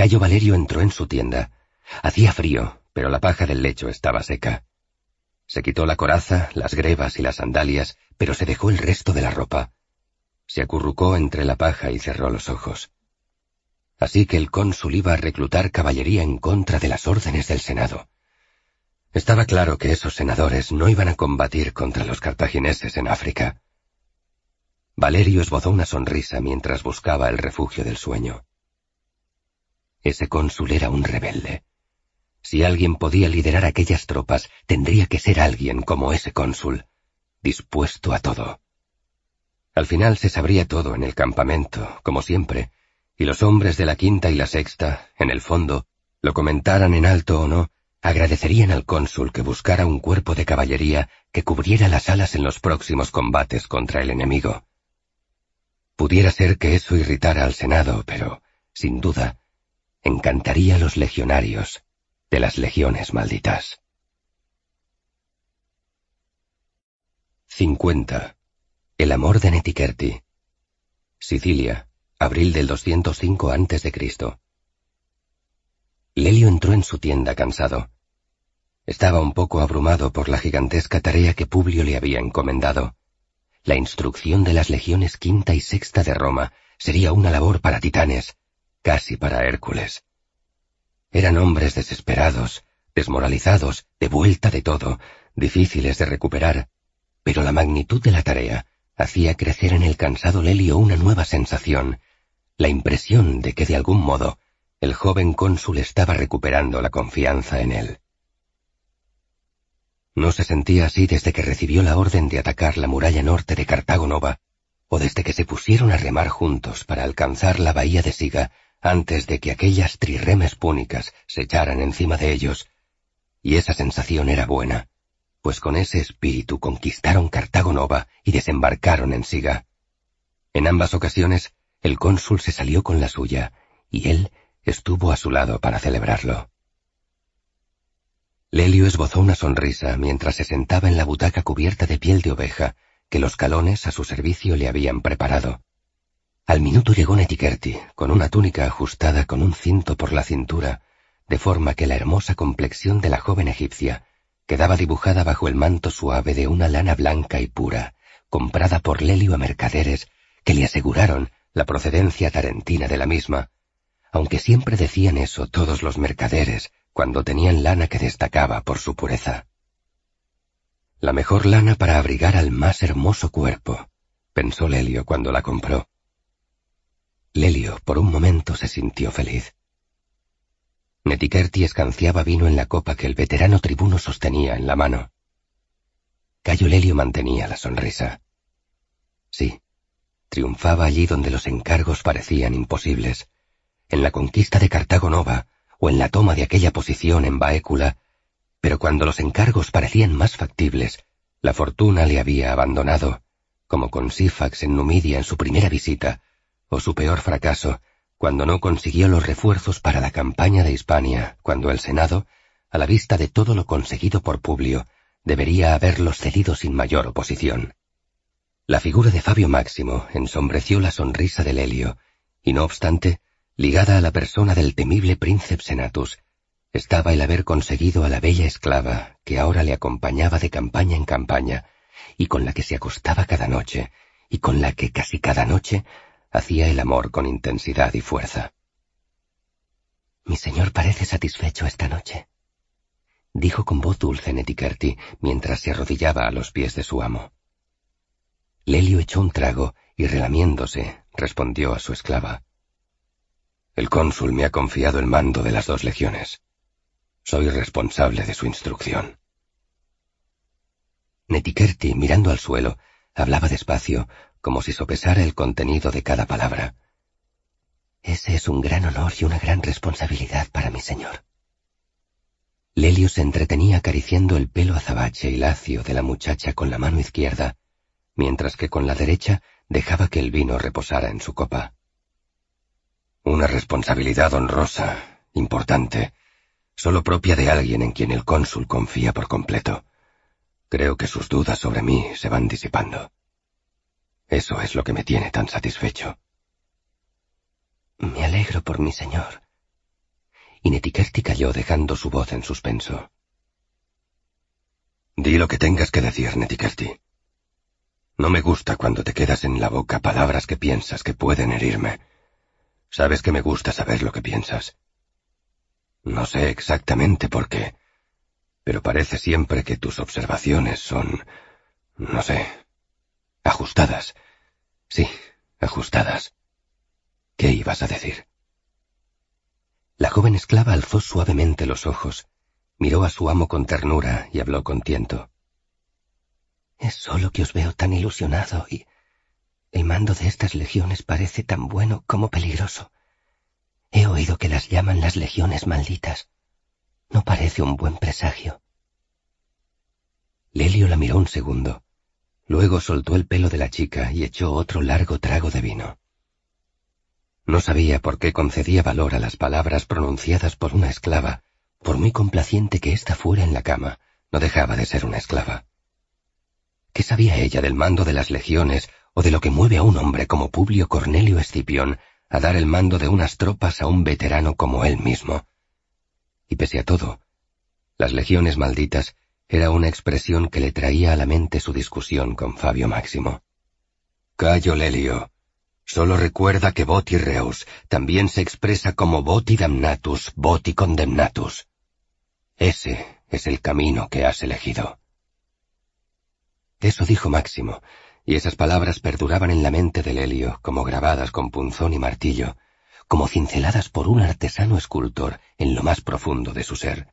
Cayo Valerio entró en su tienda. Hacía frío, pero la paja del lecho estaba seca. Se quitó la coraza, las grebas y las sandalias, pero se dejó el resto de la ropa. Se acurrucó entre la paja y cerró los ojos. Así que el cónsul iba a reclutar caballería en contra de las órdenes del Senado. Estaba claro que esos senadores no iban a combatir contra los cartagineses en África. Valerio esbozó una sonrisa mientras buscaba el refugio del sueño. Ese cónsul era un rebelde. Si alguien podía liderar aquellas tropas, tendría que ser alguien como ese cónsul, dispuesto a todo. Al final se sabría todo en el campamento, como siempre, y los hombres de la quinta y la sexta, en el fondo, lo comentaran en alto o no, agradecerían al cónsul que buscara un cuerpo de caballería que cubriera las alas en los próximos combates contra el enemigo. Pudiera ser que eso irritara al Senado, pero, sin duda, encantaría a los legionarios de las legiones malditas. 50. El amor de Netiquerti. Sicilia, abril del 205 a.C. Lelio entró en su tienda cansado. Estaba un poco abrumado por la gigantesca tarea que Publio le había encomendado. La instrucción de las legiones quinta y sexta de Roma sería una labor para titanes, casi para Hércules. Eran hombres desesperados, desmoralizados, de vuelta de todo, difíciles de recuperar, pero la magnitud de la tarea hacía crecer en el cansado Lelio una nueva sensación, la impresión de que de algún modo el joven cónsul estaba recuperando la confianza en él. No se sentía así desde que recibió la orden de atacar la muralla norte de Cartago Nova, o desde que se pusieron a remar juntos para alcanzar la bahía de Siga antes de que aquellas trirremes púnicas se echaran encima de ellos. Y esa sensación era buena, pues con ese espíritu conquistaron Cartago Nova y desembarcaron en Siga. En ambas ocasiones, el cónsul se salió con la suya, y él estuvo a su lado para celebrarlo. Lelio esbozó una sonrisa mientras se sentaba en la butaca cubierta de piel de oveja que los calones a su servicio le habían preparado. Al minuto llegó Netiquerti, con una túnica ajustada con un cinto por la cintura, de forma que la hermosa complexión de la joven egipcia quedaba dibujada bajo el manto suave de una lana blanca y pura, comprada por Lelio a mercaderes que le aseguraron la procedencia tarentina de la misma, aunque siempre decían eso todos los mercaderes cuando tenían lana que destacaba por su pureza. La mejor lana para abrigar al más hermoso cuerpo, pensó Lelio cuando la compró. Lelio por un momento se sintió feliz. Netiquerti escanciaba vino en la copa que el veterano tribuno sostenía en la mano. Cayo Lelio mantenía la sonrisa. Sí, triunfaba allí donde los encargos parecían imposibles, en la conquista de Cartago Nova o en la toma de aquella posición en Baécula, pero cuando los encargos parecían más factibles, la fortuna le había abandonado, como con Sífax en Numidia en su primera visita, o su peor fracaso, cuando no consiguió los refuerzos para la campaña de Hispania, cuando el Senado, a la vista de todo lo conseguido por Publio, debería haberlos cedido sin mayor oposición. La figura de Fabio Máximo ensombreció la sonrisa del Helio, y no obstante, ligada a la persona del temible príncipe Senatus, estaba el haber conseguido a la bella esclava que ahora le acompañaba de campaña en campaña, y con la que se acostaba cada noche, y con la que casi cada noche hacía el amor con intensidad y fuerza. Mi señor parece satisfecho esta noche, dijo con voz dulce Netiquerti mientras se arrodillaba a los pies de su amo. Lelio echó un trago y relamiéndose respondió a su esclava. El cónsul me ha confiado el mando de las dos legiones. Soy responsable de su instrucción. Netiquerti, mirando al suelo, hablaba despacio, como si sopesara el contenido de cada palabra. Ese es un gran honor y una gran responsabilidad para mi señor. Lelio se entretenía acariciando el pelo azabache y lacio de la muchacha con la mano izquierda, mientras que con la derecha dejaba que el vino reposara en su copa. Una responsabilidad honrosa, importante, solo propia de alguien en quien el cónsul confía por completo. Creo que sus dudas sobre mí se van disipando. Eso es lo que me tiene tan satisfecho. Me alegro por mi señor, y Netikerti calló dejando su voz en suspenso. Di lo que tengas que decir, Netikerti. No me gusta cuando te quedas en la boca palabras que piensas que pueden herirme. Sabes que me gusta saber lo que piensas. No sé exactamente por qué, pero parece siempre que tus observaciones son, no sé, ajustadas. Sí, ajustadas. ¿Qué ibas a decir? La joven esclava alzó suavemente los ojos, miró a su amo con ternura y habló con tiento. Es solo que os veo tan ilusionado y el mando de estas legiones parece tan bueno como peligroso. He oído que las llaman las legiones malditas. No parece un buen presagio. Lelio la miró un segundo. Luego soltó el pelo de la chica y echó otro largo trago de vino. No sabía por qué concedía valor a las palabras pronunciadas por una esclava, por muy complaciente que ésta fuera en la cama, no dejaba de ser una esclava. ¿Qué sabía ella del mando de las legiones o de lo que mueve a un hombre como Publio Cornelio Escipión a dar el mando de unas tropas a un veterano como él mismo? Y pese a todo, las legiones malditas era una expresión que le traía a la mente su discusión con Fabio Máximo. Cayo Lelio, Solo recuerda que voti reus también se expresa como voti damnatus, voti condemnatus. Ese es el camino que has elegido. Eso dijo Máximo, y esas palabras perduraban en la mente de Lelio como grabadas con punzón y martillo, como cinceladas por un artesano escultor en lo más profundo de su ser.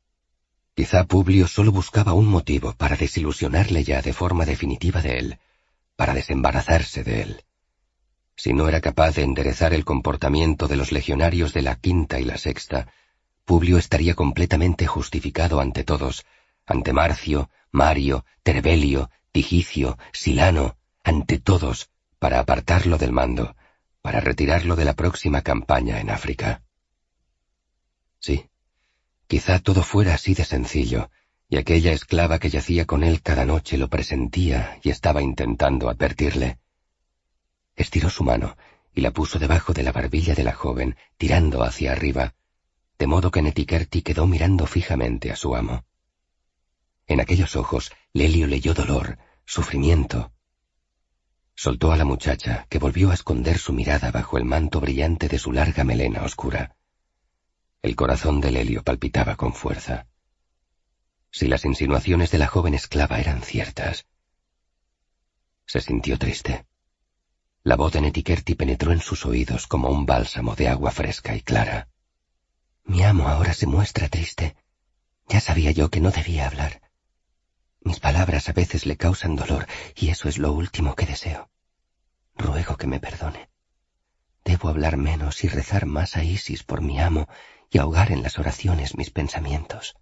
Quizá Publio solo buscaba un motivo para desilusionarle ya de forma definitiva de él, para desembarazarse de él si no era capaz de enderezar el comportamiento de los legionarios de la quinta y la sexta, Publio estaría completamente justificado ante todos, ante Marcio, Mario, Terbelio, Tigicio, Silano, ante todos, para apartarlo del mando, para retirarlo de la próxima campaña en África. Sí, quizá todo fuera así de sencillo, y aquella esclava que yacía con él cada noche lo presentía y estaba intentando advertirle. Estiró su mano y la puso debajo de la barbilla de la joven, tirando hacia arriba, de modo que Netikerti quedó mirando fijamente a su amo. En aquellos ojos Lelio leyó dolor, sufrimiento. Soltó a la muchacha, que volvió a esconder su mirada bajo el manto brillante de su larga melena oscura. El corazón de Lelio palpitaba con fuerza. Si las insinuaciones de la joven esclava eran ciertas, se sintió triste. La voz de Netikerti penetró en sus oídos como un bálsamo de agua fresca y clara. Mi amo ahora se muestra triste. Ya sabía yo que no debía hablar. Mis palabras a veces le causan dolor y eso es lo último que deseo. Ruego que me perdone. Debo hablar menos y rezar más a Isis por mi amo y ahogar en las oraciones mis pensamientos.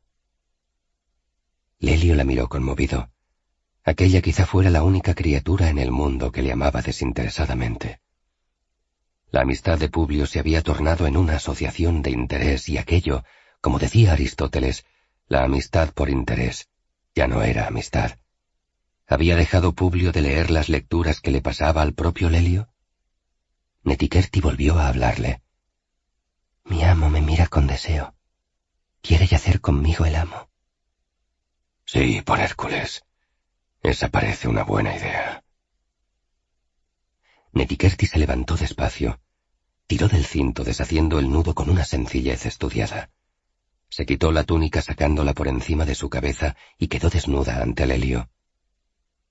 Lelio la miró conmovido. Aquella quizá fuera la única criatura en el mundo que le amaba desinteresadamente. La amistad de Publio se había tornado en una asociación de interés y aquello, como decía Aristóteles, la amistad por interés, ya no era amistad. ¿Había dejado Publio de leer las lecturas que le pasaba al propio Lelio? Netikerti volvió a hablarle. Mi amo me mira con deseo. ¿Quiere yacer conmigo el amo? Sí, por Hércules. Esa parece una buena idea. Netikerti se levantó despacio. Tiró del cinto deshaciendo el nudo con una sencillez estudiada. Se quitó la túnica sacándola por encima de su cabeza y quedó desnuda ante Lelio.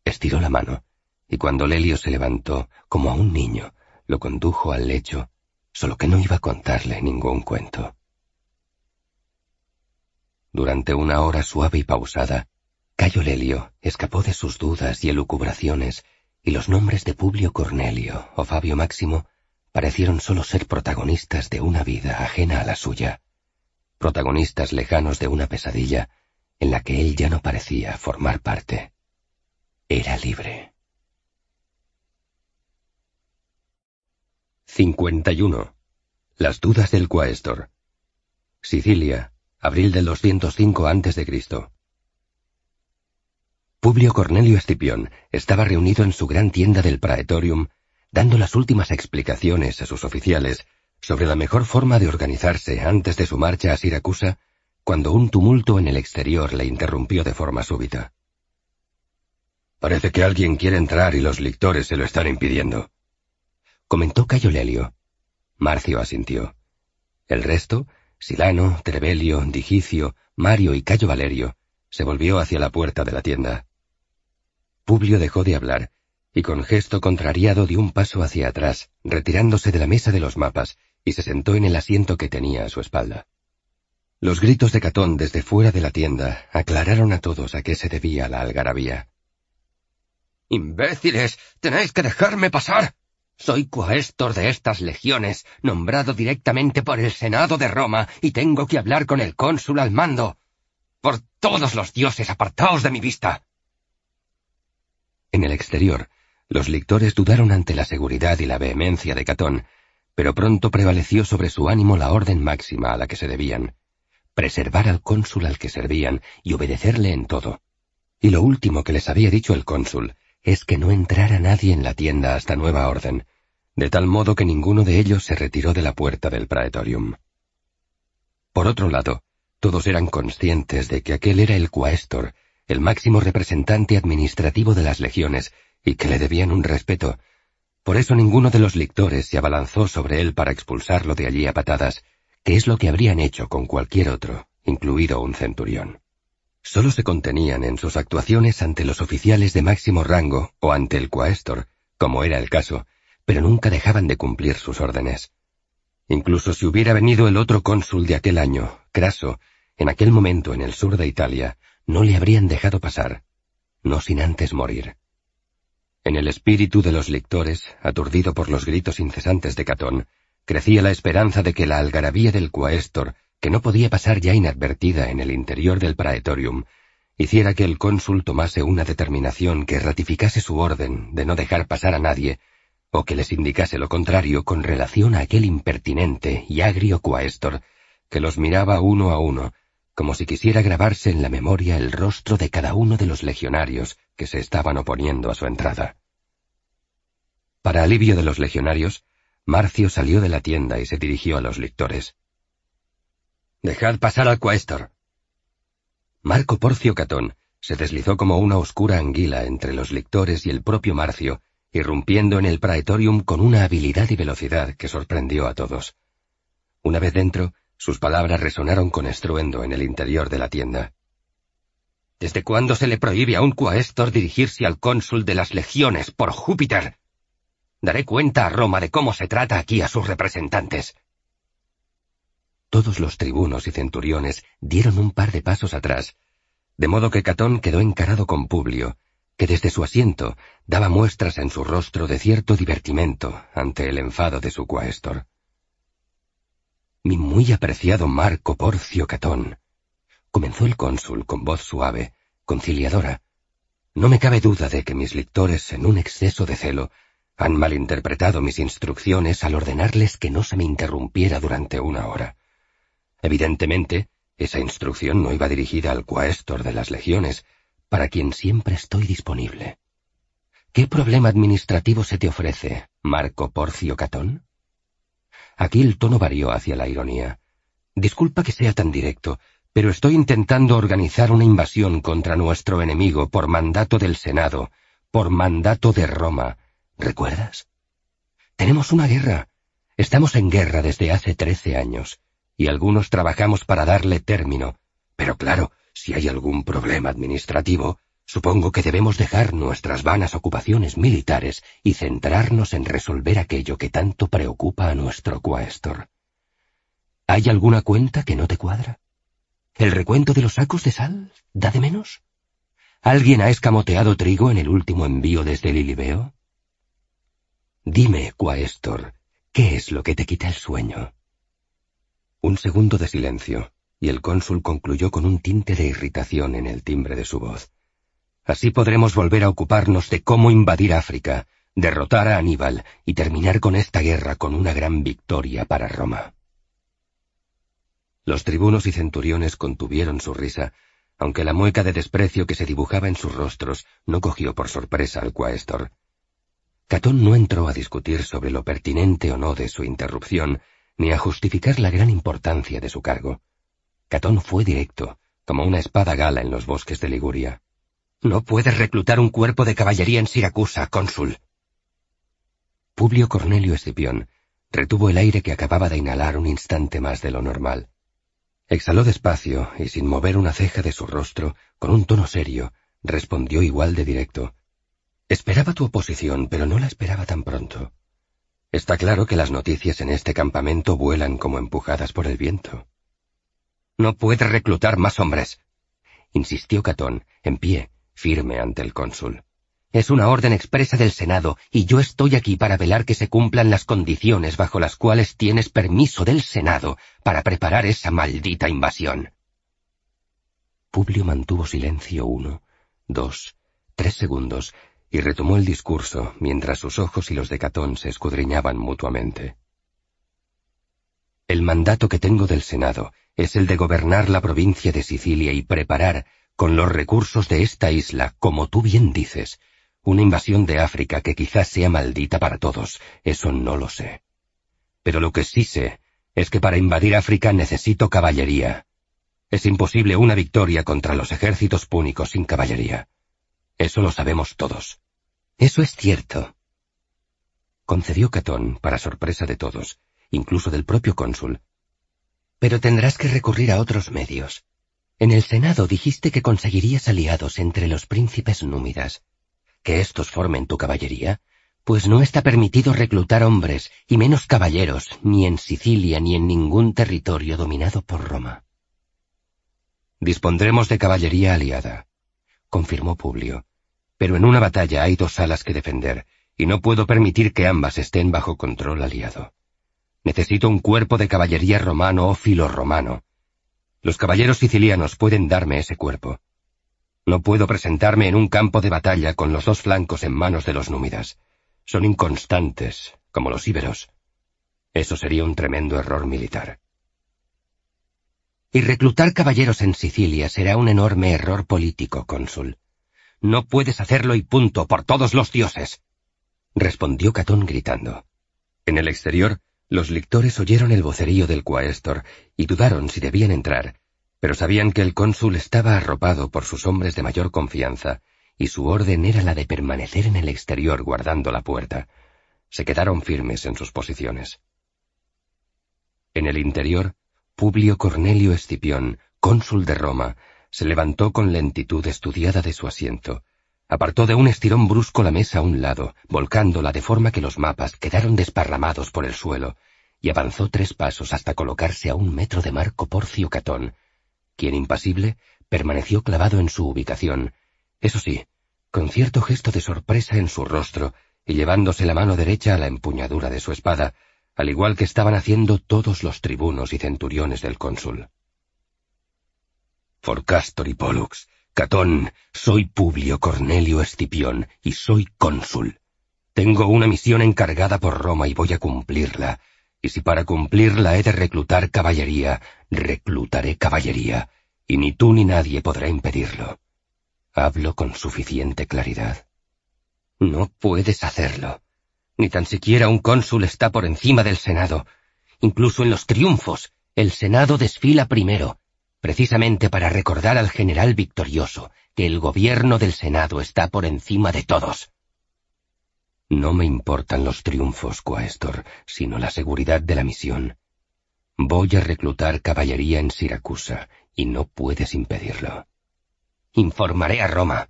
Estiró la mano, y cuando Lelio se levantó, como a un niño, lo condujo al lecho, solo que no iba a contarle ningún cuento. Durante una hora suave y pausada, Cayo Lelio escapó de sus dudas y elucubraciones, y los nombres de Publio Cornelio o Fabio Máximo parecieron solo ser protagonistas de una vida ajena a la suya, protagonistas lejanos de una pesadilla en la que él ya no parecía formar parte. Era libre. 51. Las dudas del Quaestor. Sicilia, abril del 205 a.C. Publio Cornelio Escipión estaba reunido en su gran tienda del Praetorium, dando las últimas explicaciones a sus oficiales sobre la mejor forma de organizarse antes de su marcha a Siracusa, cuando un tumulto en el exterior le interrumpió de forma súbita. Parece que alguien quiere entrar y los lictores se lo están impidiendo. Comentó Cayo Lelio. Marcio asintió. El resto, Silano, Trebelio, Digicio, Mario y Cayo Valerio, se volvió hacia la puerta de la tienda. Publio dejó de hablar, y con gesto contrariado dio un paso hacia atrás, retirándose de la mesa de los mapas, y se sentó en el asiento que tenía a su espalda. Los gritos de Catón desde fuera de la tienda aclararon a todos a qué se debía la algarabía. ¡Imbéciles! ¡Tenéis que dejarme pasar! Soy coestor de estas legiones, nombrado directamente por el Senado de Roma, y tengo que hablar con el cónsul al mando. Por todos los dioses, apartaos de mi vista. En el exterior, los lictores dudaron ante la seguridad y la vehemencia de Catón, pero pronto prevaleció sobre su ánimo la orden máxima a la que se debían, preservar al cónsul al que servían y obedecerle en todo. Y lo último que les había dicho el cónsul es que no entrara nadie en la tienda hasta nueva orden, de tal modo que ninguno de ellos se retiró de la puerta del praetorium. Por otro lado, todos eran conscientes de que aquel era el quaestor, el máximo representante administrativo de las legiones, y que le debían un respeto. Por eso ninguno de los lictores se abalanzó sobre él para expulsarlo de allí a patadas, que es lo que habrían hecho con cualquier otro, incluido un centurión. Solo se contenían en sus actuaciones ante los oficiales de máximo rango o ante el quaestor, como era el caso, pero nunca dejaban de cumplir sus órdenes. Incluso si hubiera venido el otro cónsul de aquel año, Craso, en aquel momento en el sur de Italia, no le habrían dejado pasar, no sin antes morir. En el espíritu de los lectores, aturdido por los gritos incesantes de Catón, crecía la esperanza de que la algarabía del quaestor que no podía pasar ya inadvertida en el interior del praetorium, hiciera que el cónsul tomase una determinación que ratificase su orden de no dejar pasar a nadie, o que les indicase lo contrario con relación a aquel impertinente y agrio quaestor que los miraba uno a uno, como si quisiera grabarse en la memoria el rostro de cada uno de los legionarios que se estaban oponiendo a su entrada. Para alivio de los legionarios, Marcio salió de la tienda y se dirigió a los lectores. Dejad pasar al cuéstor. Marco Porcio Catón se deslizó como una oscura anguila entre los lectores y el propio Marcio, irrumpiendo en el praetorium con una habilidad y velocidad que sorprendió a todos. Una vez dentro, sus palabras resonaron con estruendo en el interior de la tienda. ¿Desde cuándo se le prohíbe a un cuaestor dirigirse al cónsul de las legiones por Júpiter? Daré cuenta a Roma de cómo se trata aquí a sus representantes. Todos los tribunos y centuriones dieron un par de pasos atrás, de modo que Catón quedó encarado con Publio, que desde su asiento daba muestras en su rostro de cierto divertimento ante el enfado de su cuaestor. Mi muy apreciado Marco Porcio Catón, comenzó el cónsul con voz suave, conciliadora. No me cabe duda de que mis lectores, en un exceso de celo, han malinterpretado mis instrucciones al ordenarles que no se me interrumpiera durante una hora. Evidentemente, esa instrucción no iba dirigida al cuaestor de las legiones, para quien siempre estoy disponible. ¿Qué problema administrativo se te ofrece, Marco Porcio Catón? Aquí el tono varió hacia la ironía. Disculpa que sea tan directo, pero estoy intentando organizar una invasión contra nuestro enemigo por mandato del Senado, por mandato de Roma. ¿Recuerdas? Tenemos una guerra. Estamos en guerra desde hace trece años y algunos trabajamos para darle término. Pero claro, si hay algún problema administrativo, supongo que debemos dejar nuestras vanas ocupaciones militares y centrarnos en resolver aquello que tanto preocupa a nuestro quaestor. ¿Hay alguna cuenta que no te cuadra? ¿El recuento de los sacos de sal da de menos? ¿Alguien ha escamoteado trigo en el último envío desde Lilibeo? Dime, quaestor, ¿qué es lo que te quita el sueño? Un segundo de silencio, y el cónsul concluyó con un tinte de irritación en el timbre de su voz. Así podremos volver a ocuparnos de cómo invadir África, derrotar a Aníbal y terminar con esta guerra con una gran victoria para Roma. Los tribunos y centuriones contuvieron su risa, aunque la mueca de desprecio que se dibujaba en sus rostros no cogió por sorpresa al quaestor. Catón no entró a discutir sobre lo pertinente o no de su interrupción, ni a justificar la gran importancia de su cargo. Catón fue directo, como una espada gala en los bosques de Liguria. No puedes reclutar un cuerpo de caballería en Siracusa, cónsul. Publio Cornelio Escipión retuvo el aire que acababa de inhalar un instante más de lo normal. Exhaló despacio y sin mover una ceja de su rostro, con un tono serio, respondió igual de directo. Esperaba tu oposición, pero no la esperaba tan pronto. Está claro que las noticias en este campamento vuelan como empujadas por el viento. No puedes reclutar más hombres, insistió Catón, en pie, firme ante el cónsul. Es una orden expresa del Senado, y yo estoy aquí para velar que se cumplan las condiciones bajo las cuales tienes permiso del Senado para preparar esa maldita invasión. Publio mantuvo silencio uno, dos, tres segundos, y retomó el discurso mientras sus ojos y los de Catón se escudriñaban mutuamente. El mandato que tengo del Senado es el de gobernar la provincia de Sicilia y preparar, con los recursos de esta isla, como tú bien dices, una invasión de África que quizás sea maldita para todos, eso no lo sé. Pero lo que sí sé es que para invadir África necesito caballería. Es imposible una victoria contra los ejércitos púnicos sin caballería. Eso lo sabemos todos. Eso es cierto. Concedió Catón, para sorpresa de todos, incluso del propio cónsul. Pero tendrás que recurrir a otros medios. En el Senado dijiste que conseguirías aliados entre los príncipes númidas. ¿Que estos formen tu caballería? Pues no está permitido reclutar hombres, y menos caballeros, ni en Sicilia ni en ningún territorio dominado por Roma. Dispondremos de caballería aliada, confirmó Publio. Pero en una batalla hay dos alas que defender, y no puedo permitir que ambas estén bajo control aliado. Necesito un cuerpo de caballería romano o filorromano. Los caballeros sicilianos pueden darme ese cuerpo. No puedo presentarme en un campo de batalla con los dos flancos en manos de los númidas. Son inconstantes, como los íberos. Eso sería un tremendo error militar. Y reclutar caballeros en Sicilia será un enorme error político, cónsul. No puedes hacerlo y punto, por todos los dioses. Respondió Catón gritando. En el exterior, los lictores oyeron el vocerío del cuaestor y dudaron si debían entrar, pero sabían que el cónsul estaba arropado por sus hombres de mayor confianza, y su orden era la de permanecer en el exterior guardando la puerta. Se quedaron firmes en sus posiciones. En el interior, Publio Cornelio Escipión, cónsul de Roma, se levantó con lentitud estudiada de su asiento, Apartó de un estirón brusco la mesa a un lado, volcándola de forma que los mapas quedaron desparramados por el suelo, y avanzó tres pasos hasta colocarse a un metro de Marco Porcio Catón, quien impasible permaneció clavado en su ubicación, eso sí, con cierto gesto de sorpresa en su rostro y llevándose la mano derecha a la empuñadura de su espada, al igual que estaban haciendo todos los tribunos y centuriones del cónsul. Forcastor y Pollux, Catón, soy Publio Cornelio Escipión y soy cónsul. Tengo una misión encargada por Roma y voy a cumplirla. Y si para cumplirla he de reclutar caballería, reclutaré caballería, y ni tú ni nadie podrá impedirlo. Hablo con suficiente claridad. No puedes hacerlo. Ni tan siquiera un cónsul está por encima del Senado. Incluso en los triunfos, el Senado desfila primero, precisamente para recordar al general victorioso que el gobierno del Senado está por encima de todos. No me importan los triunfos, Quaestor, sino la seguridad de la misión. Voy a reclutar caballería en Siracusa, y no puedes impedirlo. Informaré a Roma.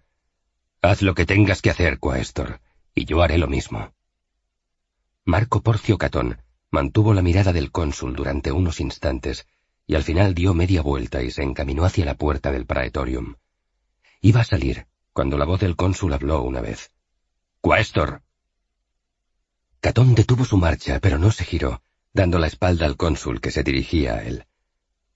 Haz lo que tengas que hacer, Quaestor, y yo haré lo mismo. Marco Porcio Catón mantuvo la mirada del cónsul durante unos instantes y al final dio media vuelta y se encaminó hacia la puerta del praetorium. Iba a salir, cuando la voz del cónsul habló una vez. ¡Quaestor! Catón detuvo su marcha, pero no se giró, dando la espalda al cónsul que se dirigía a él.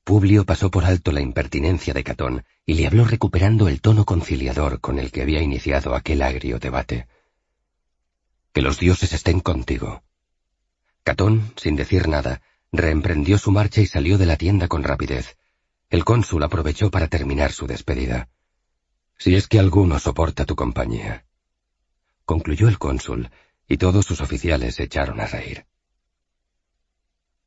Publio pasó por alto la impertinencia de Catón y le habló recuperando el tono conciliador con el que había iniciado aquel agrio debate. Que los dioses estén contigo. Catón, sin decir nada, reemprendió su marcha y salió de la tienda con rapidez. El cónsul aprovechó para terminar su despedida. Si es que alguno soporta tu compañía. Concluyó el cónsul, y todos sus oficiales se echaron a reír.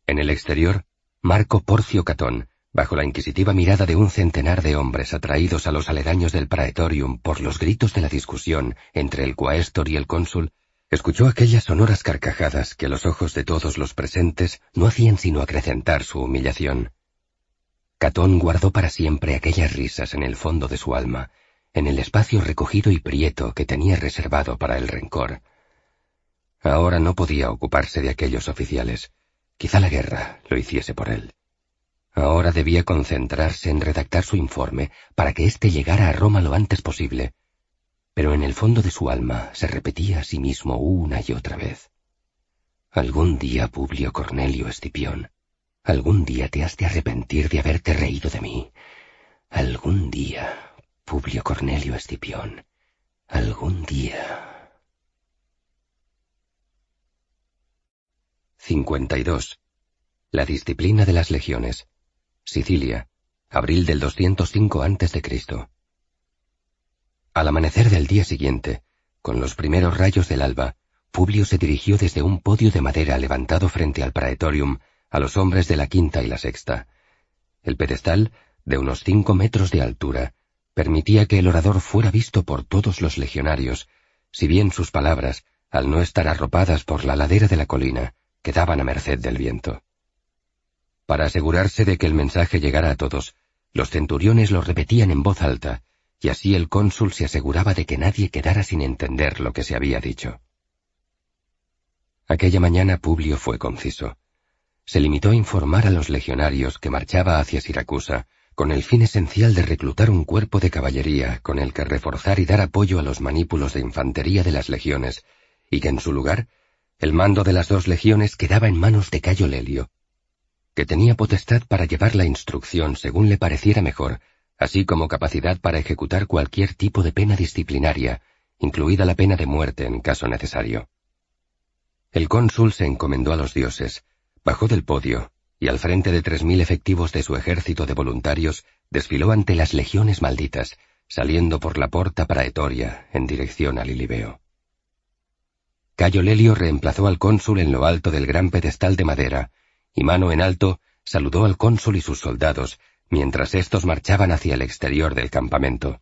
En el exterior, Marco Porcio Catón, bajo la inquisitiva mirada de un centenar de hombres atraídos a los aledaños del praetorium por los gritos de la discusión entre el quaestor y el cónsul, escuchó aquellas sonoras carcajadas que los ojos de todos los presentes no hacían sino acrecentar su humillación. Catón guardó para siempre aquellas risas en el fondo de su alma, en el espacio recogido y prieto que tenía reservado para el rencor. Ahora no podía ocuparse de aquellos oficiales. Quizá la guerra lo hiciese por él. Ahora debía concentrarse en redactar su informe para que éste llegara a Roma lo antes posible. Pero en el fondo de su alma se repetía a sí mismo una y otra vez. Algún día, Publio Cornelio Escipión, algún día te has de arrepentir de haberte reído de mí. Algún día, Publio Cornelio Escipión, algún día. 52. La disciplina de las legiones. Sicilia, abril del 205 a.C. Al amanecer del día siguiente, con los primeros rayos del alba, Publio se dirigió desde un podio de madera levantado frente al praetorium a los hombres de la quinta y la sexta. El pedestal, de unos cinco metros de altura, permitía que el orador fuera visto por todos los legionarios, si bien sus palabras, al no estar arropadas por la ladera de la colina, quedaban a merced del viento. Para asegurarse de que el mensaje llegara a todos, los centuriones lo repetían en voz alta, y así el cónsul se aseguraba de que nadie quedara sin entender lo que se había dicho. Aquella mañana Publio fue conciso. Se limitó a informar a los legionarios que marchaba hacia Siracusa, con el fin esencial de reclutar un cuerpo de caballería con el que reforzar y dar apoyo a los manípulos de infantería de las legiones, y que en su lugar, el mando de las dos legiones quedaba en manos de Cayo Lelio, que tenía potestad para llevar la instrucción según le pareciera mejor, así como capacidad para ejecutar cualquier tipo de pena disciplinaria, incluida la pena de muerte en caso necesario. El cónsul se encomendó a los dioses, bajó del podio, y al frente de tres mil efectivos de su ejército de voluntarios, desfiló ante las legiones malditas, saliendo por la porta praetoria en dirección al Ilibeo. Cayo Lelio reemplazó al cónsul en lo alto del gran pedestal de madera, y mano en alto saludó al cónsul y sus soldados, mientras éstos marchaban hacia el exterior del campamento.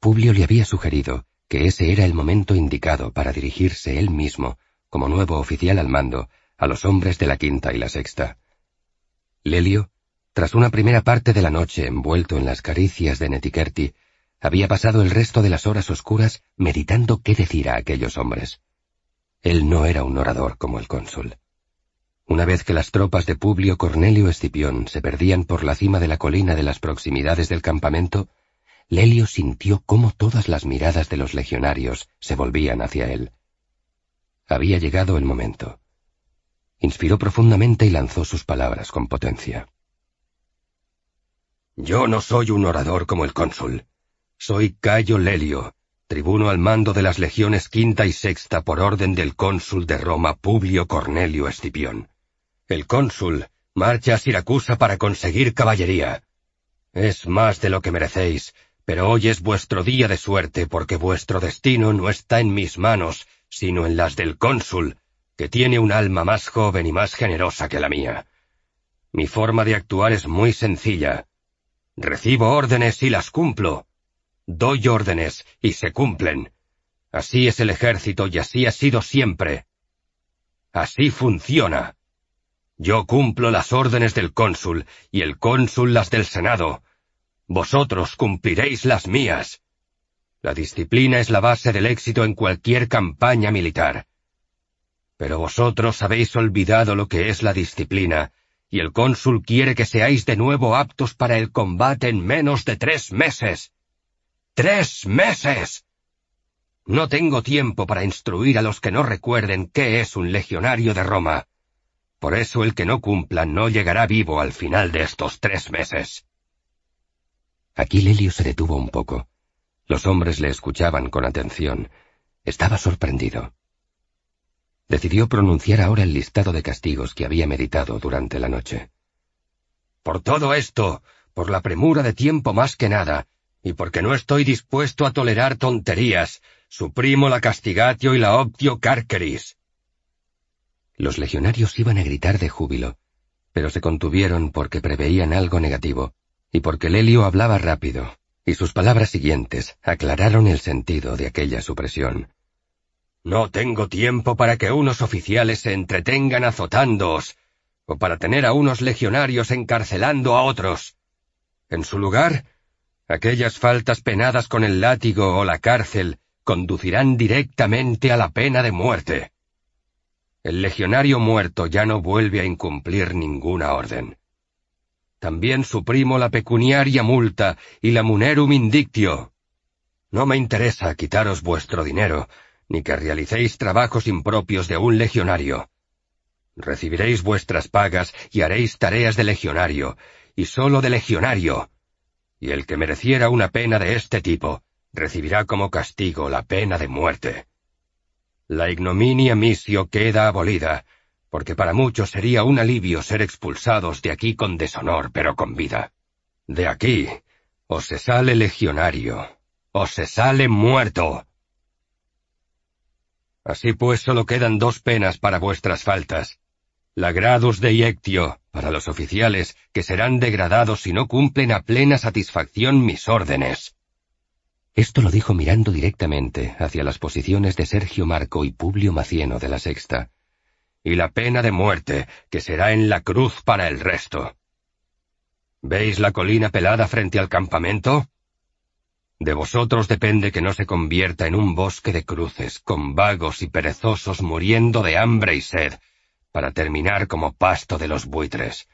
Publio le había sugerido que ese era el momento indicado para dirigirse él mismo, como nuevo oficial al mando, a los hombres de la quinta y la sexta. Lelio, tras una primera parte de la noche envuelto en las caricias de Netiquerti, había pasado el resto de las horas oscuras meditando qué decir a aquellos hombres. Él no era un orador como el cónsul. Una vez que las tropas de Publio Cornelio Escipión se perdían por la cima de la colina de las proximidades del campamento, Lelio sintió cómo todas las miradas de los legionarios se volvían hacia él. Había llegado el momento. Inspiró profundamente y lanzó sus palabras con potencia. Yo no soy un orador como el cónsul. Soy Cayo Lelio, tribuno al mando de las legiones quinta y sexta por orden del cónsul de Roma Publio Cornelio Escipión. El cónsul marcha a Siracusa para conseguir caballería. Es más de lo que merecéis, pero hoy es vuestro día de suerte porque vuestro destino no está en mis manos, sino en las del cónsul, que tiene un alma más joven y más generosa que la mía. Mi forma de actuar es muy sencilla. Recibo órdenes y las cumplo. Doy órdenes y se cumplen. Así es el ejército y así ha sido siempre. Así funciona. Yo cumplo las órdenes del cónsul y el cónsul las del Senado. Vosotros cumpliréis las mías. La disciplina es la base del éxito en cualquier campaña militar. Pero vosotros habéis olvidado lo que es la disciplina, y el cónsul quiere que seáis de nuevo aptos para el combate en menos de tres meses. ¡Tres meses! No tengo tiempo para instruir a los que no recuerden qué es un legionario de Roma. Por eso el que no cumpla no llegará vivo al final de estos tres meses. Aquí Lelio se detuvo un poco. Los hombres le escuchaban con atención. Estaba sorprendido. Decidió pronunciar ahora el listado de castigos que había meditado durante la noche. Por todo esto, por la premura de tiempo más que nada, y porque no estoy dispuesto a tolerar tonterías, suprimo la castigatio y la optio carceris. Los legionarios iban a gritar de júbilo, pero se contuvieron porque preveían algo negativo, y porque Lelio hablaba rápido, y sus palabras siguientes aclararon el sentido de aquella supresión. No tengo tiempo para que unos oficiales se entretengan azotándoos, o para tener a unos legionarios encarcelando a otros. En su lugar, aquellas faltas penadas con el látigo o la cárcel conducirán directamente a la pena de muerte. El legionario muerto ya no vuelve a incumplir ninguna orden. También suprimo la pecuniaria multa y la munerum indictio. No me interesa quitaros vuestro dinero, ni que realicéis trabajos impropios de un legionario. Recibiréis vuestras pagas y haréis tareas de legionario, y sólo de legionario. Y el que mereciera una pena de este tipo, recibirá como castigo la pena de muerte. La ignominia misio queda abolida, porque para muchos sería un alivio ser expulsados de aquí con deshonor, pero con vida. De aquí, o se sale legionario, o se sale muerto. Así pues solo quedan dos penas para vuestras faltas. La gradus de iectio, para los oficiales, que serán degradados si no cumplen a plena satisfacción mis órdenes. Esto lo dijo mirando directamente hacia las posiciones de Sergio Marco y Publio Macieno de la Sexta, y la pena de muerte, que será en la cruz para el resto. ¿Veis la colina pelada frente al campamento? De vosotros depende que no se convierta en un bosque de cruces, con vagos y perezosos muriendo de hambre y sed, para terminar como pasto de los buitres.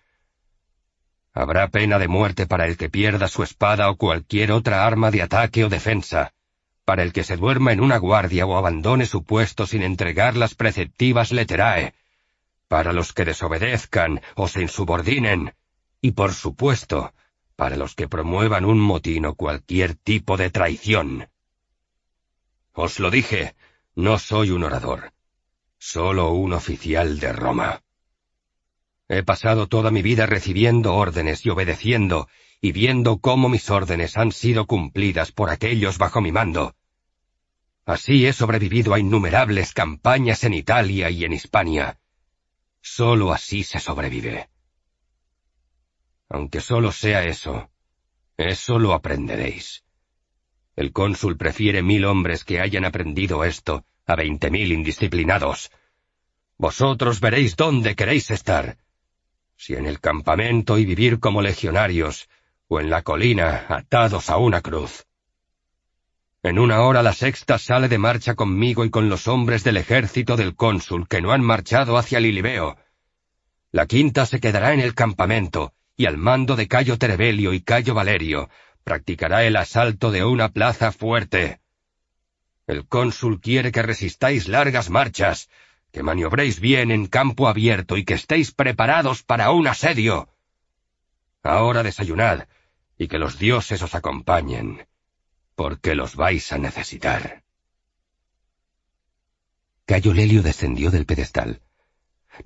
Habrá pena de muerte para el que pierda su espada o cualquier otra arma de ataque o defensa, para el que se duerma en una guardia o abandone su puesto sin entregar las preceptivas leterae, para los que desobedezcan o se insubordinen, y por supuesto, para los que promuevan un motín o cualquier tipo de traición. Os lo dije, no soy un orador, solo un oficial de Roma. He pasado toda mi vida recibiendo órdenes y obedeciendo, y viendo cómo mis órdenes han sido cumplidas por aquellos bajo mi mando. Así he sobrevivido a innumerables campañas en Italia y en Hispania, Solo así se sobrevive. Aunque solo sea eso, eso lo aprenderéis. El cónsul prefiere mil hombres que hayan aprendido esto a veinte mil indisciplinados. Vosotros veréis dónde queréis estar. Si en el campamento y vivir como legionarios, o en la colina atados a una cruz. En una hora la sexta sale de marcha conmigo y con los hombres del ejército del cónsul que no han marchado hacia Lilibeo. La quinta se quedará en el campamento, y al mando de Cayo Terebelio y Cayo Valerio, practicará el asalto de una plaza fuerte. El cónsul quiere que resistáis largas marchas, que maniobréis bien en campo abierto y que estéis preparados para un asedio. Ahora desayunad, y que los dioses os acompañen porque los vais a necesitar. Cayo Lelio descendió del pedestal.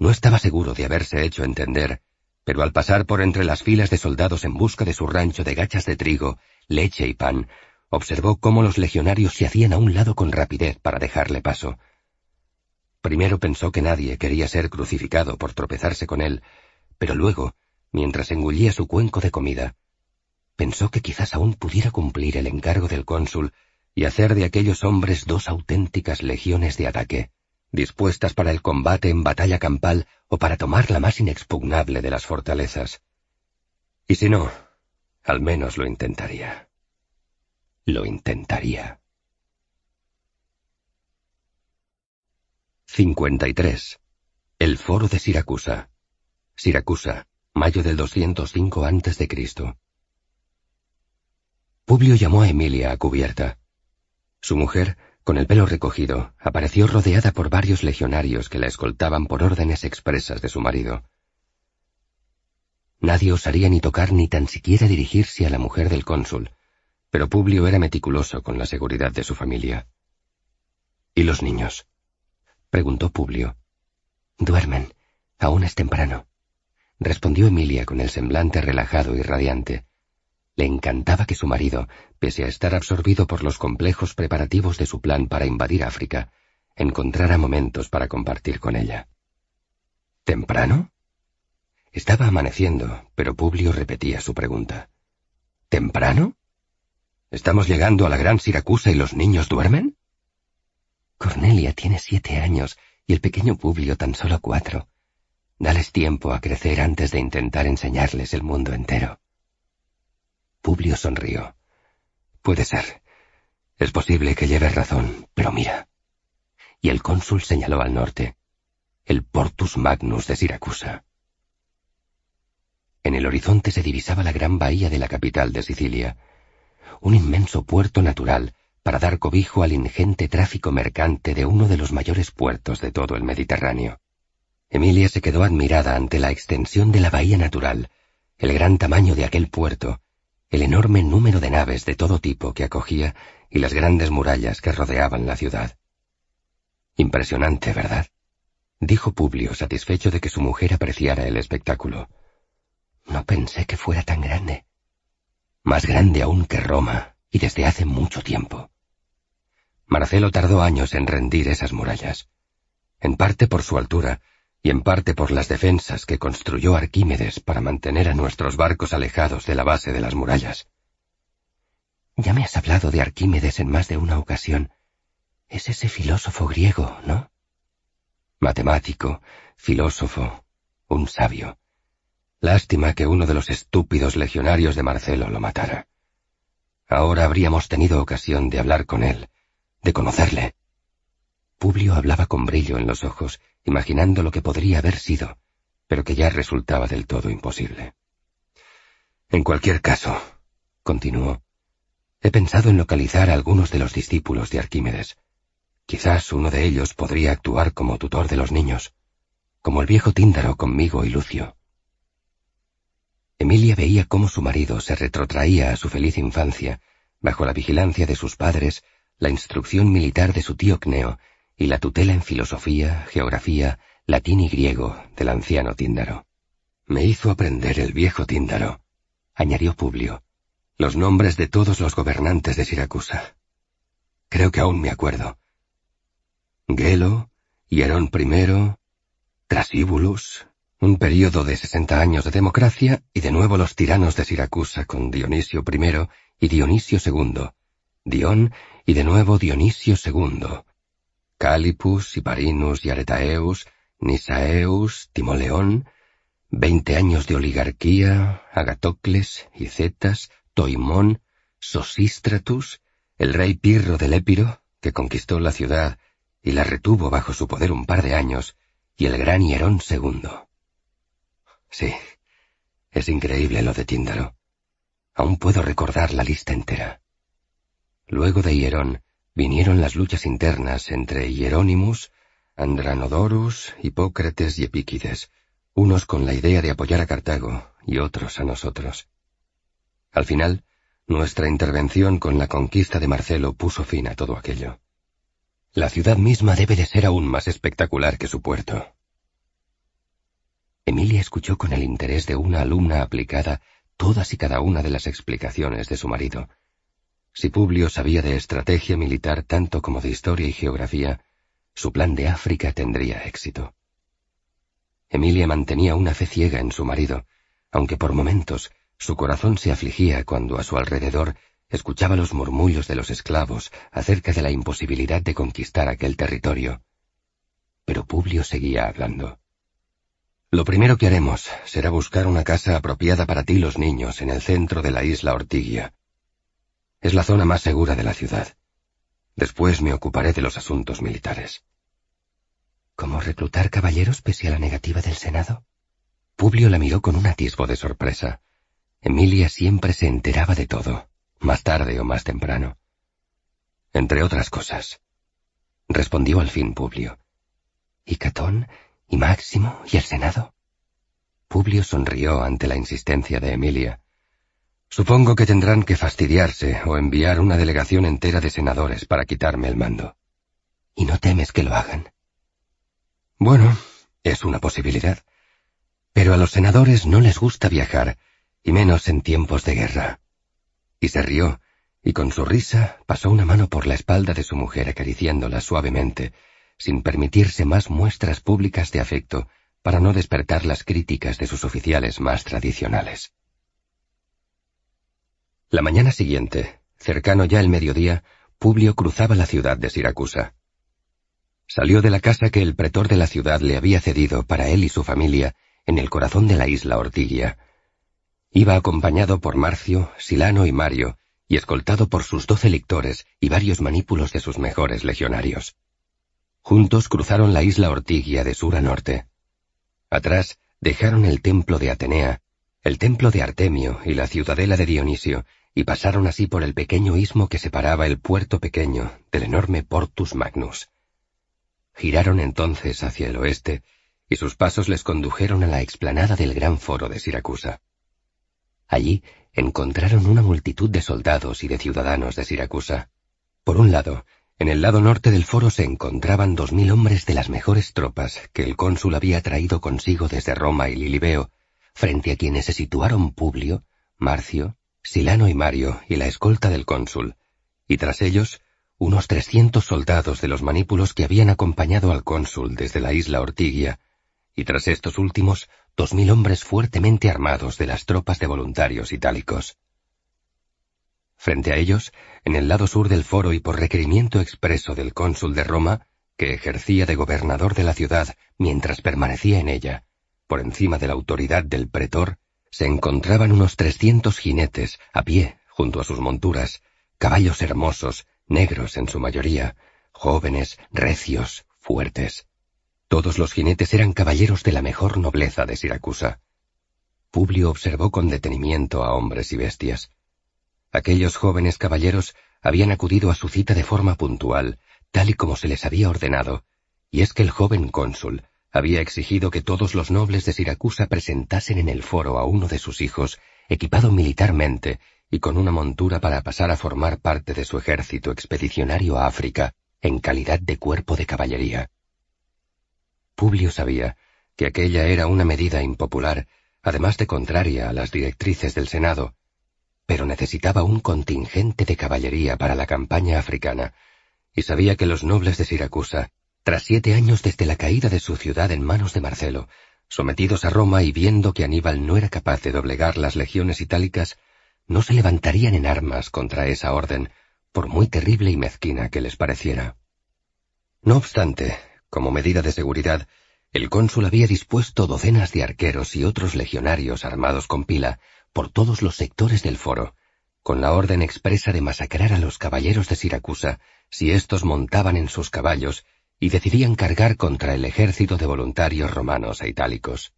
No estaba seguro de haberse hecho entender, pero al pasar por entre las filas de soldados en busca de su rancho de gachas de trigo, leche y pan, observó cómo los legionarios se hacían a un lado con rapidez para dejarle paso. Primero pensó que nadie quería ser crucificado por tropezarse con él, pero luego, mientras engullía su cuenco de comida, pensó que quizás aún pudiera cumplir el encargo del cónsul y hacer de aquellos hombres dos auténticas legiones de ataque, dispuestas para el combate en batalla campal o para tomar la más inexpugnable de las fortalezas. Y si no, al menos lo intentaría. Lo intentaría. 53. El foro de Siracusa. Siracusa, mayo del 205 a.C. Publio llamó a Emilia a cubierta. Su mujer, con el pelo recogido, apareció rodeada por varios legionarios que la escoltaban por órdenes expresas de su marido. Nadie osaría ni tocar ni tan siquiera dirigirse a la mujer del cónsul, pero Publio era meticuloso con la seguridad de su familia. ¿Y los niños? Preguntó Publio. Duermen. Aún es temprano. Respondió Emilia con el semblante relajado y radiante. Le encantaba que su marido, pese a estar absorbido por los complejos preparativos de su plan para invadir África, encontrara momentos para compartir con ella. ¿Temprano? Estaba amaneciendo, pero Publio repetía su pregunta. ¿Temprano? ¿Estamos llegando a la gran Siracusa y los niños duermen? Cornelia tiene siete años y el pequeño Publio tan solo cuatro. Dales tiempo a crecer antes de intentar enseñarles el mundo entero. Publio sonrió. Puede ser. Es posible que lleves razón, pero mira. Y el cónsul señaló al norte, el Portus Magnus de Siracusa. En el horizonte se divisaba la gran bahía de la capital de Sicilia, un inmenso puerto natural para dar cobijo al ingente tráfico mercante de uno de los mayores puertos de todo el Mediterráneo. Emilia se quedó admirada ante la extensión de la bahía natural, el gran tamaño de aquel puerto, el enorme número de naves de todo tipo que acogía y las grandes murallas que rodeaban la ciudad. Impresionante, ¿verdad? dijo Publio, satisfecho de que su mujer apreciara el espectáculo. No pensé que fuera tan grande. Más grande aún que Roma, y desde hace mucho tiempo. Marcelo tardó años en rendir esas murallas, en parte por su altura y en parte por las defensas que construyó Arquímedes para mantener a nuestros barcos alejados de la base de las murallas. Ya me has hablado de Arquímedes en más de una ocasión. Es ese filósofo griego, ¿no? Matemático, filósofo, un sabio. Lástima que uno de los estúpidos legionarios de Marcelo lo matara. Ahora habríamos tenido ocasión de hablar con él, de conocerle. Publio hablaba con brillo en los ojos, imaginando lo que podría haber sido, pero que ya resultaba del todo imposible. En cualquier caso, continuó, he pensado en localizar a algunos de los discípulos de Arquímedes. Quizás uno de ellos podría actuar como tutor de los niños, como el viejo Tíndaro conmigo y Lucio. Emilia veía cómo su marido se retrotraía a su feliz infancia, bajo la vigilancia de sus padres, la instrucción militar de su tío Cneo y la tutela en filosofía, geografía, latín y griego del anciano Tíndaro. Me hizo aprender el viejo Tíndaro, añadió Publio, los nombres de todos los gobernantes de Siracusa. Creo que aún me acuerdo. Gelo, Hierón I, Trasíbulus, un período de sesenta años de democracia y de nuevo los tiranos de Siracusa con Dionisio I y Dionisio II, Dion y de nuevo Dionisio II, Calipus, Hiparinus y Aretaeus, Nisaeus, Timoleón, veinte años de oligarquía, Agatocles, Icetas, Toimón, Sosístratus, el rey Pirro del Épiro, que conquistó la ciudad y la retuvo bajo su poder un par de años, y el gran Hierón II. Sí, es increíble lo de Tíndaro. Aún puedo recordar la lista entera. Luego de Hierón vinieron las luchas internas entre Hieronymus, Andranodorus, Hipócrates y Epíquides, unos con la idea de apoyar a Cartago y otros a nosotros. Al final, nuestra intervención con la conquista de Marcelo puso fin a todo aquello. La ciudad misma debe de ser aún más espectacular que su puerto. Emilia escuchó con el interés de una alumna aplicada todas y cada una de las explicaciones de su marido. Si Publio sabía de estrategia militar tanto como de historia y geografía, su plan de África tendría éxito. Emilia mantenía una fe ciega en su marido, aunque por momentos su corazón se afligía cuando a su alrededor escuchaba los murmullos de los esclavos acerca de la imposibilidad de conquistar aquel territorio. Pero Publio seguía hablando. Lo primero que haremos será buscar una casa apropiada para ti los niños en el centro de la isla Ortigia. Es la zona más segura de la ciudad. Después me ocuparé de los asuntos militares. ¿Cómo reclutar caballeros pese a la negativa del Senado? Publio la miró con un atisbo de sorpresa. Emilia siempre se enteraba de todo más tarde o más temprano. Entre otras cosas. Respondió al fin Publio. ¿Y Catón? ¿Y Máximo? ¿Y el Senado? Publio sonrió ante la insistencia de Emilia. Supongo que tendrán que fastidiarse o enviar una delegación entera de senadores para quitarme el mando. ¿Y no temes que lo hagan? Bueno, es una posibilidad. Pero a los senadores no les gusta viajar, y menos en tiempos de guerra y se rió, y con su risa pasó una mano por la espalda de su mujer acariciándola suavemente, sin permitirse más muestras públicas de afecto para no despertar las críticas de sus oficiales más tradicionales. La mañana siguiente, cercano ya el mediodía, Publio cruzaba la ciudad de Siracusa. Salió de la casa que el pretor de la ciudad le había cedido para él y su familia en el corazón de la isla Ortigia. Iba acompañado por Marcio, Silano y Mario, y escoltado por sus doce lictores y varios manípulos de sus mejores legionarios. Juntos cruzaron la isla Ortigia de sur a norte. Atrás dejaron el templo de Atenea, el templo de Artemio y la ciudadela de Dionisio, y pasaron así por el pequeño istmo que separaba el puerto pequeño del enorme Portus Magnus. Giraron entonces hacia el oeste, y sus pasos les condujeron a la explanada del gran foro de Siracusa. Allí encontraron una multitud de soldados y de ciudadanos de Siracusa. Por un lado, en el lado norte del foro se encontraban dos mil hombres de las mejores tropas que el cónsul había traído consigo desde Roma y Lilibeo, frente a quienes se situaron Publio, Marcio, Silano y Mario y la escolta del cónsul, y tras ellos unos trescientos soldados de los manípulos que habían acompañado al cónsul desde la isla Ortigia, y tras estos últimos dos mil hombres fuertemente armados de las tropas de voluntarios itálicos. Frente a ellos, en el lado sur del foro y por requerimiento expreso del cónsul de Roma, que ejercía de gobernador de la ciudad mientras permanecía en ella, por encima de la autoridad del pretor, se encontraban unos trescientos jinetes, a pie, junto a sus monturas, caballos hermosos, negros en su mayoría, jóvenes, recios, fuertes. Todos los jinetes eran caballeros de la mejor nobleza de Siracusa. Publio observó con detenimiento a hombres y bestias. Aquellos jóvenes caballeros habían acudido a su cita de forma puntual, tal y como se les había ordenado, y es que el joven cónsul había exigido que todos los nobles de Siracusa presentasen en el foro a uno de sus hijos, equipado militarmente y con una montura para pasar a formar parte de su ejército expedicionario a África, en calidad de cuerpo de caballería. Publio sabía que aquella era una medida impopular, además de contraria a las directrices del Senado, pero necesitaba un contingente de caballería para la campaña africana, y sabía que los nobles de Siracusa, tras siete años desde la caída de su ciudad en manos de Marcelo, sometidos a Roma y viendo que Aníbal no era capaz de doblegar las legiones itálicas, no se levantarían en armas contra esa orden, por muy terrible y mezquina que les pareciera. No obstante, como medida de seguridad, el cónsul había dispuesto docenas de arqueros y otros legionarios armados con pila por todos los sectores del foro, con la orden expresa de masacrar a los caballeros de Siracusa si éstos montaban en sus caballos y decidían cargar contra el ejército de voluntarios romanos e itálicos.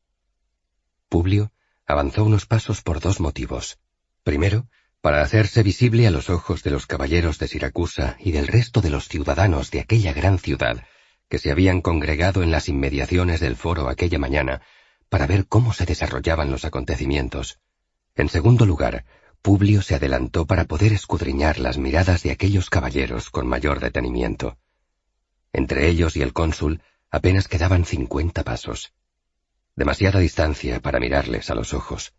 Publio avanzó unos pasos por dos motivos. Primero, para hacerse visible a los ojos de los caballeros de Siracusa y del resto de los ciudadanos de aquella gran ciudad, que se habían congregado en las inmediaciones del foro aquella mañana para ver cómo se desarrollaban los acontecimientos. En segundo lugar, Publio se adelantó para poder escudriñar las miradas de aquellos caballeros con mayor detenimiento. Entre ellos y el cónsul apenas quedaban cincuenta pasos. Demasiada distancia para mirarles a los ojos.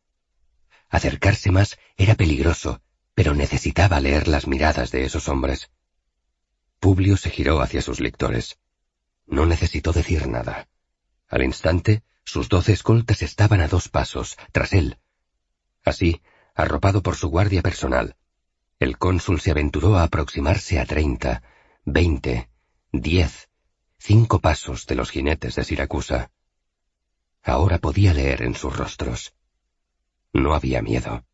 Acercarse más era peligroso, pero necesitaba leer las miradas de esos hombres. Publio se giró hacia sus lectores. No necesitó decir nada. Al instante, sus doce escoltas estaban a dos pasos, tras él. Así, arropado por su guardia personal, el cónsul se aventuró a aproximarse a treinta, veinte, diez, cinco pasos de los jinetes de Siracusa. Ahora podía leer en sus rostros. No había miedo.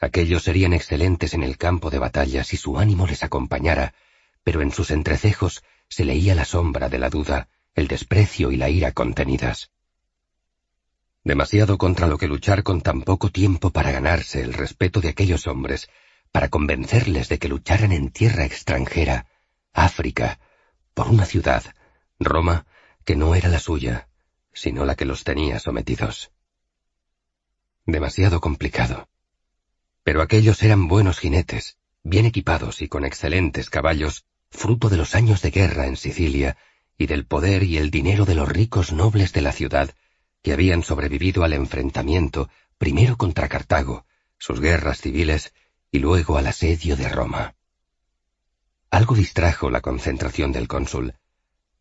Aquellos serían excelentes en el campo de batalla si su ánimo les acompañara, pero en sus entrecejos se leía la sombra de la duda, el desprecio y la ira contenidas. Demasiado contra lo que luchar con tan poco tiempo para ganarse el respeto de aquellos hombres, para convencerles de que lucharan en tierra extranjera, África, por una ciudad, Roma, que no era la suya, sino la que los tenía sometidos. Demasiado complicado. Pero aquellos eran buenos jinetes, bien equipados y con excelentes caballos, fruto de los años de guerra en Sicilia y del poder y el dinero de los ricos nobles de la ciudad que habían sobrevivido al enfrentamiento primero contra Cartago, sus guerras civiles y luego al asedio de Roma. Algo distrajo la concentración del cónsul.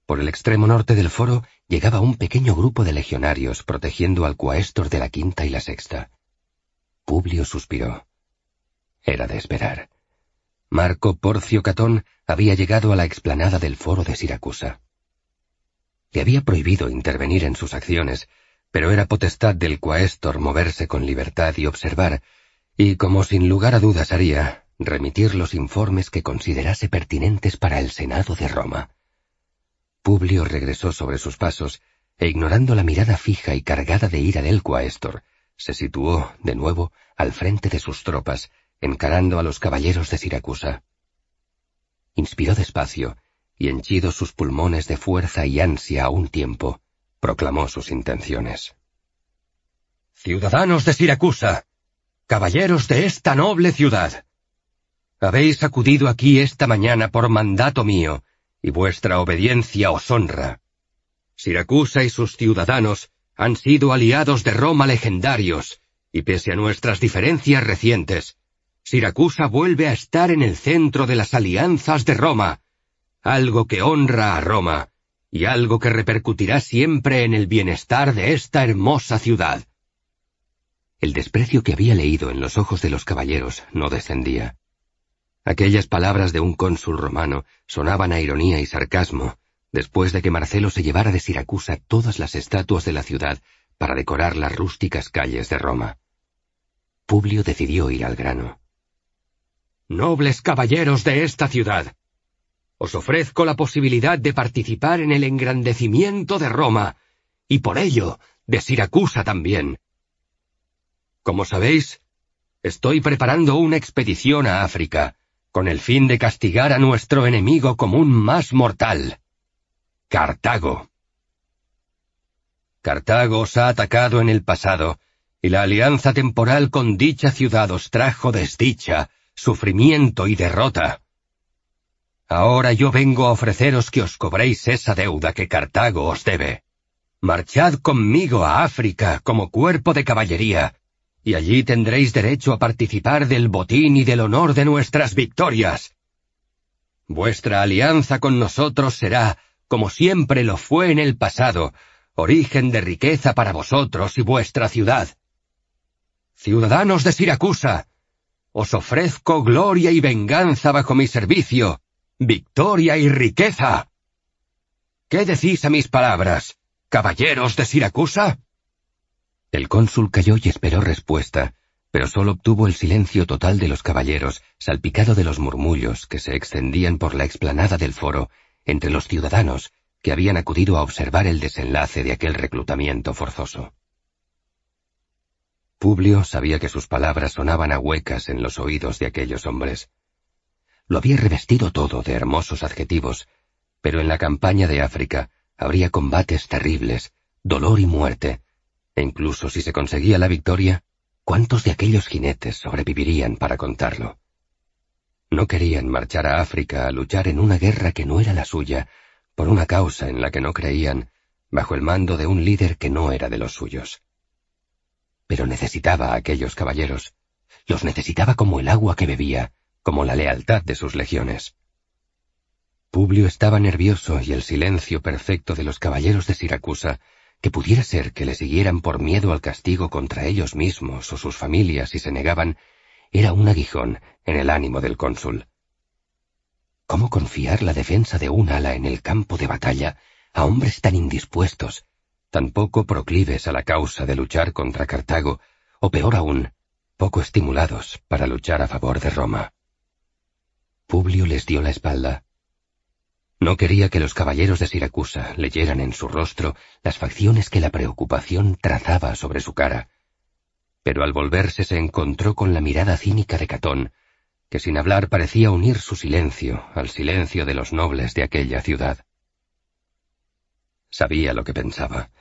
Por el extremo norte del foro llegaba un pequeño grupo de legionarios protegiendo al cuaestor de la quinta y la sexta. Publio suspiró. Era de esperar. Marco Porcio Catón había llegado a la explanada del foro de Siracusa. Le había prohibido intervenir en sus acciones, pero era potestad del cuaestor moverse con libertad y observar, y como sin lugar a dudas haría, remitir los informes que considerase pertinentes para el Senado de Roma. Publio regresó sobre sus pasos, e ignorando la mirada fija y cargada de ira del cuaestor, se situó, de nuevo, al frente de sus tropas, encarando a los caballeros de Siracusa. Inspiró despacio, y henchidos sus pulmones de fuerza y ansia a un tiempo, proclamó sus intenciones. Ciudadanos de Siracusa, caballeros de esta noble ciudad, habéis acudido aquí esta mañana por mandato mío, y vuestra obediencia os honra. Siracusa y sus ciudadanos han sido aliados de Roma legendarios, y pese a nuestras diferencias recientes, Siracusa vuelve a estar en el centro de las alianzas de Roma, algo que honra a Roma, y algo que repercutirá siempre en el bienestar de esta hermosa ciudad. El desprecio que había leído en los ojos de los caballeros no descendía. Aquellas palabras de un cónsul romano sonaban a ironía y sarcasmo, después de que Marcelo se llevara de Siracusa todas las estatuas de la ciudad para decorar las rústicas calles de Roma. Publio decidió ir al grano. Nobles caballeros de esta ciudad, os ofrezco la posibilidad de participar en el engrandecimiento de Roma, y por ello de Siracusa también. Como sabéis, estoy preparando una expedición a África, con el fin de castigar a nuestro enemigo común más mortal, Cartago. Cartago os ha atacado en el pasado, y la alianza temporal con dicha ciudad os trajo desdicha, sufrimiento y derrota. Ahora yo vengo a ofreceros que os cobréis esa deuda que Cartago os debe. Marchad conmigo a África como cuerpo de caballería, y allí tendréis derecho a participar del botín y del honor de nuestras victorias. Vuestra alianza con nosotros será, como siempre lo fue en el pasado, origen de riqueza para vosotros y vuestra ciudad. Ciudadanos de Siracusa, os ofrezco gloria y venganza bajo mi servicio, victoria y riqueza. ¿Qué decís a mis palabras, caballeros de Siracusa? El cónsul calló y esperó respuesta, pero solo obtuvo el silencio total de los caballeros, salpicado de los murmullos que se extendían por la explanada del foro entre los ciudadanos que habían acudido a observar el desenlace de aquel reclutamiento forzoso. Publio sabía que sus palabras sonaban a huecas en los oídos de aquellos hombres. Lo había revestido todo de hermosos adjetivos, pero en la campaña de África habría combates terribles, dolor y muerte, e incluso si se conseguía la victoria, ¿cuántos de aquellos jinetes sobrevivirían para contarlo? No querían marchar a África a luchar en una guerra que no era la suya, por una causa en la que no creían, bajo el mando de un líder que no era de los suyos. Pero necesitaba a aquellos caballeros, los necesitaba como el agua que bebía, como la lealtad de sus legiones. Publio estaba nervioso y el silencio perfecto de los caballeros de Siracusa que pudiera ser que le siguieran por miedo al castigo contra ellos mismos o sus familias si se negaban, era un aguijón en el ánimo del cónsul. ¿Cómo confiar la defensa de un ala en el campo de batalla a hombres tan indispuestos, tan poco proclives a la causa de luchar contra Cartago, o peor aún, poco estimulados para luchar a favor de Roma? Publio les dio la espalda, no quería que los caballeros de Siracusa leyeran en su rostro las facciones que la preocupación trazaba sobre su cara. Pero al volverse se encontró con la mirada cínica de Catón, que sin hablar parecía unir su silencio al silencio de los nobles de aquella ciudad. Sabía lo que pensaba.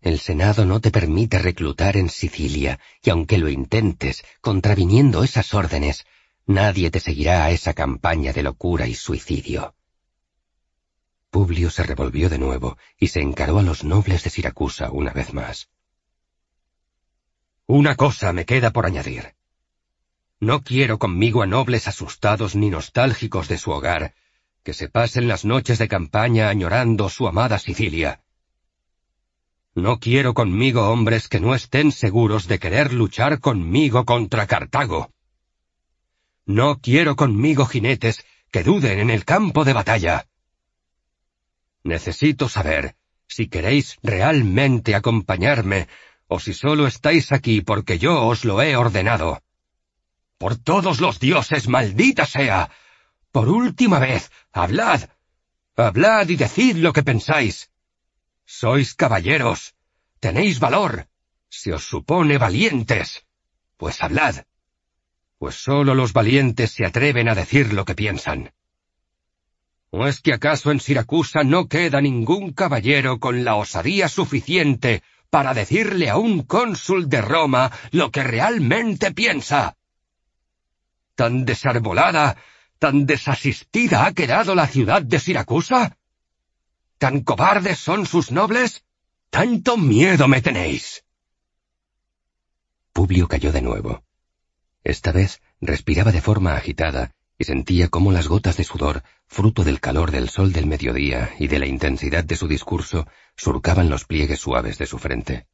El Senado no te permite reclutar en Sicilia, y aunque lo intentes, contraviniendo esas órdenes, nadie te seguirá a esa campaña de locura y suicidio. Publio se revolvió de nuevo y se encaró a los nobles de Siracusa una vez más. Una cosa me queda por añadir. No quiero conmigo a nobles asustados ni nostálgicos de su hogar, que se pasen las noches de campaña añorando su amada Sicilia. No quiero conmigo hombres que no estén seguros de querer luchar conmigo contra Cartago. No quiero conmigo jinetes que duden en el campo de batalla. Necesito saber si queréis realmente acompañarme o si solo estáis aquí porque yo os lo he ordenado. Por todos los dioses, maldita sea. Por última vez, hablad. Hablad y decid lo que pensáis. Sois caballeros. Tenéis valor. Se os supone valientes. Pues hablad. Pues sólo los valientes se atreven a decir lo que piensan. ¿O es que acaso en Siracusa no queda ningún caballero con la osadía suficiente para decirle a un cónsul de Roma lo que realmente piensa? ¿Tan desarbolada, tan desasistida ha quedado la ciudad de Siracusa? ¿Tan cobardes son sus nobles? ¿Tanto miedo me tenéis? Publio cayó de nuevo. Esta vez respiraba de forma agitada y sentía cómo las gotas de sudor, fruto del calor del sol del mediodía y de la intensidad de su discurso, surcaban los pliegues suaves de su frente.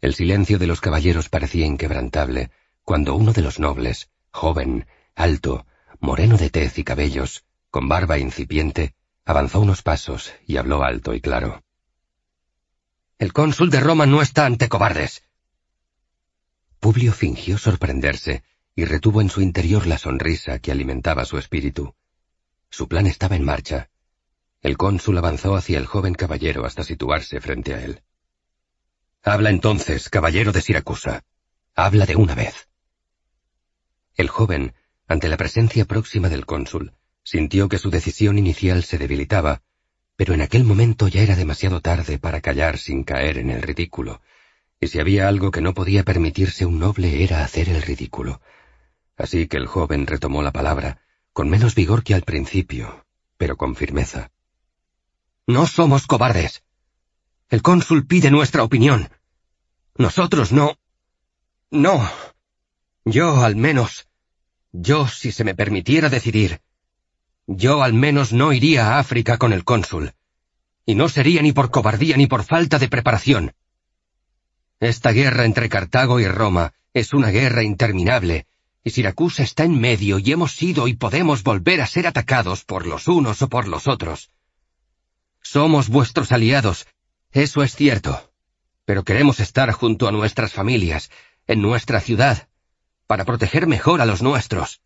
El silencio de los caballeros parecía inquebrantable, cuando uno de los nobles, joven, alto, moreno de tez y cabellos, con barba incipiente, avanzó unos pasos y habló alto y claro. El cónsul de Roma no está ante cobardes. Publio fingió sorprenderse y retuvo en su interior la sonrisa que alimentaba su espíritu. Su plan estaba en marcha. El cónsul avanzó hacia el joven caballero hasta situarse frente a él. Habla entonces, caballero de Siracusa. Habla de una vez. El joven, ante la presencia próxima del cónsul, sintió que su decisión inicial se debilitaba, pero en aquel momento ya era demasiado tarde para callar sin caer en el ridículo, y si había algo que no podía permitirse un noble era hacer el ridículo, Así que el joven retomó la palabra, con menos vigor que al principio, pero con firmeza. No somos cobardes. El cónsul pide nuestra opinión. Nosotros no. No. Yo al menos. Yo, si se me permitiera decidir. Yo al menos no iría a África con el cónsul. Y no sería ni por cobardía ni por falta de preparación. Esta guerra entre Cartago y Roma es una guerra interminable, y Siracusa está en medio y hemos sido y podemos volver a ser atacados por los unos o por los otros. Somos vuestros aliados, eso es cierto, pero queremos estar junto a nuestras familias, en nuestra ciudad, para proteger mejor a los nuestros.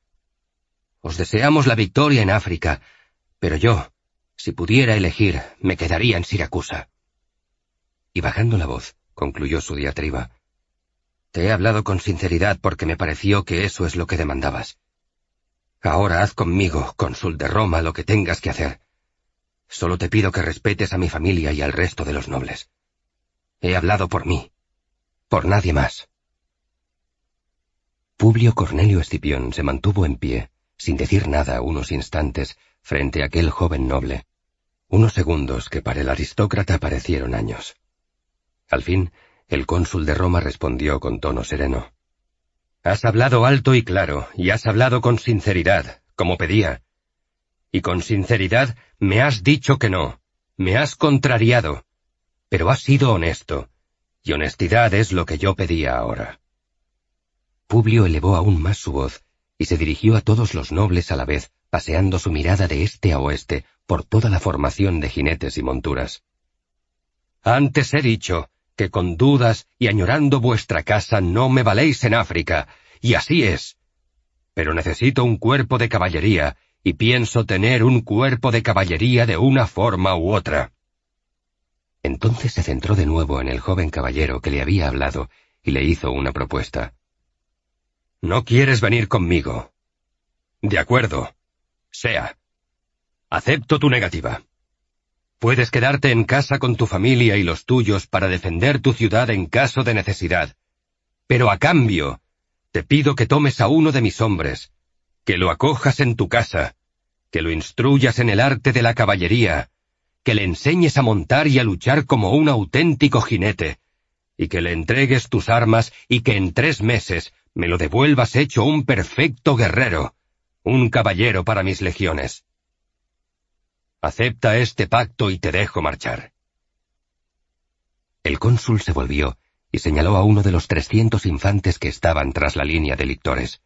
Os deseamos la victoria en África, pero yo, si pudiera elegir, me quedaría en Siracusa. Y bajando la voz, concluyó su diatriba, te he hablado con sinceridad porque me pareció que eso es lo que demandabas. Ahora haz conmigo, cónsul de Roma, lo que tengas que hacer. Solo te pido que respetes a mi familia y al resto de los nobles. He hablado por mí, por nadie más. Publio Cornelio Escipión se mantuvo en pie, sin decir nada unos instantes, frente a aquel joven noble, unos segundos que para el aristócrata parecieron años. Al fin, el cónsul de Roma respondió con tono sereno. Has hablado alto y claro, y has hablado con sinceridad, como pedía. Y con sinceridad me has dicho que no, me has contrariado, pero has sido honesto, y honestidad es lo que yo pedía ahora. Publio elevó aún más su voz, y se dirigió a todos los nobles a la vez, paseando su mirada de este a oeste por toda la formación de jinetes y monturas. Antes he dicho, que con dudas y añorando vuestra casa no me valéis en África, y así es. Pero necesito un cuerpo de caballería, y pienso tener un cuerpo de caballería de una forma u otra. Entonces se centró de nuevo en el joven caballero que le había hablado y le hizo una propuesta. No quieres venir conmigo. De acuerdo. Sea. Acepto tu negativa. Puedes quedarte en casa con tu familia y los tuyos para defender tu ciudad en caso de necesidad. Pero a cambio, te pido que tomes a uno de mis hombres, que lo acojas en tu casa, que lo instruyas en el arte de la caballería, que le enseñes a montar y a luchar como un auténtico jinete, y que le entregues tus armas y que en tres meses me lo devuelvas hecho un perfecto guerrero, un caballero para mis legiones. Acepta este pacto y te dejo marchar. El cónsul se volvió y señaló a uno de los trescientos infantes que estaban tras la línea de lictores.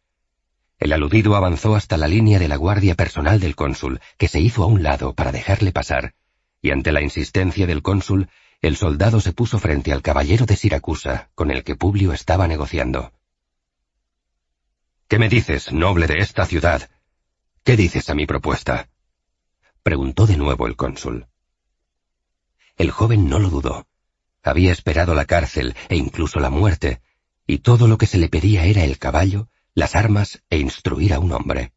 El aludido avanzó hasta la línea de la guardia personal del cónsul, que se hizo a un lado para dejarle pasar, y ante la insistencia del cónsul, el soldado se puso frente al caballero de Siracusa, con el que Publio estaba negociando. ¿Qué me dices, noble de esta ciudad? ¿Qué dices a mi propuesta? Preguntó de nuevo el cónsul. El joven no lo dudó. Había esperado la cárcel e incluso la muerte, y todo lo que se le pedía era el caballo, las armas e instruir a un hombre.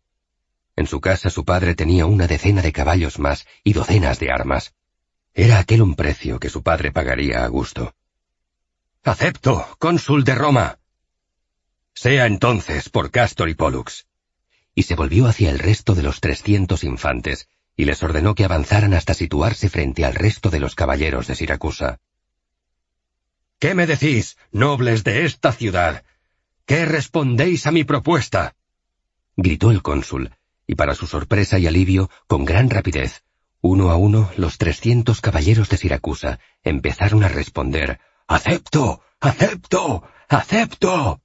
En su casa su padre tenía una decena de caballos más y docenas de armas. Era aquel un precio que su padre pagaría a gusto. Acepto, cónsul de Roma. Sea entonces por Castor y Pollux. Y se volvió hacia el resto de los trescientos infantes, y les ordenó que avanzaran hasta situarse frente al resto de los caballeros de Siracusa. ¿Qué me decís, nobles de esta ciudad? ¿Qué respondéis a mi propuesta? gritó el cónsul, y para su sorpresa y alivio, con gran rapidez, uno a uno los trescientos caballeros de Siracusa empezaron a responder Acepto. Acepto. Acepto.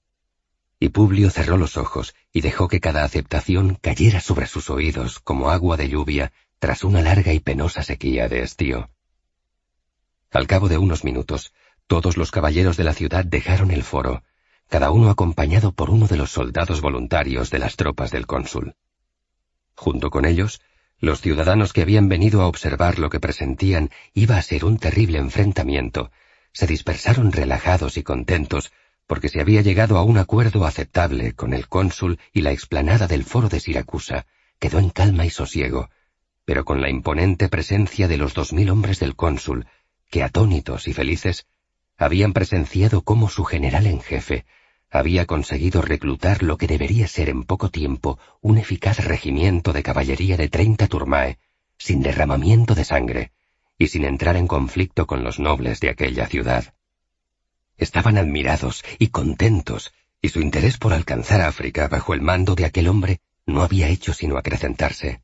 Y Publio cerró los ojos y dejó que cada aceptación cayera sobre sus oídos como agua de lluvia tras una larga y penosa sequía de estío. Al cabo de unos minutos, todos los caballeros de la ciudad dejaron el foro, cada uno acompañado por uno de los soldados voluntarios de las tropas del cónsul. Junto con ellos, los ciudadanos que habían venido a observar lo que presentían iba a ser un terrible enfrentamiento, se dispersaron relajados y contentos porque se había llegado a un acuerdo aceptable con el cónsul y la explanada del foro de Siracusa quedó en calma y sosiego, pero con la imponente presencia de los dos mil hombres del cónsul, que atónitos y felices habían presenciado cómo su general en jefe había conseguido reclutar lo que debería ser en poco tiempo un eficaz regimiento de caballería de treinta turmae, sin derramamiento de sangre y sin entrar en conflicto con los nobles de aquella ciudad. Estaban admirados y contentos, y su interés por alcanzar África bajo el mando de aquel hombre no había hecho sino acrecentarse.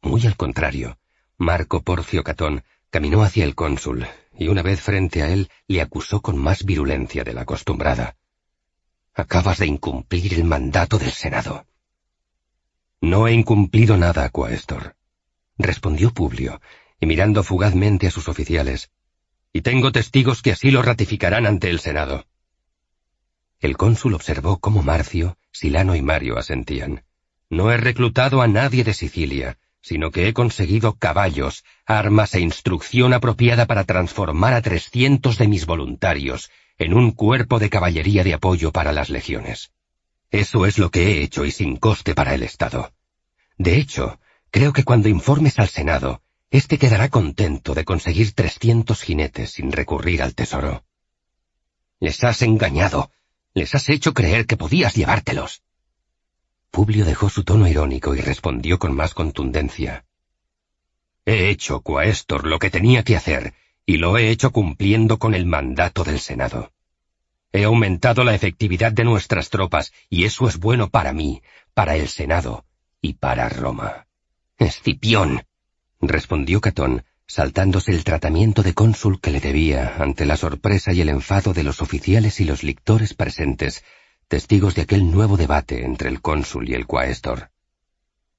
Muy al contrario, Marco Porcio Catón caminó hacia el cónsul, y una vez frente a él le acusó con más virulencia de la acostumbrada. Acabas de incumplir el mandato del Senado. No he incumplido nada, Quaestor, respondió Publio, y mirando fugazmente a sus oficiales, y tengo testigos que así lo ratificarán ante el Senado. El cónsul observó cómo Marcio, Silano y Mario asentían. No he reclutado a nadie de Sicilia, sino que he conseguido caballos, armas e instrucción apropiada para transformar a trescientos de mis voluntarios en un cuerpo de caballería de apoyo para las legiones. Eso es lo que he hecho y sin coste para el Estado. De hecho, creo que cuando informes al Senado, éste quedará contento de conseguir trescientos jinetes sin recurrir al tesoro. Les has engañado, les has hecho creer que podías llevártelos. Publio dejó su tono irónico y respondió con más contundencia. He hecho, Quaestor, lo que tenía que hacer, y lo he hecho cumpliendo con el mandato del Senado. He aumentado la efectividad de nuestras tropas, y eso es bueno para mí, para el Senado y para Roma. Escipión, respondió Catón, saltándose el tratamiento de cónsul que le debía ante la sorpresa y el enfado de los oficiales y los lictores presentes, testigos de aquel nuevo debate entre el cónsul y el quaestor.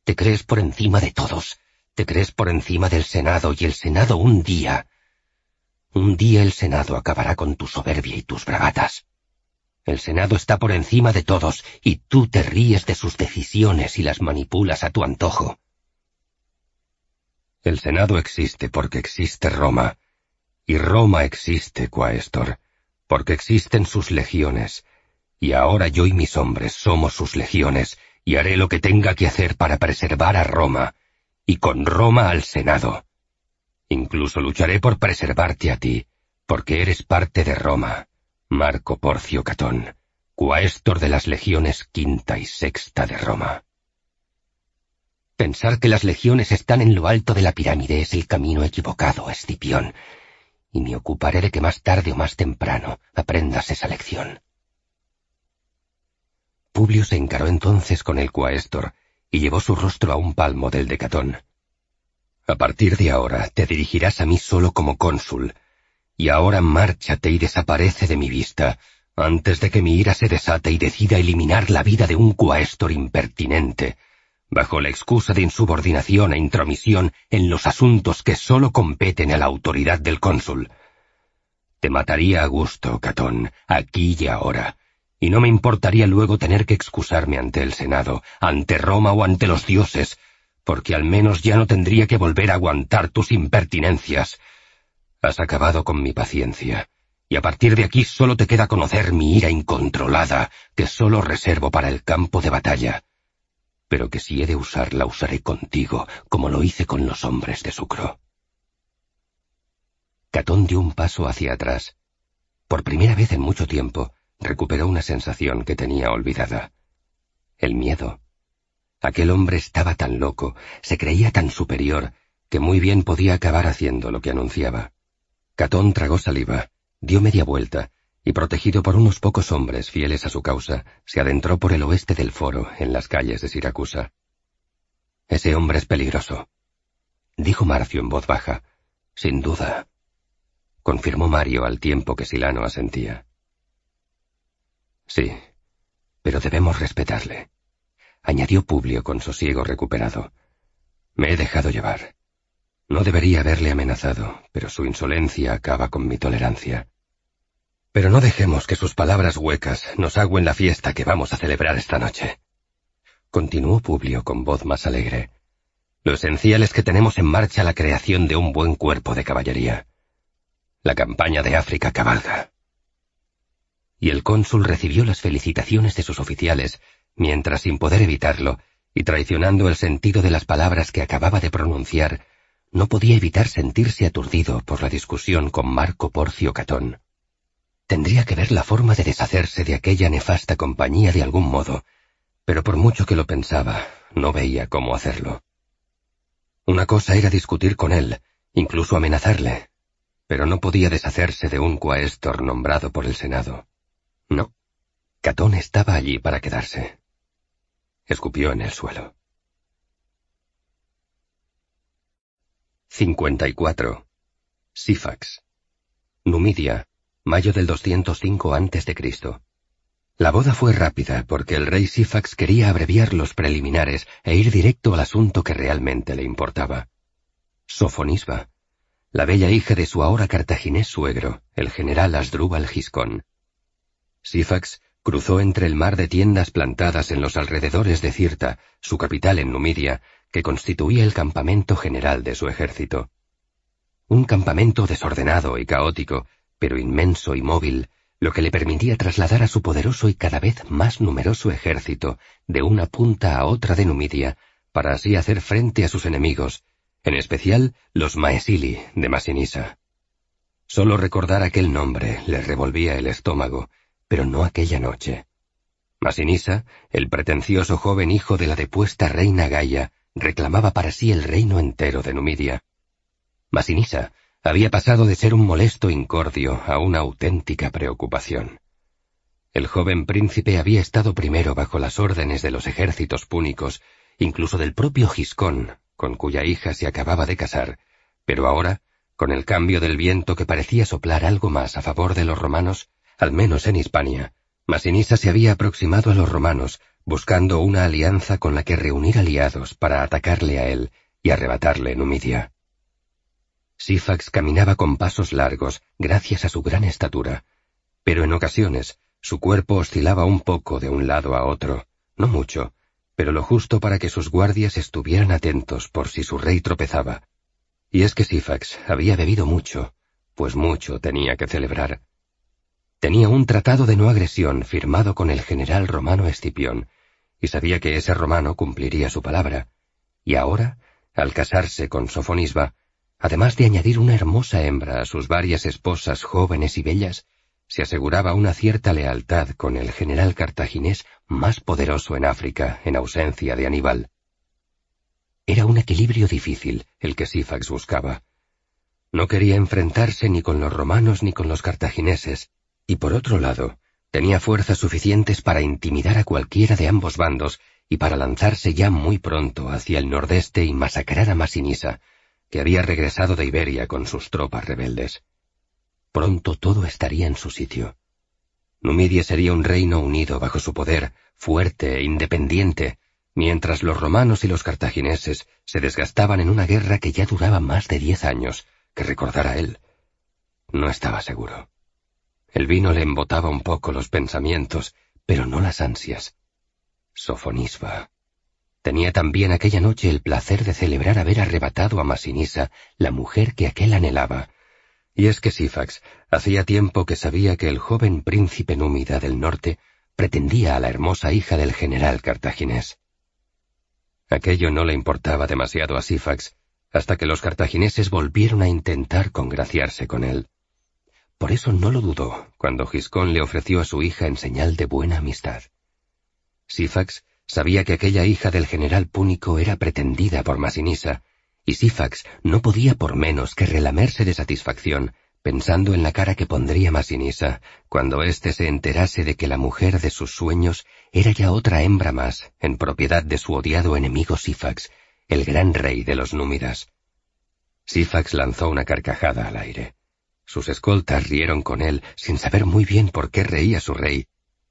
Te crees por encima de todos, te crees por encima del Senado y el Senado un día un día el Senado acabará con tu soberbia y tus bravatas. El Senado está por encima de todos y tú te ríes de sus decisiones y las manipulas a tu antojo. El Senado existe porque existe Roma, y Roma existe, Quaestor, porque existen sus legiones, y ahora yo y mis hombres somos sus legiones, y haré lo que tenga que hacer para preservar a Roma, y con Roma al Senado. Incluso lucharé por preservarte a ti, porque eres parte de Roma, Marco Porcio Catón, cuaestor de las legiones quinta y sexta de Roma. Pensar que las legiones están en lo alto de la pirámide es el camino equivocado, Escipión, y me ocuparé de que más tarde o más temprano aprendas esa lección. Publio se encaró entonces con el cuaestor y llevó su rostro a un palmo del decatón. A partir de ahora te dirigirás a mí solo como cónsul, y ahora márchate y desaparece de mi vista, antes de que mi ira se desate y decida eliminar la vida de un cuaestor impertinente, bajo la excusa de insubordinación e intromisión en los asuntos que sólo competen a la autoridad del cónsul. Te mataría a gusto, Catón, aquí y ahora, y no me importaría luego tener que excusarme ante el Senado, ante Roma o ante los dioses, porque al menos ya no tendría que volver a aguantar tus impertinencias. Has acabado con mi paciencia, y a partir de aquí solo te queda conocer mi ira incontrolada, que solo reservo para el campo de batalla pero que si he de usarla usaré contigo, como lo hice con los hombres de Sucro. Catón dio un paso hacia atrás. Por primera vez en mucho tiempo, recuperó una sensación que tenía olvidada. El miedo. Aquel hombre estaba tan loco, se creía tan superior, que muy bien podía acabar haciendo lo que anunciaba. Catón tragó saliva, dio media vuelta, y protegido por unos pocos hombres fieles a su causa, se adentró por el oeste del foro, en las calles de Siracusa. Ese hombre es peligroso, dijo Marcio en voz baja. Sin duda, confirmó Mario al tiempo que Silano asentía. Sí, pero debemos respetarle, añadió Publio con sosiego recuperado. Me he dejado llevar. No debería haberle amenazado, pero su insolencia acaba con mi tolerancia. Pero no dejemos que sus palabras huecas nos agüen la fiesta que vamos a celebrar esta noche. Continuó Publio con voz más alegre. Lo esencial es que tenemos en marcha la creación de un buen cuerpo de caballería. La campaña de África cabalga. Y el cónsul recibió las felicitaciones de sus oficiales, mientras sin poder evitarlo, y traicionando el sentido de las palabras que acababa de pronunciar, no podía evitar sentirse aturdido por la discusión con Marco Porcio Catón. Tendría que ver la forma de deshacerse de aquella nefasta compañía de algún modo, pero por mucho que lo pensaba, no veía cómo hacerlo. Una cosa era discutir con él, incluso amenazarle, pero no podía deshacerse de un cuaestor nombrado por el Senado. No, Catón estaba allí para quedarse. Escupió en el suelo. 54. Sifax. Numidia, mayo del 205 a.C. La boda fue rápida porque el rey Sifax quería abreviar los preliminares e ir directo al asunto que realmente le importaba. Sofonisba, la bella hija de su ahora cartaginés suegro, el general Asdrúbal Giscón. Sifax cruzó entre el mar de tiendas plantadas en los alrededores de Cirta, su capital en Numidia, que constituía el campamento general de su ejército. Un campamento desordenado y caótico, pero inmenso y móvil, lo que le permitía trasladar a su poderoso y cada vez más numeroso ejército de una punta a otra de Numidia, para así hacer frente a sus enemigos, en especial los Maesili de Masinisa. Solo recordar aquel nombre le revolvía el estómago, pero no aquella noche. Masinisa, el pretencioso joven hijo de la depuesta reina Gaia, reclamaba para sí el reino entero de Numidia. Masinisa, había pasado de ser un molesto incordio a una auténtica preocupación. El joven príncipe había estado primero bajo las órdenes de los ejércitos púnicos, incluso del propio Giscón, con cuya hija se acababa de casar, pero ahora, con el cambio del viento que parecía soplar algo más a favor de los romanos, al menos en Hispania, Masinisa se había aproximado a los romanos, buscando una alianza con la que reunir aliados para atacarle a él y arrebatarle Numidia. Sifax caminaba con pasos largos, gracias a su gran estatura, pero en ocasiones su cuerpo oscilaba un poco de un lado a otro, no mucho, pero lo justo para que sus guardias estuvieran atentos por si su rey tropezaba. Y es que Sifax había bebido mucho, pues mucho tenía que celebrar. Tenía un tratado de no agresión firmado con el general romano Escipión, y sabía que ese romano cumpliría su palabra, y ahora, al casarse con Sofonisba, además de añadir una hermosa hembra a sus varias esposas jóvenes y bellas, se aseguraba una cierta lealtad con el general cartaginés más poderoso en África en ausencia de Aníbal. Era un equilibrio difícil el que Sifax buscaba. No quería enfrentarse ni con los romanos ni con los cartagineses, y por otro lado, tenía fuerzas suficientes para intimidar a cualquiera de ambos bandos y para lanzarse ya muy pronto hacia el nordeste y masacrar a Masinisa, que había regresado de Iberia con sus tropas rebeldes. Pronto todo estaría en su sitio. Numidia sería un reino unido bajo su poder, fuerte e independiente, mientras los romanos y los cartagineses se desgastaban en una guerra que ya duraba más de diez años, que recordara él. No estaba seguro. El vino le embotaba un poco los pensamientos, pero no las ansias. Sofonisba. Tenía también aquella noche el placer de celebrar haber arrebatado a Masinisa, la mujer que aquel anhelaba. Y es que Sifax hacía tiempo que sabía que el joven príncipe númida del norte pretendía a la hermosa hija del general cartaginés. Aquello no le importaba demasiado a Sifax hasta que los cartagineses volvieron a intentar congraciarse con él. Por eso no lo dudó cuando Giscón le ofreció a su hija en señal de buena amistad. Sifax sabía que aquella hija del general púnico era pretendida por Masinisa, y Sifax no podía por menos que relamerse de satisfacción pensando en la cara que pondría Masinisa cuando éste se enterase de que la mujer de sus sueños era ya otra hembra más en propiedad de su odiado enemigo Sifax, el gran rey de los númidas. Sifax lanzó una carcajada al aire. Sus escoltas rieron con él sin saber muy bien por qué reía su rey,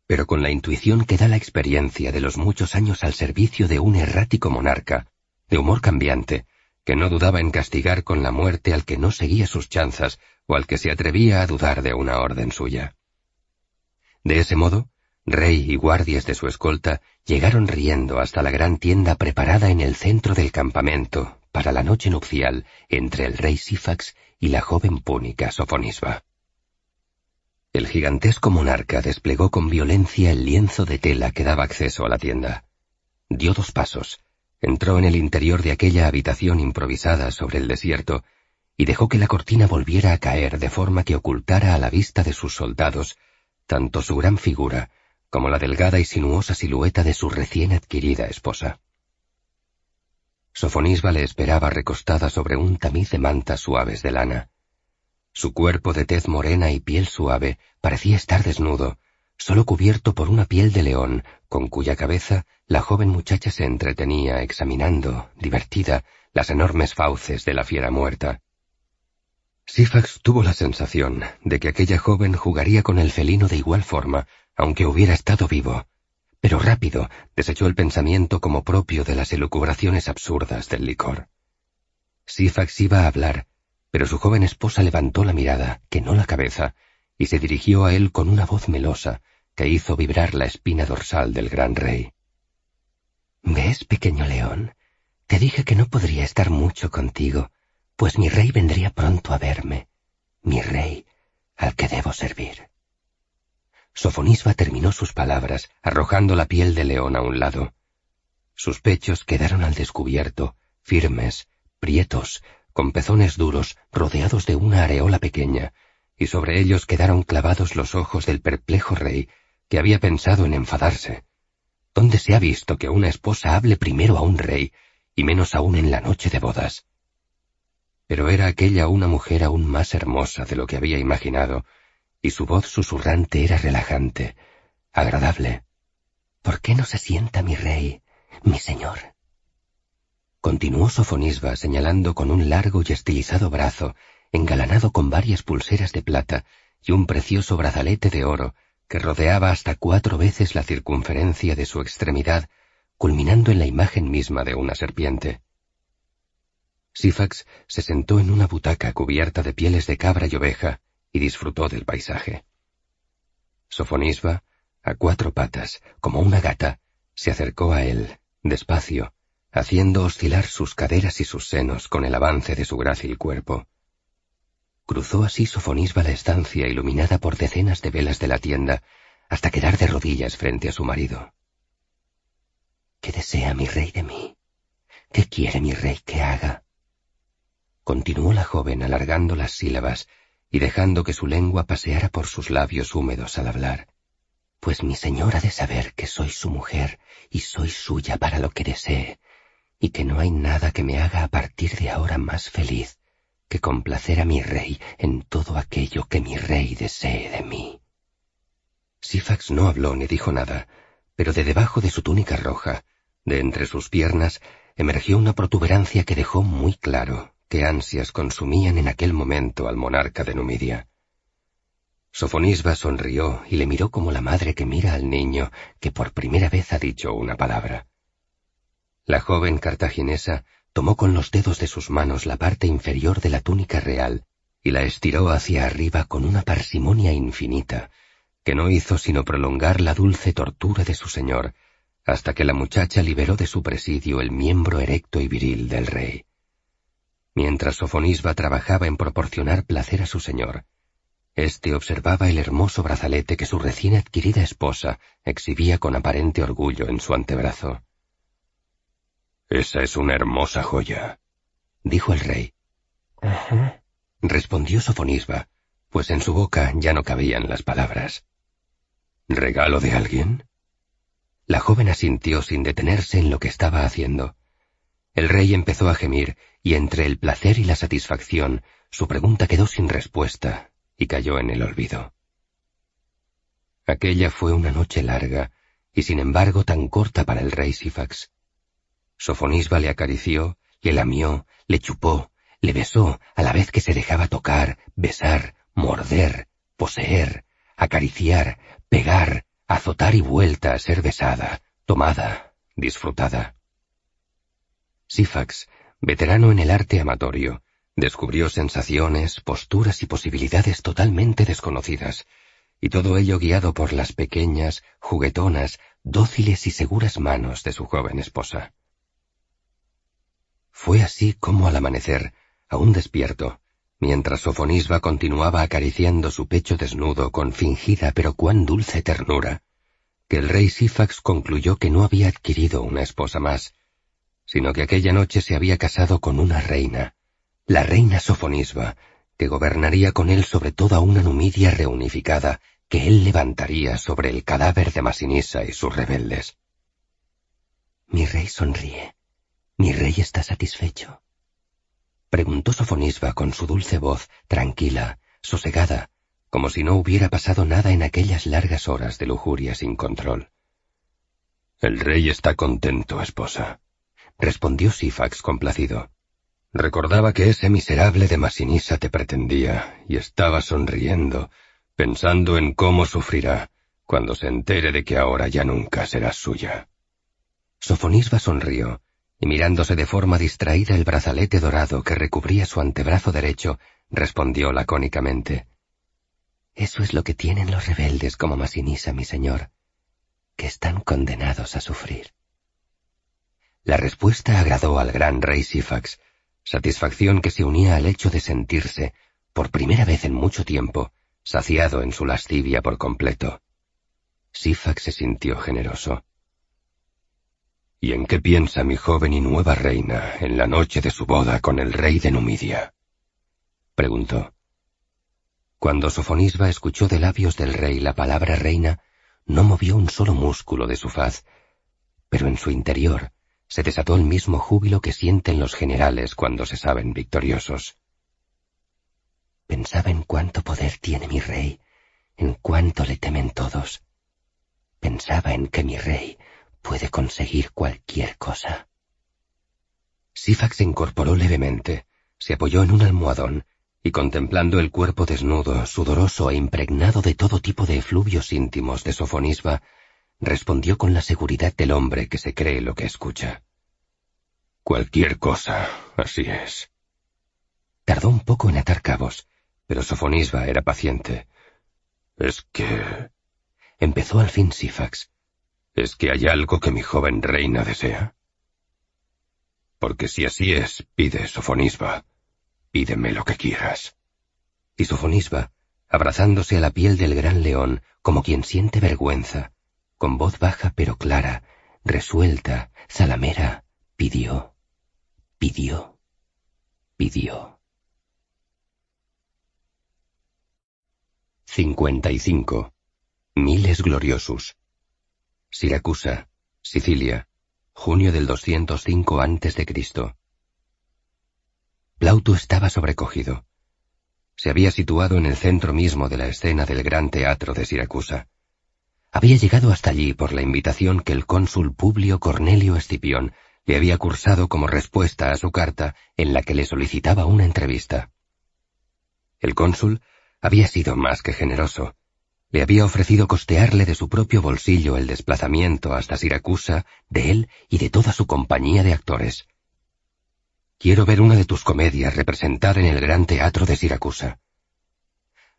pero con la intuición que da la experiencia de los muchos años al servicio de un errático monarca, de humor cambiante, que no dudaba en castigar con la muerte al que no seguía sus chanzas o al que se atrevía a dudar de una orden suya. De ese modo, rey y guardias de su escolta llegaron riendo hasta la gran tienda preparada en el centro del campamento para la noche nupcial entre el rey Sifax y la joven púnica Sofonisba. El gigantesco monarca desplegó con violencia el lienzo de tela que daba acceso a la tienda. Dio dos pasos, entró en el interior de aquella habitación improvisada sobre el desierto y dejó que la cortina volviera a caer de forma que ocultara a la vista de sus soldados tanto su gran figura como la delgada y sinuosa silueta de su recién adquirida esposa. Sofonisba le esperaba recostada sobre un tamiz de mantas suaves de lana. Su cuerpo de tez morena y piel suave parecía estar desnudo, solo cubierto por una piel de león, con cuya cabeza la joven muchacha se entretenía examinando, divertida, las enormes fauces de la fiera muerta. Sifax tuvo la sensación de que aquella joven jugaría con el felino de igual forma, aunque hubiera estado vivo, pero rápido desechó el pensamiento como propio de las elucubraciones absurdas del licor. Sifax iba a hablar, pero su joven esposa levantó la mirada, que no la cabeza, y se dirigió a él con una voz melosa que hizo vibrar la espina dorsal del gran rey. ¿Ves, pequeño león? Te dije que no podría estar mucho contigo, pues mi rey vendría pronto a verme, mi rey al que debo servir. Sofonisba terminó sus palabras, arrojando la piel de león a un lado. Sus pechos quedaron al descubierto, firmes, prietos, con pezones duros, rodeados de una areola pequeña, y sobre ellos quedaron clavados los ojos del perplejo rey, que había pensado en enfadarse. ¿Dónde se ha visto que una esposa hable primero a un rey, y menos aún en la noche de bodas? pero era aquella una mujer aún más hermosa de lo que había imaginado, y su voz susurrante era relajante, agradable. ¿Por qué no se sienta mi rey, mi señor? Continuó Sofonisba señalando con un largo y estilizado brazo, engalanado con varias pulseras de plata y un precioso brazalete de oro que rodeaba hasta cuatro veces la circunferencia de su extremidad, culminando en la imagen misma de una serpiente. Sifax se sentó en una butaca cubierta de pieles de cabra y oveja y disfrutó del paisaje. Sofonisba, a cuatro patas, como una gata, se acercó a él, despacio, haciendo oscilar sus caderas y sus senos con el avance de su grácil cuerpo. Cruzó así Sofonisba la estancia iluminada por decenas de velas de la tienda, hasta quedar de rodillas frente a su marido. ¿Qué desea mi rey de mí? ¿Qué quiere mi rey que haga? continuó la joven alargando las sílabas y dejando que su lengua paseara por sus labios húmedos al hablar. Pues mi señor ha de saber que soy su mujer y soy suya para lo que desee, y que no hay nada que me haga a partir de ahora más feliz que complacer a mi rey en todo aquello que mi rey desee de mí. Sifax no habló ni dijo nada, pero de debajo de su túnica roja, de entre sus piernas, emergió una protuberancia que dejó muy claro qué ansias consumían en aquel momento al monarca de Numidia. Sofonisba sonrió y le miró como la madre que mira al niño que por primera vez ha dicho una palabra. La joven cartaginesa tomó con los dedos de sus manos la parte inferior de la túnica real y la estiró hacia arriba con una parsimonia infinita, que no hizo sino prolongar la dulce tortura de su señor, hasta que la muchacha liberó de su presidio el miembro erecto y viril del rey. Mientras Sofonisba trabajaba en proporcionar placer a su señor, éste observaba el hermoso brazalete que su recién adquirida esposa exhibía con aparente orgullo en su antebrazo. Esa es una hermosa joya, dijo el rey. Respondió Sofonisba, pues en su boca ya no cabían las palabras. ¿Regalo de alguien? La joven asintió sin detenerse en lo que estaba haciendo. El rey empezó a gemir, y entre el placer y la satisfacción, su pregunta quedó sin respuesta y cayó en el olvido. Aquella fue una noche larga, y sin embargo tan corta para el rey Sifax. Sofonisba le acarició, le lamió, le chupó, le besó a la vez que se dejaba tocar, besar, morder, poseer, acariciar, pegar, azotar y vuelta a ser besada, tomada, disfrutada. Sifax, veterano en el arte amatorio, descubrió sensaciones, posturas y posibilidades totalmente desconocidas, y todo ello guiado por las pequeñas, juguetonas, dóciles y seguras manos de su joven esposa. Fue así como al amanecer, aún despierto, mientras Sofonisba continuaba acariciando su pecho desnudo con fingida pero cuán dulce ternura, que el rey Sifax concluyó que no había adquirido una esposa más, sino que aquella noche se había casado con una reina, la reina Sofonisba, que gobernaría con él sobre toda una Numidia reunificada que él levantaría sobre el cadáver de Masinisa y sus rebeldes. Mi rey sonríe. Mi rey está satisfecho preguntó Sofonisba con su dulce voz, tranquila, sosegada, como si no hubiera pasado nada en aquellas largas horas de lujuria sin control. El rey está contento, esposa, respondió Sifax complacido. Recordaba que ese miserable de Masinisa te pretendía y estaba sonriendo, pensando en cómo sufrirá cuando se entere de que ahora ya nunca serás suya. Sofonisba sonrió, y mirándose de forma distraída el brazalete dorado que recubría su antebrazo derecho, respondió lacónicamente. Eso es lo que tienen los rebeldes como Masinisa, mi señor, que están condenados a sufrir. La respuesta agradó al gran rey Sifax, satisfacción que se unía al hecho de sentirse, por primera vez en mucho tiempo, saciado en su lascivia por completo. Sifax se sintió generoso. ¿Y en qué piensa mi joven y nueva reina en la noche de su boda con el rey de Numidia? preguntó. Cuando Sofonisba escuchó de labios del rey la palabra reina, no movió un solo músculo de su faz, pero en su interior se desató el mismo júbilo que sienten los generales cuando se saben victoriosos. Pensaba en cuánto poder tiene mi rey, en cuánto le temen todos. Pensaba en que mi rey puede conseguir cualquier cosa. Sifax se incorporó levemente, se apoyó en un almohadón y contemplando el cuerpo desnudo, sudoroso e impregnado de todo tipo de efluvios íntimos de Sofonisba, respondió con la seguridad del hombre que se cree lo que escucha. Cualquier cosa, así es. Tardó un poco en atar cabos, pero Sofonisba era paciente. Es que... Empezó al fin Sifax. ¿Es que hay algo que mi joven reina desea? Porque si así es, pide, Sofonisba. Pídeme lo que quieras. Y Sofonisba, abrazándose a la piel del gran león, como quien siente vergüenza, con voz baja pero clara, resuelta, zalamera, pidió, pidió, pidió. 55. Miles gloriosos. Siracusa, Sicilia, junio del 205 a.C. Plauto estaba sobrecogido. Se había situado en el centro mismo de la escena del gran teatro de Siracusa. Había llegado hasta allí por la invitación que el cónsul Publio Cornelio Escipión le había cursado como respuesta a su carta en la que le solicitaba una entrevista. El cónsul había sido más que generoso. Le había ofrecido costearle de su propio bolsillo el desplazamiento hasta Siracusa de él y de toda su compañía de actores. Quiero ver una de tus comedias representada en el Gran Teatro de Siracusa.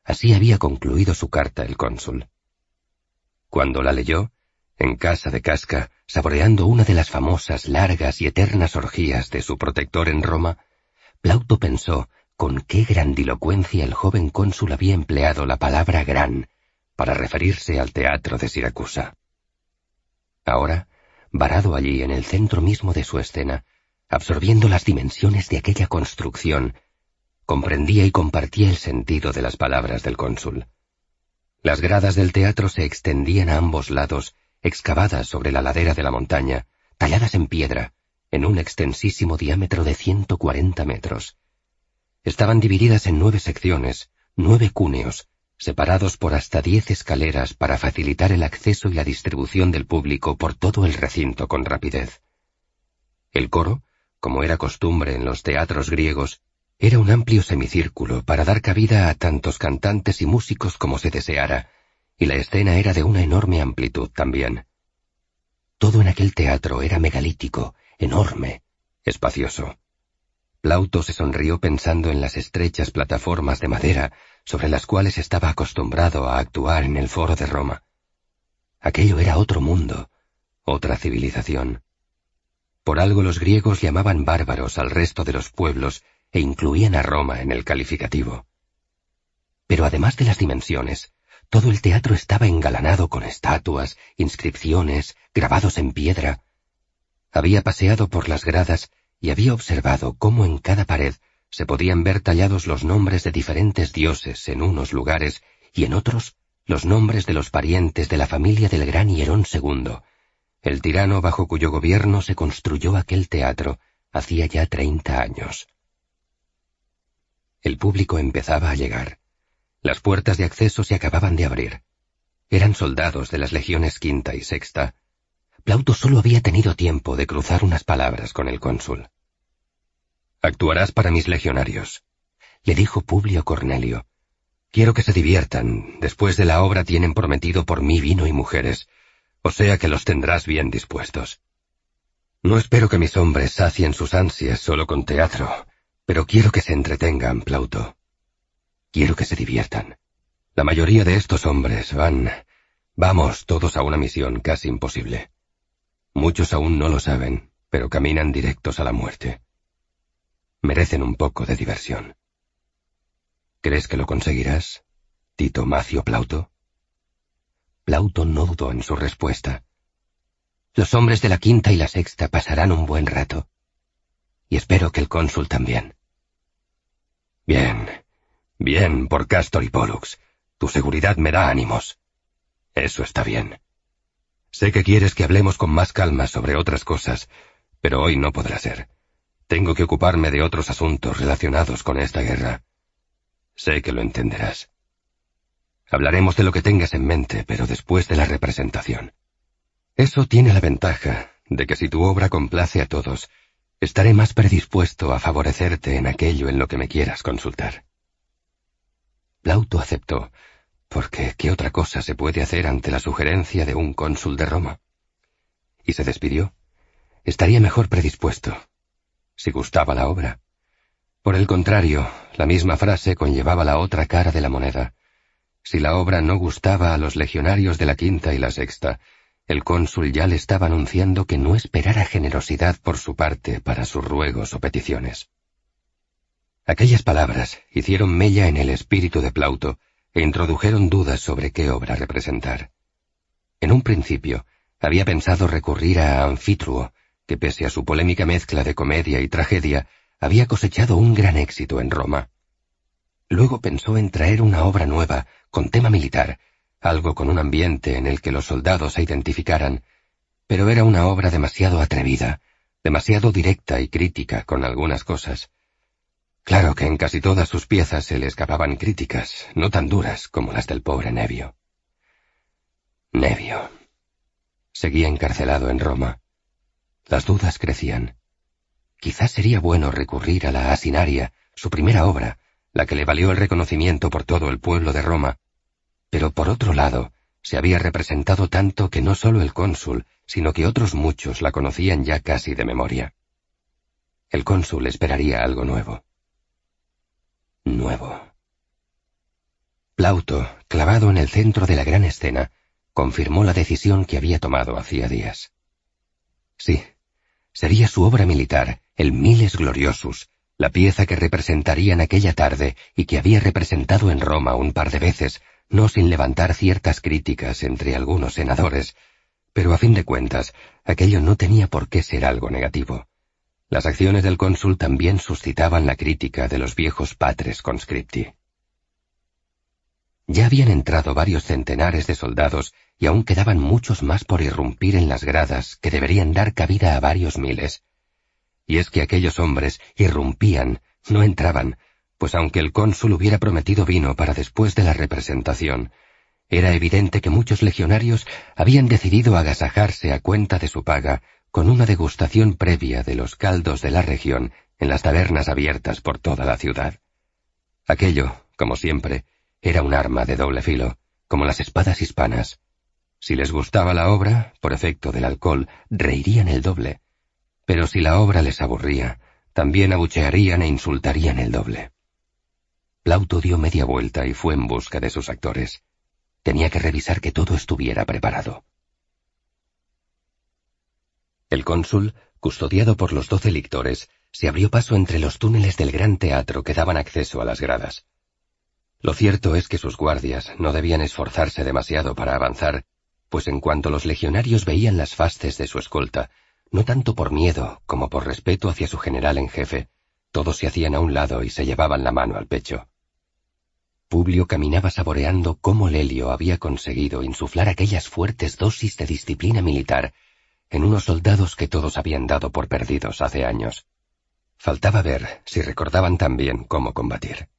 Así había concluido su carta el cónsul. Cuando la leyó, en casa de Casca, saboreando una de las famosas, largas y eternas orgías de su protector en Roma, Plauto pensó con qué grandilocuencia el joven cónsul había empleado la palabra gran para referirse al teatro de Siracusa. Ahora, varado allí en el centro mismo de su escena, absorbiendo las dimensiones de aquella construcción, comprendía y compartía el sentido de las palabras del cónsul. Las gradas del teatro se extendían a ambos lados excavadas sobre la ladera de la montaña, talladas en piedra, en un extensísimo diámetro de 140 metros. Estaban divididas en nueve secciones, nueve cúneos, separados por hasta diez escaleras para facilitar el acceso y la distribución del público por todo el recinto con rapidez. El coro, como era costumbre en los teatros griegos, era un amplio semicírculo para dar cabida a tantos cantantes y músicos como se deseara, y la escena era de una enorme amplitud también. Todo en aquel teatro era megalítico, enorme, espacioso. Plauto se sonrió pensando en las estrechas plataformas de madera sobre las cuales estaba acostumbrado a actuar en el foro de Roma. Aquello era otro mundo, otra civilización. Por algo los griegos llamaban bárbaros al resto de los pueblos e incluían a Roma en el calificativo. Pero además de las dimensiones, todo el teatro estaba engalanado con estatuas, inscripciones, grabados en piedra. Había paseado por las gradas y había observado cómo en cada pared se podían ver tallados los nombres de diferentes dioses en unos lugares y en otros los nombres de los parientes de la familia del gran Hierón II, el tirano bajo cuyo gobierno se construyó aquel teatro hacía ya treinta años. El público empezaba a llegar. Las puertas de acceso se acababan de abrir. Eran soldados de las legiones quinta y sexta. Plauto solo había tenido tiempo de cruzar unas palabras con el cónsul. Actuarás para mis legionarios, le dijo Publio Cornelio. Quiero que se diviertan. Después de la obra tienen prometido por mí vino y mujeres, o sea que los tendrás bien dispuestos. No espero que mis hombres sacien sus ansias solo con teatro, pero quiero que se entretengan, Plauto. Quiero que se diviertan. La mayoría de estos hombres van... Vamos todos a una misión casi imposible. Muchos aún no lo saben, pero caminan directos a la muerte. Merecen un poco de diversión. ¿Crees que lo conseguirás, Tito Macio Plauto? Plauto no dudó en su respuesta. Los hombres de la quinta y la sexta pasarán un buen rato. Y espero que el cónsul también. Bien, Bien, por Castor y Pollux. Tu seguridad me da ánimos. Eso está bien. Sé que quieres que hablemos con más calma sobre otras cosas, pero hoy no podrá ser. Tengo que ocuparme de otros asuntos relacionados con esta guerra. Sé que lo entenderás. Hablaremos de lo que tengas en mente, pero después de la representación. Eso tiene la ventaja de que si tu obra complace a todos, estaré más predispuesto a favorecerte en aquello en lo que me quieras consultar. Plauto aceptó, porque ¿qué otra cosa se puede hacer ante la sugerencia de un cónsul de Roma? Y se despidió. Estaría mejor predispuesto, si gustaba la obra. Por el contrario, la misma frase conllevaba la otra cara de la moneda. Si la obra no gustaba a los legionarios de la quinta y la sexta, el cónsul ya le estaba anunciando que no esperara generosidad por su parte para sus ruegos o peticiones. Aquellas palabras hicieron mella en el espíritu de Plauto e introdujeron dudas sobre qué obra representar. En un principio, había pensado recurrir a Anfitruo, que pese a su polémica mezcla de comedia y tragedia, había cosechado un gran éxito en Roma. Luego pensó en traer una obra nueva, con tema militar, algo con un ambiente en el que los soldados se identificaran, pero era una obra demasiado atrevida, demasiado directa y crítica con algunas cosas. Claro que en casi todas sus piezas se le escapaban críticas, no tan duras como las del pobre Nevio. Nevio. Seguía encarcelado en Roma. Las dudas crecían. Quizás sería bueno recurrir a la Asinaria, su primera obra, la que le valió el reconocimiento por todo el pueblo de Roma. Pero por otro lado, se había representado tanto que no solo el cónsul, sino que otros muchos la conocían ya casi de memoria. El cónsul esperaría algo nuevo. Nuevo. Plauto, clavado en el centro de la gran escena, confirmó la decisión que había tomado hacía días. Sí, sería su obra militar, el Miles Gloriosus, la pieza que representaría en aquella tarde y que había representado en Roma un par de veces, no sin levantar ciertas críticas entre algunos senadores, pero a fin de cuentas, aquello no tenía por qué ser algo negativo. Las acciones del cónsul también suscitaban la crítica de los viejos patres conscripti. Ya habían entrado varios centenares de soldados y aún quedaban muchos más por irrumpir en las gradas que deberían dar cabida a varios miles. Y es que aquellos hombres irrumpían, no entraban, pues aunque el cónsul hubiera prometido vino para después de la representación, era evidente que muchos legionarios habían decidido agasajarse a cuenta de su paga con una degustación previa de los caldos de la región en las tabernas abiertas por toda la ciudad. Aquello, como siempre, era un arma de doble filo, como las espadas hispanas. Si les gustaba la obra, por efecto del alcohol, reirían el doble, pero si la obra les aburría, también abuchearían e insultarían el doble. Plauto dio media vuelta y fue en busca de sus actores. Tenía que revisar que todo estuviera preparado. El cónsul, custodiado por los doce lictores, se abrió paso entre los túneles del gran teatro que daban acceso a las gradas. Lo cierto es que sus guardias no debían esforzarse demasiado para avanzar, pues en cuanto los legionarios veían las fasces de su escolta, no tanto por miedo como por respeto hacia su general en jefe, todos se hacían a un lado y se llevaban la mano al pecho. Publio caminaba saboreando cómo Lelio había conseguido insuflar aquellas fuertes dosis de disciplina militar en unos soldados que todos habían dado por perdidos hace años. Faltaba ver si recordaban también cómo combatir.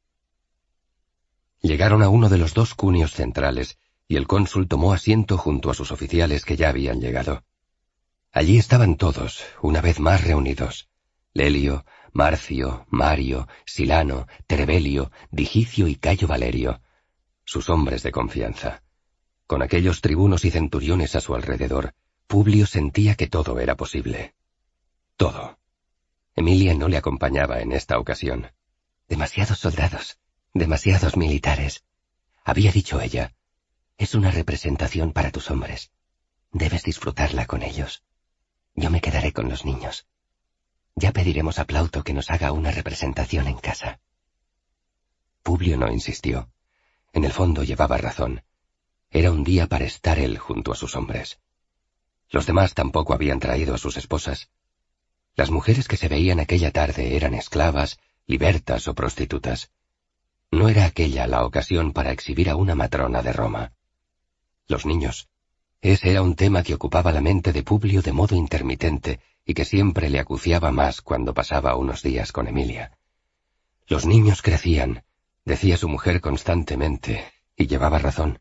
Llegaron a uno de los dos cunios centrales y el cónsul tomó asiento junto a sus oficiales que ya habían llegado. Allí estaban todos, una vez más reunidos. Lelio, Marcio, Mario, Silano, Terebelio, Digicio y Cayo Valerio, sus hombres de confianza. Con aquellos tribunos y centuriones a su alrededor, Publio sentía que todo era posible. Todo. Emilia no le acompañaba en esta ocasión. Demasiados soldados, demasiados militares. Había dicho ella, es una representación para tus hombres. Debes disfrutarla con ellos. Yo me quedaré con los niños. Ya pediremos a Plauto que nos haga una representación en casa. Publio no insistió. En el fondo llevaba razón. Era un día para estar él junto a sus hombres. Los demás tampoco habían traído a sus esposas. Las mujeres que se veían aquella tarde eran esclavas, libertas o prostitutas. No era aquella la ocasión para exhibir a una matrona de Roma. Los niños. Ese era un tema que ocupaba la mente de Publio de modo intermitente y que siempre le acuciaba más cuando pasaba unos días con Emilia. Los niños crecían, decía su mujer constantemente, y llevaba razón.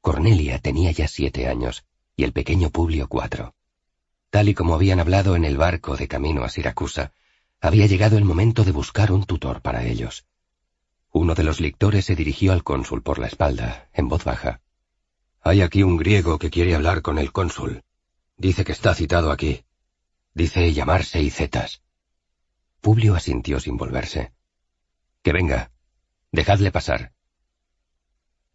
Cornelia tenía ya siete años y el pequeño Publio cuatro. Tal y como habían hablado en el barco de camino a Siracusa, había llegado el momento de buscar un tutor para ellos. Uno de los lictores se dirigió al cónsul por la espalda, en voz baja. Hay aquí un griego que quiere hablar con el cónsul. Dice que está citado aquí. Dice llamarse Icetas. Publio asintió sin volverse. Que venga. Dejadle pasar.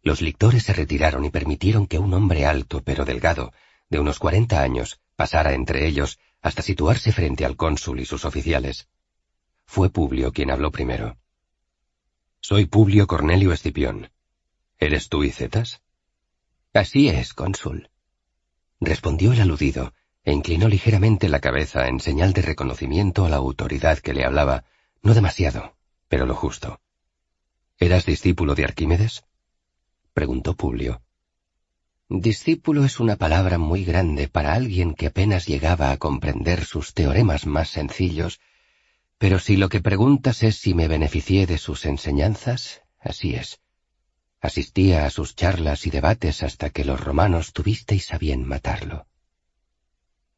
Los lictores se retiraron y permitieron que un hombre alto pero delgado, de unos cuarenta años, pasara entre ellos hasta situarse frente al cónsul y sus oficiales. Fue Publio quien habló primero. Soy Publio Cornelio Escipión. ¿Eres tú Icetas? Así es, cónsul. Respondió el aludido, e inclinó ligeramente la cabeza en señal de reconocimiento a la autoridad que le hablaba, no demasiado, pero lo justo. ¿Eras discípulo de Arquímedes? Preguntó Publio. Discípulo es una palabra muy grande para alguien que apenas llegaba a comprender sus teoremas más sencillos, pero si lo que preguntas es si me beneficié de sus enseñanzas, así es. Asistía a sus charlas y debates hasta que los romanos tuvisteis a bien matarlo.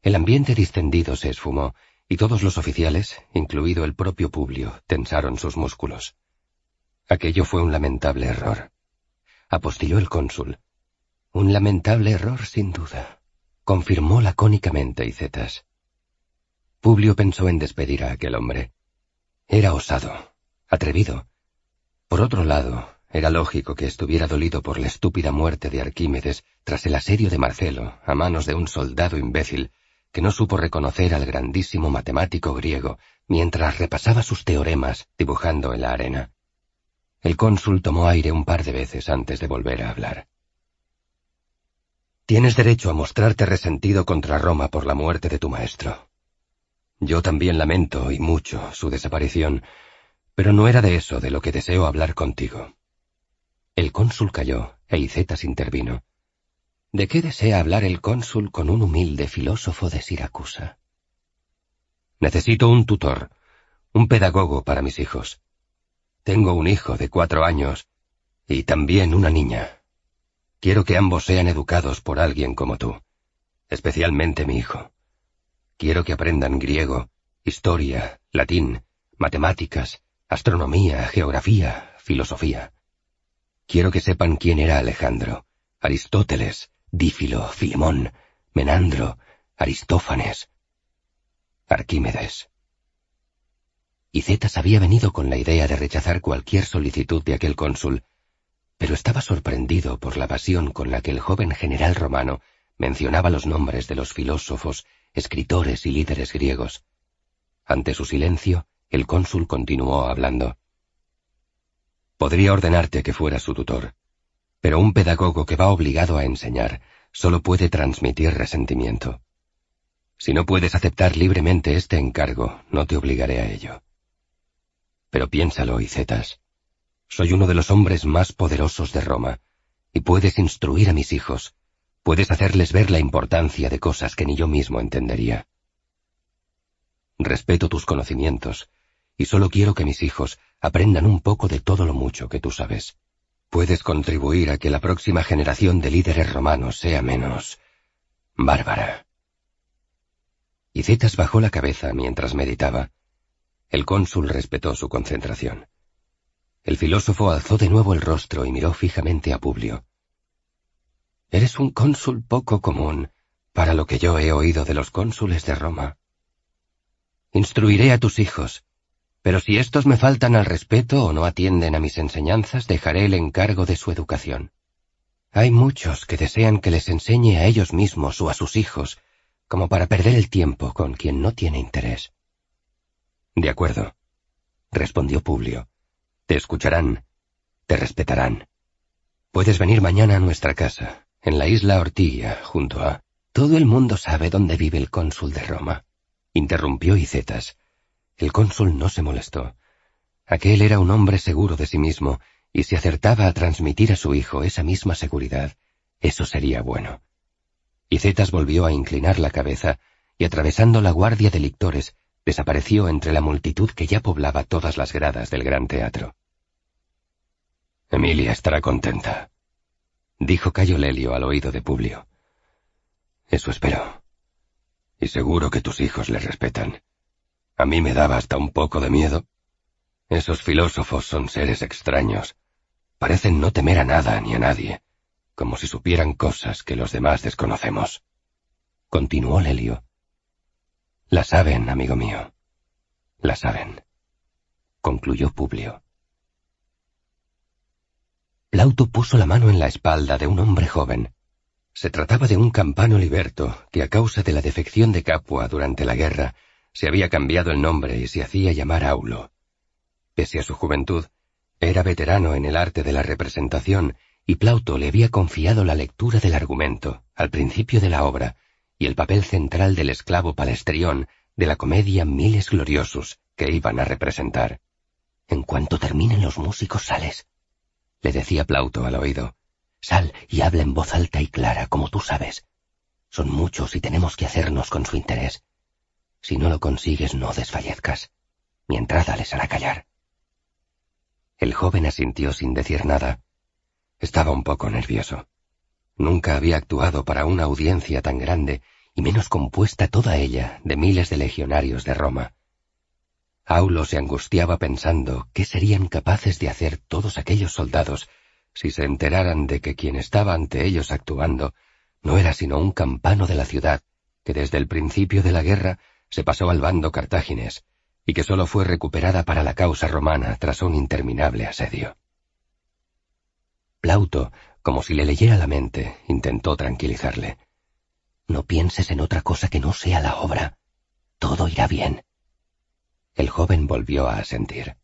El ambiente distendido se esfumó, y todos los oficiales, incluido el propio Publio, tensaron sus músculos. Aquello fue un lamentable error. Apostilló el cónsul. Un lamentable error, sin duda, confirmó lacónicamente Icetas. Publio pensó en despedir a aquel hombre. Era osado, atrevido. Por otro lado, era lógico que estuviera dolido por la estúpida muerte de Arquímedes tras el asedio de Marcelo a manos de un soldado imbécil que no supo reconocer al grandísimo matemático griego mientras repasaba sus teoremas dibujando en la arena. El cónsul tomó aire un par de veces antes de volver a hablar. Tienes derecho a mostrarte resentido contra Roma por la muerte de tu maestro. Yo también lamento, y mucho, su desaparición, pero no era de eso de lo que deseo hablar contigo. El cónsul calló e Icetas intervino. ¿De qué desea hablar el cónsul con un humilde filósofo de Siracusa? Necesito un tutor, un pedagogo para mis hijos. Tengo un hijo de cuatro años y también una niña. Quiero que ambos sean educados por alguien como tú, especialmente mi hijo. Quiero que aprendan griego, historia, latín, matemáticas, astronomía, geografía, filosofía. Quiero que sepan quién era Alejandro, Aristóteles, Dífilo, Filemón, Menandro, Aristófanes, Arquímedes. Y Zetas había venido con la idea de rechazar cualquier solicitud de aquel cónsul, pero estaba sorprendido por la pasión con la que el joven general romano mencionaba los nombres de los filósofos, escritores y líderes griegos. Ante su silencio, el cónsul continuó hablando. Podría ordenarte que fuera su tutor, pero un pedagogo que va obligado a enseñar solo puede transmitir resentimiento. Si no puedes aceptar libremente este encargo, no te obligaré a ello. Pero piénsalo, Icetas. Soy uno de los hombres más poderosos de Roma, y puedes instruir a mis hijos, puedes hacerles ver la importancia de cosas que ni yo mismo entendería. Respeto tus conocimientos, y solo quiero que mis hijos aprendan un poco de todo lo mucho que tú sabes. Puedes contribuir a que la próxima generación de líderes romanos sea menos bárbara. Y Zetas bajó la cabeza mientras meditaba. El cónsul respetó su concentración. El filósofo alzó de nuevo el rostro y miró fijamente a Publio. Eres un cónsul poco común para lo que yo he oído de los cónsules de Roma. Instruiré a tus hijos, pero si estos me faltan al respeto o no atienden a mis enseñanzas, dejaré el encargo de su educación. Hay muchos que desean que les enseñe a ellos mismos o a sus hijos, como para perder el tiempo con quien no tiene interés. De acuerdo, respondió Publio. Te escucharán, te respetarán. Puedes venir mañana a nuestra casa, en la isla Ortigia, junto a... Todo el mundo sabe dónde vive el cónsul de Roma, interrumpió Icetas el cónsul no se molestó. Aquel era un hombre seguro de sí mismo, y si acertaba a transmitir a su hijo esa misma seguridad, eso sería bueno. Y Zetas volvió a inclinar la cabeza, y atravesando la guardia de lictores, desapareció entre la multitud que ya poblaba todas las gradas del gran teatro. Emilia estará contenta, dijo Cayo Lelio al oído de Publio. Eso espero. Y seguro que tus hijos le respetan. A mí me daba hasta un poco de miedo. Esos filósofos son seres extraños. Parecen no temer a nada ni a nadie, como si supieran cosas que los demás desconocemos. Continuó Lelio. La saben, amigo mío. La saben. Concluyó Publio. Plauto puso la mano en la espalda de un hombre joven. Se trataba de un campano liberto que a causa de la defección de Capua durante la guerra se había cambiado el nombre y se hacía llamar Aulo. Pese a su juventud, era veterano en el arte de la representación y Plauto le había confiado la lectura del argumento, al principio de la obra, y el papel central del esclavo palestrión de la comedia Miles Gloriosus que iban a representar. En cuanto terminen los músicos sales, le decía Plauto al oído. Sal y habla en voz alta y clara, como tú sabes. Son muchos y tenemos que hacernos con su interés. Si no lo consigues, no desfallezcas. Mi entrada les hará callar. El joven asintió sin decir nada. Estaba un poco nervioso. Nunca había actuado para una audiencia tan grande y menos compuesta toda ella de miles de legionarios de Roma. Aulo se angustiaba pensando qué serían capaces de hacer todos aquellos soldados si se enteraran de que quien estaba ante ellos actuando no era sino un campano de la ciudad que desde el principio de la guerra se pasó al bando cartágines y que sólo fue recuperada para la causa romana tras un interminable asedio. Plauto, como si le leyera la mente, intentó tranquilizarle. No pienses en otra cosa que no sea la obra. Todo irá bien. El joven volvió a asentir.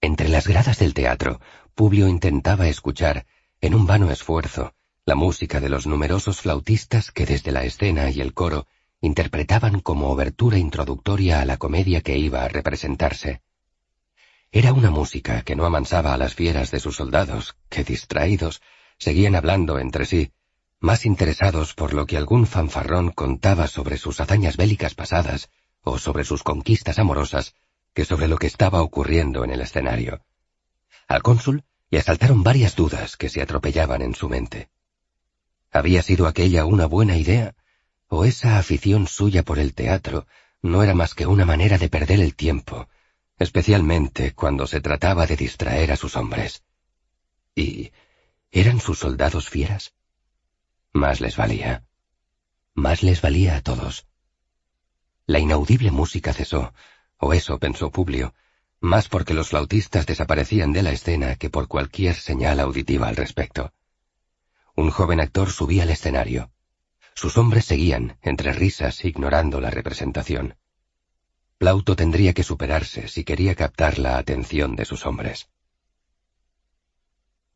Entre las gradas del teatro, Publio intentaba escuchar, en un vano esfuerzo, la música de los numerosos flautistas que desde la escena y el coro interpretaban como obertura introductoria a la comedia que iba a representarse. Era una música que no amansaba a las fieras de sus soldados, que distraídos, seguían hablando entre sí, más interesados por lo que algún fanfarrón contaba sobre sus hazañas bélicas pasadas o sobre sus conquistas amorosas que sobre lo que estaba ocurriendo en el escenario. Al cónsul le asaltaron varias dudas que se atropellaban en su mente. ¿Había sido aquella una buena idea? ¿O esa afición suya por el teatro no era más que una manera de perder el tiempo, especialmente cuando se trataba de distraer a sus hombres? ¿Y eran sus soldados fieras? Más les valía. Más les valía a todos. La inaudible música cesó, o eso pensó Publio, más porque los flautistas desaparecían de la escena que por cualquier señal auditiva al respecto. Un joven actor subía al escenario. Sus hombres seguían, entre risas, ignorando la representación. Plauto tendría que superarse si quería captar la atención de sus hombres.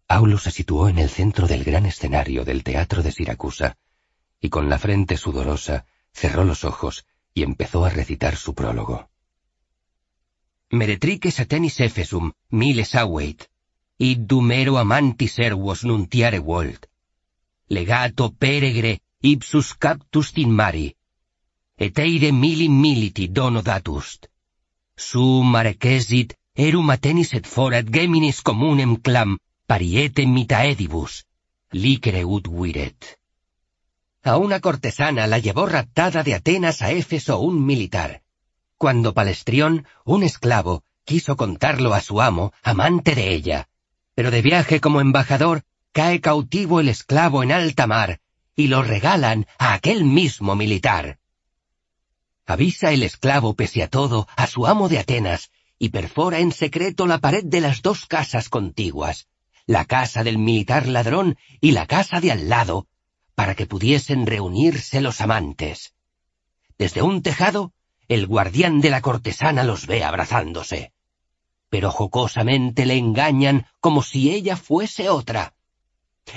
Aulo se situó en el centro del gran escenario del teatro de Siracusa, y con la frente sudorosa cerró los ojos y empezó a recitar su prólogo. Meretrices atenis efesum, miles aweit, id dumero amantis ervos nuntiare volt. Legato peregre ipsus captus in mari, et eire milim militi dono datust. Sum arequesit erum atenis et forat geminis comunem clam pariete mitaedibus, licere ut viret. A una cortesana la llevó raptada de Atenas a Éfeso un militar. Cuando Palestrión, un esclavo, quiso contarlo a su amo, amante de ella. Pero de viaje como embajador, cae cautivo el esclavo en alta mar, y lo regalan a aquel mismo militar. Avisa el esclavo pese a todo a su amo de Atenas, y perfora en secreto la pared de las dos casas contiguas la casa del militar ladrón y la casa de al lado, para que pudiesen reunirse los amantes. Desde un tejado, el guardián de la cortesana los ve abrazándose. Pero jocosamente le engañan como si ella fuese otra.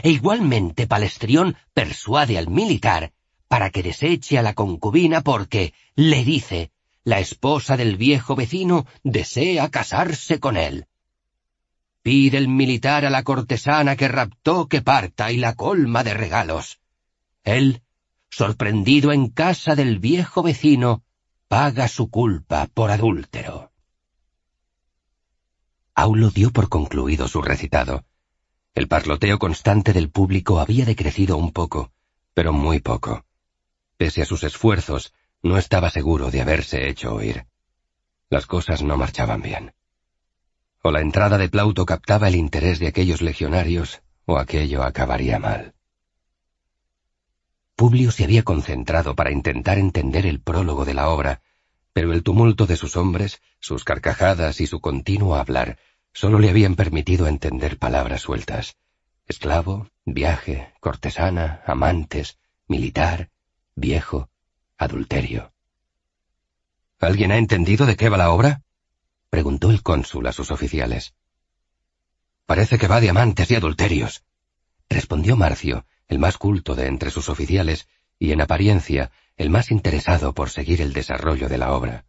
E igualmente Palestrión persuade al militar para que deseche a la concubina porque, le dice, la esposa del viejo vecino desea casarse con él. Pide el militar a la cortesana que raptó que parta y la colma de regalos. Él, sorprendido en casa del viejo vecino, paga su culpa por adúltero. Aulo dio por concluido su recitado. El parloteo constante del público había decrecido un poco, pero muy poco. Pese a sus esfuerzos, no estaba seguro de haberse hecho oír. Las cosas no marchaban bien. O la entrada de Plauto captaba el interés de aquellos legionarios, o aquello acabaría mal. Publio se había concentrado para intentar entender el prólogo de la obra, pero el tumulto de sus hombres, sus carcajadas y su continuo hablar solo le habían permitido entender palabras sueltas. Esclavo, viaje, cortesana, amantes, militar, viejo, adulterio. ¿Alguien ha entendido de qué va la obra? preguntó el cónsul a sus oficiales. Parece que va de amantes y adulterios, respondió Marcio, el más culto de entre sus oficiales y en apariencia el más interesado por seguir el desarrollo de la obra.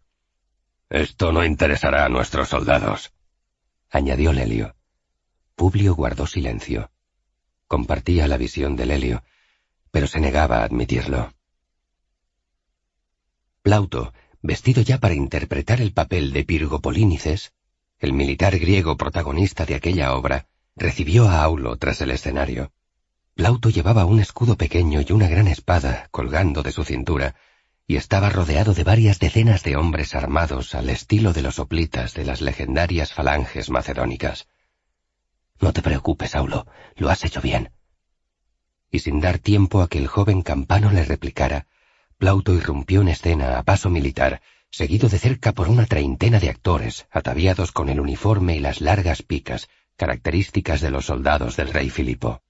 Esto no interesará a nuestros soldados, añadió Lelio. Publio guardó silencio. Compartía la visión de Lelio, pero se negaba a admitirlo. Plauto, vestido ya para interpretar el papel de Pirgo Polínices, el militar griego protagonista de aquella obra, recibió a Aulo tras el escenario. Plauto llevaba un escudo pequeño y una gran espada colgando de su cintura, y estaba rodeado de varias decenas de hombres armados al estilo de los hoplitas de las legendarias falanges macedónicas. No te preocupes, Saulo, lo has hecho bien. Y sin dar tiempo a que el joven campano le replicara, Plauto irrumpió en escena a paso militar, seguido de cerca por una treintena de actores, ataviados con el uniforme y las largas picas, características de los soldados del rey Filipo.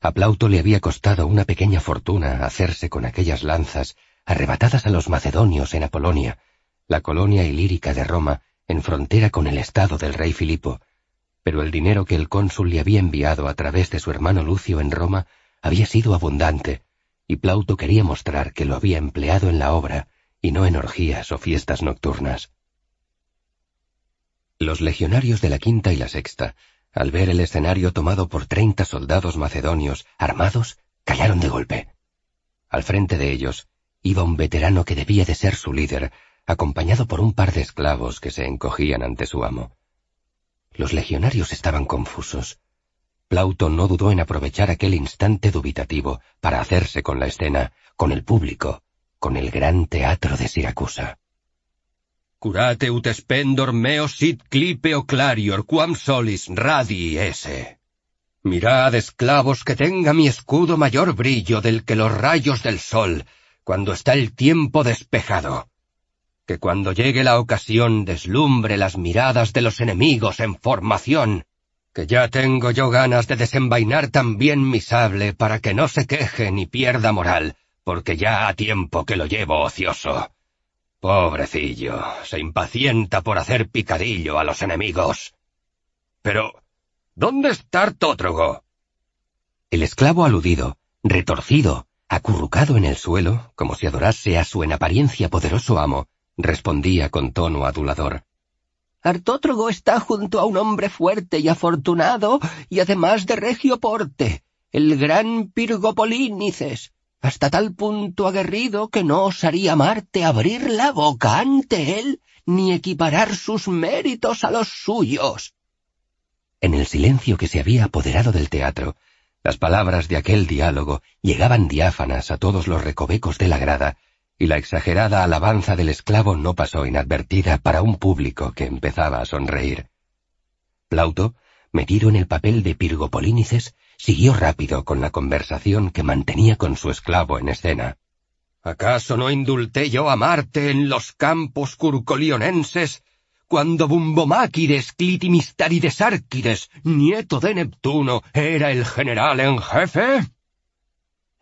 A Plauto le había costado una pequeña fortuna hacerse con aquellas lanzas arrebatadas a los macedonios en Apolonia, la colonia ilírica de Roma, en frontera con el estado del rey Filipo, pero el dinero que el cónsul le había enviado a través de su hermano Lucio en Roma había sido abundante, y Plauto quería mostrar que lo había empleado en la obra y no en orgías o fiestas nocturnas. Los legionarios de la quinta y la sexta al ver el escenario tomado por treinta soldados macedonios armados, callaron de golpe. Al frente de ellos iba un veterano que debía de ser su líder, acompañado por un par de esclavos que se encogían ante su amo. Los legionarios estaban confusos. Plauto no dudó en aprovechar aquel instante dubitativo para hacerse con la escena, con el público, con el gran teatro de Siracusa. Curate ut spendor meo sit clipeo clarior quam solis radi ese. Mirad, esclavos, que tenga mi escudo mayor brillo del que los rayos del sol, cuando está el tiempo despejado. Que cuando llegue la ocasión deslumbre las miradas de los enemigos en formación, que ya tengo yo ganas de desenvainar también mi sable para que no se queje ni pierda moral, porque ya ha tiempo que lo llevo ocioso. Pobrecillo, se impacienta por hacer picadillo a los enemigos. Pero, ¿dónde está Artótrogo? El esclavo aludido, retorcido, acurrucado en el suelo, como si adorase a su en apariencia poderoso amo, respondía con tono adulador. Artótrogo está junto a un hombre fuerte y afortunado, y además de regio porte, el gran Pirgopolínices, hasta tal punto aguerrido que no osaría Marte abrir la boca ante él ni equiparar sus méritos a los suyos. En el silencio que se había apoderado del teatro, las palabras de aquel diálogo llegaban diáfanas a todos los recovecos de la grada, y la exagerada alabanza del esclavo no pasó inadvertida para un público que empezaba a sonreír. Plauto, metido en el papel de Pirgopolínices, siguió rápido con la conversación que mantenía con su esclavo en escena. ¿Acaso no indulté yo a Marte en los campos curcolionenses cuando Bumbomáquides Clitimistarides Árquides, nieto de Neptuno, era el general en jefe?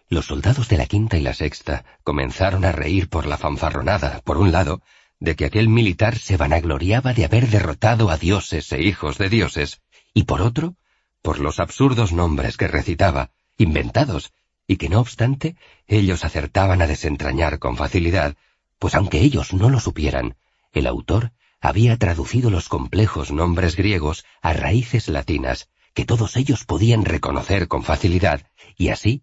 Los soldados de la quinta y la sexta comenzaron a reír por la fanfarronada, por un lado, de que aquel militar se vanagloriaba de haber derrotado a dioses e hijos de dioses, y por otro, por los absurdos nombres que recitaba, inventados, y que no obstante ellos acertaban a desentrañar con facilidad, pues aunque ellos no lo supieran, el autor había traducido los complejos nombres griegos a raíces latinas que todos ellos podían reconocer con facilidad, y así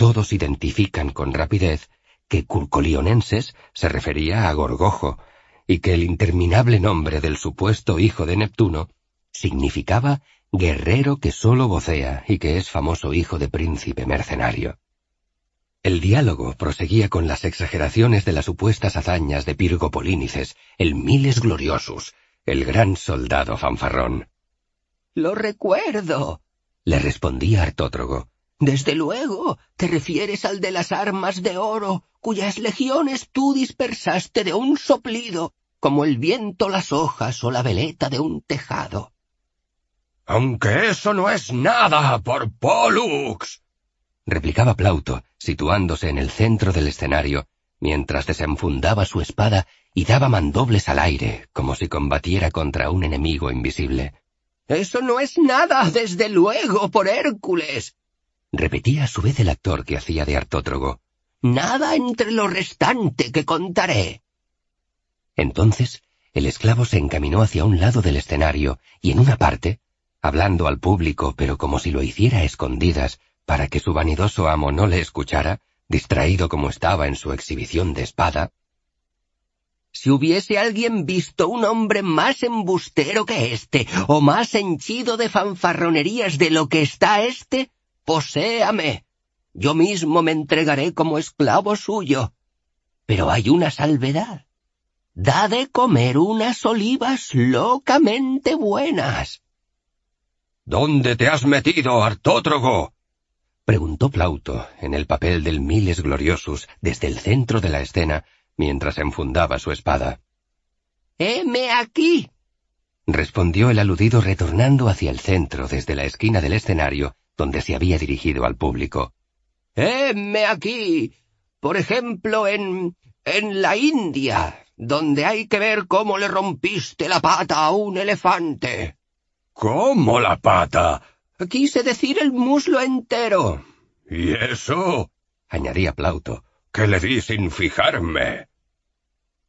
todos identifican con rapidez que Curcolionenses se refería a Gorgojo, y que el interminable nombre del supuesto hijo de Neptuno significaba guerrero que solo vocea y que es famoso hijo de príncipe mercenario. El diálogo proseguía con las exageraciones de las supuestas hazañas de Pirgo Polínices, el Miles Gloriosus, el gran soldado fanfarrón. Lo recuerdo, le respondía Artótrogo. Desde luego, te refieres al de las armas de oro, cuyas legiones tú dispersaste de un soplido, como el viento las hojas o la veleta de un tejado. Aunque eso no es nada por Pollux, replicaba Plauto, situándose en el centro del escenario, mientras desenfundaba su espada y daba mandobles al aire, como si combatiera contra un enemigo invisible. Eso no es nada, desde luego, por Hércules. Repetía a su vez el actor que hacía de artótrogo. Nada entre lo restante que contaré. Entonces, el esclavo se encaminó hacia un lado del escenario y en una parte, hablando al público pero como si lo hiciera a escondidas para que su vanidoso amo no le escuchara, distraído como estaba en su exhibición de espada. Si hubiese alguien visto un hombre más embustero que éste, o más henchido de fanfarronerías de lo que está éste, poséame. Yo mismo me entregaré como esclavo suyo. Pero hay una salvedad. Da de comer unas olivas locamente buenas. ¿Dónde te has metido, Artótrogo? preguntó Plauto, en el papel del Miles Gloriosus, desde el centro de la escena, mientras enfundaba su espada. ¡Heme aquí! respondió el aludido retornando hacia el centro desde la esquina del escenario donde se había dirigido al público. ¡Heme aquí! Por ejemplo, en... en la India, donde hay que ver cómo le rompiste la pata a un elefante. ¿Cómo la pata? Quise decir el muslo entero. ¿Y eso? añadía Plauto. ¿Qué le di sin fijarme?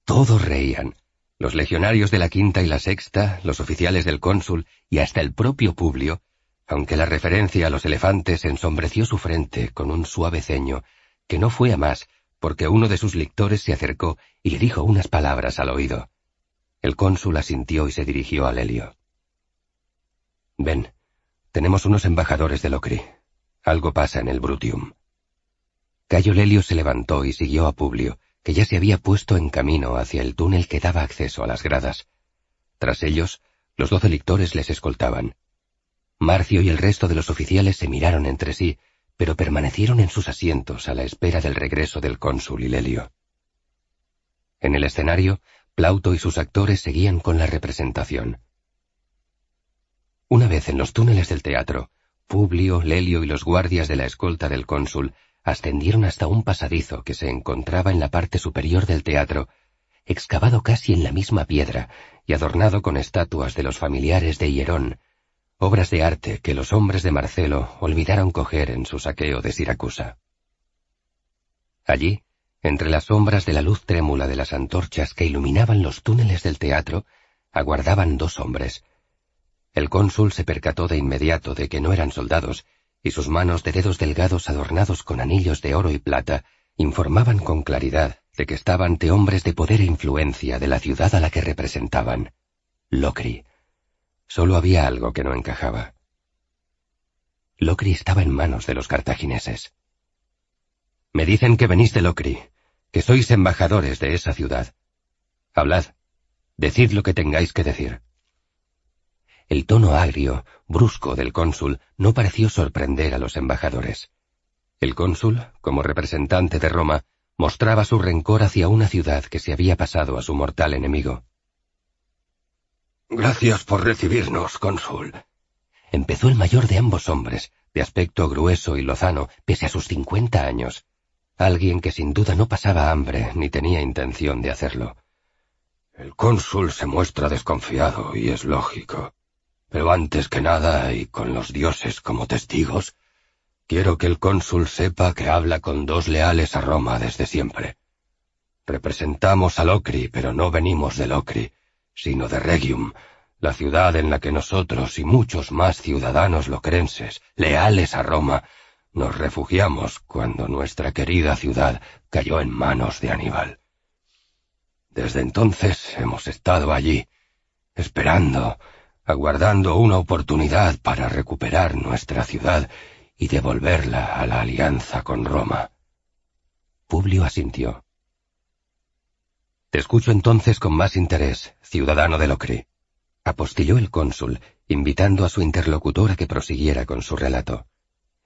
Todos reían. Los legionarios de la quinta y la sexta, los oficiales del cónsul y hasta el propio Publio, aunque la referencia a los elefantes ensombreció su frente con un suave ceño, que no fue a más, porque uno de sus lectores se acercó y le dijo unas palabras al oído. El cónsul asintió y se dirigió a Lelio. Ven, tenemos unos embajadores de Locri. Algo pasa en el Brutium. Cayo Lelio se levantó y siguió a Publio, que ya se había puesto en camino hacia el túnel que daba acceso a las gradas. Tras ellos, los doce lictores les escoltaban. Marcio y el resto de los oficiales se miraron entre sí, pero permanecieron en sus asientos a la espera del regreso del cónsul y Lelio. En el escenario, Plauto y sus actores seguían con la representación. Una vez en los túneles del teatro, Publio, Lelio y los guardias de la escolta del cónsul ascendieron hasta un pasadizo que se encontraba en la parte superior del teatro, excavado casi en la misma piedra y adornado con estatuas de los familiares de Hierón, obras de arte que los hombres de Marcelo olvidaron coger en su saqueo de Siracusa. Allí, entre las sombras de la luz trémula de las antorchas que iluminaban los túneles del teatro, aguardaban dos hombres, el cónsul se percató de inmediato de que no eran soldados, y sus manos de dedos delgados adornados con anillos de oro y plata informaban con claridad de que estaban ante hombres de poder e influencia de la ciudad a la que representaban. Locri. Solo había algo que no encajaba. Locri estaba en manos de los cartagineses. Me dicen que venís de Locri, que sois embajadores de esa ciudad. Hablad. Decid lo que tengáis que decir. El tono agrio, brusco del cónsul no pareció sorprender a los embajadores. El cónsul, como representante de Roma, mostraba su rencor hacia una ciudad que se había pasado a su mortal enemigo. Gracias por recibirnos, cónsul. Empezó el mayor de ambos hombres, de aspecto grueso y lozano, pese a sus cincuenta años. Alguien que sin duda no pasaba hambre ni tenía intención de hacerlo. El cónsul se muestra desconfiado y es lógico. Pero antes que nada, y con los dioses como testigos, quiero que el cónsul sepa que habla con dos leales a Roma desde siempre. Representamos a Locri, pero no venimos de Locri, sino de Regium, la ciudad en la que nosotros y muchos más ciudadanos locrenses, leales a Roma, nos refugiamos cuando nuestra querida ciudad cayó en manos de Aníbal. Desde entonces hemos estado allí, esperando, aguardando una oportunidad para recuperar nuestra ciudad y devolverla a la alianza con Roma. Publio asintió. Te escucho entonces con más interés, ciudadano de Locri. Apostilló el cónsul, invitando a su interlocutor a que prosiguiera con su relato.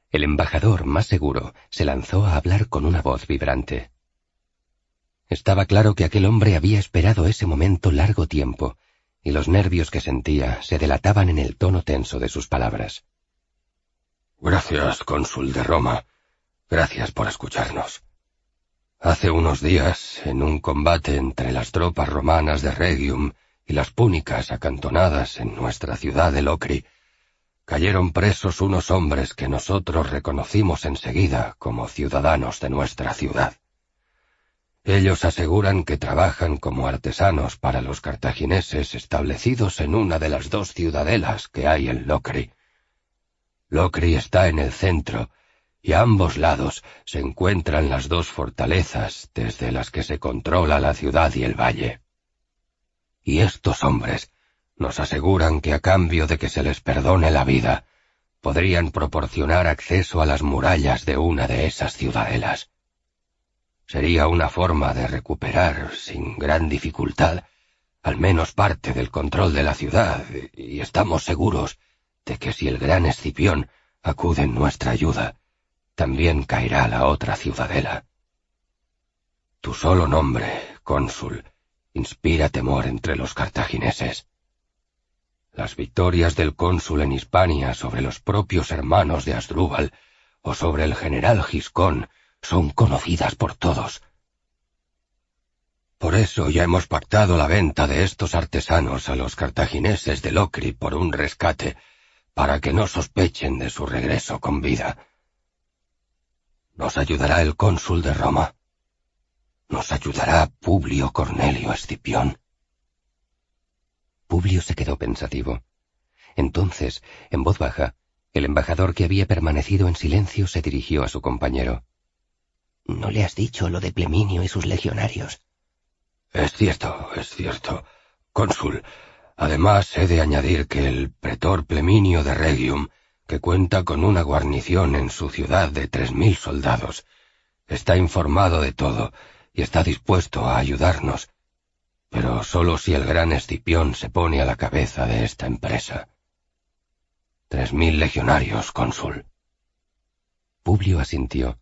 El embajador, más seguro, se lanzó a hablar con una voz vibrante. Estaba claro que aquel hombre había esperado ese momento largo tiempo, y los nervios que sentía se delataban en el tono tenso de sus palabras. Gracias, cónsul de Roma. Gracias por escucharnos. Hace unos días, en un combate entre las tropas romanas de Regium y las púnicas acantonadas en nuestra ciudad de Locri, cayeron presos unos hombres que nosotros reconocimos enseguida como ciudadanos de nuestra ciudad. Ellos aseguran que trabajan como artesanos para los cartagineses establecidos en una de las dos ciudadelas que hay en Locri. Locri está en el centro, y a ambos lados se encuentran las dos fortalezas desde las que se controla la ciudad y el valle. Y estos hombres nos aseguran que a cambio de que se les perdone la vida, podrían proporcionar acceso a las murallas de una de esas ciudadelas. Sería una forma de recuperar, sin gran dificultad, al menos parte del control de la ciudad, y estamos seguros de que si el gran Escipión acude en nuestra ayuda, también caerá la otra ciudadela. Tu solo nombre, cónsul, inspira temor entre los cartagineses. Las victorias del cónsul en Hispania sobre los propios hermanos de Asdrúbal o sobre el general Giscón son conocidas por todos. Por eso ya hemos pactado la venta de estos artesanos a los cartagineses de Locri por un rescate, para que no sospechen de su regreso con vida. Nos ayudará el cónsul de Roma. Nos ayudará Publio Cornelio Escipión. Publio se quedó pensativo. Entonces, en voz baja, el embajador que había permanecido en silencio se dirigió a su compañero. No le has dicho lo de Pleminio y sus legionarios. Es cierto, es cierto. Cónsul, además he de añadir que el pretor Pleminio de Regium, que cuenta con una guarnición en su ciudad de tres mil soldados, está informado de todo y está dispuesto a ayudarnos, pero solo si el gran Escipión se pone a la cabeza de esta empresa. Tres mil legionarios, cónsul. Publio asintió.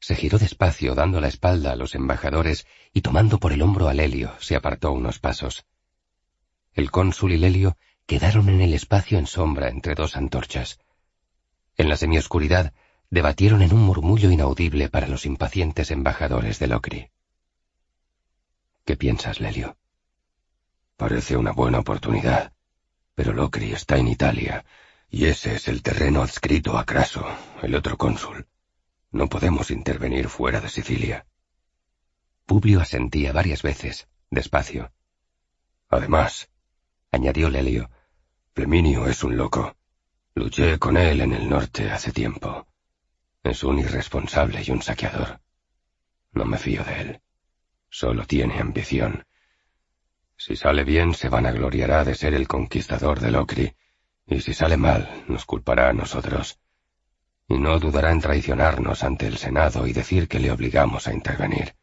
Se giró despacio, dando la espalda a los embajadores y tomando por el hombro a Lelio, se apartó unos pasos. El cónsul y Lelio quedaron en el espacio en sombra entre dos antorchas. En la semioscuridad debatieron en un murmullo inaudible para los impacientes embajadores de Locri. ¿Qué piensas, Lelio? Parece una buena oportunidad, pero Locri está en Italia, y ese es el terreno adscrito a Craso, el otro cónsul. No podemos intervenir fuera de Sicilia. Publio asentía varias veces, despacio. Además, añadió Lelio, Fleminio es un loco. Luché con él en el norte hace tiempo. Es un irresponsable y un saqueador. No me fío de él. Solo tiene ambición. Si sale bien, se vanagloriará de ser el conquistador de Locri, y si sale mal, nos culpará a nosotros y no dudará en traicionarnos ante el Senado y decir que le obligamos a intervenir.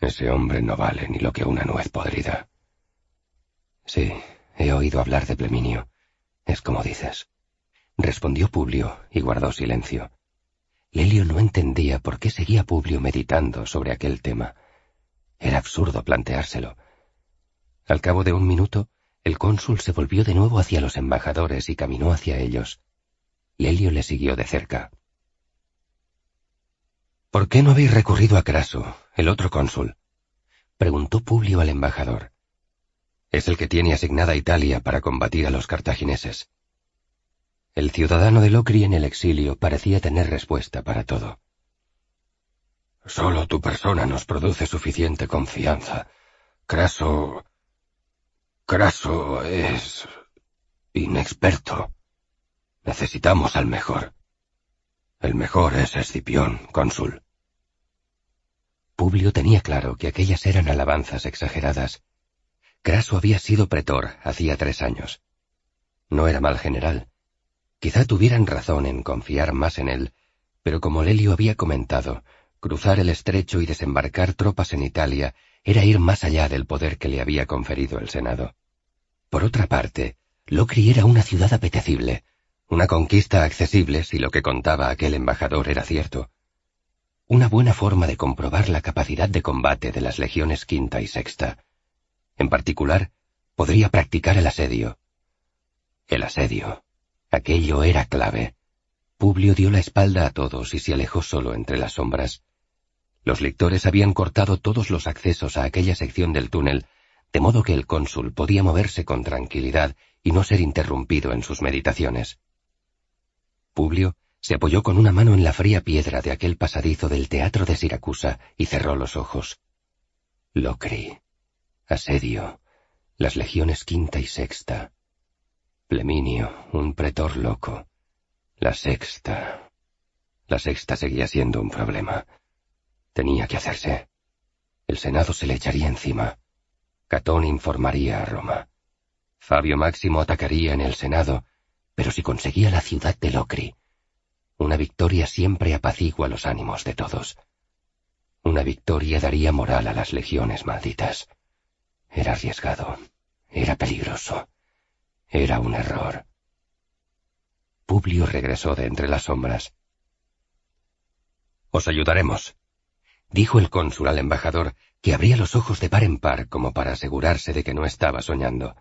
Ese hombre no vale ni lo que una nuez podrida. Sí, he oído hablar de Pleminio. Es como dices. Respondió Publio y guardó silencio. Lelio no entendía por qué seguía Publio meditando sobre aquel tema. Era absurdo planteárselo. Al cabo de un minuto, el cónsul se volvió de nuevo hacia los embajadores y caminó hacia ellos. Lelio le siguió de cerca. ¿Por qué no habéis recurrido a Craso, el otro cónsul? preguntó Publio al embajador. Es el que tiene asignada Italia para combatir a los cartagineses. El ciudadano de Locri en el exilio parecía tener respuesta para todo. Solo tu persona nos produce suficiente confianza. Craso... Craso es... inexperto. Necesitamos al mejor. El mejor es Escipión, cónsul. Publio tenía claro que aquellas eran alabanzas exageradas. Craso había sido pretor hacía tres años. No era mal general. Quizá tuvieran razón en confiar más en él, pero como Lelio había comentado, cruzar el estrecho y desembarcar tropas en Italia era ir más allá del poder que le había conferido el Senado. Por otra parte, Locri era una ciudad apetecible, una conquista accesible si lo que contaba aquel embajador era cierto. Una buena forma de comprobar la capacidad de combate de las legiones quinta y sexta. En particular, podría practicar el asedio. El asedio. Aquello era clave. Publio dio la espalda a todos y se alejó solo entre las sombras. Los lectores habían cortado todos los accesos a aquella sección del túnel, de modo que el cónsul podía moverse con tranquilidad y no ser interrumpido en sus meditaciones. Publio se apoyó con una mano en la fría piedra de aquel pasadizo del teatro de Siracusa y cerró los ojos. Locri, asedio, las legiones quinta y sexta, Pleminio, un pretor loco, la sexta. La sexta seguía siendo un problema. Tenía que hacerse. El Senado se le echaría encima. Catón informaría a Roma. Fabio Máximo atacaría en el Senado pero si conseguía la ciudad de Locri, una victoria siempre apacigua los ánimos de todos. Una victoria daría moral a las legiones malditas. Era arriesgado, era peligroso, era un error. Publio regresó de entre las sombras. Os ayudaremos, dijo el cónsul al embajador, que abría los ojos de par en par como para asegurarse de que no estaba soñando.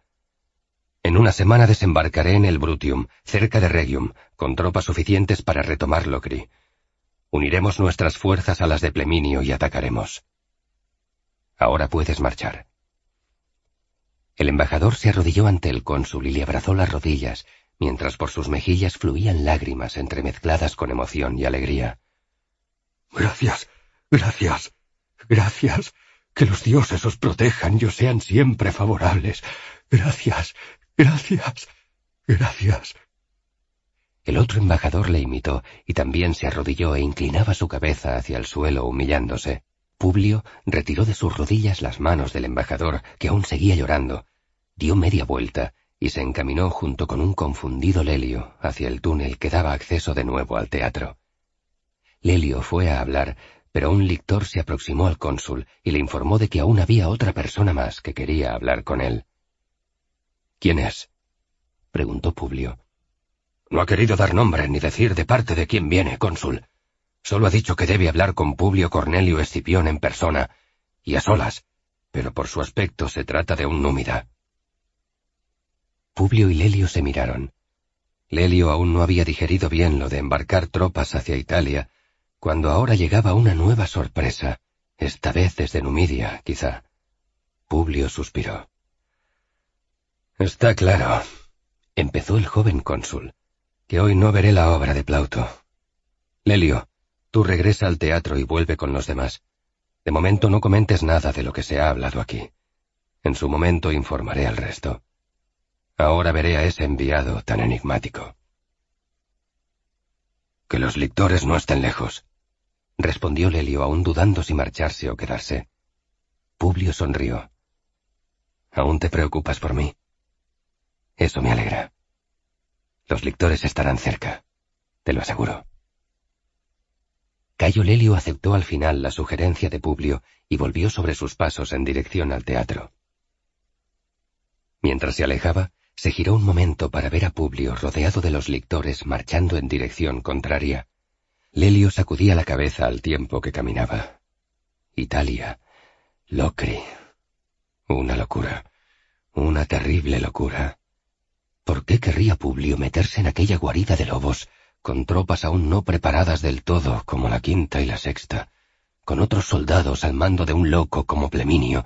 En una semana desembarcaré en el Brutium, cerca de Regium, con tropas suficientes para retomar Locri. Uniremos nuestras fuerzas a las de Pleminio y atacaremos. Ahora puedes marchar. El embajador se arrodilló ante el cónsul y le abrazó las rodillas, mientras por sus mejillas fluían lágrimas entremezcladas con emoción y alegría. Gracias, gracias, gracias. Que los dioses os protejan y os sean siempre favorables. Gracias, gracias, gracias. El otro embajador le imitó y también se arrodilló e inclinaba su cabeza hacia el suelo humillándose. Publio retiró de sus rodillas las manos del embajador, que aún seguía llorando, dio media vuelta y se encaminó junto con un confundido Lelio hacia el túnel que daba acceso de nuevo al teatro. Lelio fue a hablar, pero un lictor se aproximó al cónsul y le informó de que aún había otra persona más que quería hablar con él. ¿Quién es? preguntó Publio. No ha querido dar nombre ni decir de parte de quién viene, cónsul. Solo ha dicho que debe hablar con Publio Cornelio Escipión en persona, y a solas, pero por su aspecto se trata de un númida. Publio y Lelio se miraron. Lelio aún no había digerido bien lo de embarcar tropas hacia Italia, cuando ahora llegaba una nueva sorpresa, esta vez desde Numidia, quizá. Publio suspiró. Está claro, empezó el joven cónsul, que hoy no veré la obra de Plauto. Lelio, tú regresa al teatro y vuelve con los demás. De momento no comentes nada de lo que se ha hablado aquí. En su momento informaré al resto. Ahora veré a ese enviado tan enigmático. Que los lictores no estén lejos, respondió Lelio aún dudando si marcharse o quedarse. Publio sonrió. ¿Aún te preocupas por mí? Eso me alegra. Los lictores estarán cerca, te lo aseguro. Cayo Lelio aceptó al final la sugerencia de Publio y volvió sobre sus pasos en dirección al teatro. Mientras se alejaba, se giró un momento para ver a Publio rodeado de los lictores marchando en dirección contraria. Lelio sacudía la cabeza al tiempo que caminaba. Italia. Locri. Una locura. Una terrible locura. ¿Por qué querría Publio meterse en aquella guarida de lobos, con tropas aún no preparadas del todo como la quinta y la sexta, con otros soldados al mando de un loco como Pleminio,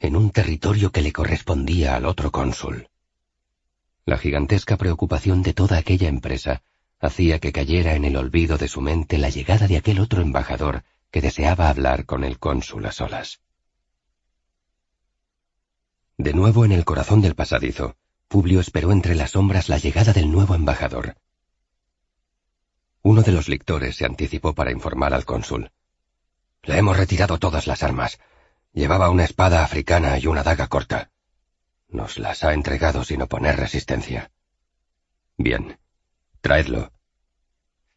en un territorio que le correspondía al otro cónsul? La gigantesca preocupación de toda aquella empresa hacía que cayera en el olvido de su mente la llegada de aquel otro embajador que deseaba hablar con el cónsul a solas. De nuevo en el corazón del pasadizo, Publio esperó entre las sombras la llegada del nuevo embajador. Uno de los lictores se anticipó para informar al cónsul. Le hemos retirado todas las armas. Llevaba una espada africana y una daga corta. Nos las ha entregado sin oponer resistencia. Bien, Traedlo.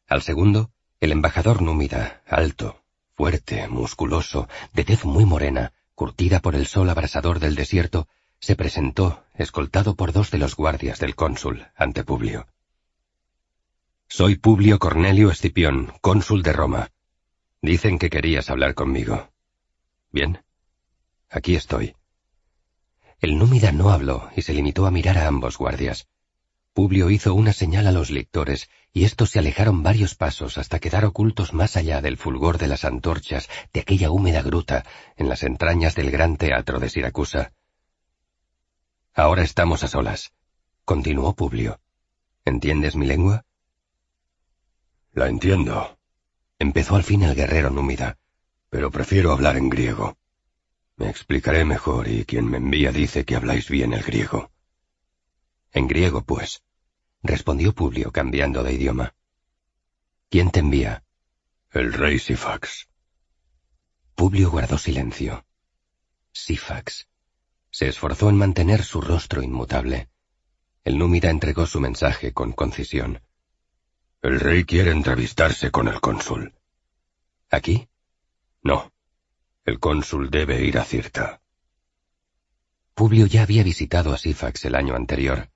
Al segundo, el embajador númida, alto, fuerte, musculoso, de tez muy morena, curtida por el sol abrasador del desierto, se presentó, escoltado por dos de los guardias del cónsul, ante Publio. Soy Publio Cornelio Escipión, cónsul de Roma. Dicen que querías hablar conmigo. Bien, aquí estoy. El númida no habló y se limitó a mirar a ambos guardias. Publio hizo una señal a los lectores, y estos se alejaron varios pasos hasta quedar ocultos más allá del fulgor de las antorchas de aquella húmeda gruta en las entrañas del gran teatro de Siracusa. Ahora estamos a solas, continuó Publio. ¿Entiendes mi lengua? La entiendo, empezó al fin el guerrero númida, pero prefiero hablar en griego. Me explicaré mejor y quien me envía dice que habláis bien el griego. En griego, pues respondió Publio cambiando de idioma. ¿Quién te envía? El rey Sifax. Publio guardó silencio. Sifax. Se esforzó en mantener su rostro inmutable. El númida entregó su mensaje con concisión. El rey quiere entrevistarse con el cónsul. ¿Aquí? No. El cónsul debe ir a Cirta. Publio ya había visitado a Sifax el año anterior.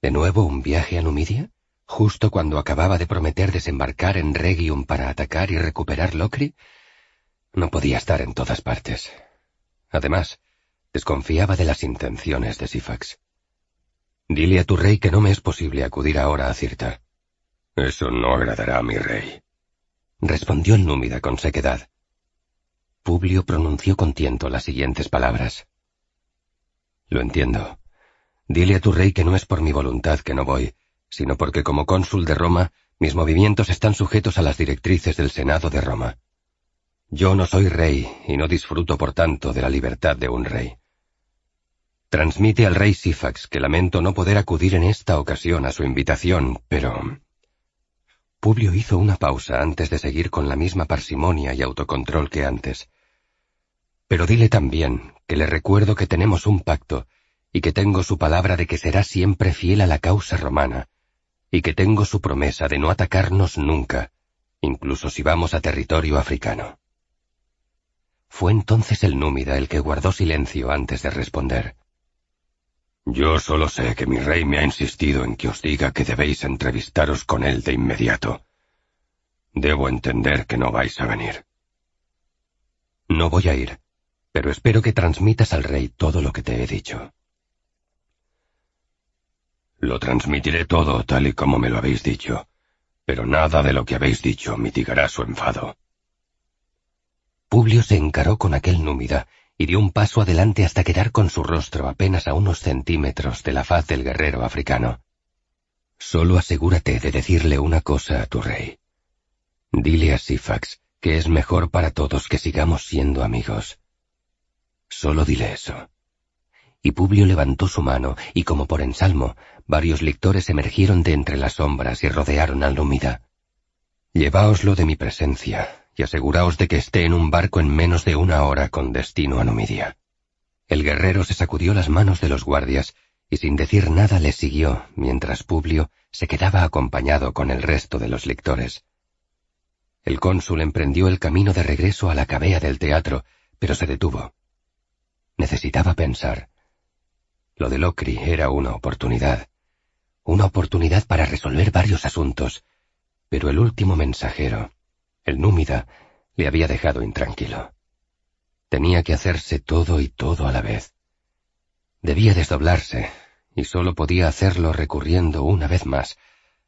¿De nuevo un viaje a Numidia? ¿Justo cuando acababa de prometer desembarcar en Regium para atacar y recuperar Locri? No podía estar en todas partes. Además, desconfiaba de las intenciones de Sifax. Dile a tu rey que no me es posible acudir ahora a Cirta. Eso no agradará a mi rey. Respondió el númida con sequedad. Publio pronunció con tiento las siguientes palabras. Lo entiendo. Dile a tu rey que no es por mi voluntad que no voy, sino porque como cónsul de Roma, mis movimientos están sujetos a las directrices del Senado de Roma. Yo no soy rey y no disfruto, por tanto, de la libertad de un rey. Transmite al rey Sifax que lamento no poder acudir en esta ocasión a su invitación, pero... Publio hizo una pausa antes de seguir con la misma parsimonia y autocontrol que antes. Pero dile también que le recuerdo que tenemos un pacto y que tengo su palabra de que será siempre fiel a la causa romana, y que tengo su promesa de no atacarnos nunca, incluso si vamos a territorio africano. Fue entonces el númida el que guardó silencio antes de responder. Yo solo sé que mi rey me ha insistido en que os diga que debéis entrevistaros con él de inmediato. Debo entender que no vais a venir. No voy a ir, pero espero que transmitas al rey todo lo que te he dicho. Lo transmitiré todo tal y como me lo habéis dicho, pero nada de lo que habéis dicho mitigará su enfado. Publio se encaró con aquel númida y dio un paso adelante hasta quedar con su rostro apenas a unos centímetros de la faz del guerrero africano. Solo asegúrate de decirle una cosa a tu rey. Dile a Sifax que es mejor para todos que sigamos siendo amigos. Solo dile eso. Y Publio levantó su mano, y como por ensalmo, varios lictores emergieron de entre las sombras y rodearon al númida. Lleváoslo de mi presencia, y aseguraos de que esté en un barco en menos de una hora con destino a Numidia. El guerrero se sacudió las manos de los guardias y sin decir nada le siguió mientras Publio se quedaba acompañado con el resto de los lectores. El cónsul emprendió el camino de regreso a la cabea del teatro, pero se detuvo. Necesitaba pensar. Lo de Locri era una oportunidad, una oportunidad para resolver varios asuntos, pero el último mensajero, el númida le había dejado intranquilo. Tenía que hacerse todo y todo a la vez. Debía desdoblarse, y solo podía hacerlo recurriendo una vez más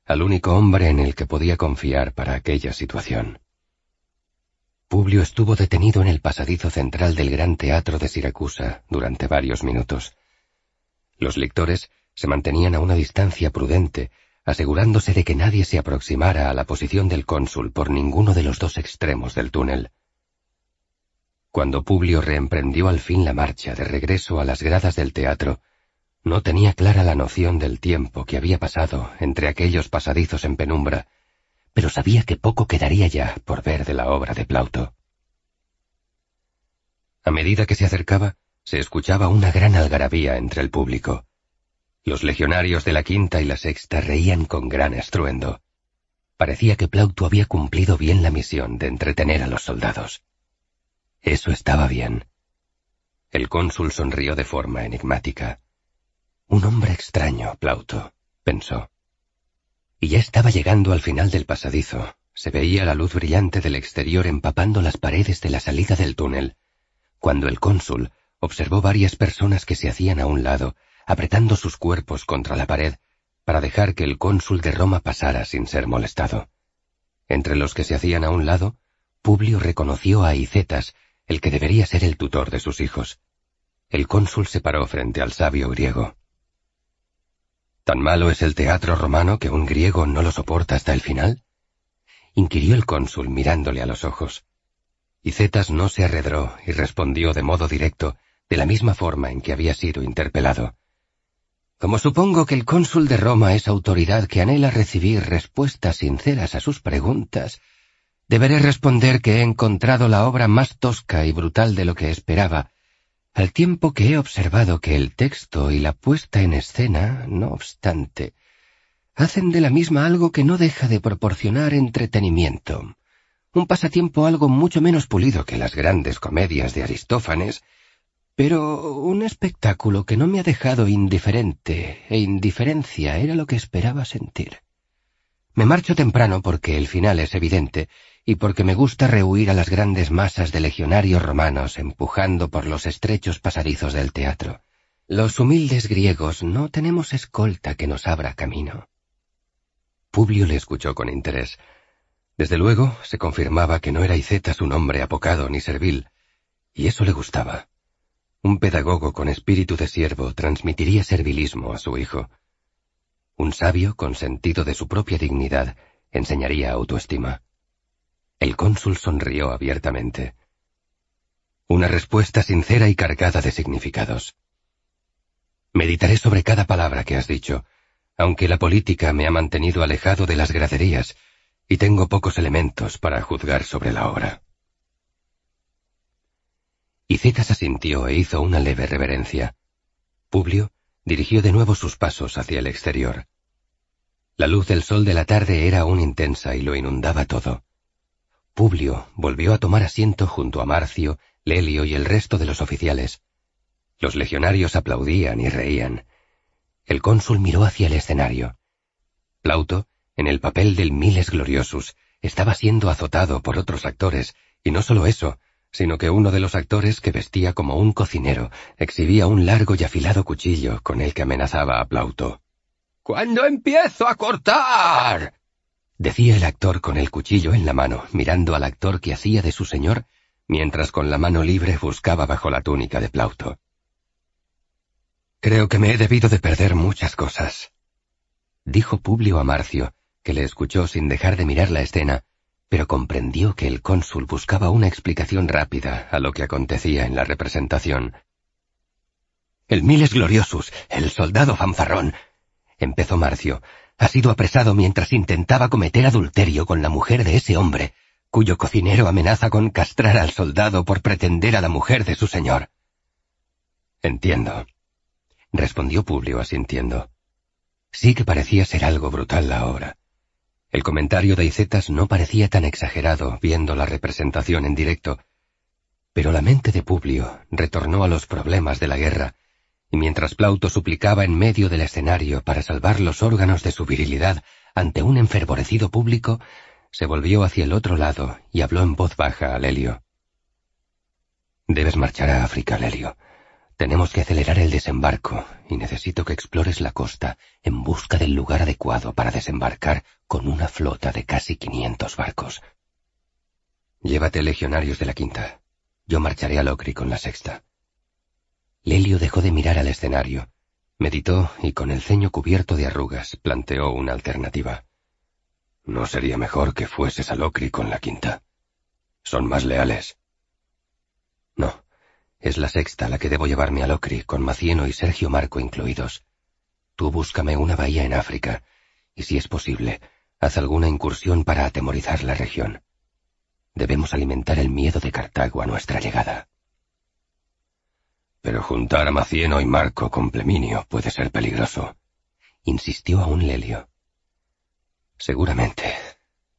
al único hombre en el que podía confiar para aquella situación. Publio estuvo detenido en el pasadizo central del gran teatro de Siracusa durante varios minutos. Los lectores se mantenían a una distancia prudente asegurándose de que nadie se aproximara a la posición del cónsul por ninguno de los dos extremos del túnel. Cuando Publio reemprendió al fin la marcha de regreso a las gradas del teatro, no tenía clara la noción del tiempo que había pasado entre aquellos pasadizos en penumbra, pero sabía que poco quedaría ya por ver de la obra de Plauto. A medida que se acercaba, se escuchaba una gran algarabía entre el público. Los legionarios de la quinta y la sexta reían con gran estruendo. Parecía que Plauto había cumplido bien la misión de entretener a los soldados. Eso estaba bien. El cónsul sonrió de forma enigmática. Un hombre extraño, Plauto, pensó. Y ya estaba llegando al final del pasadizo. Se veía la luz brillante del exterior empapando las paredes de la salida del túnel, cuando el cónsul observó varias personas que se hacían a un lado apretando sus cuerpos contra la pared para dejar que el cónsul de Roma pasara sin ser molestado. Entre los que se hacían a un lado, Publio reconoció a Icetas, el que debería ser el tutor de sus hijos. El cónsul se paró frente al sabio griego. ¿Tan malo es el teatro romano que un griego no lo soporta hasta el final? inquirió el cónsul mirándole a los ojos. Icetas no se arredró y respondió de modo directo, de la misma forma en que había sido interpelado. Como supongo que el cónsul de Roma es autoridad que anhela recibir respuestas sinceras a sus preguntas, deberé responder que he encontrado la obra más tosca y brutal de lo que esperaba, al tiempo que he observado que el texto y la puesta en escena, no obstante, hacen de la misma algo que no deja de proporcionar entretenimiento, un pasatiempo algo mucho menos pulido que las grandes comedias de Aristófanes, pero un espectáculo que no me ha dejado indiferente, e indiferencia era lo que esperaba sentir. Me marcho temprano porque el final es evidente y porque me gusta rehuir a las grandes masas de legionarios romanos empujando por los estrechos pasadizos del teatro. Los humildes griegos no tenemos escolta que nos abra camino. Publio le escuchó con interés. Desde luego se confirmaba que no era Icetas un hombre apocado ni servil, y eso le gustaba. Un pedagogo con espíritu de siervo transmitiría servilismo a su hijo. Un sabio, con sentido de su propia dignidad, enseñaría autoestima. El cónsul sonrió abiertamente. Una respuesta sincera y cargada de significados. Meditaré sobre cada palabra que has dicho, aunque la política me ha mantenido alejado de las graderías y tengo pocos elementos para juzgar sobre la obra. Icetas asintió e hizo una leve reverencia. Publio dirigió de nuevo sus pasos hacia el exterior. La luz del sol de la tarde era aún intensa y lo inundaba todo. Publio volvió a tomar asiento junto a Marcio, Lelio y el resto de los oficiales. Los legionarios aplaudían y reían. El cónsul miró hacia el escenario. Plauto, en el papel del Miles Gloriosus, estaba siendo azotado por otros actores, y no solo eso, sino que uno de los actores, que vestía como un cocinero, exhibía un largo y afilado cuchillo con el que amenazaba a Plauto. —¡Cuándo empiezo a cortar! decía el actor con el cuchillo en la mano, mirando al actor que hacía de su señor, mientras con la mano libre buscaba bajo la túnica de Plauto. Creo que me he debido de perder muchas cosas, dijo Publio a Marcio, que le escuchó sin dejar de mirar la escena, pero comprendió que el cónsul buscaba una explicación rápida a lo que acontecía en la representación. El Miles Gloriosus, el soldado fanfarrón, empezó Marcio, ha sido apresado mientras intentaba cometer adulterio con la mujer de ese hombre, cuyo cocinero amenaza con castrar al soldado por pretender a la mujer de su señor. Entiendo, respondió Publio asintiendo. Sí que parecía ser algo brutal la obra. El comentario de Icetas no parecía tan exagerado viendo la representación en directo, pero la mente de Publio retornó a los problemas de la guerra, y mientras Plauto suplicaba en medio del escenario para salvar los órganos de su virilidad ante un enfervorecido público, se volvió hacia el otro lado y habló en voz baja a Lelio. Debes marchar a África, Lelio. Tenemos que acelerar el desembarco y necesito que explores la costa en busca del lugar adecuado para desembarcar con una flota de casi quinientos barcos. Llévate legionarios de la quinta. Yo marcharé a Locri con la sexta. Lelio dejó de mirar al escenario, meditó y con el ceño cubierto de arrugas planteó una alternativa. ¿No sería mejor que fueses a Locri con la quinta? Son más leales. No, es la sexta la que debo llevarme a Locri, con Macieno y Sergio Marco incluidos. Tú búscame una bahía en África, y si es posible, haz alguna incursión para atemorizar la región. Debemos alimentar el miedo de Cartago a nuestra llegada. Pero juntar a Macieno y Marco con Pleminio puede ser peligroso, insistió aún Lelio. Seguramente,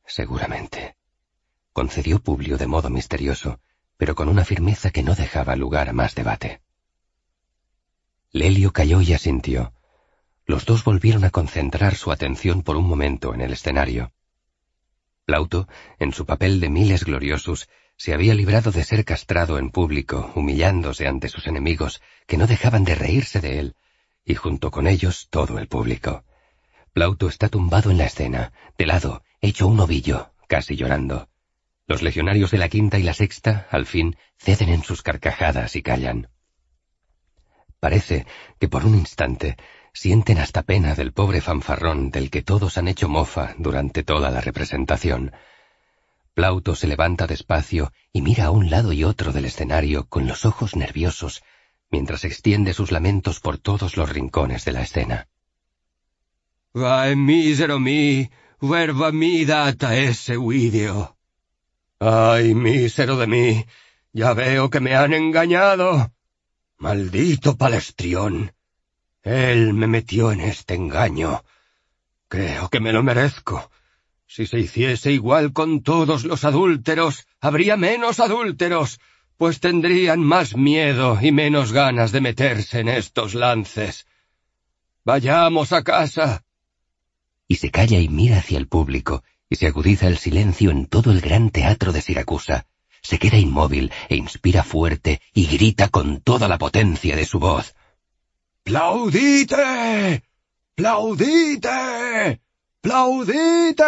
seguramente, concedió Publio de modo misterioso, pero con una firmeza que no dejaba lugar a más debate. Lelio calló y asintió. Los dos volvieron a concentrar su atención por un momento en el escenario. Plauto, en su papel de Miles Gloriosus, se había librado de ser castrado en público, humillándose ante sus enemigos, que no dejaban de reírse de él, y junto con ellos todo el público. Plauto está tumbado en la escena, de lado, hecho un ovillo, casi llorando. Los legionarios de la quinta y la sexta, al fin, ceden en sus carcajadas y callan. Parece que por un instante sienten hasta pena del pobre fanfarrón del que todos han hecho mofa durante toda la representación. Plauto se levanta despacio y mira a un lado y otro del escenario con los ojos nerviosos, mientras extiende sus lamentos por todos los rincones de la escena. Mísero mí, verba mi data ese video. ¡Ay, mísero de mí! Ya veo que me han engañado. Maldito Palestrión. Él me metió en este engaño. Creo que me lo merezco. Si se hiciese igual con todos los adúlteros, habría menos adúlteros, pues tendrían más miedo y menos ganas de meterse en estos lances. Vayamos a casa. Y se calla y mira hacia el público, y se agudiza el silencio en todo el gran teatro de Siracusa. Se queda inmóvil e inspira fuerte y grita con toda la potencia de su voz. ¡Plaudite! ¡Plaudite! ¡Plaudite!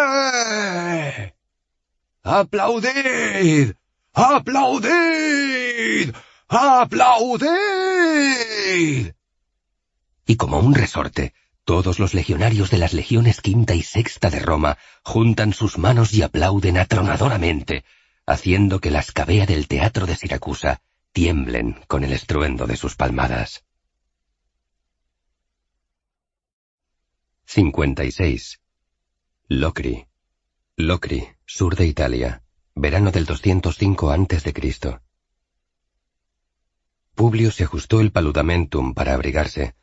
¡Aplaudid! ¡Aplaudid! ¡Aplaudid! Y como un resorte, todos los legionarios de las legiones quinta y sexta de Roma juntan sus manos y aplauden atronadoramente, haciendo que la escabea del teatro de Siracusa tiemblen con el estruendo de sus palmadas. 56. Locri. Locri, sur de Italia, verano del 205 a.C. Publio se ajustó el paludamentum para abrigarse.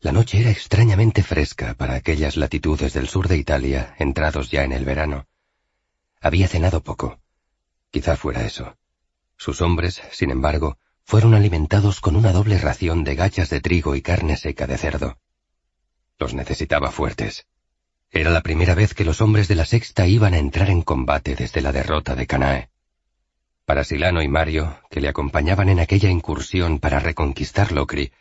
La noche era extrañamente fresca para aquellas latitudes del sur de Italia, entrados ya en el verano. Había cenado poco. Quizá fuera eso. Sus hombres, sin embargo, fueron alimentados con una doble ración de gachas de trigo y carne seca de cerdo. Los necesitaba fuertes. Era la primera vez que los hombres de la sexta iban a entrar en combate desde la derrota de Canae. Para Silano y Mario, que le acompañaban en aquella incursión para reconquistar Locri,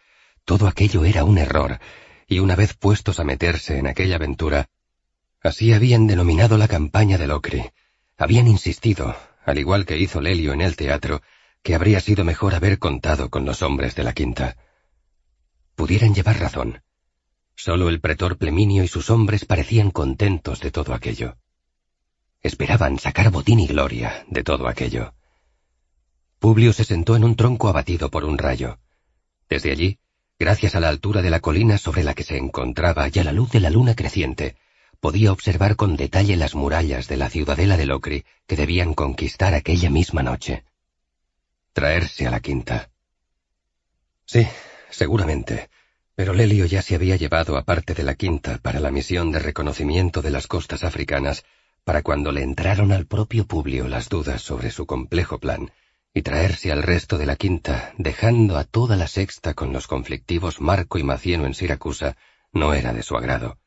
todo aquello era un error, y una vez puestos a meterse en aquella aventura, así habían denominado la campaña de Locri, habían insistido, al igual que hizo Lelio en el teatro, que habría sido mejor haber contado con los hombres de la quinta. Pudieran llevar razón. Solo el pretor Pleminio y sus hombres parecían contentos de todo aquello. Esperaban sacar botín y gloria de todo aquello. Publio se sentó en un tronco abatido por un rayo. Desde allí, gracias a la altura de la colina sobre la que se encontraba y a la luz de la luna creciente, podía observar con detalle las murallas de la ciudadela de Locri que debían conquistar aquella misma noche. Traerse a la quinta. Sí, seguramente, pero Lelio ya se había llevado a parte de la quinta para la misión de reconocimiento de las costas africanas, para cuando le entraron al propio Publio las dudas sobre su complejo plan, y traerse al resto de la quinta, dejando a toda la sexta con los conflictivos Marco y Macieno en Siracusa, no era de su agrado.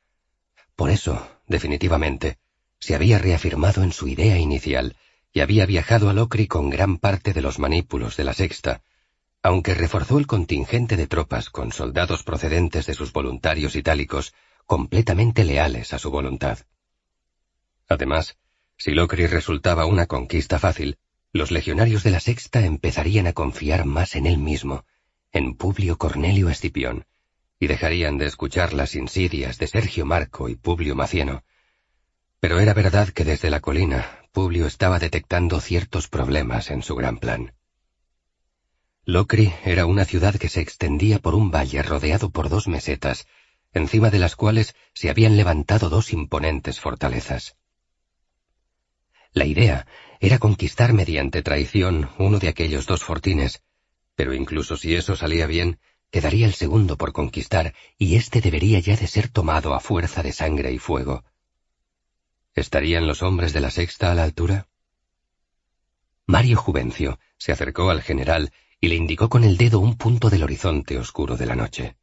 Por eso, definitivamente, se había reafirmado en su idea inicial, y había viajado a Locri con gran parte de los manípulos de la sexta, aunque reforzó el contingente de tropas con soldados procedentes de sus voluntarios itálicos, completamente leales a su voluntad. Además, si Locri resultaba una conquista fácil, los legionarios de la sexta empezarían a confiar más en él mismo, en Publio Cornelio Escipión, y dejarían de escuchar las insidias de Sergio Marco y Publio Macieno. Pero era verdad que desde la colina Publio estaba detectando ciertos problemas en su gran plan. Locri era una ciudad que se extendía por un valle rodeado por dos mesetas, encima de las cuales se habían levantado dos imponentes fortalezas. La idea era conquistar mediante traición uno de aquellos dos fortines, pero incluso si eso salía bien, quedaría el segundo por conquistar, y éste debería ya de ser tomado a fuerza de sangre y fuego. ¿Estarían los hombres de la sexta a la altura? Mario Juvencio se acercó al general y le indicó con el dedo un punto del horizonte oscuro de la noche.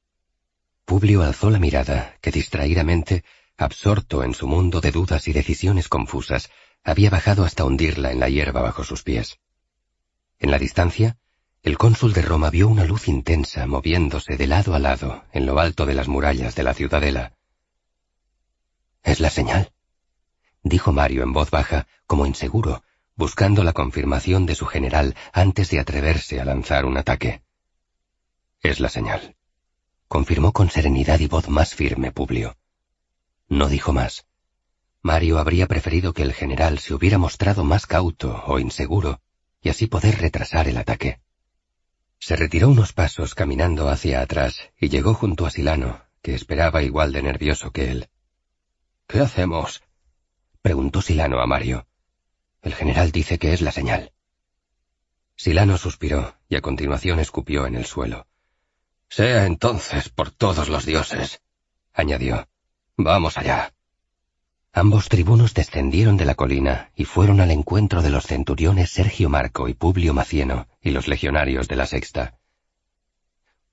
Publio alzó la mirada, que distraídamente, absorto en su mundo de dudas y decisiones confusas, había bajado hasta hundirla en la hierba bajo sus pies. En la distancia, el cónsul de Roma vio una luz intensa moviéndose de lado a lado en lo alto de las murallas de la ciudadela. Es la señal, dijo Mario en voz baja, como inseguro, buscando la confirmación de su general antes de atreverse a lanzar un ataque. Es la señal, confirmó con serenidad y voz más firme Publio. No dijo más. Mario habría preferido que el general se hubiera mostrado más cauto o inseguro y así poder retrasar el ataque. Se retiró unos pasos caminando hacia atrás y llegó junto a Silano, que esperaba igual de nervioso que él. ¿Qué hacemos? preguntó Silano a Mario. El general dice que es la señal. Silano suspiró y a continuación escupió en el suelo. Sea entonces por todos los dioses, añadió. Vamos allá. Ambos tribunos descendieron de la colina y fueron al encuentro de los centuriones Sergio Marco y Publio Macieno y los legionarios de la sexta.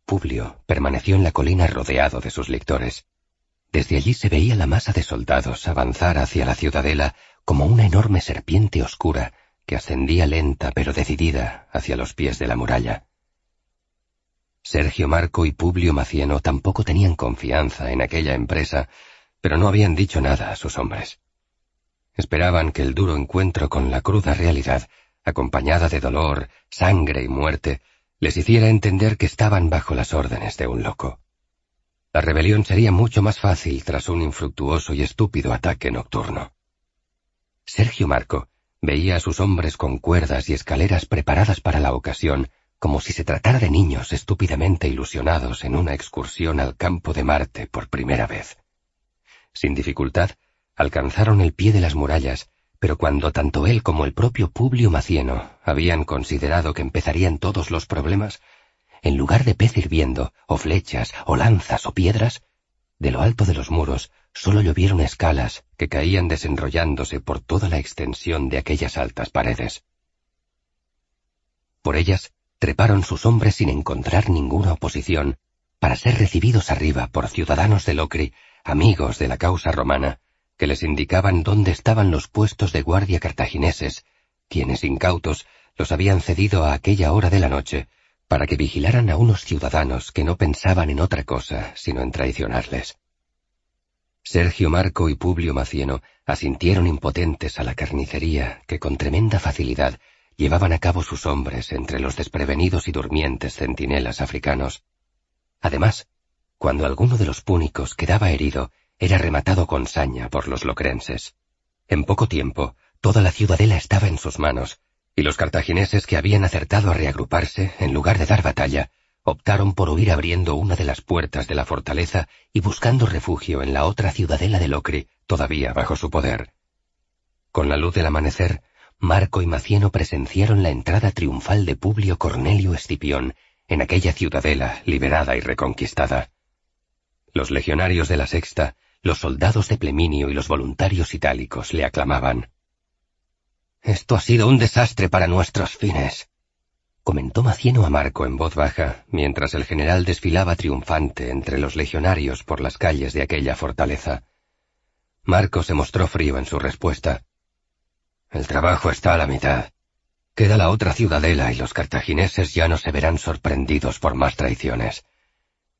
Publio permaneció en la colina rodeado de sus lictores. Desde allí se veía la masa de soldados avanzar hacia la ciudadela como una enorme serpiente oscura que ascendía lenta pero decidida hacia los pies de la muralla. Sergio Marco y Publio Macieno tampoco tenían confianza en aquella empresa, pero no habían dicho nada a sus hombres. Esperaban que el duro encuentro con la cruda realidad, acompañada de dolor, sangre y muerte, les hiciera entender que estaban bajo las órdenes de un loco. La rebelión sería mucho más fácil tras un infructuoso y estúpido ataque nocturno. Sergio Marco veía a sus hombres con cuerdas y escaleras preparadas para la ocasión, como si se tratara de niños estúpidamente ilusionados en una excursión al campo de Marte por primera vez. Sin dificultad, alcanzaron el pie de las murallas, pero cuando tanto él como el propio Publio Macieno habían considerado que empezarían todos los problemas, en lugar de pez hirviendo, o flechas, o lanzas, o piedras, de lo alto de los muros solo llovieron escalas que caían desenrollándose por toda la extensión de aquellas altas paredes. Por ellas treparon sus hombres sin encontrar ninguna oposición, para ser recibidos arriba por ciudadanos de Locri, amigos de la causa romana, que les indicaban dónde estaban los puestos de guardia cartagineses, quienes incautos los habían cedido a aquella hora de la noche para que vigilaran a unos ciudadanos que no pensaban en otra cosa sino en traicionarles. Sergio Marco y Publio Macieno asintieron impotentes a la carnicería que con tremenda facilidad llevaban a cabo sus hombres entre los desprevenidos y durmientes centinelas africanos. Además, cuando alguno de los púnicos quedaba herido, era rematado con saña por los locrenses. En poco tiempo, toda la ciudadela estaba en sus manos, y los cartagineses que habían acertado a reagruparse, en lugar de dar batalla, optaron por huir abriendo una de las puertas de la fortaleza y buscando refugio en la otra ciudadela de Locri, todavía bajo su poder. Con la luz del amanecer, Marco y Macieno presenciaron la entrada triunfal de Publio Cornelio Escipión en aquella ciudadela liberada y reconquistada. Los legionarios de la Sexta, los soldados de Pleminio y los voluntarios itálicos le aclamaban. Esto ha sido un desastre para nuestros fines, comentó Macieno a Marco en voz baja, mientras el general desfilaba triunfante entre los legionarios por las calles de aquella fortaleza. Marco se mostró frío en su respuesta. El trabajo está a la mitad. Queda la otra ciudadela y los cartagineses ya no se verán sorprendidos por más traiciones.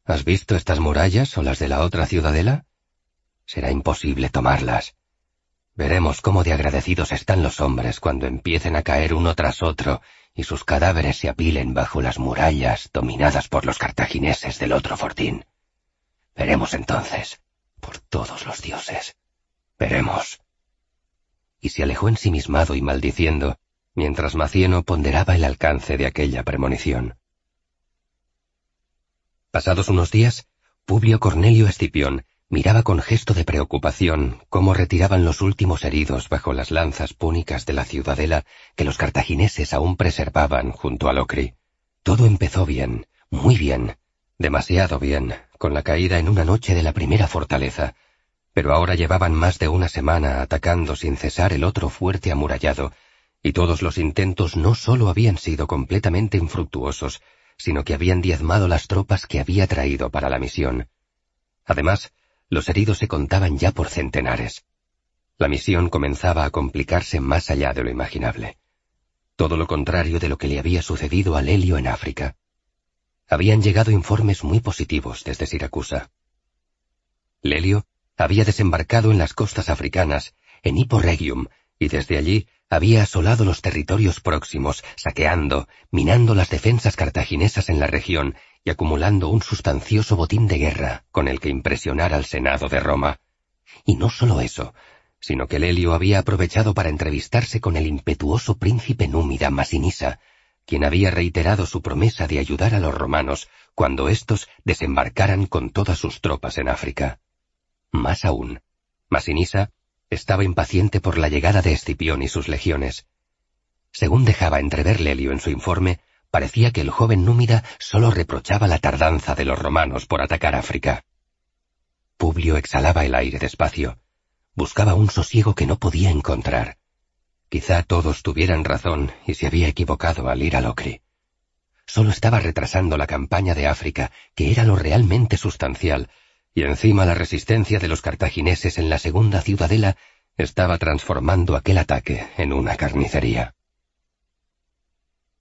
¿Has visto estas murallas o las de la otra ciudadela? Será imposible tomarlas. Veremos cómo de agradecidos están los hombres cuando empiecen a caer uno tras otro y sus cadáveres se apilen bajo las murallas dominadas por los cartagineses del otro fortín. Veremos entonces, por todos los dioses. Veremos. Y se alejó ensimismado y maldiciendo, mientras Macieno ponderaba el alcance de aquella premonición. Pasados unos días, Publio Cornelio Escipión Miraba con gesto de preocupación cómo retiraban los últimos heridos bajo las lanzas púnicas de la ciudadela que los cartagineses aún preservaban junto a Locri. Todo empezó bien, muy bien, demasiado bien, con la caída en una noche de la primera fortaleza, pero ahora llevaban más de una semana atacando sin cesar el otro fuerte amurallado, y todos los intentos no sólo habían sido completamente infructuosos, sino que habían diezmado las tropas que había traído para la misión. Además, los heridos se contaban ya por centenares. La misión comenzaba a complicarse más allá de lo imaginable. Todo lo contrario de lo que le había sucedido a Lelio en África. Habían llegado informes muy positivos desde Siracusa. Lelio había desembarcado en las costas africanas, en Hippo Regium, y desde allí había asolado los territorios próximos, saqueando, minando las defensas cartaginesas en la región y acumulando un sustancioso botín de guerra con el que impresionar al Senado de Roma. Y no solo eso, sino que Lelio había aprovechado para entrevistarse con el impetuoso príncipe númida Masinisa, quien había reiterado su promesa de ayudar a los romanos cuando éstos desembarcaran con todas sus tropas en África. Más aún, Masinisa estaba impaciente por la llegada de Escipión y sus legiones. Según dejaba entrever Lelio en su informe, Parecía que el joven númida solo reprochaba la tardanza de los romanos por atacar África. Publio exhalaba el aire despacio. Buscaba un sosiego que no podía encontrar. Quizá todos tuvieran razón y se había equivocado al ir a Locri. Solo estaba retrasando la campaña de África, que era lo realmente sustancial, y encima la resistencia de los cartagineses en la segunda ciudadela estaba transformando aquel ataque en una carnicería.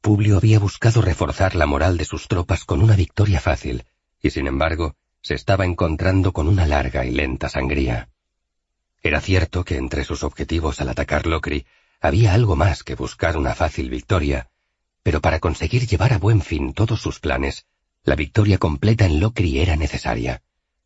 Publio había buscado reforzar la moral de sus tropas con una victoria fácil, y sin embargo se estaba encontrando con una larga y lenta sangría. Era cierto que entre sus objetivos al atacar Locri había algo más que buscar una fácil victoria, pero para conseguir llevar a buen fin todos sus planes, la victoria completa en Locri era necesaria.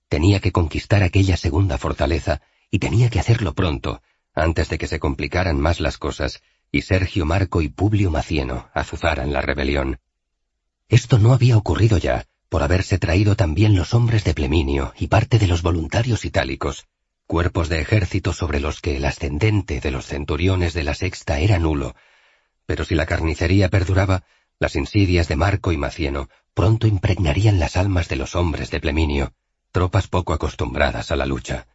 Tenía que conquistar aquella segunda fortaleza y tenía que hacerlo pronto, antes de que se complicaran más las cosas y Sergio Marco y Publio Macieno azuzaran la rebelión. Esto no había ocurrido ya, por haberse traído también los hombres de Pleminio y parte de los voluntarios itálicos, cuerpos de ejército sobre los que el ascendente de los centuriones de la sexta era nulo, pero si la carnicería perduraba, las insidias de Marco y Macieno pronto impregnarían las almas de los hombres de Pleminio, tropas poco acostumbradas a la lucha.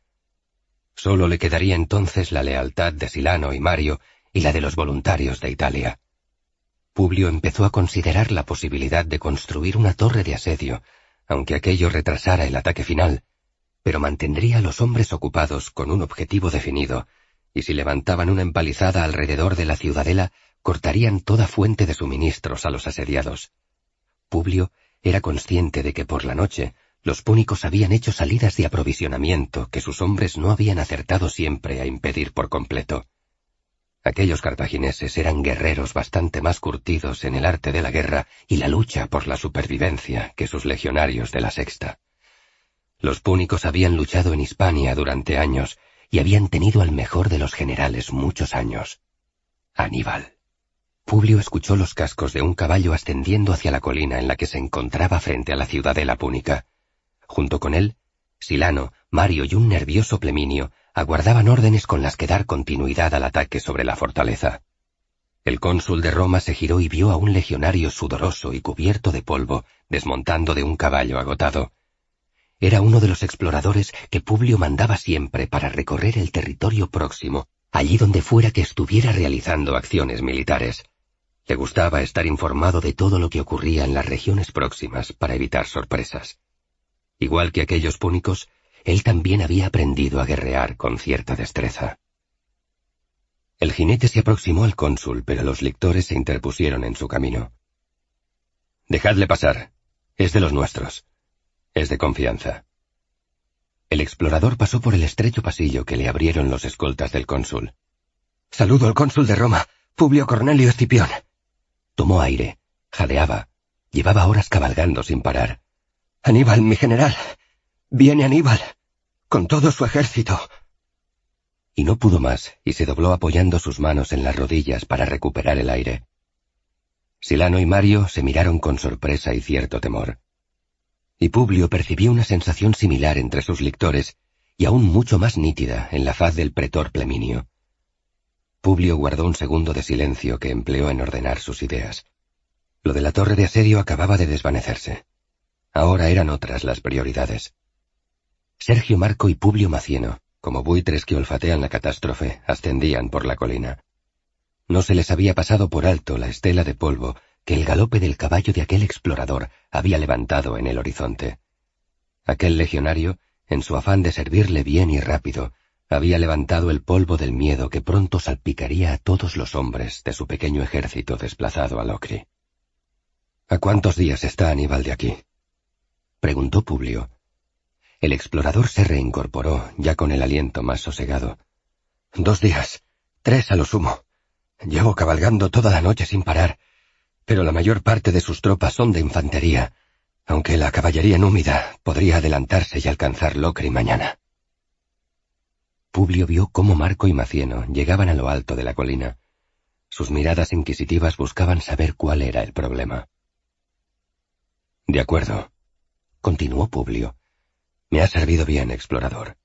Solo le quedaría entonces la lealtad de Silano y Mario y la de los voluntarios de Italia. Publio empezó a considerar la posibilidad de construir una torre de asedio, aunque aquello retrasara el ataque final, pero mantendría a los hombres ocupados con un objetivo definido, y si levantaban una empalizada alrededor de la ciudadela, cortarían toda fuente de suministros a los asediados. Publio era consciente de que por la noche los púnicos habían hecho salidas de aprovisionamiento que sus hombres no habían acertado siempre a impedir por completo. Aquellos cartagineses eran guerreros bastante más curtidos en el arte de la guerra y la lucha por la supervivencia que sus legionarios de la sexta. Los púnicos habían luchado en Hispania durante años y habían tenido al mejor de los generales muchos años. Aníbal. Publio escuchó los cascos de un caballo ascendiendo hacia la colina en la que se encontraba frente a la ciudadela púnica. Junto con él, Silano, Mario y un nervioso Pleminio aguardaban órdenes con las que dar continuidad al ataque sobre la fortaleza. El cónsul de Roma se giró y vio a un legionario sudoroso y cubierto de polvo, desmontando de un caballo agotado. Era uno de los exploradores que Publio mandaba siempre para recorrer el territorio próximo, allí donde fuera que estuviera realizando acciones militares. Le gustaba estar informado de todo lo que ocurría en las regiones próximas para evitar sorpresas. Igual que aquellos púnicos, él también había aprendido a guerrear con cierta destreza. El jinete se aproximó al cónsul, pero los lictores se interpusieron en su camino. Dejadle pasar. Es de los nuestros. Es de confianza. El explorador pasó por el estrecho pasillo que le abrieron los escoltas del cónsul. Saludo al cónsul de Roma, Publio Cornelio Escipión. Tomó aire, jadeaba, llevaba horas cabalgando sin parar. Aníbal, mi general, Viene Aníbal, con todo su ejército. Y no pudo más, y se dobló apoyando sus manos en las rodillas para recuperar el aire. Silano y Mario se miraron con sorpresa y cierto temor. Y Publio percibió una sensación similar entre sus lectores, y aún mucho más nítida en la faz del pretor Pleminio. Publio guardó un segundo de silencio que empleó en ordenar sus ideas. Lo de la torre de asedio acababa de desvanecerse. Ahora eran otras las prioridades. Sergio Marco y Publio Macieno, como buitres que olfatean la catástrofe, ascendían por la colina. No se les había pasado por alto la estela de polvo que el galope del caballo de aquel explorador había levantado en el horizonte. Aquel legionario, en su afán de servirle bien y rápido, había levantado el polvo del miedo que pronto salpicaría a todos los hombres de su pequeño ejército desplazado a Locri. ¿A cuántos días está Aníbal de aquí? Preguntó Publio, el explorador se reincorporó, ya con el aliento más sosegado. Dos días, tres a lo sumo. Llevo cabalgando toda la noche sin parar, pero la mayor parte de sus tropas son de infantería, aunque la caballería númida podría adelantarse y alcanzar Locri mañana. Publio vio cómo Marco y Macieno llegaban a lo alto de la colina. Sus miradas inquisitivas buscaban saber cuál era el problema. De acuerdo, continuó Publio. Me ha servido bien, explorador.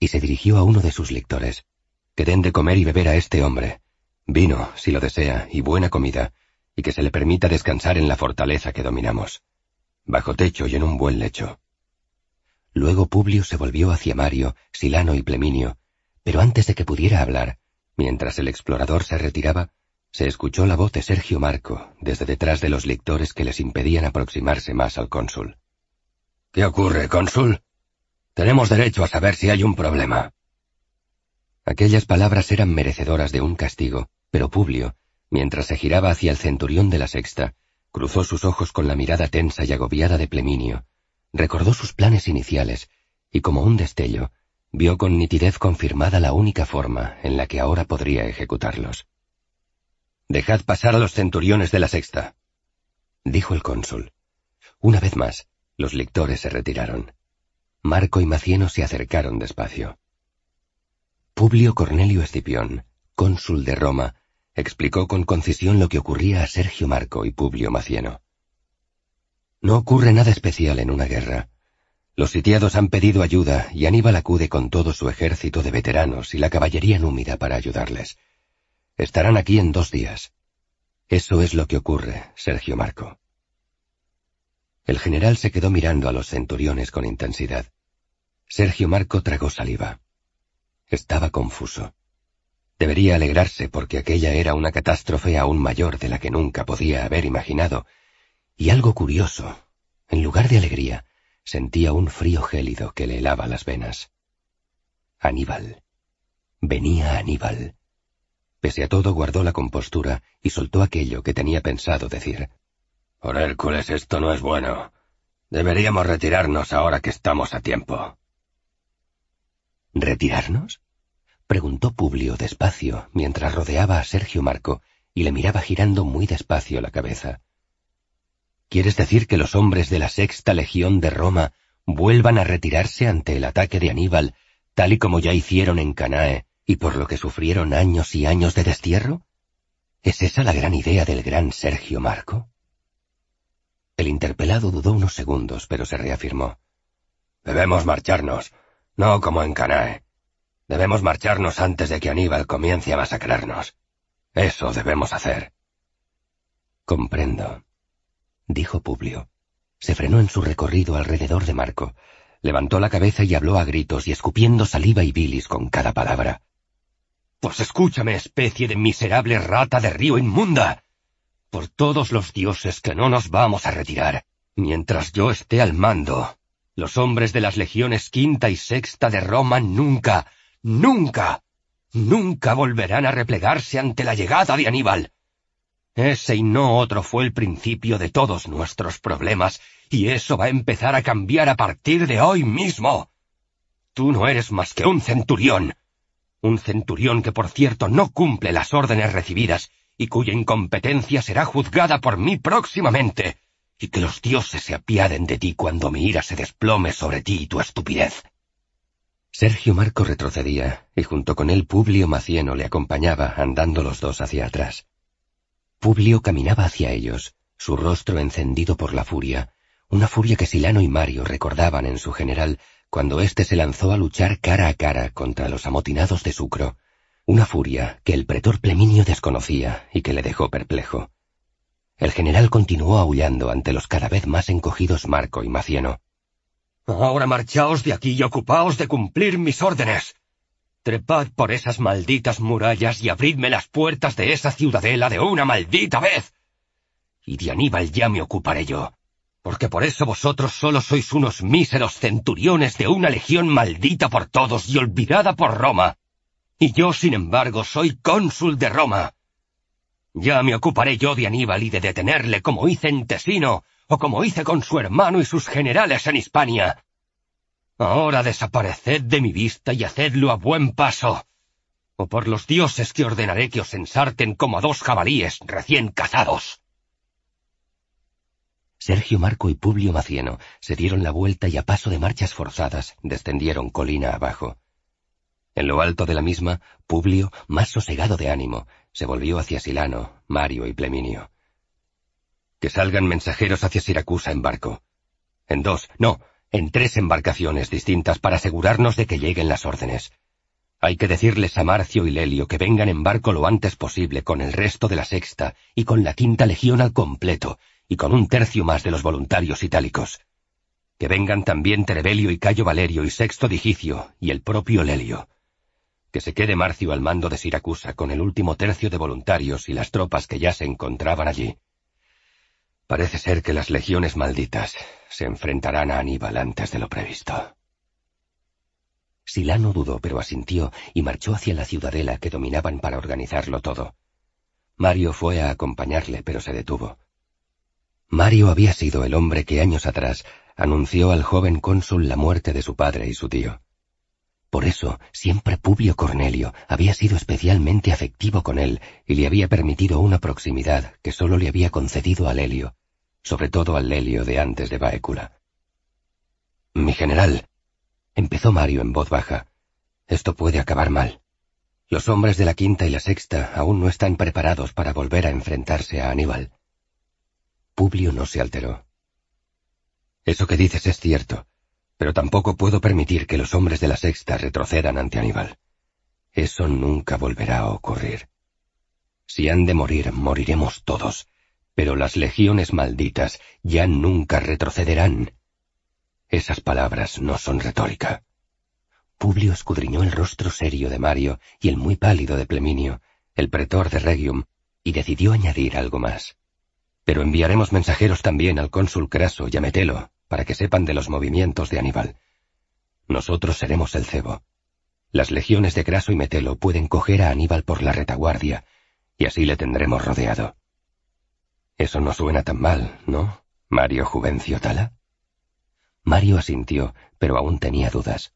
Y se dirigió a uno de sus lectores. Que den de comer y beber a este hombre. Vino, si lo desea, y buena comida, y que se le permita descansar en la fortaleza que dominamos, bajo techo y en un buen lecho. Luego Publio se volvió hacia Mario, Silano y Pleminio, pero antes de que pudiera hablar, mientras el explorador se retiraba, se escuchó la voz de Sergio Marco desde detrás de los lictores que les impedían aproximarse más al cónsul. ¿Qué ocurre, cónsul? Tenemos derecho a saber si hay un problema. Aquellas palabras eran merecedoras de un castigo, pero Publio, mientras se giraba hacia el centurión de la sexta, cruzó sus ojos con la mirada tensa y agobiada de Pleminio, recordó sus planes iniciales, y como un destello, vio con nitidez confirmada la única forma en la que ahora podría ejecutarlos. Dejad pasar a los centuriones de la sexta, dijo el cónsul. Una vez más, los lictores se retiraron. Marco y Macieno se acercaron despacio. Publio Cornelio Escipión, cónsul de Roma, explicó con concisión lo que ocurría a Sergio Marco y Publio Macieno. No ocurre nada especial en una guerra. Los sitiados han pedido ayuda y Aníbal acude con todo su ejército de veteranos y la caballería númida para ayudarles. Estarán aquí en dos días. Eso es lo que ocurre, Sergio Marco. El general se quedó mirando a los centuriones con intensidad. Sergio Marco tragó saliva. Estaba confuso. Debería alegrarse porque aquella era una catástrofe aún mayor de la que nunca podía haber imaginado. Y algo curioso, en lugar de alegría, sentía un frío gélido que le helaba las venas. Aníbal. Venía Aníbal. Pese a todo guardó la compostura y soltó aquello que tenía pensado decir. Por Hércules, esto no es bueno. Deberíamos retirarnos ahora que estamos a tiempo. ¿Retirarnos? preguntó Publio despacio mientras rodeaba a Sergio Marco y le miraba girando muy despacio la cabeza. ¿Quieres decir que los hombres de la sexta legión de Roma vuelvan a retirarse ante el ataque de Aníbal, tal y como ya hicieron en Canae, y por lo que sufrieron años y años de destierro? ¿Es esa la gran idea del gran Sergio Marco? El interpelado dudó unos segundos, pero se reafirmó. Debemos marcharnos, no como en Canae. Debemos marcharnos antes de que Aníbal comience a masacrarnos. Eso debemos hacer. Comprendo, dijo Publio. Se frenó en su recorrido alrededor de Marco, levantó la cabeza y habló a gritos y escupiendo saliva y bilis con cada palabra. Pues escúchame, especie de miserable rata de río inmunda. Por todos los dioses que no nos vamos a retirar. Mientras yo esté al mando, los hombres de las legiones quinta y sexta de Roma nunca, nunca, nunca volverán a replegarse ante la llegada de Aníbal. Ese y no otro fue el principio de todos nuestros problemas, y eso va a empezar a cambiar a partir de hoy mismo. Tú no eres más que un centurión, un centurión que por cierto no cumple las órdenes recibidas y cuya incompetencia será juzgada por mí próximamente, y que los dioses se apiaden de ti cuando mi ira se desplome sobre ti y tu estupidez. Sergio Marco retrocedía, y junto con él Publio Macieno le acompañaba, andando los dos hacia atrás. Publio caminaba hacia ellos, su rostro encendido por la furia, una furia que Silano y Mario recordaban en su general cuando éste se lanzó a luchar cara a cara contra los amotinados de Sucro, una furia que el pretor Pleminio desconocía y que le dejó perplejo. El general continuó aullando ante los cada vez más encogidos Marco y Macieno. Ahora marchaos de aquí y ocupaos de cumplir mis órdenes. Trepad por esas malditas murallas y abridme las puertas de esa ciudadela de una maldita vez. Y de Aníbal ya me ocuparé yo porque por eso vosotros solo sois unos míseros centuriones de una legión maldita por todos y olvidada por Roma. Y yo, sin embargo, soy cónsul de Roma. Ya me ocuparé yo de Aníbal y de detenerle como hice en Tesino, o como hice con su hermano y sus generales en Hispania. Ahora desapareced de mi vista y hacedlo a buen paso, o por los dioses que ordenaré que os ensarten como a dos jabalíes recién cazados. Sergio Marco y Publio Macieno se dieron la vuelta y a paso de marchas forzadas descendieron colina abajo. En lo alto de la misma, Publio, más sosegado de ánimo, se volvió hacia Silano, Mario y Pleminio. Que salgan mensajeros hacia Siracusa en barco. En dos, no, en tres embarcaciones distintas para asegurarnos de que lleguen las órdenes. Hay que decirles a Marcio y Lelio que vengan en barco lo antes posible con el resto de la sexta y con la quinta legión al completo y con un tercio más de los voluntarios itálicos. Que vengan también Terebelio y Cayo Valerio y Sexto Digicio y el propio Lelio. Que se quede Marcio al mando de Siracusa con el último tercio de voluntarios y las tropas que ya se encontraban allí. Parece ser que las legiones malditas se enfrentarán a Aníbal antes de lo previsto. Silano dudó, pero asintió y marchó hacia la ciudadela que dominaban para organizarlo todo. Mario fue a acompañarle, pero se detuvo. Mario había sido el hombre que años atrás anunció al joven cónsul la muerte de su padre y su tío. Por eso, siempre Publio Cornelio había sido especialmente afectivo con él y le había permitido una proximidad que sólo le había concedido a Lelio, sobre todo al Lelio de antes de Baécula. Mi general, empezó Mario en voz baja. Esto puede acabar mal. Los hombres de la quinta y la sexta aún no están preparados para volver a enfrentarse a Aníbal. Publio no se alteró. Eso que dices es cierto, pero tampoco puedo permitir que los hombres de la sexta retrocedan ante Aníbal. Eso nunca volverá a ocurrir. Si han de morir, moriremos todos, pero las legiones malditas ya nunca retrocederán. Esas palabras no son retórica. Publio escudriñó el rostro serio de Mario y el muy pálido de Pleminio, el pretor de Regium, y decidió añadir algo más. Pero enviaremos mensajeros también al cónsul Craso y a Metelo, para que sepan de los movimientos de Aníbal. Nosotros seremos el cebo. Las legiones de Craso y Metelo pueden coger a Aníbal por la retaguardia, y así le tendremos rodeado. Eso no suena tan mal, ¿no, Mario Juvencio Tala? Mario asintió, pero aún tenía dudas.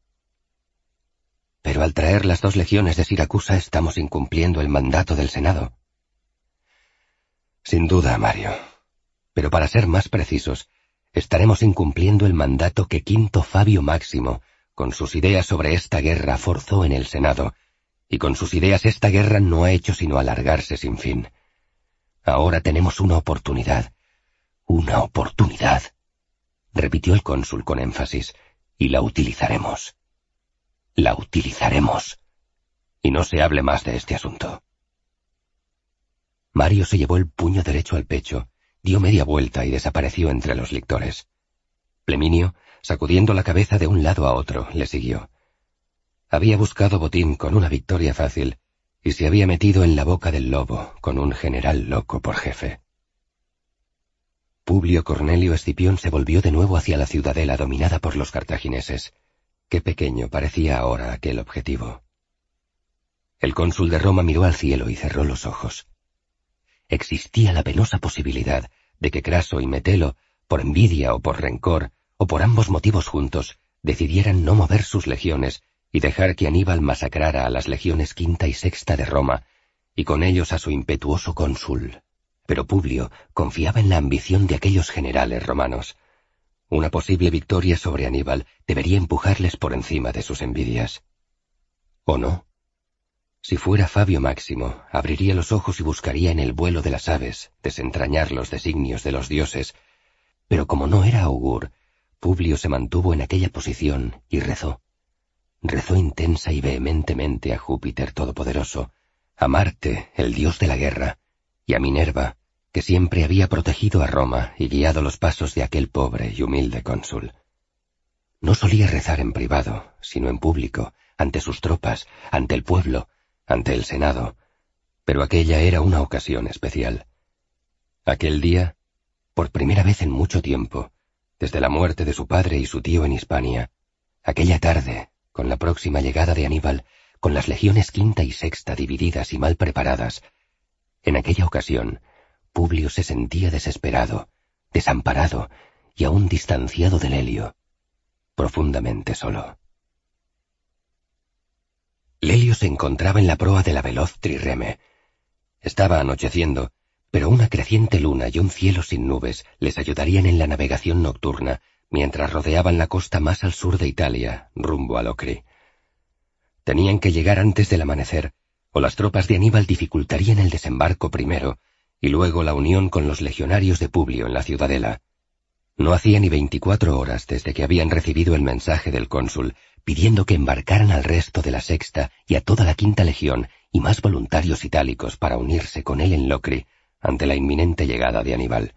Pero al traer las dos legiones de Siracusa estamos incumpliendo el mandato del Senado. Sin duda, Mario. Pero para ser más precisos, estaremos incumpliendo el mandato que Quinto Fabio Máximo, con sus ideas sobre esta guerra, forzó en el Senado, y con sus ideas esta guerra no ha hecho sino alargarse sin fin. Ahora tenemos una oportunidad. Una oportunidad repitió el cónsul con énfasis, y la utilizaremos. La utilizaremos. Y no se hable más de este asunto. Mario se llevó el puño derecho al pecho, dio media vuelta y desapareció entre los lictores. Pleminio, sacudiendo la cabeza de un lado a otro, le siguió. Había buscado botín con una victoria fácil y se había metido en la boca del lobo con un general loco por jefe. Publio Cornelio Escipión se volvió de nuevo hacia la ciudadela dominada por los cartagineses. Qué pequeño parecía ahora aquel objetivo. El cónsul de Roma miró al cielo y cerró los ojos. Existía la penosa posibilidad de que Craso y Metelo, por envidia o por rencor, o por ambos motivos juntos, decidieran no mover sus legiones y dejar que Aníbal masacrara a las legiones quinta y sexta de Roma, y con ellos a su impetuoso cónsul, pero Publio confiaba en la ambición de aquellos generales romanos. Una posible victoria sobre Aníbal debería empujarles por encima de sus envidias. ¿O no? Si fuera Fabio Máximo, abriría los ojos y buscaría en el vuelo de las aves desentrañar los designios de los dioses, pero como no era augur, Publio se mantuvo en aquella posición y rezó. Rezó intensa y vehementemente a Júpiter Todopoderoso, a Marte, el dios de la guerra, y a Minerva, que siempre había protegido a Roma y guiado los pasos de aquel pobre y humilde cónsul. No solía rezar en privado, sino en público, ante sus tropas, ante el pueblo, ante el Senado, pero aquella era una ocasión especial. Aquel día, por primera vez en mucho tiempo, desde la muerte de su padre y su tío en Hispania, aquella tarde, con la próxima llegada de Aníbal, con las legiones quinta y sexta divididas y mal preparadas, en aquella ocasión, Publio se sentía desesperado, desamparado y aún distanciado del Lelio, profundamente solo. Lelio se encontraba en la proa de la veloz trireme. Estaba anocheciendo, pero una creciente luna y un cielo sin nubes les ayudarían en la navegación nocturna mientras rodeaban la costa más al sur de Italia, rumbo a Locri. Tenían que llegar antes del amanecer, o las tropas de Aníbal dificultarían el desembarco primero y luego la unión con los legionarios de Publio en la ciudadela. No hacía ni veinticuatro horas desde que habían recibido el mensaje del cónsul pidiendo que embarcaran al resto de la sexta y a toda la quinta legión y más voluntarios itálicos para unirse con él en Locri ante la inminente llegada de Aníbal.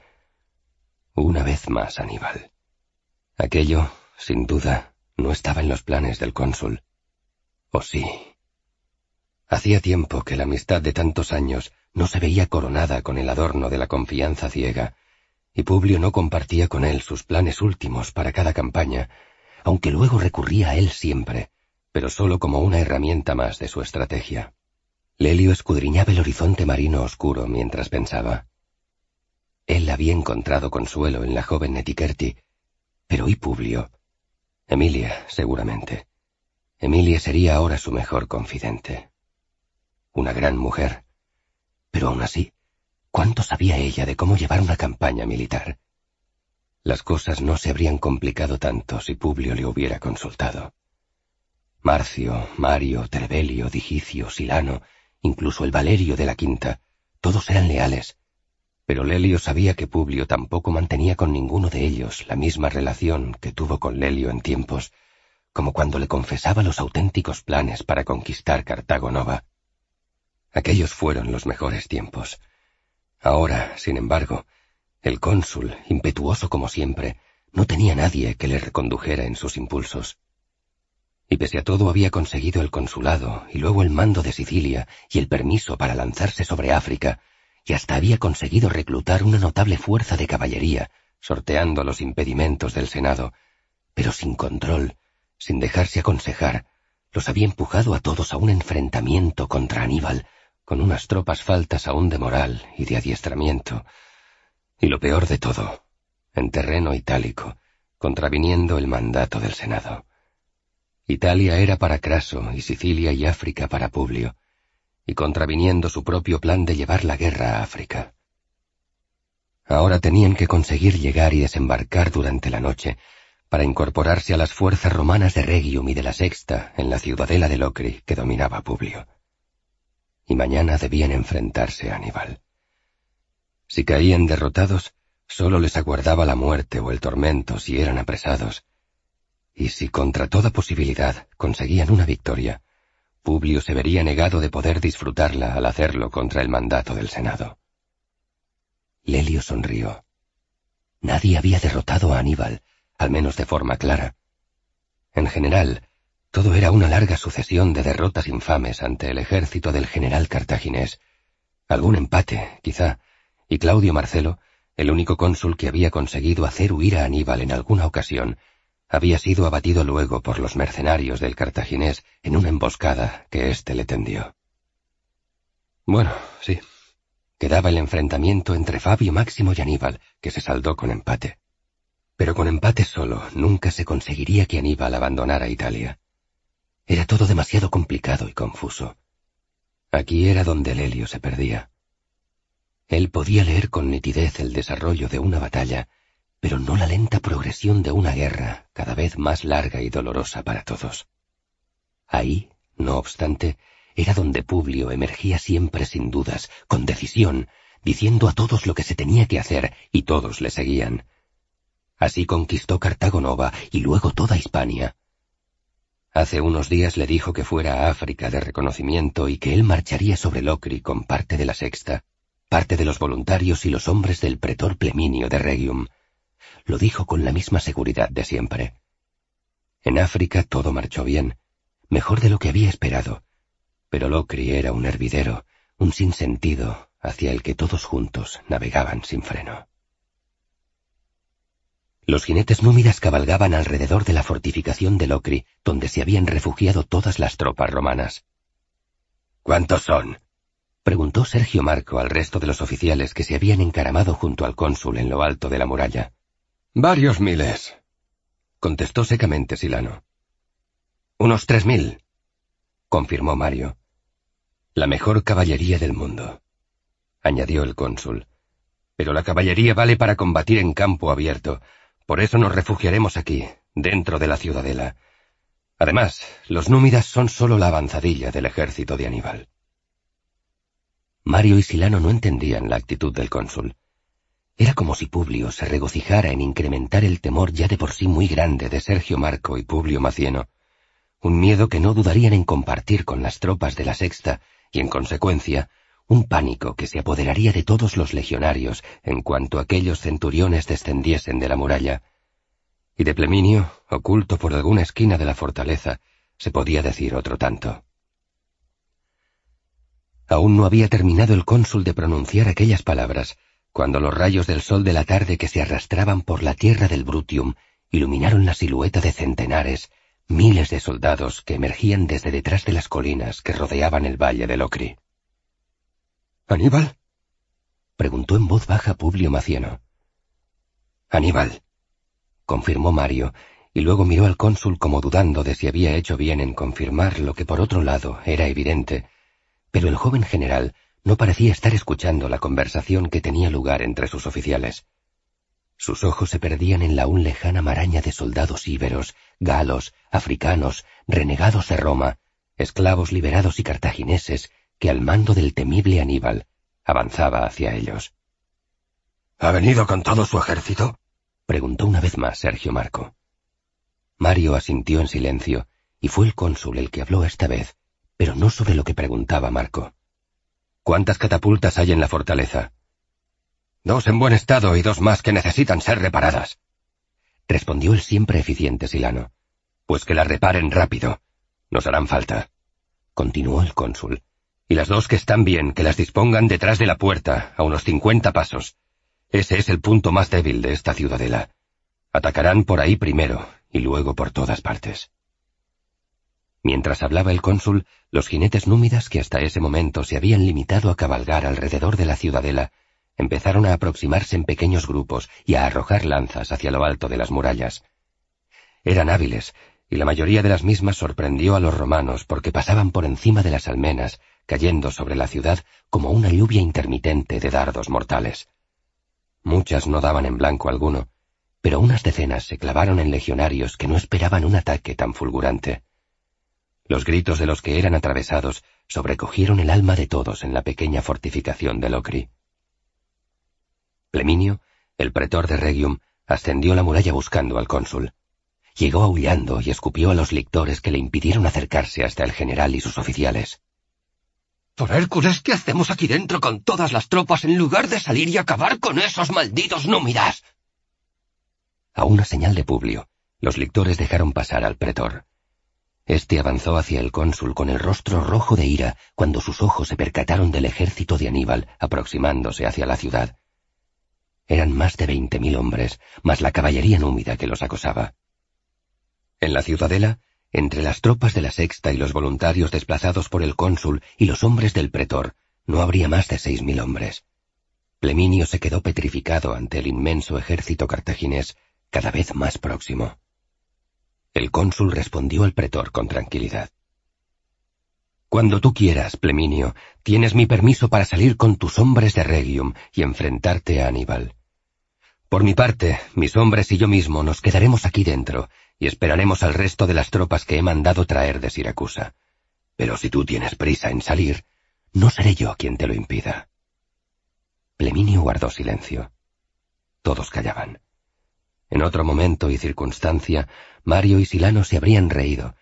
Una vez más Aníbal. Aquello, sin duda, no estaba en los planes del cónsul. ¿O sí? Hacía tiempo que la amistad de tantos años no se veía coronada con el adorno de la confianza ciega, y Publio no compartía con él sus planes últimos para cada campaña, aunque luego recurría a él siempre, pero solo como una herramienta más de su estrategia. Lelio escudriñaba el horizonte marino oscuro mientras pensaba. Él había encontrado consuelo en la joven Netiquerti, pero ¿y Publio? Emilia, seguramente. Emilia sería ahora su mejor confidente. Una gran mujer. Pero aún así, ¿cuánto sabía ella de cómo llevar una campaña militar? Las cosas no se habrían complicado tanto si Publio le hubiera consultado. Marcio, Mario, Terbelio, Digicio, Silano, incluso el Valerio de la Quinta, todos eran leales, pero Lelio sabía que Publio tampoco mantenía con ninguno de ellos la misma relación que tuvo con Lelio en tiempos, como cuando le confesaba los auténticos planes para conquistar Cartago Nova. Aquellos fueron los mejores tiempos. Ahora, sin embargo, el cónsul, impetuoso como siempre, no tenía nadie que le recondujera en sus impulsos. Y pese a todo había conseguido el consulado y luego el mando de Sicilia y el permiso para lanzarse sobre África, y hasta había conseguido reclutar una notable fuerza de caballería, sorteando los impedimentos del Senado, pero sin control, sin dejarse aconsejar, los había empujado a todos a un enfrentamiento contra Aníbal, con unas tropas faltas aún de moral y de adiestramiento. Y lo peor de todo, en terreno itálico, contraviniendo el mandato del Senado. Italia era para Craso y Sicilia y África para Publio, y contraviniendo su propio plan de llevar la guerra a África. Ahora tenían que conseguir llegar y desembarcar durante la noche para incorporarse a las fuerzas romanas de Regium y de la Sexta en la ciudadela de Locri que dominaba Publio. Y mañana debían enfrentarse a Aníbal. Si caían derrotados, solo les aguardaba la muerte o el tormento si eran apresados. Y si contra toda posibilidad conseguían una victoria, Publio se vería negado de poder disfrutarla al hacerlo contra el mandato del Senado. Lelio sonrió. Nadie había derrotado a Aníbal, al menos de forma clara. En general, todo era una larga sucesión de derrotas infames ante el ejército del general cartaginés. Algún empate, quizá, y Claudio Marcelo, el único cónsul que había conseguido hacer huir a Aníbal en alguna ocasión, había sido abatido luego por los mercenarios del cartaginés en una emboscada que éste le tendió. Bueno, sí. Quedaba el enfrentamiento entre Fabio Máximo y Aníbal, que se saldó con empate. Pero con empate solo nunca se conseguiría que Aníbal abandonara Italia. Era todo demasiado complicado y confuso. Aquí era donde Lelio se perdía. Él podía leer con nitidez el desarrollo de una batalla pero no la lenta progresión de una guerra cada vez más larga y dolorosa para todos. Ahí, no obstante, era donde Publio emergía siempre sin dudas, con decisión, diciendo a todos lo que se tenía que hacer, y todos le seguían. Así conquistó Cartago Nova y luego toda Hispania. Hace unos días le dijo que fuera a África de reconocimiento y que él marcharía sobre Locri con parte de la sexta, parte de los voluntarios y los hombres del pretor Pleminio de Regium, lo dijo con la misma seguridad de siempre. En África todo marchó bien, mejor de lo que había esperado, pero Locri era un hervidero, un sinsentido hacia el que todos juntos navegaban sin freno. Los jinetes númidas cabalgaban alrededor de la fortificación de Locri, donde se habían refugiado todas las tropas romanas. ¿Cuántos son? Preguntó Sergio Marco al resto de los oficiales que se habían encaramado junto al cónsul en lo alto de la muralla. Varios miles, contestó secamente Silano. Unos tres mil, confirmó Mario. La mejor caballería del mundo, añadió el cónsul. Pero la caballería vale para combatir en campo abierto, por eso nos refugiaremos aquí, dentro de la ciudadela. Además, los númidas son solo la avanzadilla del ejército de Aníbal. Mario y Silano no entendían la actitud del cónsul. Era como si Publio se regocijara en incrementar el temor ya de por sí muy grande de Sergio Marco y Publio Macieno, un miedo que no dudarían en compartir con las tropas de la sexta y, en consecuencia, un pánico que se apoderaría de todos los legionarios en cuanto aquellos centuriones descendiesen de la muralla. Y de Pleminio, oculto por alguna esquina de la fortaleza, se podía decir otro tanto. Aún no había terminado el cónsul de pronunciar aquellas palabras, cuando los rayos del sol de la tarde que se arrastraban por la tierra del Brutium iluminaron la silueta de centenares, miles de soldados que emergían desde detrás de las colinas que rodeaban el valle del Ocri. ¿Aníbal? preguntó en voz baja Publio Macieno. Aníbal, confirmó Mario, y luego miró al cónsul como dudando de si había hecho bien en confirmar lo que por otro lado era evidente, pero el joven general no parecía estar escuchando la conversación que tenía lugar entre sus oficiales. Sus ojos se perdían en la aún lejana maraña de soldados íberos, galos, africanos, renegados de Roma, esclavos liberados y cartagineses, que al mando del temible Aníbal avanzaba hacia ellos. ¿Ha venido con todo su ejército? preguntó una vez más Sergio Marco. Mario asintió en silencio, y fue el cónsul el que habló esta vez, pero no sobre lo que preguntaba Marco. ¿Cuántas catapultas hay en la fortaleza? Dos en buen estado y dos más que necesitan ser reparadas. Respondió el siempre eficiente Silano. Pues que las reparen rápido. Nos harán falta. Continuó el cónsul. Y las dos que están bien, que las dispongan detrás de la puerta, a unos cincuenta pasos. Ese es el punto más débil de esta ciudadela. Atacarán por ahí primero, y luego por todas partes. Mientras hablaba el cónsul, los jinetes númidas que hasta ese momento se habían limitado a cabalgar alrededor de la ciudadela, empezaron a aproximarse en pequeños grupos y a arrojar lanzas hacia lo alto de las murallas. Eran hábiles, y la mayoría de las mismas sorprendió a los romanos porque pasaban por encima de las almenas, cayendo sobre la ciudad como una lluvia intermitente de dardos mortales. Muchas no daban en blanco alguno, pero unas decenas se clavaron en legionarios que no esperaban un ataque tan fulgurante. Los gritos de los que eran atravesados sobrecogieron el alma de todos en la pequeña fortificación de Locri. Pleminio, el pretor de Regium, ascendió la muralla buscando al cónsul. Llegó aullando y escupió a los lictores que le impidieron acercarse hasta el general y sus oficiales. Por Hércules, ¿qué hacemos aquí dentro con todas las tropas en lugar de salir y acabar con esos malditos númidas? A una señal de Publio, los lictores dejaron pasar al pretor. Este avanzó hacia el cónsul con el rostro rojo de ira cuando sus ojos se percataron del ejército de Aníbal aproximándose hacia la ciudad. Eran más de veinte mil hombres, más la caballería númida que los acosaba. En la ciudadela, entre las tropas de la sexta y los voluntarios desplazados por el cónsul y los hombres del pretor, no habría más de seis mil hombres. Pleminio se quedó petrificado ante el inmenso ejército cartaginés, cada vez más próximo. El cónsul respondió al pretor con tranquilidad. Cuando tú quieras, Pleminio, tienes mi permiso para salir con tus hombres de Regium y enfrentarte a Aníbal. Por mi parte, mis hombres y yo mismo nos quedaremos aquí dentro y esperaremos al resto de las tropas que he mandado traer de Siracusa. Pero si tú tienes prisa en salir, no seré yo quien te lo impida. Pleminio guardó silencio. Todos callaban. En otro momento y circunstancia, Mario y Silano se habrían reído,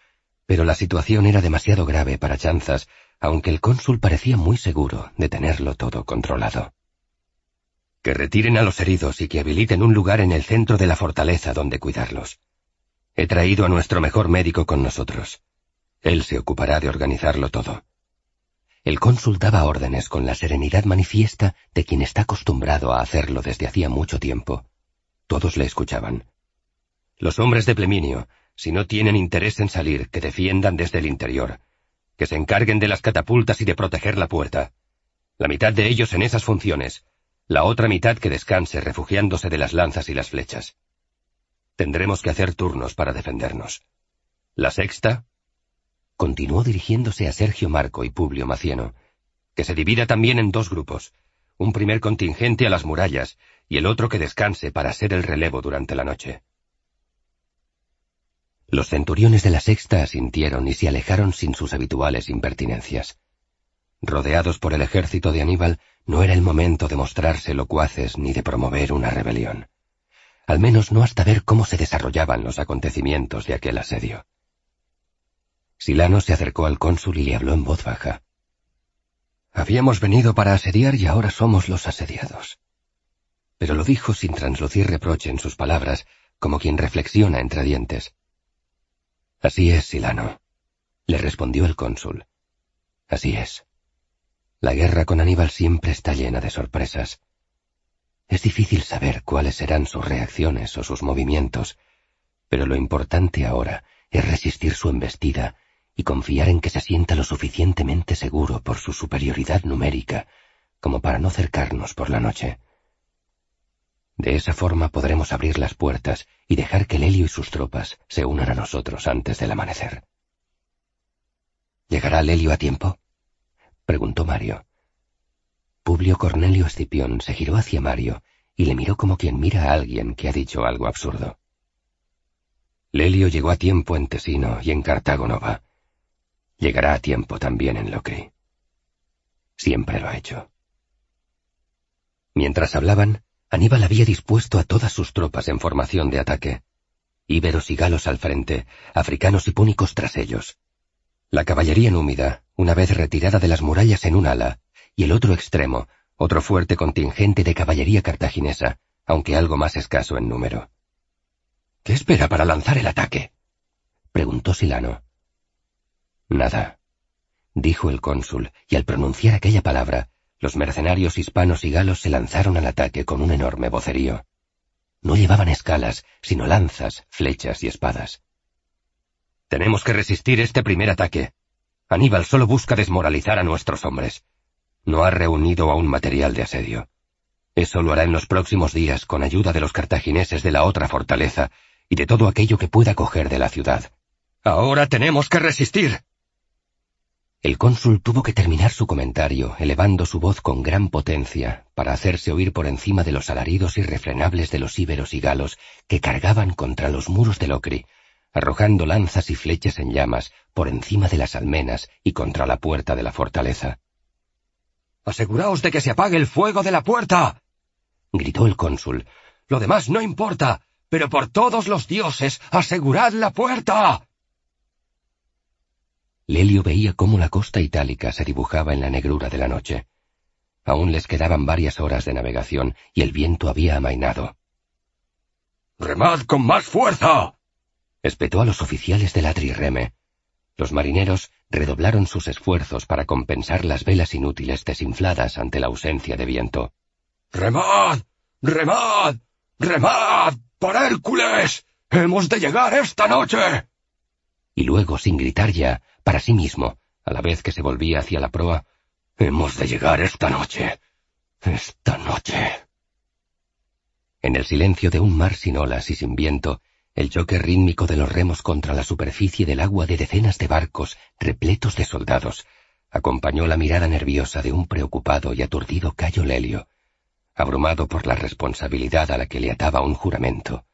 pero la situación era demasiado grave para chanzas, aunque el cónsul parecía muy seguro de tenerlo todo controlado. Que retiren a los heridos y que habiliten un lugar en el centro de la fortaleza donde cuidarlos. He traído a nuestro mejor médico con nosotros. Él se ocupará de organizarlo todo. El cónsul daba órdenes con la serenidad manifiesta de quien está acostumbrado a hacerlo desde hacía mucho tiempo. Todos le escuchaban. Los hombres de Pleminio, si no tienen interés en salir, que defiendan desde el interior, que se encarguen de las catapultas y de proteger la puerta. La mitad de ellos en esas funciones, la otra mitad que descanse refugiándose de las lanzas y las flechas. Tendremos que hacer turnos para defendernos. La sexta, continuó dirigiéndose a Sergio Marco y Publio Macieno, que se divida también en dos grupos, un primer contingente a las murallas y el otro que descanse para ser el relevo durante la noche. Los centuriones de la sexta asintieron y se alejaron sin sus habituales impertinencias. rodeados por el ejército de Aníbal, no era el momento de mostrarse locuaces ni de promover una rebelión. Al menos no hasta ver cómo se desarrollaban los acontecimientos de aquel asedio. Silano se acercó al cónsul y le habló en voz baja. Habíamos venido para asediar y ahora somos los asediados. Pero lo dijo sin translucir reproche en sus palabras, como quien reflexiona entre dientes. Así es, Silano, le respondió el cónsul. Así es. La guerra con Aníbal siempre está llena de sorpresas. Es difícil saber cuáles serán sus reacciones o sus movimientos, pero lo importante ahora es resistir su embestida y confiar en que se sienta lo suficientemente seguro por su superioridad numérica como para no cercarnos por la noche. De esa forma podremos abrir las puertas y dejar que Lelio y sus tropas se unan a nosotros antes del amanecer. ¿Llegará Lelio a tiempo? preguntó Mario. Publio Cornelio Escipión se giró hacia Mario y le miró como quien mira a alguien que ha dicho algo absurdo. Lelio llegó a tiempo en Tesino y en Cartago Nova. Llegará a tiempo también en Locri. Siempre lo ha hecho. Mientras hablaban, Aníbal había dispuesto a todas sus tropas en formación de ataque. Íberos y galos al frente, africanos y púnicos tras ellos. La caballería númida, una vez retirada de las murallas en un ala, y el otro extremo, otro fuerte contingente de caballería cartaginesa, aunque algo más escaso en número. ¿Qué espera para lanzar el ataque? preguntó Silano. Nada, dijo el cónsul, y al pronunciar aquella palabra, los mercenarios hispanos y galos se lanzaron al ataque con un enorme vocerío. No llevaban escalas, sino lanzas, flechas y espadas. Tenemos que resistir este primer ataque. Aníbal solo busca desmoralizar a nuestros hombres. No ha reunido aún material de asedio. Eso lo hará en los próximos días con ayuda de los cartagineses de la otra fortaleza y de todo aquello que pueda coger de la ciudad. Ahora tenemos que resistir. El cónsul tuvo que terminar su comentario, elevando su voz con gran potencia, para hacerse oír por encima de los alaridos irrefrenables de los íberos y galos que cargaban contra los muros del Ocri, arrojando lanzas y flechas en llamas por encima de las almenas y contra la puerta de la fortaleza. Aseguraos de que se apague el fuego de la puerta. gritó el cónsul. Lo demás no importa, pero por todos los dioses, asegurad la puerta. Lelio veía cómo la costa itálica se dibujaba en la negrura de la noche. Aún les quedaban varias horas de navegación y el viento había amainado. ¡Remad con más fuerza! espetó a los oficiales de la trireme. Los marineros redoblaron sus esfuerzos para compensar las velas inútiles desinfladas ante la ausencia de viento. ¡Remad! ¡Remad! ¡Remad! ¡Por Hércules! ¡Hemos de llegar esta noche! Y luego, sin gritar ya, para sí mismo, a la vez que se volvía hacia la proa, Hemos de llegar esta noche. Esta noche. En el silencio de un mar sin olas y sin viento, el choque rítmico de los remos contra la superficie del agua de decenas de barcos repletos de soldados acompañó la mirada nerviosa de un preocupado y aturdido Cayo Lelio, abrumado por la responsabilidad a la que le ataba un juramento,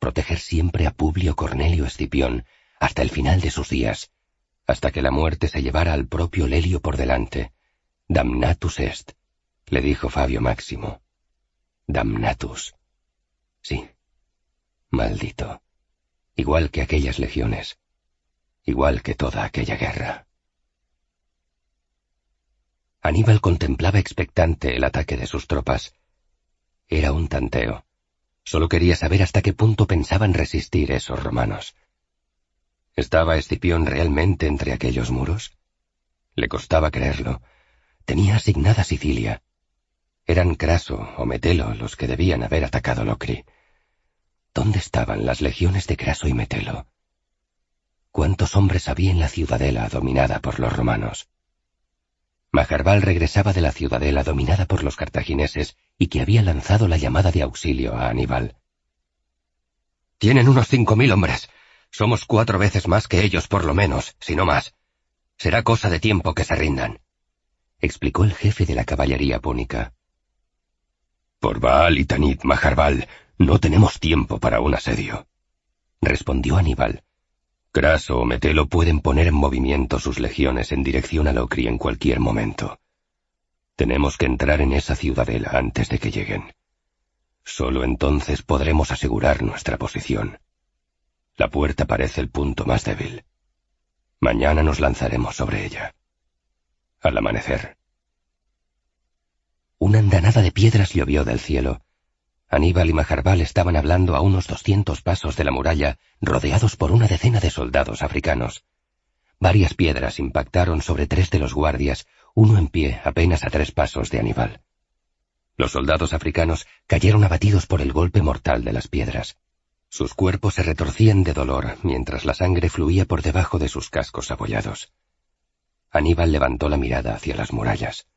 proteger siempre a Publio Cornelio Escipión hasta el final de sus días, hasta que la muerte se llevara al propio Lelio por delante. Damnatus est, le dijo Fabio Máximo. Damnatus. Sí, Maldito. Igual que aquellas legiones. Igual que toda aquella guerra. Aníbal contemplaba expectante el ataque de sus tropas. Era un tanteo. Solo quería saber hasta qué punto pensaban resistir esos romanos. ¿Estaba Escipión realmente entre aquellos muros? Le costaba creerlo. Tenía asignada Sicilia. Eran Craso o Metelo los que debían haber atacado Locri. ¿Dónde estaban las legiones de Craso y Metelo? ¿Cuántos hombres había en la ciudadela dominada por los romanos? Majarbal regresaba de la ciudadela dominada por los cartagineses y que había lanzado la llamada de auxilio a Aníbal. Tienen unos cinco mil hombres. Somos cuatro veces más que ellos, por lo menos, si no más. Será cosa de tiempo que se rindan, explicó el jefe de la caballería púnica. Por Baal y Tanit, Majarbal, no tenemos tiempo para un asedio, respondió Aníbal. Craso o Metelo pueden poner en movimiento sus legiones en dirección a Locri en cualquier momento. Tenemos que entrar en esa ciudadela antes de que lleguen. Solo entonces podremos asegurar nuestra posición. La puerta parece el punto más débil. Mañana nos lanzaremos sobre ella. Al amanecer. Una andanada de piedras llovió del cielo. Aníbal y Majarbal estaban hablando a unos doscientos pasos de la muralla, rodeados por una decena de soldados africanos. Varias piedras impactaron sobre tres de los guardias, uno en pie apenas a tres pasos de Aníbal. Los soldados africanos cayeron abatidos por el golpe mortal de las piedras. Sus cuerpos se retorcían de dolor mientras la sangre fluía por debajo de sus cascos abollados. Aníbal levantó la mirada hacia las murallas.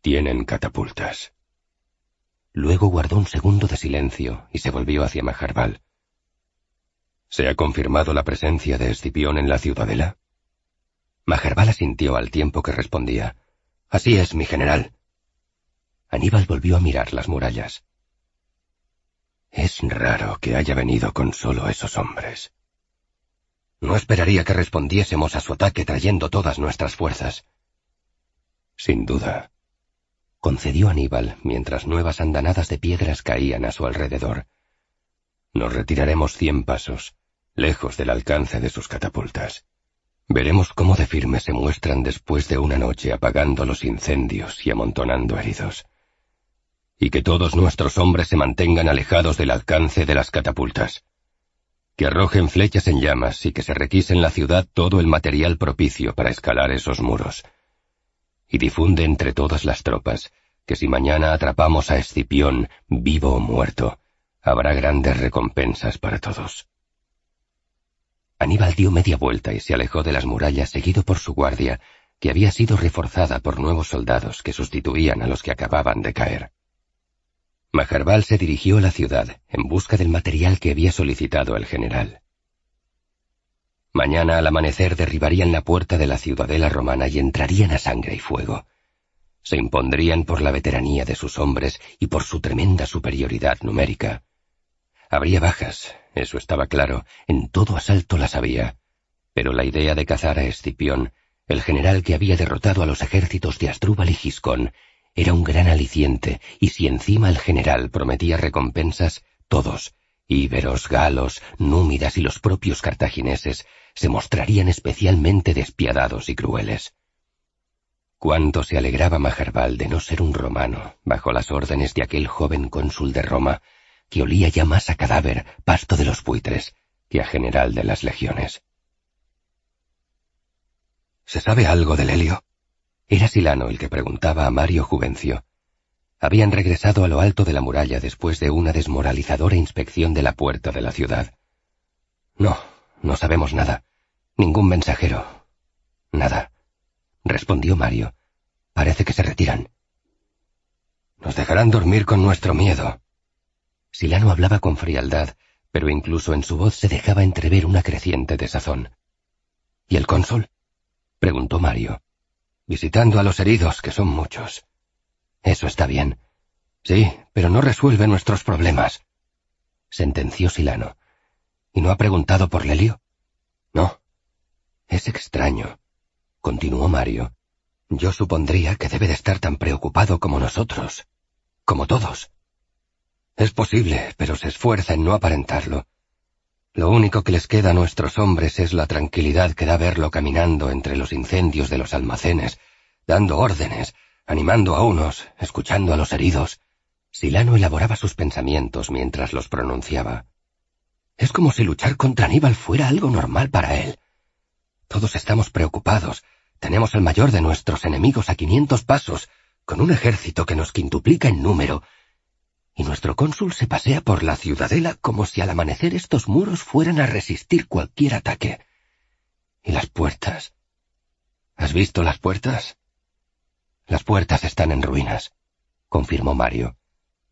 Tienen catapultas. Luego guardó un segundo de silencio y se volvió hacia Majarbal. ¿Se ha confirmado la presencia de Escipión en la ciudadela? Majarbal asintió al tiempo que respondía. Así es, mi general. Aníbal volvió a mirar las murallas. Es raro que haya venido con solo esos hombres. No esperaría que respondiésemos a su ataque trayendo todas nuestras fuerzas. Sin duda. Concedió Aníbal mientras nuevas andanadas de piedras caían a su alrededor. Nos retiraremos cien pasos, lejos del alcance de sus catapultas. Veremos cómo de firme se muestran después de una noche apagando los incendios y amontonando heridos y que todos nuestros hombres se mantengan alejados del alcance de las catapultas. Que arrojen flechas en llamas y que se requise en la ciudad todo el material propicio para escalar esos muros. Y difunde entre todas las tropas que si mañana atrapamos a Escipión, vivo o muerto, habrá grandes recompensas para todos. Aníbal dio media vuelta y se alejó de las murallas seguido por su guardia, que había sido reforzada por nuevos soldados que sustituían a los que acababan de caer. Majarbal se dirigió a la ciudad en busca del material que había solicitado el general. Mañana al amanecer derribarían la puerta de la ciudadela romana y entrarían a sangre y fuego. Se impondrían por la veteranía de sus hombres y por su tremenda superioridad numérica. Habría bajas, eso estaba claro, en todo asalto las había, pero la idea de cazar a Escipión, el general que había derrotado a los ejércitos de Asdrúbal y Giscón, era un gran aliciente, y si encima el general prometía recompensas, todos, íberos, galos, númidas y los propios cartagineses, se mostrarían especialmente despiadados y crueles. Cuánto se alegraba Majarbal de no ser un romano, bajo las órdenes de aquel joven cónsul de Roma, que olía ya más a cadáver, pasto de los buitres, que a general de las legiones. ¿Se sabe algo del helio? Era Silano el que preguntaba a Mario Juvencio. Habían regresado a lo alto de la muralla después de una desmoralizadora inspección de la puerta de la ciudad. No, no sabemos nada. Ningún mensajero. Nada. Respondió Mario. Parece que se retiran. Nos dejarán dormir con nuestro miedo. Silano hablaba con frialdad, pero incluso en su voz se dejaba entrever una creciente desazón. ¿Y el cónsul? preguntó Mario visitando a los heridos, que son muchos. Eso está bien. Sí, pero no resuelve nuestros problemas. Sentenció Silano. ¿Y no ha preguntado por Lelio? No. Es extraño, continuó Mario. Yo supondría que debe de estar tan preocupado como nosotros, como todos. Es posible, pero se esfuerza en no aparentarlo. Lo único que les queda a nuestros hombres es la tranquilidad que da verlo caminando entre los incendios de los almacenes, dando órdenes, animando a unos, escuchando a los heridos. Silano elaboraba sus pensamientos mientras los pronunciaba. Es como si luchar contra Aníbal fuera algo normal para él. Todos estamos preocupados. Tenemos al mayor de nuestros enemigos a quinientos pasos, con un ejército que nos quintuplica en número, y nuestro cónsul se pasea por la ciudadela como si al amanecer estos muros fueran a resistir cualquier ataque. ¿Y las puertas? ¿Has visto las puertas? Las puertas están en ruinas, confirmó Mario.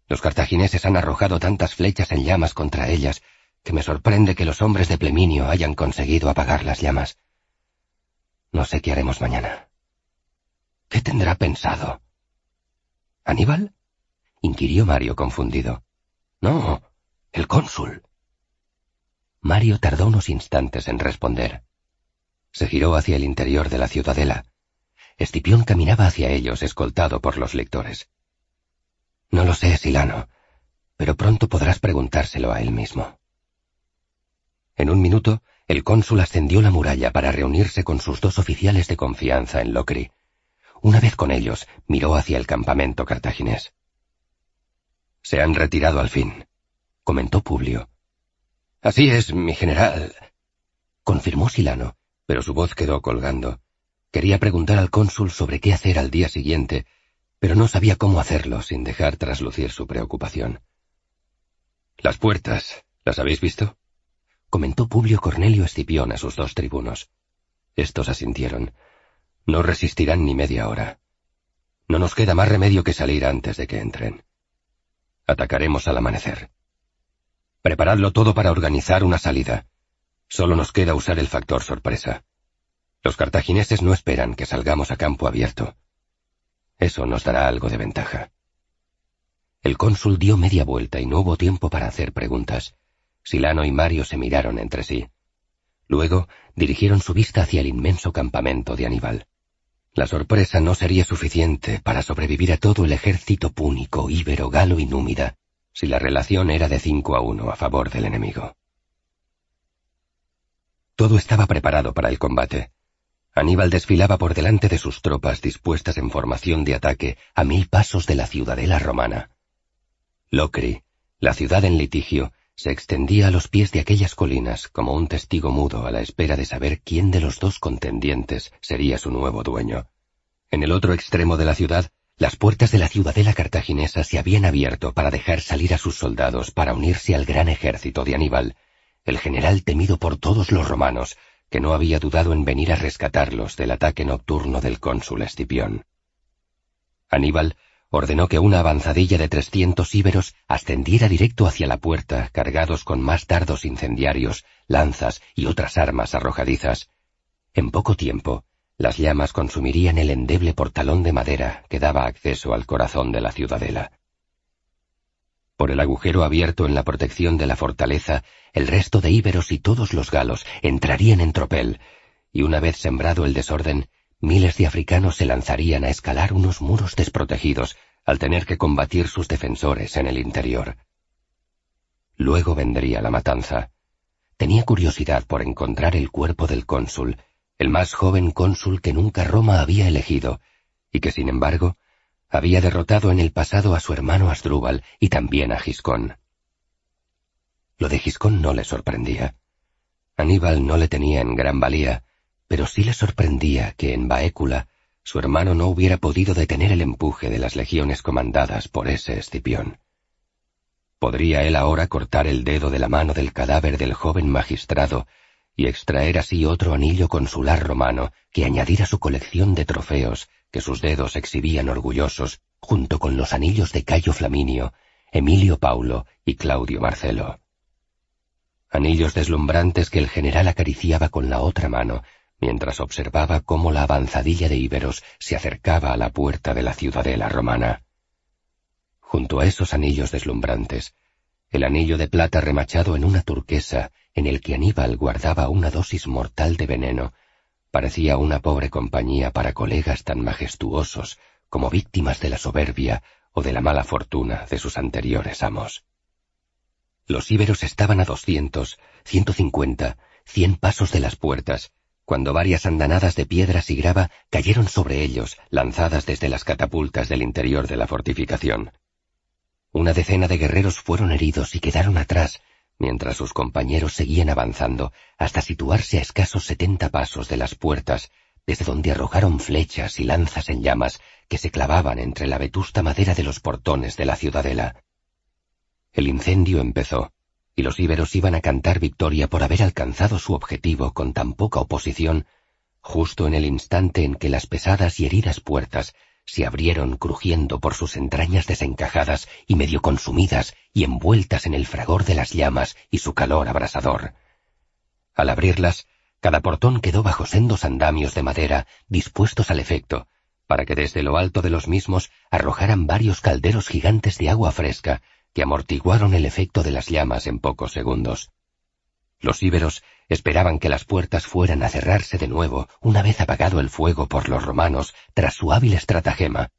Los cartagineses han arrojado tantas flechas en llamas contra ellas que me sorprende que los hombres de Pleminio hayan conseguido apagar las llamas. No sé qué haremos mañana. ¿Qué tendrá pensado? ¿Aníbal? Inquirió Mario confundido. No, el cónsul. Mario tardó unos instantes en responder. Se giró hacia el interior de la ciudadela. Escipión caminaba hacia ellos, escoltado por los lectores. No lo sé, Silano, pero pronto podrás preguntárselo a él mismo. En un minuto, el cónsul ascendió la muralla para reunirse con sus dos oficiales de confianza en Locri. Una vez con ellos, miró hacia el campamento cartaginés. Se han retirado al fin, comentó Publio. Así es, mi general, confirmó Silano, pero su voz quedó colgando. Quería preguntar al cónsul sobre qué hacer al día siguiente, pero no sabía cómo hacerlo sin dejar traslucir su preocupación. Las puertas, ¿las habéis visto? comentó Publio Cornelio Escipión a sus dos tribunos. Estos asintieron. No resistirán ni media hora. No nos queda más remedio que salir antes de que entren. Atacaremos al amanecer. Preparadlo todo para organizar una salida. Solo nos queda usar el factor sorpresa. Los cartagineses no esperan que salgamos a campo abierto. Eso nos dará algo de ventaja. El cónsul dio media vuelta y no hubo tiempo para hacer preguntas. Silano y Mario se miraron entre sí. Luego dirigieron su vista hacia el inmenso campamento de Aníbal. La sorpresa no sería suficiente para sobrevivir a todo el ejército púnico, íbero, galo y númida, si la relación era de cinco a uno a favor del enemigo. Todo estaba preparado para el combate. Aníbal desfilaba por delante de sus tropas dispuestas en formación de ataque a mil pasos de la ciudadela romana. Locri, la ciudad en litigio, se extendía a los pies de aquellas colinas como un testigo mudo a la espera de saber quién de los dos contendientes sería su nuevo dueño. En el otro extremo de la ciudad, las puertas de la ciudadela cartaginesa se habían abierto para dejar salir a sus soldados para unirse al gran ejército de Aníbal, el general temido por todos los romanos, que no había dudado en venir a rescatarlos del ataque nocturno del cónsul Escipión. Aníbal ordenó que una avanzadilla de trescientos íberos ascendiera directo hacia la puerta, cargados con más dardos incendiarios, lanzas y otras armas arrojadizas. En poco tiempo, las llamas consumirían el endeble portalón de madera que daba acceso al corazón de la ciudadela. Por el agujero abierto en la protección de la fortaleza, el resto de íberos y todos los galos entrarían en tropel, y una vez sembrado el desorden, miles de africanos se lanzarían a escalar unos muros desprotegidos al tener que combatir sus defensores en el interior. Luego vendría la matanza. Tenía curiosidad por encontrar el cuerpo del cónsul, el más joven cónsul que nunca Roma había elegido, y que sin embargo había derrotado en el pasado a su hermano Asdrúbal y también a Giscón. Lo de Giscón no le sorprendía. Aníbal no le tenía en gran valía, pero sí le sorprendía que en Baécula su hermano no hubiera podido detener el empuje de las legiones comandadas por ese Escipión. ¿Podría él ahora cortar el dedo de la mano del cadáver del joven magistrado y extraer así otro anillo consular romano que añadiera su colección de trofeos que sus dedos exhibían orgullosos junto con los anillos de Cayo Flaminio, Emilio Paulo y Claudio Marcelo? Anillos deslumbrantes que el general acariciaba con la otra mano mientras observaba cómo la avanzadilla de íberos se acercaba a la puerta de la ciudadela romana. Junto a esos anillos deslumbrantes, el anillo de plata remachado en una turquesa en el que Aníbal guardaba una dosis mortal de veneno, parecía una pobre compañía para colegas tan majestuosos como víctimas de la soberbia o de la mala fortuna de sus anteriores amos. Los íberos estaban a doscientos, ciento cincuenta, cien pasos de las puertas, cuando varias andanadas de piedras y grava cayeron sobre ellos, lanzadas desde las catapultas del interior de la fortificación. Una decena de guerreros fueron heridos y quedaron atrás, mientras sus compañeros seguían avanzando hasta situarse a escasos setenta pasos de las puertas, desde donde arrojaron flechas y lanzas en llamas que se clavaban entre la vetusta madera de los portones de la ciudadela. El incendio empezó, y los íberos iban a cantar victoria por haber alcanzado su objetivo con tan poca oposición, justo en el instante en que las pesadas y heridas puertas se abrieron crujiendo por sus entrañas desencajadas y medio consumidas y envueltas en el fragor de las llamas y su calor abrasador. Al abrirlas, cada portón quedó bajo sendos andamios de madera dispuestos al efecto, para que desde lo alto de los mismos arrojaran varios calderos gigantes de agua fresca que amortiguaron el efecto de las llamas en pocos segundos. Los íberos esperaban que las puertas fueran a cerrarse de nuevo una vez apagado el fuego por los romanos tras su hábil estratagema,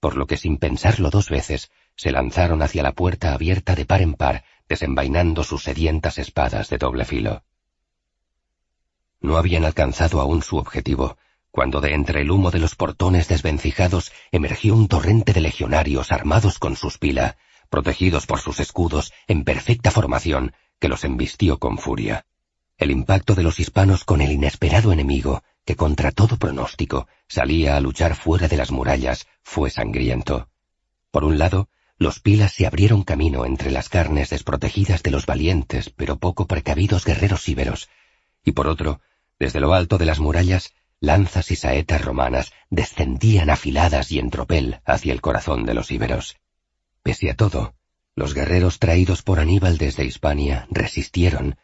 por lo que sin pensarlo dos veces se lanzaron hacia la puerta abierta de par en par, desenvainando sus sedientas espadas de doble filo. No habían alcanzado aún su objetivo, cuando de entre el humo de los portones desvencijados emergió un torrente de legionarios armados con sus pila, protegidos por sus escudos en perfecta formación, que los embistió con furia. El impacto de los hispanos con el inesperado enemigo, que contra todo pronóstico salía a luchar fuera de las murallas, fue sangriento. Por un lado, los pilas se abrieron camino entre las carnes desprotegidas de los valientes pero poco precavidos guerreros íberos, y por otro, desde lo alto de las murallas, lanzas y saetas romanas descendían afiladas y en tropel hacia el corazón de los íberos. Pese a todo, los guerreros traídos por Aníbal desde Hispania resistieron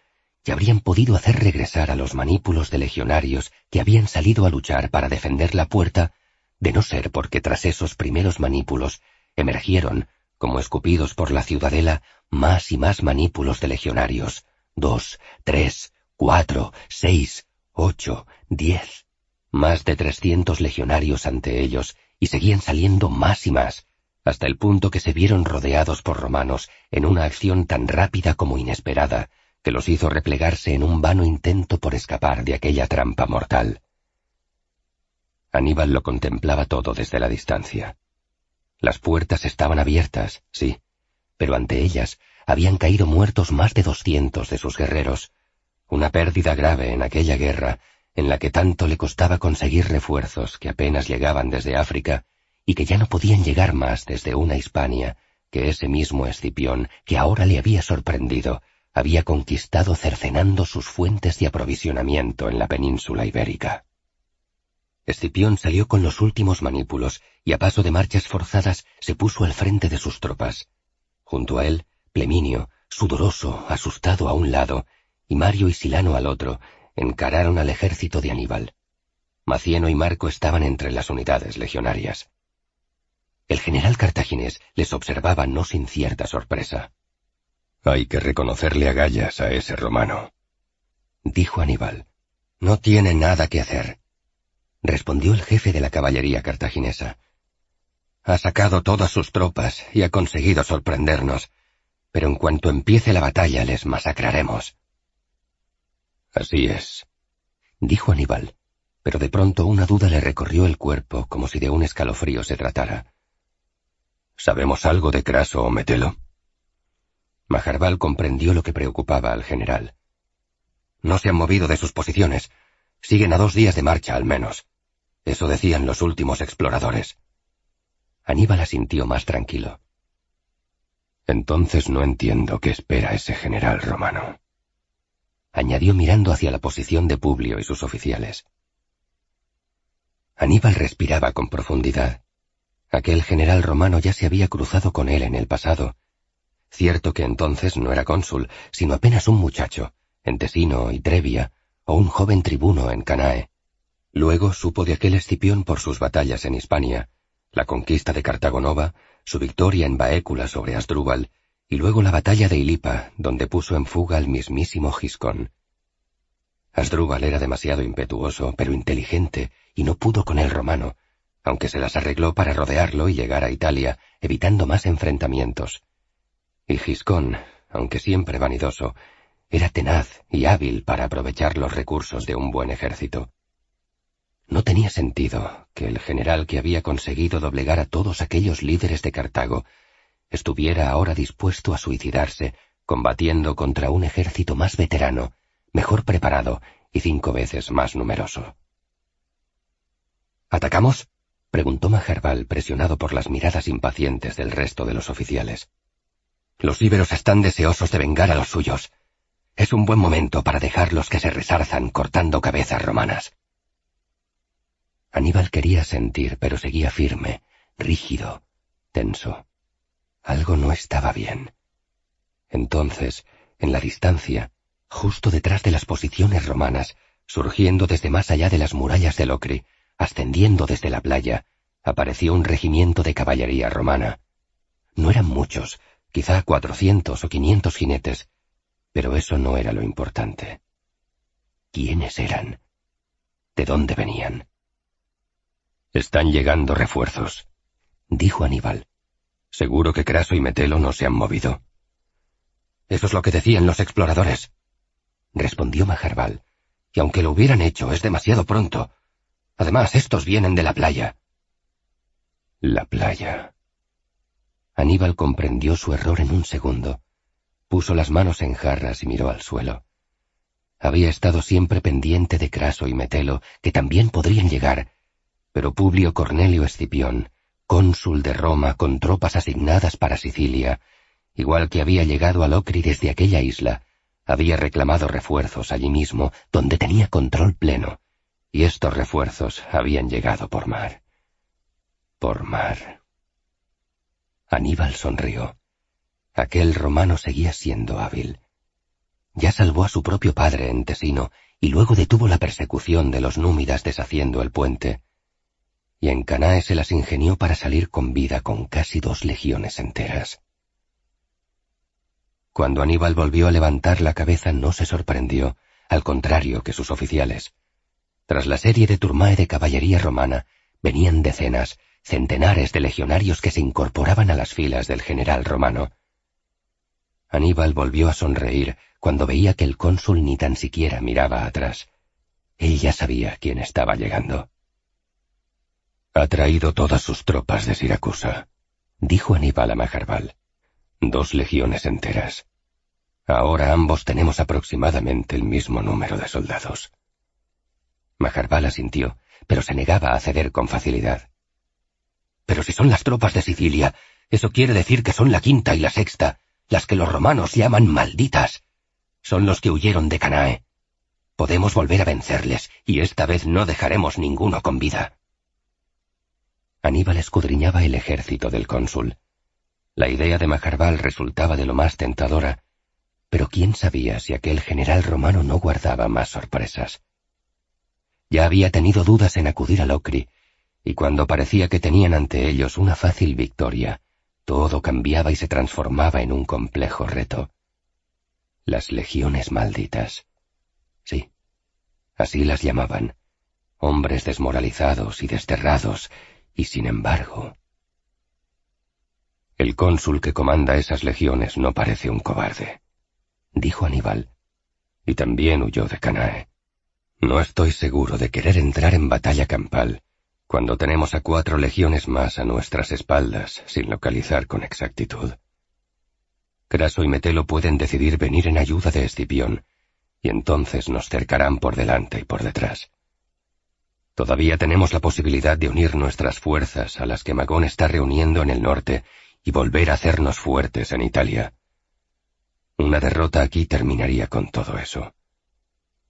y habrían podido hacer regresar a los manípulos de legionarios que habían salido a luchar para defender la puerta, de no ser porque tras esos primeros manípulos emergieron, como escupidos por la ciudadela, más y más manípulos de legionarios, dos, tres, cuatro, seis, ocho, diez, más de trescientos legionarios ante ellos, y seguían saliendo más y más, hasta el punto que se vieron rodeados por romanos en una acción tan rápida como inesperada, que los hizo replegarse en un vano intento por escapar de aquella trampa mortal. Aníbal lo contemplaba todo desde la distancia. Las puertas estaban abiertas, sí, pero ante ellas habían caído muertos más de doscientos de sus guerreros, una pérdida grave en aquella guerra en la que tanto le costaba conseguir refuerzos que apenas llegaban desde África y que ya no podían llegar más desde una Hispania que ese mismo Escipión, que ahora le había sorprendido, había conquistado cercenando sus fuentes de aprovisionamiento en la península ibérica. Escipión salió con los últimos manípulos y a paso de marchas forzadas se puso al frente de sus tropas. Junto a él, Pleminio, sudoroso, asustado a un lado, y Mario y Silano al otro, encararon al ejército de Aníbal. Macieno y Marco estaban entre las unidades legionarias. El general cartaginés les observaba no sin cierta sorpresa. Hay que reconocerle agallas a ese romano, dijo Aníbal. No tiene nada que hacer, respondió el jefe de la caballería cartaginesa. Ha sacado todas sus tropas y ha conseguido sorprendernos, pero en cuanto empiece la batalla les masacraremos. Así es, dijo Aníbal, pero de pronto una duda le recorrió el cuerpo como si de un escalofrío se tratara. ¿Sabemos algo de Craso o Metelo? Majarbal comprendió lo que preocupaba al general. No se han movido de sus posiciones. Siguen a dos días de marcha al menos. Eso decían los últimos exploradores. Aníbal asintió más tranquilo. Entonces no entiendo qué espera ese general romano. Añadió mirando hacia la posición de Publio y sus oficiales. Aníbal respiraba con profundidad. Aquel general romano ya se había cruzado con él en el pasado, Cierto que entonces no era cónsul, sino apenas un muchacho, en Tesino y Trevia, o un joven tribuno en Canae. Luego supo de aquel Escipión por sus batallas en Hispania, la conquista de Cartagonova, su victoria en Baécula sobre Asdrúbal, y luego la batalla de Ilipa, donde puso en fuga al mismísimo Giscón. Asdrúbal era demasiado impetuoso, pero inteligente, y no pudo con el romano, aunque se las arregló para rodearlo y llegar a Italia, evitando más enfrentamientos. Y Giscón, aunque siempre vanidoso, era tenaz y hábil para aprovechar los recursos de un buen ejército. No tenía sentido que el general que había conseguido doblegar a todos aquellos líderes de Cartago estuviera ahora dispuesto a suicidarse combatiendo contra un ejército más veterano, mejor preparado y cinco veces más numeroso. ¿Atacamos? Preguntó Majarbal, presionado por las miradas impacientes del resto de los oficiales. Los íberos están deseosos de vengar a los suyos. Es un buen momento para dejarlos que se resarzan cortando cabezas romanas. Aníbal quería sentir, pero seguía firme, rígido, tenso. Algo no estaba bien. Entonces, en la distancia, justo detrás de las posiciones romanas, surgiendo desde más allá de las murallas de Locri, ascendiendo desde la playa, apareció un regimiento de caballería romana. No eran muchos, quizá cuatrocientos o quinientos jinetes, Pero eso no era lo importante. ¿Quiénes eran? ¿De dónde venían? Están llegando refuerzos, dijo Aníbal. Seguro que Craso y Metelo no se han movido. Eso es lo que decían los exploradores, respondió Majarbal. Y aunque lo hubieran hecho, es demasiado pronto. Además, estos vienen de la playa. La playa. Aníbal comprendió su error en un segundo. Puso las manos en jarras y miró al suelo. Había estado siempre pendiente de Craso y Metelo, que también podrían llegar, pero Publio Cornelio Escipión, cónsul de Roma con tropas asignadas para Sicilia, igual que había llegado a Locri desde aquella isla, había reclamado refuerzos allí mismo, donde tenía control pleno, y estos refuerzos habían llegado por mar. Por mar. Aníbal sonrió. Aquel romano seguía siendo hábil. Ya salvó a su propio padre en Tesino y luego detuvo la persecución de los númidas deshaciendo el puente. Y en Canae se las ingenió para salir con vida con casi dos legiones enteras. Cuando Aníbal volvió a levantar la cabeza no se sorprendió, al contrario que sus oficiales. Tras la serie de turmae de caballería romana, venían decenas, centenares de legionarios que se incorporaban a las filas del general romano. Aníbal volvió a sonreír cuando veía que el cónsul ni tan siquiera miraba atrás. Él ya sabía quién estaba llegando. Ha traído todas sus tropas de Siracusa, dijo Aníbal a Majarbal. Dos legiones enteras. Ahora ambos tenemos aproximadamente el mismo número de soldados. Majarbal asintió, pero se negaba a ceder con facilidad. Pero si son las tropas de Sicilia, eso quiere decir que son la quinta y la sexta, las que los romanos llaman malditas. Son los que huyeron de Canae. Podemos volver a vencerles, y esta vez no dejaremos ninguno con vida. Aníbal escudriñaba el ejército del cónsul. La idea de Majarbal resultaba de lo más tentadora, pero quién sabía si aquel general romano no guardaba más sorpresas. Ya había tenido dudas en acudir a Locri, y cuando parecía que tenían ante ellos una fácil victoria, todo cambiaba y se transformaba en un complejo reto. Las legiones malditas. Sí, así las llamaban. Hombres desmoralizados y desterrados, y sin embargo... El cónsul que comanda esas legiones no parece un cobarde, dijo Aníbal, y también huyó de Canae. No estoy seguro de querer entrar en batalla campal cuando tenemos a cuatro legiones más a nuestras espaldas sin localizar con exactitud. Craso y Metelo pueden decidir venir en ayuda de Escipión, y entonces nos cercarán por delante y por detrás. Todavía tenemos la posibilidad de unir nuestras fuerzas a las que Magón está reuniendo en el norte y volver a hacernos fuertes en Italia. Una derrota aquí terminaría con todo eso.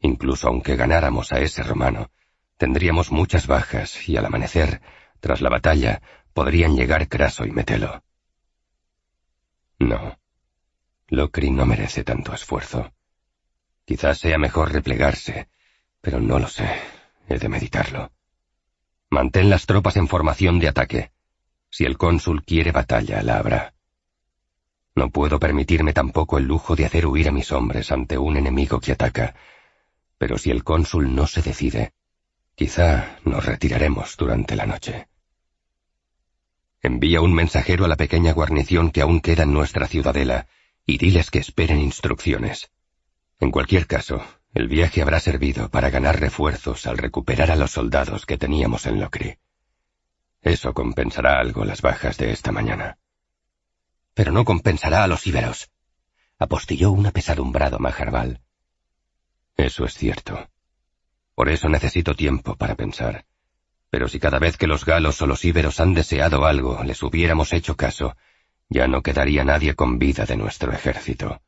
Incluso aunque ganáramos a ese romano, tendríamos muchas bajas y al amanecer, tras la batalla, podrían llegar Craso y Metelo. No. Locri no merece tanto esfuerzo. Quizás sea mejor replegarse, pero no lo sé. He de meditarlo. Mantén las tropas en formación de ataque. Si el cónsul quiere batalla, la habrá. No puedo permitirme tampoco el lujo de hacer huir a mis hombres ante un enemigo que ataca. Pero si el cónsul no se decide, quizá nos retiraremos durante la noche. Envía un mensajero a la pequeña guarnición que aún queda en nuestra ciudadela y diles que esperen instrucciones. En cualquier caso, el viaje habrá servido para ganar refuerzos al recuperar a los soldados que teníamos en Locri. Eso compensará algo las bajas de esta mañana. Pero no compensará a los íberos. Apostilló un apesadumbrado Majarbal. Eso es cierto. Por eso necesito tiempo para pensar. Pero si cada vez que los galos o los íberos han deseado algo les hubiéramos hecho caso, ya no quedaría nadie con vida de nuestro ejército.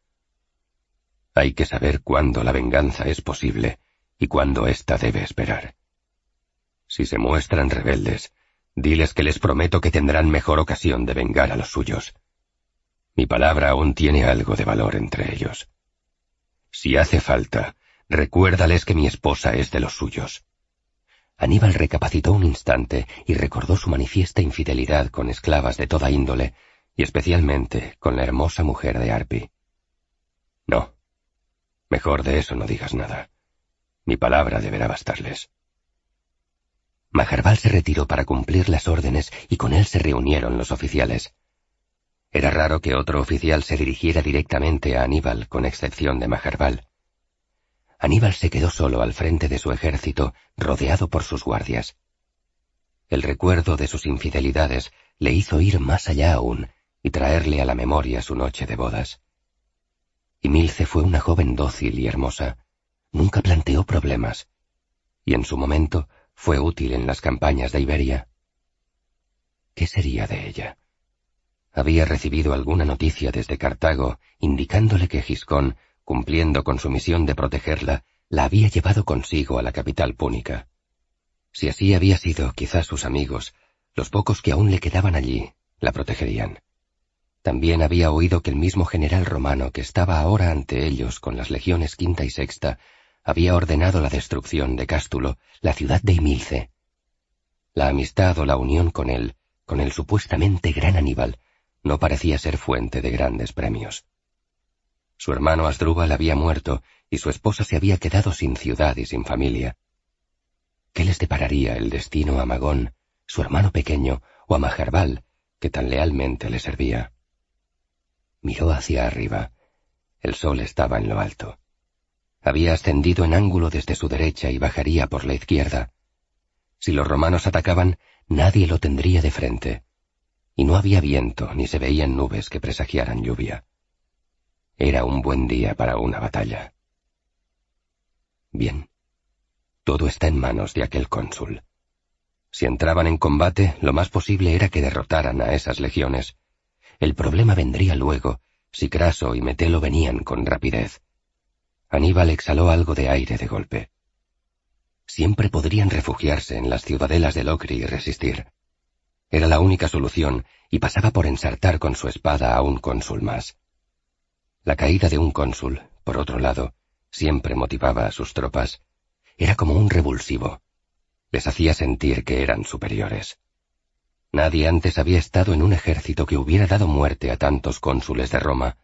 Hay que saber cuándo la venganza es posible y cuándo ésta debe esperar. Si se muestran rebeldes, Diles que les prometo que tendrán mejor ocasión de vengar a los suyos. Mi palabra aún tiene algo de valor entre ellos. Si hace falta, recuérdales que mi esposa es de los suyos. Aníbal recapacitó un instante y recordó su manifiesta infidelidad con esclavas de toda índole, y especialmente con la hermosa mujer de Arpi. No, Mejor de eso no digas nada. Mi palabra deberá bastarles. Majarbal se retiró para cumplir las órdenes y con él se reunieron los oficiales. Era raro que otro oficial se dirigiera directamente a Aníbal, con excepción de Majarbal. Aníbal se quedó solo al frente de su ejército, rodeado por sus guardias. El recuerdo de sus infidelidades le hizo ir más allá aún y traerle a la memoria su noche de bodas. Y Milce fue una joven dócil y hermosa. Nunca planteó problemas. Y en su momento fue útil en las campañas de Iberia. ¿Qué sería de ella? Había recibido alguna noticia desde Cartago indicándole que Giscón, cumpliendo con su misión de protegerla, la había llevado consigo a la capital púnica. Si así había sido, quizás sus amigos, los pocos que aún le quedaban allí, la protegerían. También había oído que el mismo general romano que estaba ahora ante ellos con las legiones quinta y sexta había ordenado la destrucción de Cástulo, la ciudad de Imilce. La amistad o la unión con él, con el supuestamente gran Aníbal, no parecía ser fuente de grandes premios. Su hermano Asdrúbal había muerto y su esposa se había quedado sin ciudad y sin familia. ¿Qué les depararía el destino a Magón, su hermano pequeño, o a Majarbal, que tan lealmente le servía? Miró hacia arriba. El sol estaba en lo alto. Había ascendido en ángulo desde su derecha y bajaría por la izquierda. Si los romanos atacaban, nadie lo tendría de frente. Y no había viento ni se veían nubes que presagiaran lluvia. Era un buen día para una batalla. Bien. Todo está en manos de aquel cónsul. Si entraban en combate, lo más posible era que derrotaran a esas legiones. El problema vendría luego, si Craso y Metelo venían con rapidez. Aníbal exhaló algo de aire de golpe. Siempre podrían refugiarse en las ciudadelas de Locri y resistir. Era la única solución, y pasaba por ensartar con su espada a un cónsul más. La caída de un cónsul, por otro lado, siempre motivaba a sus tropas. Era como un revulsivo. Les hacía sentir que eran superiores. Nadie antes había estado en un ejército que hubiera dado muerte a tantos cónsules de Roma,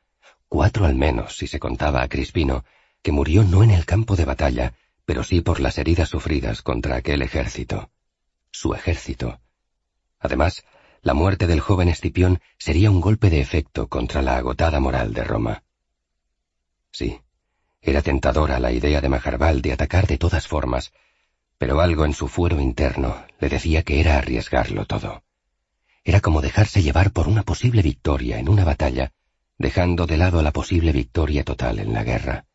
cuatro al menos si se contaba a Crispino, que murió no en el campo de batalla, pero sí por las heridas sufridas contra aquel ejército. Su ejército. Además, la muerte del joven Escipión sería un golpe de efecto contra la agotada moral de Roma. Sí, era tentadora la idea de Majarbal de atacar de todas formas, pero algo en su fuero interno le decía que era arriesgarlo todo. Era como dejarse llevar por una posible victoria en una batalla, dejando de lado la posible victoria total en la guerra.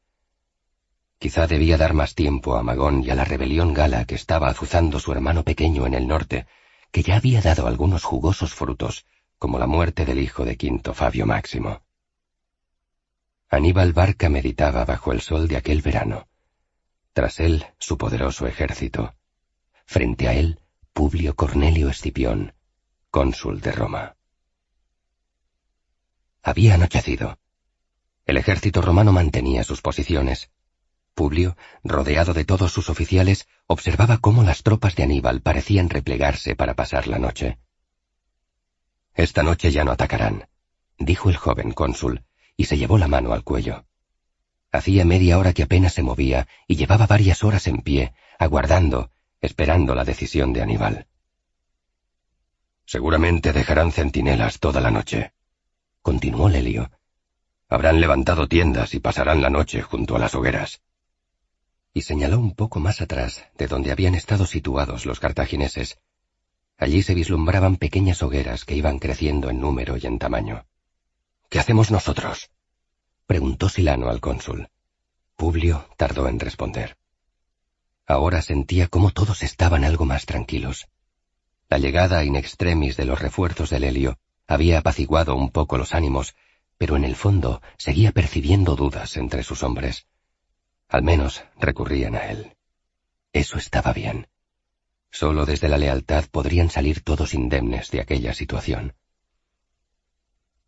Quizá debía dar más tiempo a Magón y a la rebelión gala que estaba azuzando su hermano pequeño en el norte, que ya había dado algunos jugosos frutos, como la muerte del hijo de Quinto Fabio Máximo. Aníbal Barca meditaba bajo el sol de aquel verano. Tras él, su poderoso ejército. Frente a él, Publio Cornelio Escipión, cónsul de Roma. Había anochecido. El ejército romano mantenía sus posiciones, Publio, rodeado de todos sus oficiales, observaba cómo las tropas de Aníbal parecían replegarse para pasar la noche. Esta noche ya no atacarán, dijo el joven cónsul, y se llevó la mano al cuello. Hacía media hora que apenas se movía y llevaba varias horas en pie, aguardando, esperando la decisión de Aníbal. Seguramente dejarán centinelas toda la noche, continuó Lelio. Habrán levantado tiendas y pasarán la noche junto a las hogueras y señaló un poco más atrás de donde habían estado situados los cartagineses. Allí se vislumbraban pequeñas hogueras que iban creciendo en número y en tamaño. ¿Qué hacemos nosotros? preguntó Silano al cónsul. Publio tardó en responder. Ahora sentía cómo todos estaban algo más tranquilos. La llegada in extremis de los refuerzos del helio había apaciguado un poco los ánimos, pero en el fondo seguía percibiendo dudas entre sus hombres. Al menos recurrían a él. Eso estaba bien. Solo desde la lealtad podrían salir todos indemnes de aquella situación.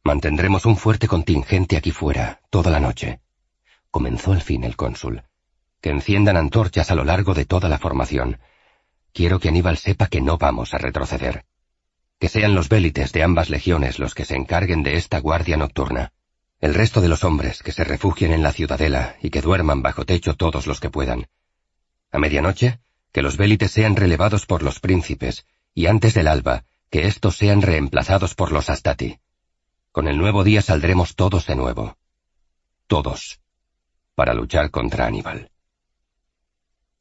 Mantendremos un fuerte contingente aquí fuera, toda la noche. Comenzó al fin el cónsul. Que enciendan antorchas a lo largo de toda la formación. Quiero que Aníbal sepa que no vamos a retroceder. Que sean los vélites de ambas legiones los que se encarguen de esta guardia nocturna. El resto de los hombres que se refugien en la ciudadela y que duerman bajo techo todos los que puedan. A medianoche, que los vélites sean relevados por los príncipes, y antes del alba, que éstos sean reemplazados por los astati. Con el nuevo día saldremos todos de nuevo. Todos. Para luchar contra Aníbal.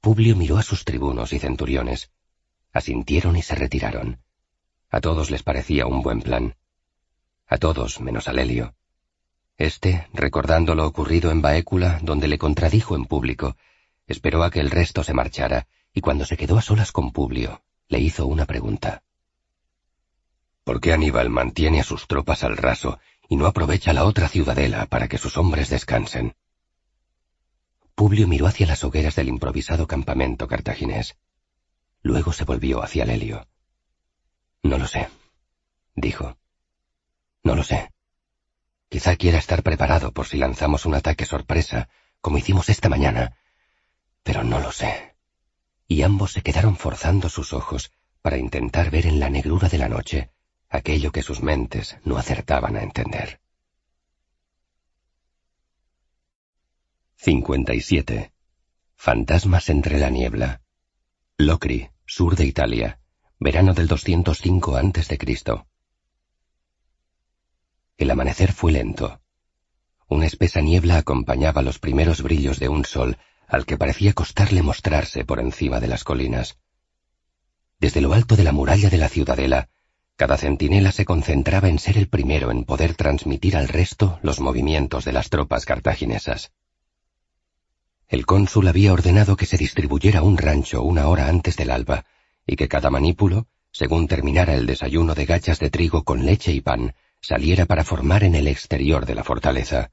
Publio miró a sus tribunos y centuriones. Asintieron y se retiraron. A todos les parecía un buen plan. A todos menos a Lelio. Este, recordando lo ocurrido en Baécula, donde le contradijo en público, esperó a que el resto se marchara, y cuando se quedó a solas con Publio, le hizo una pregunta. ¿Por qué Aníbal mantiene a sus tropas al raso y no aprovecha la otra ciudadela para que sus hombres descansen? Publio miró hacia las hogueras del improvisado campamento cartaginés. Luego se volvió hacia Lelio. No lo sé, dijo. No lo sé. Quizá quiera estar preparado por si lanzamos un ataque sorpresa, como hicimos esta mañana, pero no lo sé. Y ambos se quedaron forzando sus ojos para intentar ver en la negrura de la noche aquello que sus mentes no acertaban a entender. 57. Fantasmas entre la niebla. Locri, sur de Italia, verano del 205 a.C. El amanecer fue lento. Una espesa niebla acompañaba los primeros brillos de un sol al que parecía costarle mostrarse por encima de las colinas. Desde lo alto de la muralla de la ciudadela, cada centinela se concentraba en ser el primero en poder transmitir al resto los movimientos de las tropas cartaginesas. El cónsul había ordenado que se distribuyera un rancho una hora antes del alba, y que cada manípulo, según terminara el desayuno de gachas de trigo con leche y pan, saliera para formar en el exterior de la fortaleza.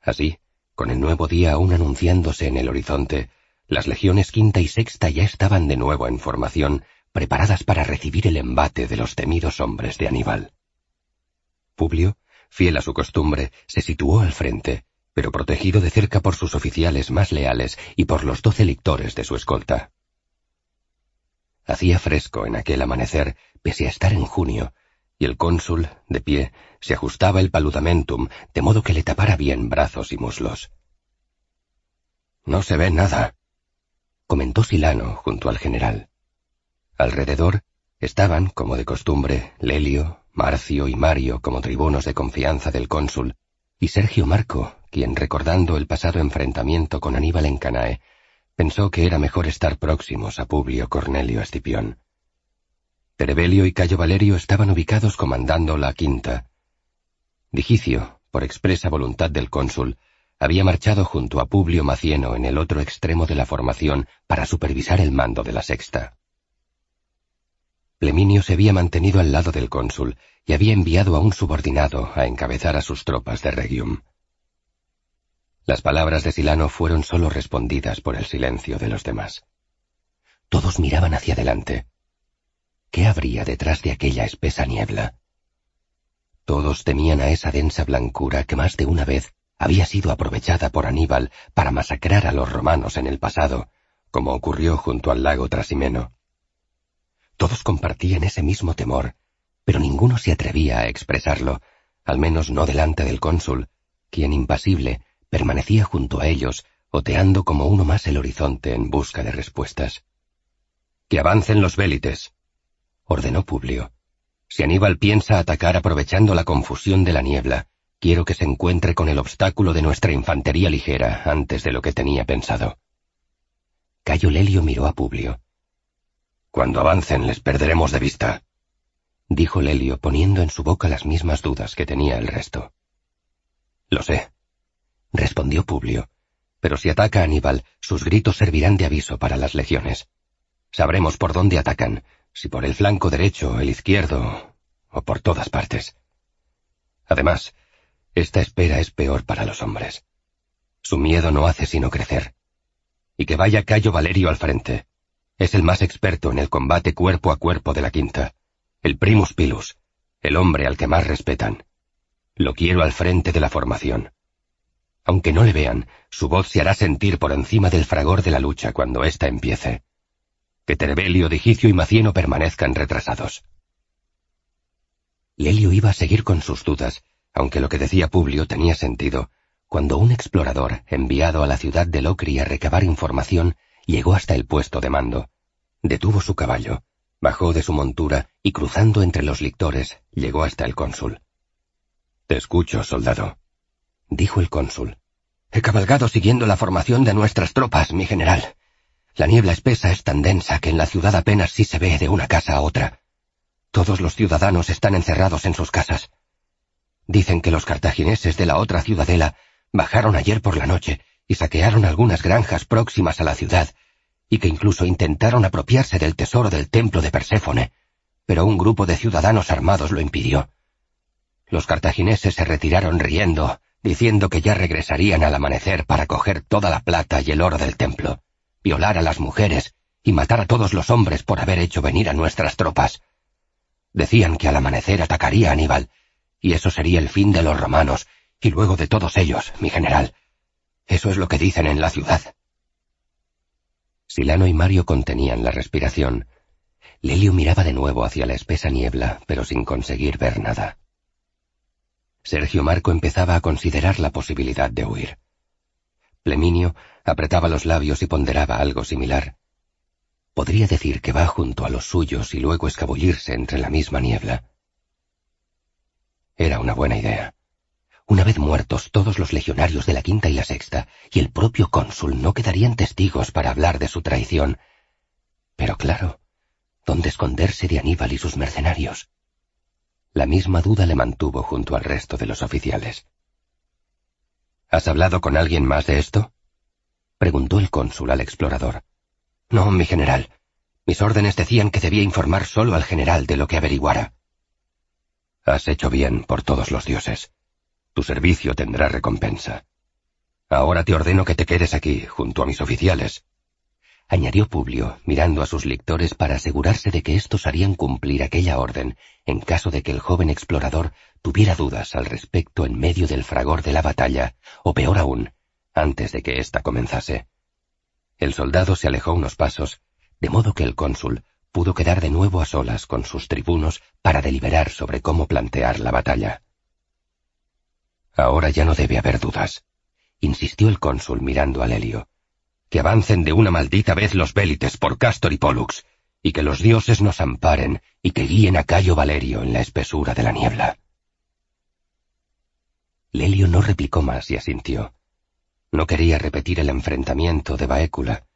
Así, con el nuevo día aún anunciándose en el horizonte, las legiones quinta y sexta ya estaban de nuevo en formación preparadas para recibir el embate de los temidos hombres de Aníbal. Publio, fiel a su costumbre, se situó al frente, pero protegido de cerca por sus oficiales más leales y por los doce lictores de su escolta. Hacía fresco en aquel amanecer, pese a estar en junio, y el cónsul, de pie, se ajustaba el paludamentum, de modo que le tapara bien brazos y muslos. No se ve nada, comentó Silano junto al general. Alrededor estaban, como de costumbre, Lelio, Marcio y Mario como tribunos de confianza del cónsul, y Sergio Marco, quien, recordando el pasado enfrentamiento con Aníbal en Canae, pensó que era mejor estar próximos a Publio Cornelio Escipión. Terebelio y Cayo Valerio estaban ubicados comandando la quinta. Digicio, por expresa voluntad del cónsul, había marchado junto a Publio Macieno en el otro extremo de la formación para supervisar el mando de la sexta. Fleminio se había mantenido al lado del cónsul y había enviado a un subordinado a encabezar a sus tropas de Regium. Las palabras de Silano fueron sólo respondidas por el silencio de los demás. Todos miraban hacia adelante. ¿Qué habría detrás de aquella espesa niebla? Todos temían a esa densa blancura que más de una vez había sido aprovechada por Aníbal para masacrar a los romanos en el pasado, como ocurrió junto al lago Trasimeno. Todos compartían ese mismo temor, pero ninguno se atrevía a expresarlo, al menos no delante del cónsul, quien impasible permanecía junto a ellos, oteando como uno más el horizonte en busca de respuestas. Que avancen los vélites, ordenó Publio. Si Aníbal piensa atacar aprovechando la confusión de la niebla, quiero que se encuentre con el obstáculo de nuestra infantería ligera antes de lo que tenía pensado. Cayo Lelio miró a Publio. Cuando avancen les perderemos de vista, dijo Lelio poniendo en su boca las mismas dudas que tenía el resto. Lo sé, respondió Publio, pero si ataca Aníbal, sus gritos servirán de aviso para las legiones. Sabremos por dónde atacan, si por el flanco derecho, el izquierdo, o por todas partes. Además, esta espera es peor para los hombres. Su miedo no hace sino crecer. Y que vaya Cayo Valerio al frente, es el más experto en el combate cuerpo a cuerpo de la quinta, el primus pilus, el hombre al que más respetan. Lo quiero al frente de la formación. Aunque no le vean, su voz se hará sentir por encima del fragor de la lucha cuando ésta empiece. Que Terbelio, Digicio y Macieno permanezcan retrasados. Lelio iba a seguir con sus dudas, aunque lo que decía Publio tenía sentido, cuando un explorador, enviado a la ciudad de Locri a recabar información, llegó hasta el puesto de mando. Detuvo su caballo, bajó de su montura y cruzando entre los lictores, llegó hasta el cónsul. Te escucho, soldado, dijo el cónsul. He cabalgado siguiendo la formación de nuestras tropas, mi general. La niebla espesa es tan densa que en la ciudad apenas sí se ve de una casa a otra. Todos los ciudadanos están encerrados en sus casas. Dicen que los cartagineses de la otra ciudadela bajaron ayer por la noche y saquearon algunas granjas próximas a la ciudad, y que incluso intentaron apropiarse del tesoro del templo de Perséfone, pero un grupo de ciudadanos armados lo impidió. Los cartagineses se retiraron riendo, diciendo que ya regresarían al amanecer para coger toda la plata y el oro del templo, violar a las mujeres y matar a todos los hombres por haber hecho venir a nuestras tropas. Decían que al amanecer atacaría Aníbal, y eso sería el fin de los romanos, y luego de todos ellos, mi general. Eso es lo que dicen en la ciudad. Silano y Mario contenían la respiración. Lelio miraba de nuevo hacia la espesa niebla, pero sin conseguir ver nada. Sergio Marco empezaba a considerar la posibilidad de huir. Pleminio apretaba los labios y ponderaba algo similar. Podría decir que va junto a los suyos y luego escabullirse entre la misma niebla. Era una buena idea. Una vez muertos todos los legionarios de la quinta y la sexta, y el propio cónsul no quedarían testigos para hablar de su traición. Pero claro, ¿dónde esconderse de Aníbal y sus mercenarios? La misma duda le mantuvo junto al resto de los oficiales. ¿Has hablado con alguien más de esto? preguntó el cónsul al explorador. No, mi general. Mis órdenes decían que debía informar solo al general de lo que averiguara. Has hecho bien por todos los dioses. Tu servicio tendrá recompensa. Ahora te ordeno que te quedes aquí, junto a mis oficiales, añadió Publio, mirando a sus lectores para asegurarse de que estos harían cumplir aquella orden en caso de que el joven explorador tuviera dudas al respecto en medio del fragor de la batalla, o peor aún, antes de que ésta comenzase. El soldado se alejó unos pasos, de modo que el cónsul pudo quedar de nuevo a solas con sus tribunos para deliberar sobre cómo plantear la batalla. Ahora ya no debe haber dudas, insistió el cónsul mirando a Lelio. Que avancen de una maldita vez los vélites por Castor y Pollux, y que los dioses nos amparen y que guíen a Cayo Valerio en la espesura de la niebla. Lelio no replicó más y asintió. No quería repetir el enfrentamiento de Baécula.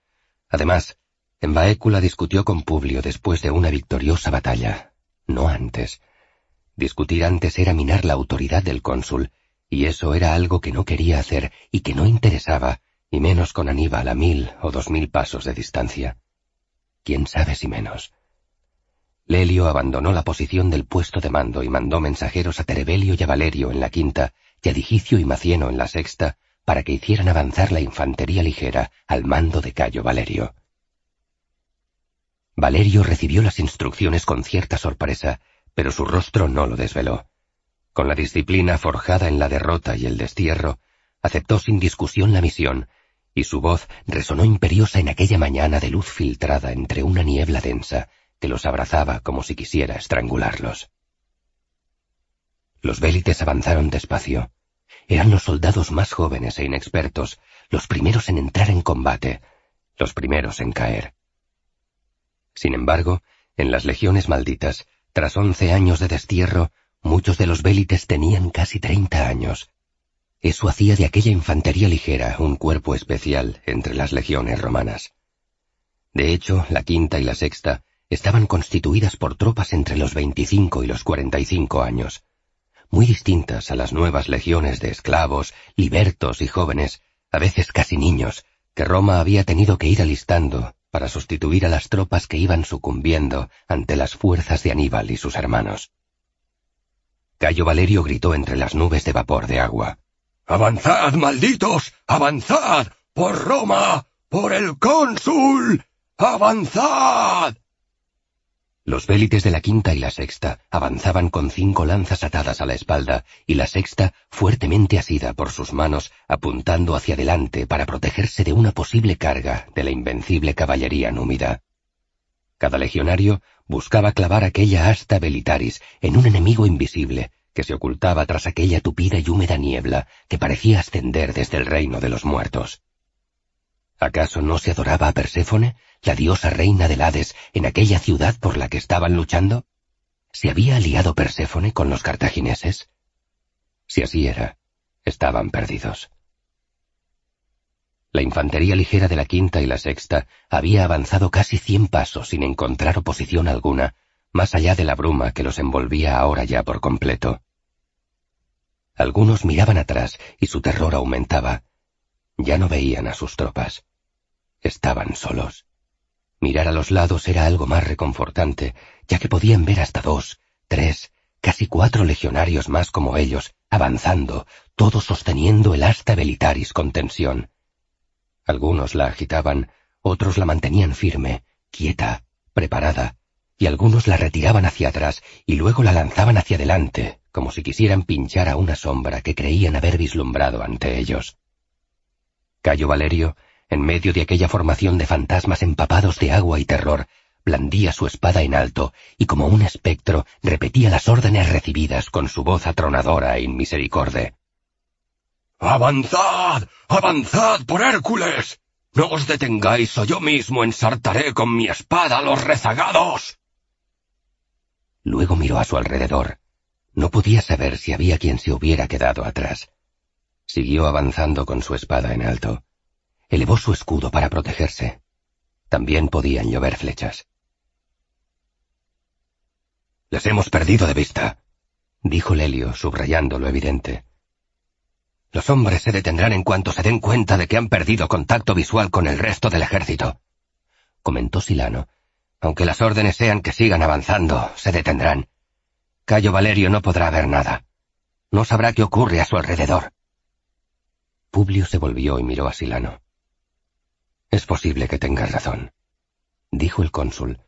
Además, en Baécula discutió con Publio después de una victoriosa batalla, no antes. Discutir antes era minar la autoridad del cónsul y eso era algo que no quería hacer y que no interesaba, y menos con Aníbal a mil o dos mil pasos de distancia. ¿Quién sabe si menos? Lelio abandonó la posición del puesto de mando y mandó mensajeros a Terebelio y a Valerio en la quinta y a Digicio y Macieno en la sexta para que hicieran avanzar la infantería ligera al mando de Cayo Valerio. Valerio recibió las instrucciones con cierta sorpresa, pero su rostro no lo desveló. Con la disciplina forjada en la derrota y el destierro, aceptó sin discusión la misión, y su voz resonó imperiosa en aquella mañana de luz filtrada entre una niebla densa que los abrazaba como si quisiera estrangularlos. Los vélites avanzaron despacio. Eran los soldados más jóvenes e inexpertos, los primeros en entrar en combate, los primeros en caer. Sin embargo, en las legiones malditas, tras once años de destierro, Muchos de los vélites tenían casi treinta años. Eso hacía de aquella infantería ligera un cuerpo especial entre las legiones romanas. De hecho, la quinta y la sexta estaban constituidas por tropas entre los veinticinco y los cuarenta y cinco años, muy distintas a las nuevas legiones de esclavos, libertos y jóvenes, a veces casi niños, que Roma había tenido que ir alistando para sustituir a las tropas que iban sucumbiendo ante las fuerzas de Aníbal y sus hermanos. Cayo Valerio gritó entre las nubes de vapor de agua. ¡Avanzad, malditos! ¡Avanzad! ¡Por Roma! ¡Por el cónsul! ¡Avanzad! Los vélites de la quinta y la sexta avanzaban con cinco lanzas atadas a la espalda y la sexta fuertemente asida por sus manos apuntando hacia adelante para protegerse de una posible carga de la invencible caballería númida. Cada legionario buscaba clavar aquella asta velitaris en un enemigo invisible que se ocultaba tras aquella tupida y húmeda niebla que parecía ascender desde el reino de los muertos. ¿Acaso no se adoraba a Perséfone, la diosa reina del Hades, en aquella ciudad por la que estaban luchando? ¿Se había aliado Perséfone con los cartagineses? Si así era, estaban perdidos. La infantería ligera de la quinta y la sexta había avanzado casi cien pasos sin encontrar oposición alguna, más allá de la bruma que los envolvía ahora ya por completo. Algunos miraban atrás y su terror aumentaba. Ya no veían a sus tropas. Estaban solos. Mirar a los lados era algo más reconfortante, ya que podían ver hasta dos, tres, casi cuatro legionarios más como ellos, avanzando, todos sosteniendo el asta velitaris con tensión. Algunos la agitaban, otros la mantenían firme, quieta, preparada, y algunos la retiraban hacia atrás y luego la lanzaban hacia adelante, como si quisieran pinchar a una sombra que creían haber vislumbrado ante ellos. Cayo Valerio, en medio de aquella formación de fantasmas empapados de agua y terror, blandía su espada en alto y como un espectro repetía las órdenes recibidas con su voz atronadora e inmisericorde. ¡Avanzad! ¡Avanzad por Hércules! No os detengáis o yo mismo ensartaré con mi espada a los rezagados. Luego miró a su alrededor. No podía saber si había quien se hubiera quedado atrás. Siguió avanzando con su espada en alto. Elevó su escudo para protegerse. También podían llover flechas. Les hemos perdido de vista, dijo Lelio, subrayando lo evidente. Los hombres se detendrán en cuanto se den cuenta de que han perdido contacto visual con el resto del ejército, comentó Silano, aunque las órdenes sean que sigan avanzando, se detendrán. Cayo Valerio no podrá ver nada. No sabrá qué ocurre a su alrededor. Publio se volvió y miró a Silano. Es posible que tengas razón, dijo el cónsul.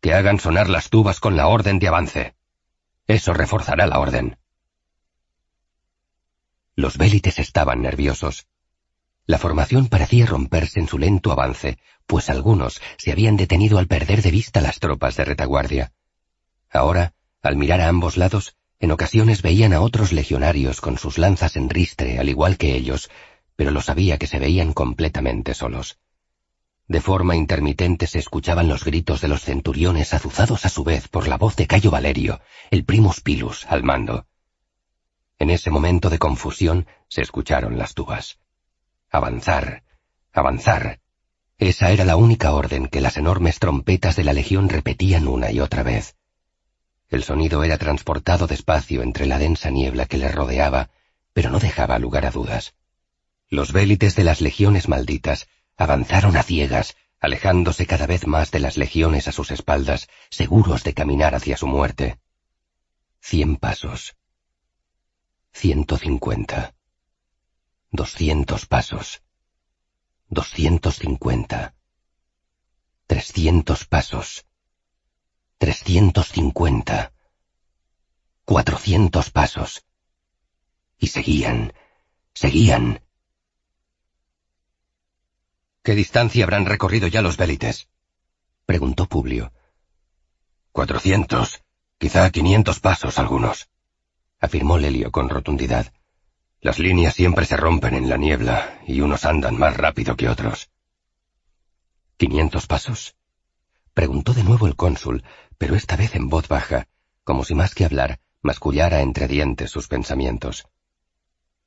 Que hagan sonar las tubas con la orden de avance. Eso reforzará la orden. Los vélites estaban nerviosos. La formación parecía romperse en su lento avance, pues algunos se habían detenido al perder de vista las tropas de retaguardia. Ahora, al mirar a ambos lados, en ocasiones veían a otros legionarios con sus lanzas en ristre, al igual que ellos, pero lo sabía que se veían completamente solos. De forma intermitente se escuchaban los gritos de los centuriones azuzados a su vez por la voz de Cayo Valerio, el primus pilus, al mando. En ese momento de confusión se escucharon las tubas. Avanzar, avanzar. Esa era la única orden que las enormes trompetas de la legión repetían una y otra vez. El sonido era transportado despacio entre la densa niebla que les rodeaba, pero no dejaba lugar a dudas. Los vélites de las legiones malditas avanzaron a ciegas, alejándose cada vez más de las legiones a sus espaldas, seguros de caminar hacia su muerte. Cien pasos. Ciento cincuenta. Doscientos pasos. Doscientos cincuenta. Trescientos pasos. Trescientos cincuenta. Cuatrocientos pasos. Y seguían, seguían. ¿Qué distancia habrán recorrido ya los vélites? preguntó Publio. Cuatrocientos, quizá quinientos pasos algunos, afirmó Lelio con rotundidad. Las líneas siempre se rompen en la niebla y unos andan más rápido que otros. ¿Quinientos pasos? Preguntó de nuevo el cónsul, pero esta vez en voz baja, como si más que hablar, mascullara entre dientes sus pensamientos.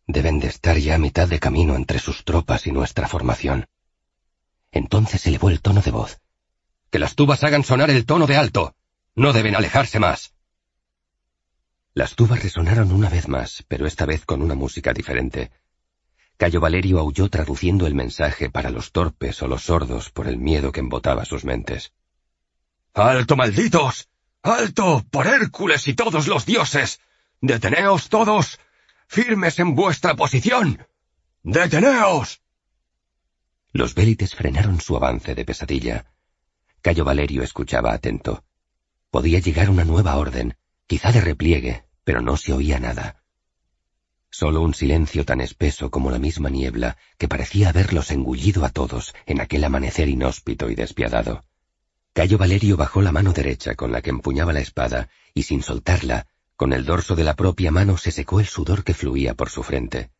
Deben de estar ya a mitad de camino entre sus tropas y nuestra formación. Entonces elevó el tono de voz. Que las tubas hagan sonar el tono de alto. No deben alejarse más. Las tubas resonaron una vez más, pero esta vez con una música diferente. Cayo Valerio aulló traduciendo el mensaje para los torpes o los sordos por el miedo que embotaba sus mentes. ¡Alto, malditos! ¡Alto, por Hércules y todos los dioses! ¡Deteneos todos! ¡Firmes en vuestra posición! ¡Deteneos! Los vélites frenaron su avance de pesadilla. Cayo Valerio escuchaba atento. Podía llegar una nueva orden, quizá de repliegue, pero no se oía nada. Solo un silencio tan espeso como la misma niebla que parecía haberlos engullido a todos en aquel amanecer inhóspito y despiadado. Cayo Valerio bajó la mano derecha con la que empuñaba la espada y sin soltarla Con el dorso de la propia mano se secó el sudor que fluía por su frente.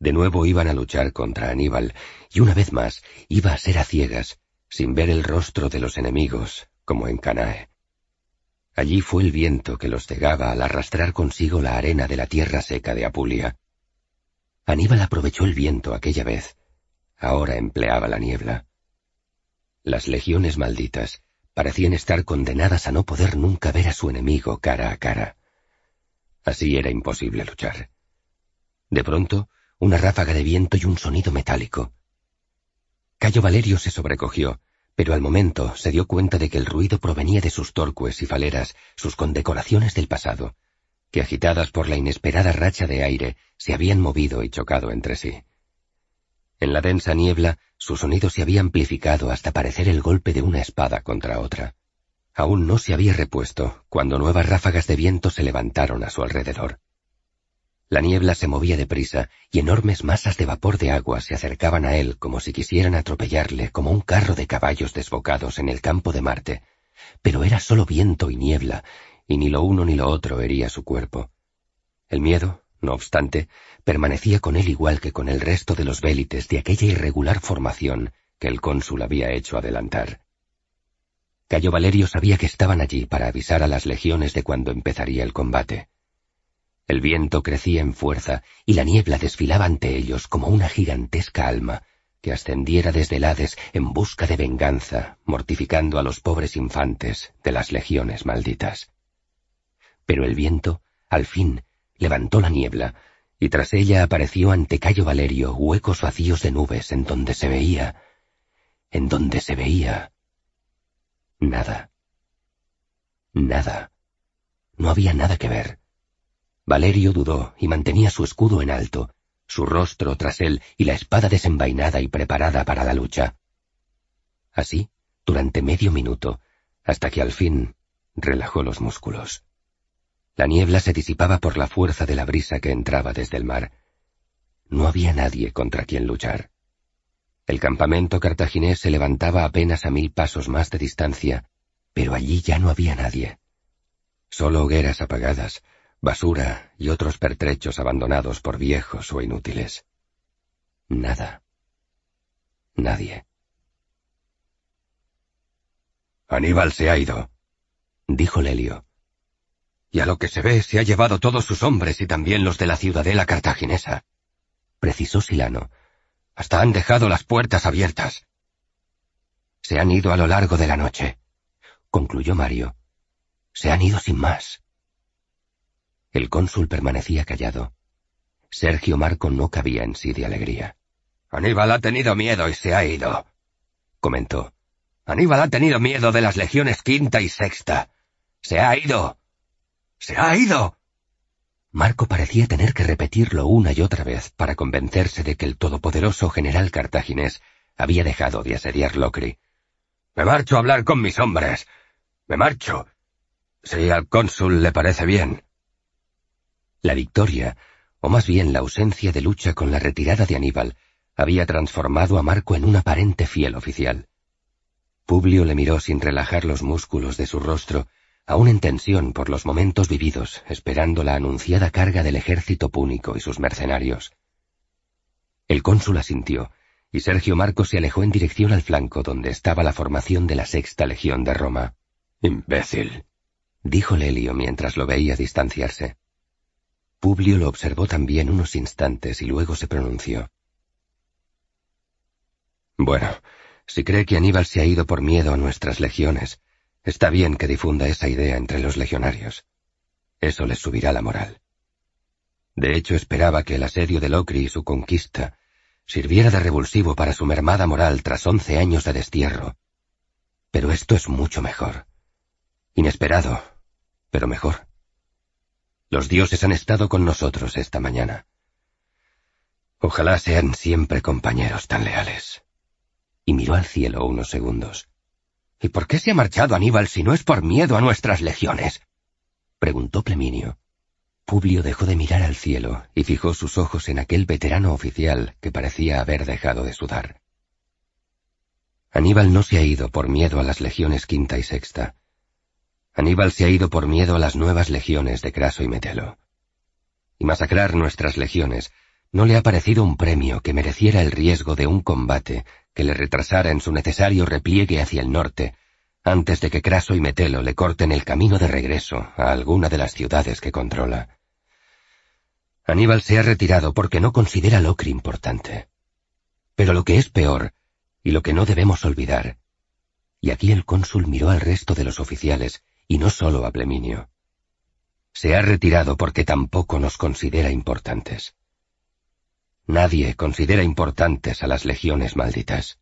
De nuevo iban a luchar contra Aníbal, y una vez más iba a ser a ciegas, sin ver el rostro de los enemigos, como en Canae. Allí fue el viento que los cegaba al arrastrar consigo la arena de la tierra seca de Apulia. Aníbal aprovechó el viento aquella vez, ahora empleaba la niebla. Las legiones malditas parecían estar condenadas a no poder nunca ver a su enemigo cara a cara. Así era imposible luchar. De pronto, una ráfaga de viento y un sonido metálico. Cayo Valerio se sobrecogió, pero al momento se dio cuenta de que el ruido provenía de sus torcues y faleras, sus condecoraciones del pasado, que agitadas por la inesperada racha de aire se habían movido y chocado entre sí. En la densa niebla, su sonido se había amplificado hasta parecer el golpe de una espada contra otra. Aún no se había repuesto cuando nuevas ráfagas de viento se levantaron a su alrededor. La niebla se movía deprisa y enormes masas de vapor de agua se acercaban a él como si quisieran atropellarle como un carro de caballos desbocados en el campo de Marte. Pero era solo viento y niebla, y ni lo uno ni lo otro hería su cuerpo. El miedo, no obstante, permanecía con él igual que con el resto de los vélites de aquella irregular formación que el cónsul había hecho adelantar. Cayo Valerio sabía que estaban allí para avisar a las legiones de cuando empezaría el combate. El viento crecía en fuerza y la niebla desfilaba ante ellos como una gigantesca alma que ascendiera desde el Hades en busca de venganza, mortificando a los pobres infantes de las legiones malditas. Pero el viento, al fin, levantó la niebla, y tras ella apareció ante Cayo Valerio huecos vacíos de nubes en donde se veía, en donde se veía nada. Nada. No había nada que ver. Valerio dudó y mantenía su escudo en alto, su rostro tras él y la espada desenvainada y preparada para la lucha. Así, durante medio minuto, hasta que al fin relajó los músculos. La niebla se disipaba por la fuerza de la brisa que entraba desde el mar. No había nadie contra quien luchar. El campamento cartaginés se levantaba apenas a mil pasos más de distancia, pero allí ya no había nadie. Solo hogueras apagadas, basura y otros pertrechos abandonados por viejos o inútiles. Nada. Nadie. Aníbal se ha ido, dijo Lelio. Y a lo que se ve se ha llevado todos sus hombres y también los de la ciudadela cartaginesa, precisó Silano. Hasta han dejado las puertas abiertas. Se han ido a lo largo de la noche, concluyó Mario. Se han ido sin más. El cónsul permanecía callado. Sergio Marco no cabía en sí de alegría. Aníbal ha tenido miedo y se ha ido, comentó. Aníbal ha tenido miedo de las legiones quinta y sexta. Se ha ido. Se ha ido. Marco parecía tener que repetirlo una y otra vez para convencerse de que el todopoderoso general cartaginés había dejado de asediar Locri. Me marcho a hablar con mis hombres. Me marcho. Si al cónsul le parece bien. La victoria, o más bien la ausencia de lucha con la retirada de Aníbal, había transformado a Marco en un aparente fiel oficial. Publio le miró sin relajar los músculos de su rostro, aún en tensión por los momentos vividos, esperando la anunciada carga del ejército púnico y sus mercenarios. El cónsul asintió, y Sergio Marco se alejó en dirección al flanco donde estaba la formación de la sexta legión de Roma. Imbécil, dijo Lelio mientras lo veía distanciarse. Publio lo observó también unos instantes y luego se pronunció. Bueno, si cree que Aníbal se ha ido por miedo a nuestras legiones, está bien que difunda esa idea entre los legionarios. Eso les subirá la moral. De hecho, esperaba que el asedio de Locri y su conquista sirviera de revulsivo para su mermada moral tras once años de destierro. Pero esto es mucho mejor. Inesperado, pero mejor. Los dioses han estado con nosotros esta mañana. Ojalá sean siempre compañeros tan leales. Y miró al cielo unos segundos. ¿Y por qué se ha marchado Aníbal si no es por miedo a nuestras legiones? preguntó Pleminio. Publio dejó de mirar al cielo y fijó sus ojos en aquel veterano oficial que parecía haber dejado de sudar. Aníbal no se ha ido por miedo a las legiones quinta y sexta. Aníbal se ha ido por miedo a las nuevas legiones de Craso y Metelo. Y masacrar nuestras legiones no le ha parecido un premio que mereciera el riesgo de un combate que le retrasara en su necesario repliegue hacia el norte antes de que Craso y Metelo le corten el camino de regreso a alguna de las ciudades que controla. Aníbal se ha retirado porque no considera Locri importante. Pero lo que es peor, y lo que no debemos olvidar, y aquí el cónsul miró al resto de los oficiales, y no solo a Pleminio. Se ha retirado porque tampoco nos considera importantes. Nadie considera importantes a las legiones malditas.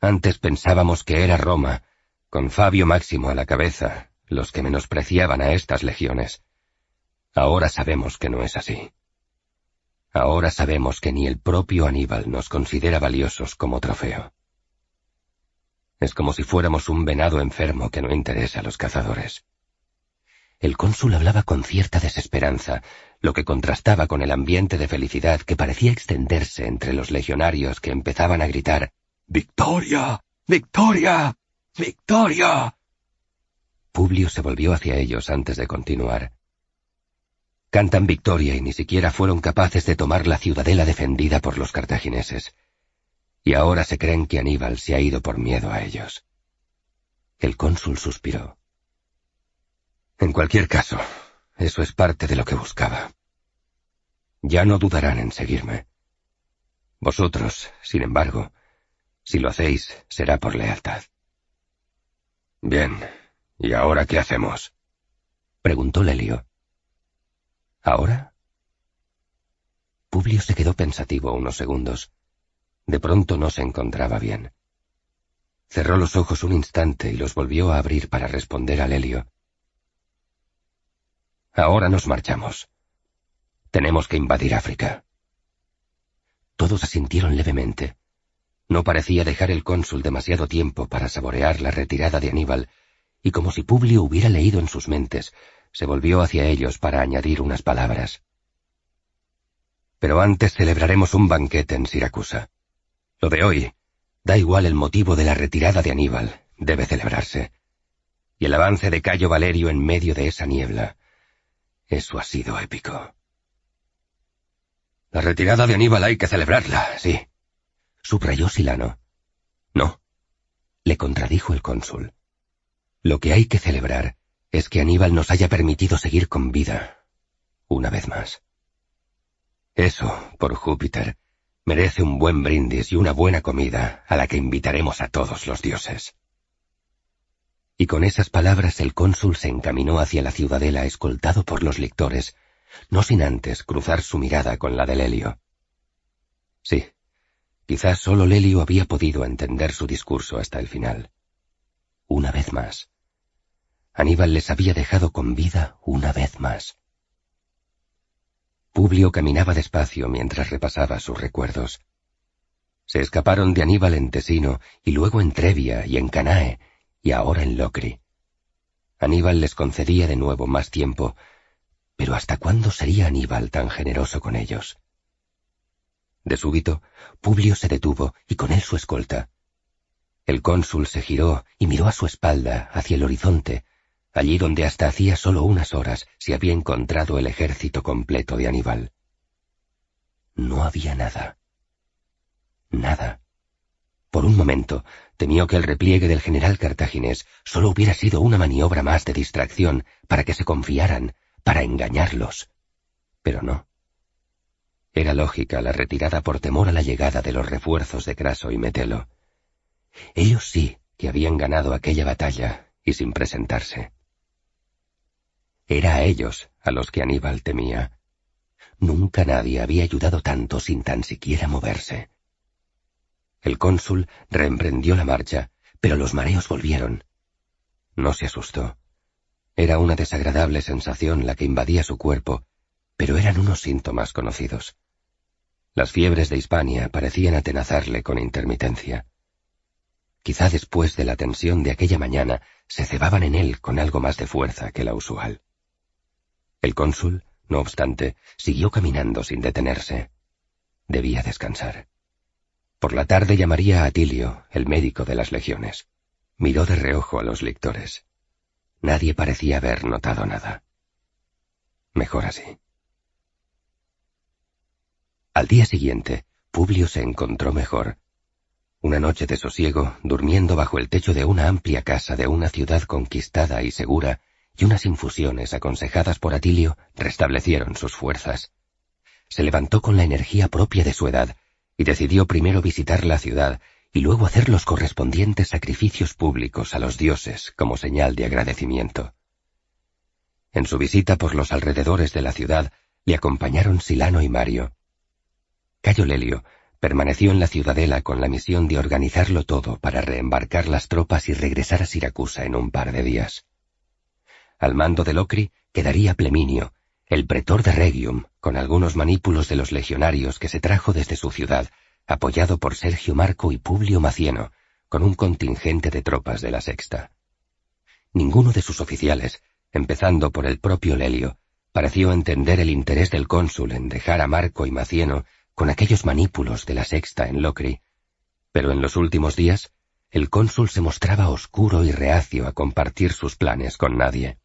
Antes pensábamos que era Roma, con Fabio Máximo a la cabeza, los que menospreciaban a estas legiones. Ahora sabemos que no es así. Ahora sabemos que ni el propio Aníbal nos considera valiosos como trofeo. Es como si fuéramos un venado enfermo que no interesa a los cazadores. El cónsul hablaba con cierta desesperanza, lo que contrastaba con el ambiente de felicidad que parecía extenderse entre los legionarios que empezaban a gritar ¡Victoria! ¡Victoria! ¡Victoria! Publio se volvió hacia ellos antes de continuar. Cantan victoria y ni siquiera fueron capaces de tomar la ciudadela defendida por los cartagineses. Y ahora se creen que Aníbal se ha ido por miedo a ellos. El cónsul suspiró. En cualquier caso, eso es parte de lo que buscaba. Ya no dudarán en seguirme. Vosotros, sin embargo, si lo hacéis, será por lealtad. Bien, ¿y ahora qué hacemos? preguntó Lelio. ¿Ahora? Publio se quedó pensativo unos segundos. De pronto no se encontraba bien. Cerró los ojos un instante y los volvió a abrir para responder a Lelio. Ahora nos marchamos. Tenemos que invadir África. Todos asintieron levemente. No parecía dejar el cónsul demasiado tiempo para saborear la retirada de Aníbal, y como si Publio hubiera leído en sus mentes, se volvió hacia ellos para añadir unas palabras. Pero antes celebraremos un banquete en Siracusa. Lo de hoy, da igual el motivo de la retirada de Aníbal, debe celebrarse. Y el avance de Cayo Valerio en medio de esa niebla. Eso ha sido épico. La retirada de Aníbal hay que celebrarla, sí, subrayó Silano. No, le contradijo el cónsul. Lo que hay que celebrar es que Aníbal nos haya permitido seguir con vida, una vez más. Eso, por Júpiter, merece un buen brindis y una buena comida a la que invitaremos a todos los dioses. Y con esas palabras el cónsul se encaminó hacia la ciudadela escoltado por los lictores, no sin antes cruzar su mirada con la de Lelio. Sí, Quizás solo Lelio había podido entender su discurso hasta el final. Una vez más. Aníbal les había dejado con vida una vez más. Publio caminaba despacio mientras repasaba sus recuerdos. Se escaparon de Aníbal en Tesino y luego en Trevia y en Canae y ahora en Locri. Aníbal les concedía de nuevo más tiempo, pero ¿hasta cuándo sería Aníbal tan generoso con ellos? De súbito, Publio se detuvo y con él su escolta. El cónsul se giró y miró a su espalda, hacia el horizonte, allí donde hasta hacía solo unas horas se había encontrado el ejército completo de Aníbal. No había nada. Nada. Por un momento temió que el repliegue del general cartaginés solo hubiera sido una maniobra más de distracción para que se confiaran, para engañarlos. Pero no. Era lógica la retirada por temor a la llegada de los refuerzos de Craso y Metelo. Ellos sí que habían ganado aquella batalla y sin presentarse. Era a ellos a los que Aníbal temía. Nunca nadie había ayudado tanto sin tan siquiera moverse. El cónsul reemprendió la marcha, pero los mareos volvieron. No se asustó. Era una desagradable sensación la que invadía su cuerpo, pero eran unos síntomas conocidos. Las fiebres de Hispania parecían atenazarle con intermitencia. Quizá después de la tensión de aquella mañana se cebaban en él con algo más de fuerza que la usual. El cónsul, no obstante, siguió caminando sin detenerse. Debía descansar. Por la tarde llamaría a Atilio, el médico de las legiones. Miró de reojo a los lictores. Nadie parecía haber notado nada. Mejor así. Al día siguiente, Publio se encontró mejor. Una noche de sosiego, durmiendo bajo el techo de una amplia casa de una ciudad conquistada y segura, y unas infusiones aconsejadas por Atilio restablecieron sus fuerzas. Se levantó con la energía propia de su edad, y decidió primero visitar la ciudad y luego hacer los correspondientes sacrificios públicos a los dioses como señal de agradecimiento. En su visita por los alrededores de la ciudad le acompañaron Silano y Mario. Cayo Lelio permaneció en la ciudadela con la misión de organizarlo todo para reembarcar las tropas y regresar a Siracusa en un par de días. Al mando de Locri quedaría Pleminio, el pretor de Regium, con algunos manípulos de los legionarios que se trajo desde su ciudad, apoyado por Sergio Marco y Publio Macieno, con un contingente de tropas de la Sexta. Ninguno de sus oficiales, empezando por el propio Lelio, pareció entender el interés del cónsul en dejar a Marco y Macieno con aquellos manípulos de la sexta en Locri, pero en los últimos días el cónsul se mostraba oscuro y reacio a compartir sus planes con nadie.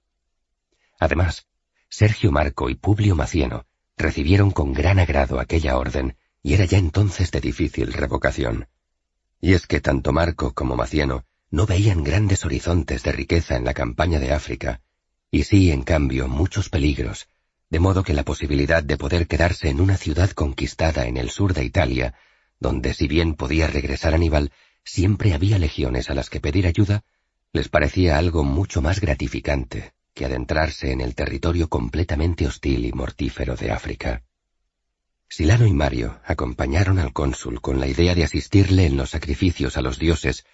Además, Sergio Marco y Publio Macieno recibieron con gran agrado aquella orden y era ya entonces de difícil revocación. Y es que tanto Marco como Macieno no veían grandes horizontes de riqueza en la campaña de África, y sí, en cambio, muchos peligros de modo que la posibilidad de poder quedarse en una ciudad conquistada en el sur de Italia, donde si bien podía regresar Aníbal, siempre había legiones a las que pedir ayuda, les parecía algo mucho más gratificante que adentrarse en el territorio completamente hostil y mortífero de África. Silano y Mario acompañaron al cónsul con la idea de asistirle en los sacrificios a los dioses,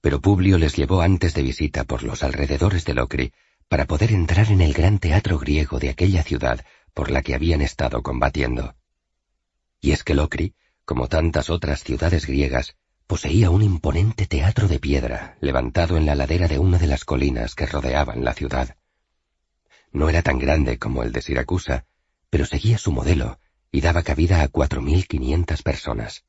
pero Publio les llevó antes de visita por los alrededores de Locri para poder entrar en el gran teatro griego de aquella ciudad por la que habían estado combatiendo. Y es que Locri, como tantas otras ciudades griegas, poseía un imponente teatro de piedra levantado en la ladera de una de las colinas que rodeaban la ciudad. No era tan grande como el de Siracusa, pero seguía su modelo y daba cabida a cuatro mil quinientas personas.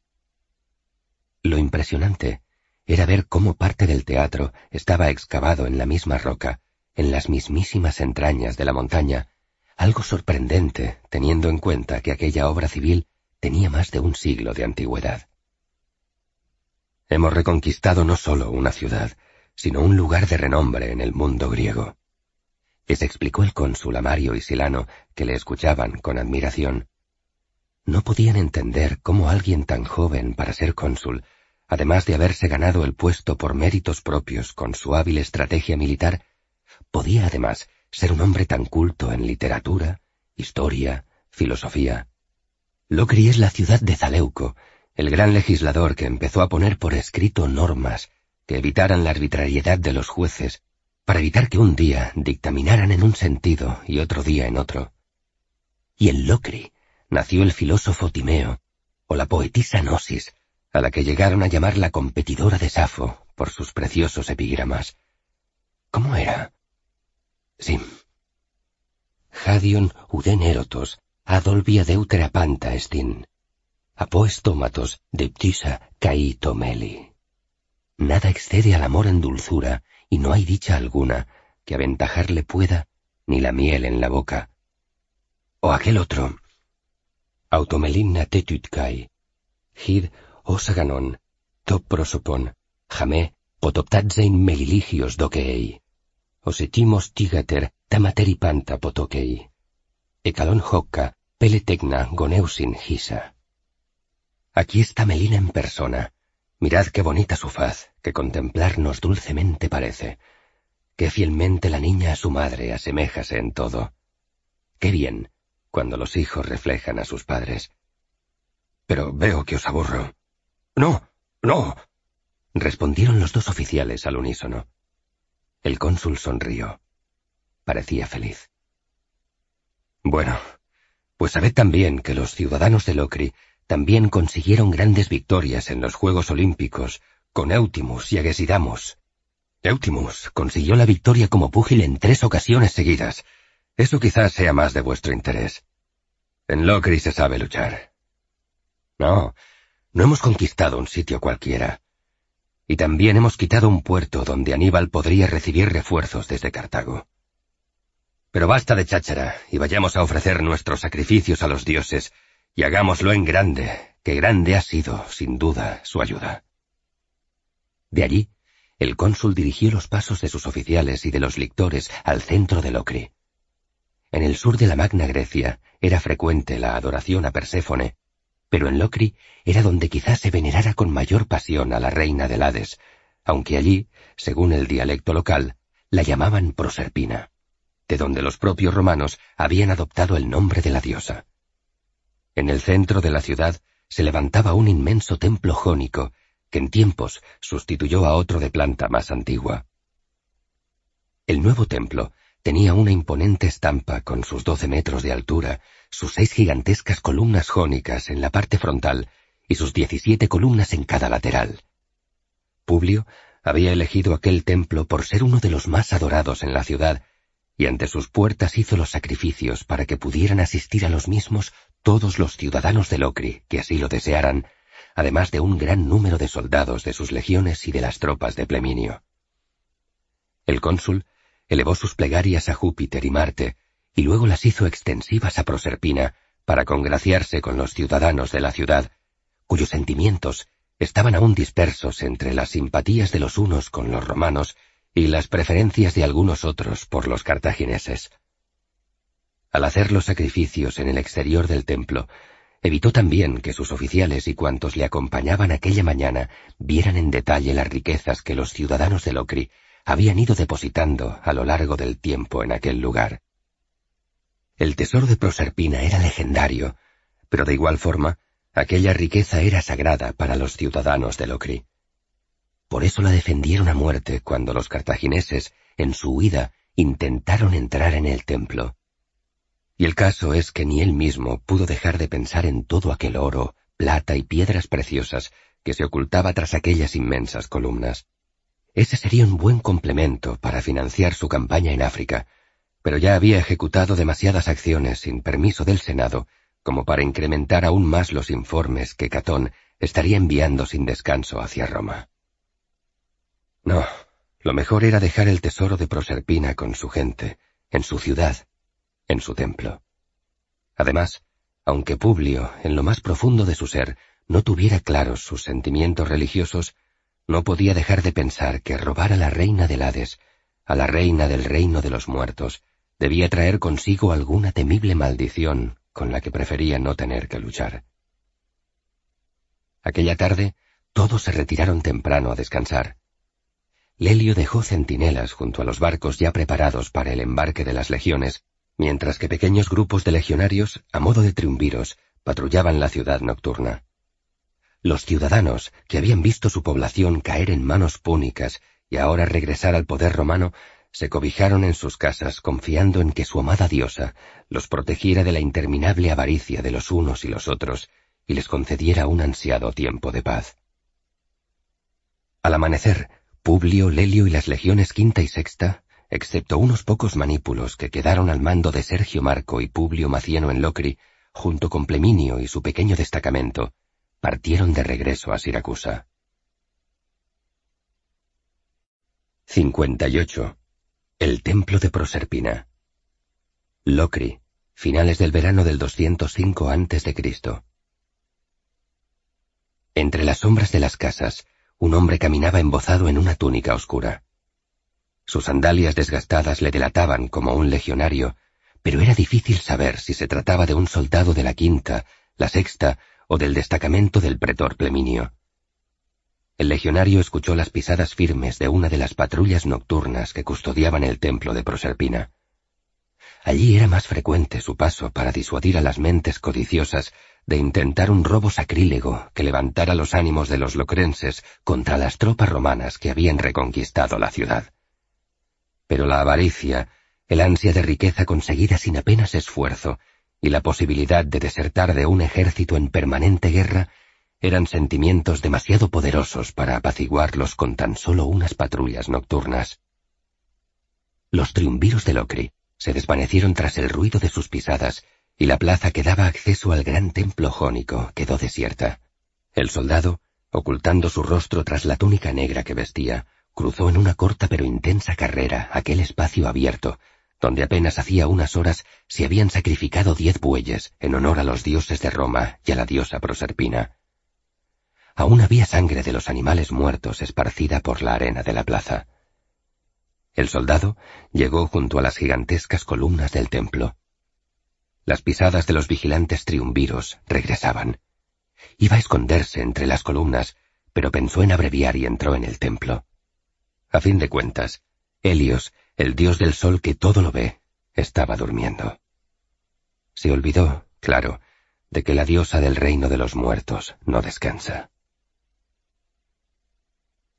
Lo impresionante era ver cómo parte del teatro estaba excavado en la misma roca en las mismísimas entrañas de la montaña, algo sorprendente teniendo en cuenta que aquella obra civil tenía más de un siglo de antigüedad. Hemos reconquistado no solo una ciudad, sino un lugar de renombre en el mundo griego. Les explicó el cónsul a Mario y Silano, que le escuchaban con admiración. No podían entender cómo alguien tan joven para ser cónsul, además de haberse ganado el puesto por méritos propios con su hábil estrategia militar, Podía además ser un hombre tan culto en literatura, historia, filosofía. Locri es la ciudad de Zaleuco, el gran legislador que empezó a poner por escrito normas que evitaran la arbitrariedad de los jueces, para evitar que un día dictaminaran en un sentido y otro día en otro. Y en Locri nació el filósofo Timeo, o la poetisa Gnosis, a la que llegaron a llamar la competidora de Safo por sus preciosos epigramas. ¿Cómo era? Sí. Hadion uden erotos, adolvia deutera panta estin. Apoestómatos deptisa caito meli. Nada excede al amor en dulzura, y no hay dicha alguna que aventajarle pueda, ni la miel en la boca. O aquel otro. Automelinna tetutkai. Hid osaganon, top prosopon, jamé potoptatzein meliligios doquei osetimos tigater panta potokei. Ecalon hokka, peletecna goneusin gisa. Aquí está Melina en persona. Mirad qué bonita su faz, que contemplarnos dulcemente parece. Qué fielmente la niña a su madre aseméjase en todo. Qué bien, cuando los hijos reflejan a sus padres. Pero veo que os aburro. No, no, respondieron los dos oficiales al unísono. El cónsul sonrió. Parecía feliz. Bueno, pues sabed también que los ciudadanos de Locri también consiguieron grandes victorias en los Juegos Olímpicos con Eutimus y Agesidamos. Eutimus consiguió la victoria como púgil en tres ocasiones seguidas. Eso quizás sea más de vuestro interés. En Locri se sabe luchar. No, no hemos conquistado un sitio cualquiera. Y también hemos quitado un puerto donde Aníbal podría recibir refuerzos desde Cartago. Pero basta de cháchara y vayamos a ofrecer nuestros sacrificios a los dioses y hagámoslo en grande, que grande ha sido, sin duda, su ayuda. De allí, el cónsul dirigió los pasos de sus oficiales y de los lictores al centro de Locri. En el sur de la Magna Grecia era frecuente la adoración a Perséfone, pero en Locri era donde quizás se venerara con mayor pasión a la reina del Hades, aunque allí, según el dialecto local, la llamaban Proserpina de donde los propios romanos habían adoptado el nombre de la diosa. En el centro de la ciudad se levantaba un inmenso templo jónico que en tiempos sustituyó a otro de planta más antigua. El nuevo templo tenía una imponente estampa con sus doce metros de altura, sus seis gigantescas columnas jónicas en la parte frontal y sus diecisiete columnas en cada lateral. Publio había elegido aquel templo por ser uno de los más adorados en la ciudad y ante sus puertas hizo los sacrificios para que pudieran asistir a los mismos todos los ciudadanos de Locri que así lo desearan, además de un gran número de soldados de sus legiones y de las tropas de Pleminio. El cónsul elevó sus plegarias a Júpiter y Marte, y luego las hizo extensivas a Proserpina, para congraciarse con los ciudadanos de la ciudad, cuyos sentimientos estaban aún dispersos entre las simpatías de los unos con los romanos y las preferencias de algunos otros por los cartagineses. Al hacer los sacrificios en el exterior del templo, evitó también que sus oficiales y cuantos le acompañaban aquella mañana vieran en detalle las riquezas que los ciudadanos de Locri habían ido depositando a lo largo del tiempo en aquel lugar. El tesoro de Proserpina era legendario, pero de igual forma, aquella riqueza era sagrada para los ciudadanos de Locri. Por eso la defendieron a muerte cuando los cartagineses, en su huida, intentaron entrar en el templo. Y el caso es que ni él mismo pudo dejar de pensar en todo aquel oro, plata y piedras preciosas que se ocultaba tras aquellas inmensas columnas. Ese sería un buen complemento para financiar su campaña en África, pero ya había ejecutado demasiadas acciones sin permiso del Senado como para incrementar aún más los informes que Catón estaría enviando sin descanso hacia Roma. No, lo mejor era dejar el tesoro de Proserpina con su gente, en su ciudad, en su templo. Además, aunque Publio, en lo más profundo de su ser, no tuviera claros sus sentimientos religiosos, no podía dejar de pensar que robar a la reina del Hades, a la reina del reino de los muertos, debía traer consigo alguna temible maldición con la que prefería no tener que luchar. Aquella tarde, todos se retiraron temprano a descansar, Lelio dejó centinelas junto a los barcos ya preparados para el embarque de las legiones, mientras que pequeños grupos de legionarios, a modo de triunviros, patrullaban la ciudad nocturna. Los ciudadanos, que habían visto su población caer en manos púnicas y ahora regresar al poder romano, se cobijaron en sus casas confiando en que su amada diosa los protegiera de la interminable avaricia de los unos y los otros y les concediera un ansiado tiempo de paz. Al amanecer, Publio, Lelio y las legiones quinta y sexta, excepto unos pocos manípulos que quedaron al mando de Sergio Marco y Publio Macieno en Locri, junto con Pleminio y su pequeño destacamento, partieron de regreso a Siracusa. 58. El templo de Proserpina. Locri, finales del verano del 205 a.C. Entre las sombras de las casas, un hombre caminaba embozado en una túnica oscura. Sus sandalias desgastadas le delataban como un legionario, pero era difícil saber si se trataba de un soldado de la quinta, la sexta o del destacamento del pretor Pleminio. El legionario escuchó las pisadas firmes de una de las patrullas nocturnas que custodiaban el templo de Proserpina. Allí era más frecuente su paso para disuadir a las mentes codiciosas de intentar un robo sacrílego que levantara los ánimos de los locrenses contra las tropas romanas que habían reconquistado la ciudad. Pero la avaricia, el ansia de riqueza conseguida sin apenas esfuerzo, y la posibilidad de desertar de un ejército en permanente guerra eran sentimientos demasiado poderosos para apaciguarlos con tan solo unas patrullas nocturnas. Los triunviros de Locri se desvanecieron tras el ruido de sus pisadas y la plaza que daba acceso al gran templo jónico quedó desierta. El soldado, ocultando su rostro tras la túnica negra que vestía, cruzó en una corta pero intensa carrera aquel espacio abierto, donde apenas hacía unas horas se habían sacrificado diez bueyes en honor a los dioses de Roma y a la diosa Proserpina. Aún había sangre de los animales muertos esparcida por la arena de la plaza. El soldado llegó junto a las gigantescas columnas del templo. Las pisadas de los vigilantes triunviros regresaban. Iba a esconderse entre las columnas, pero pensó en abreviar y entró en el templo. A fin de cuentas, Helios, el dios del sol que todo lo ve, estaba durmiendo. Se olvidó, claro, de que la diosa del reino de los muertos no descansa.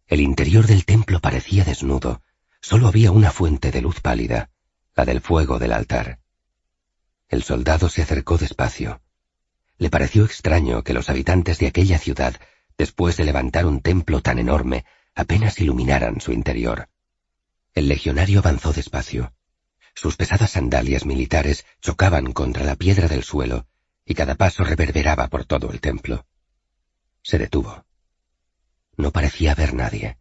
El interior del templo parecía desnudo, solo había una fuente de luz pálida, la del fuego del altar. El soldado se acercó despacio. Le pareció extraño que los habitantes de aquella ciudad, después de levantar un templo tan enorme, apenas iluminaran su interior. El legionario avanzó despacio. Sus pesadas sandalias militares chocaban contra la piedra del suelo, y cada paso reverberaba por todo el templo. Se detuvo. No parecía haber nadie.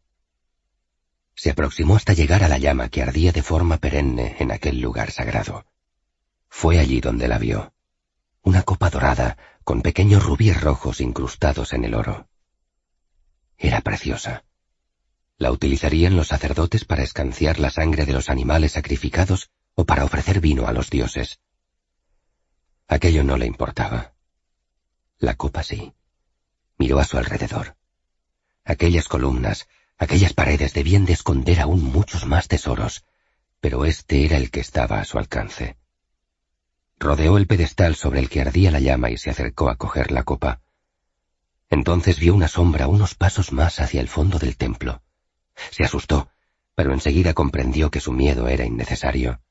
Se aproximó hasta llegar a la llama que ardía de forma perenne en aquel lugar sagrado. Fue allí donde la vio. Una copa dorada, con pequeños rubíes rojos incrustados en el oro. Era preciosa. ¿La utilizarían los sacerdotes para escanciar la sangre de los animales sacrificados o para ofrecer vino a los dioses? Aquello no le importaba. La copa sí. Miró a su alrededor. Aquellas columnas, aquellas paredes debían de esconder aún muchos más tesoros, pero este era el que estaba a su alcance. Rodeó el pedestal sobre el que ardía la llama y se acercó a coger la copa. Entonces vio una sombra unos pasos más hacia el fondo del templo. Se asustó, pero enseguida comprendió que su miedo era innecesario.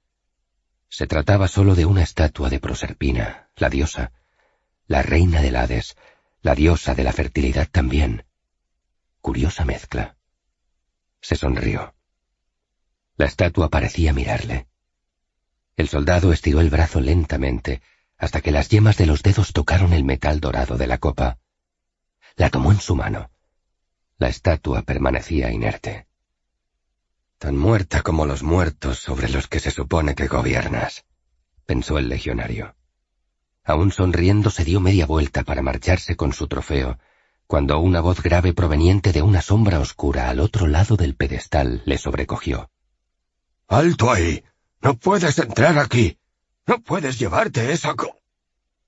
Se trataba solo de una estatua de Proserpina, la diosa, la reina del Hades, la diosa de la fertilidad también. Curiosa mezcla. Se sonrió. La estatua parecía mirarle. El soldado estiró el brazo lentamente hasta que las yemas de los dedos tocaron el metal dorado de la copa. La tomó en su mano. La estatua permanecía inerte. Tan muerta como los muertos sobre los que se supone que gobiernas, pensó el legionario. Aún sonriendo se dio media vuelta para marcharse con su trofeo, cuando una voz grave proveniente de una sombra oscura al otro lado del pedestal le sobrecogió. ¡Alto ahí! No puedes entrar aquí. No puedes llevarte esa co...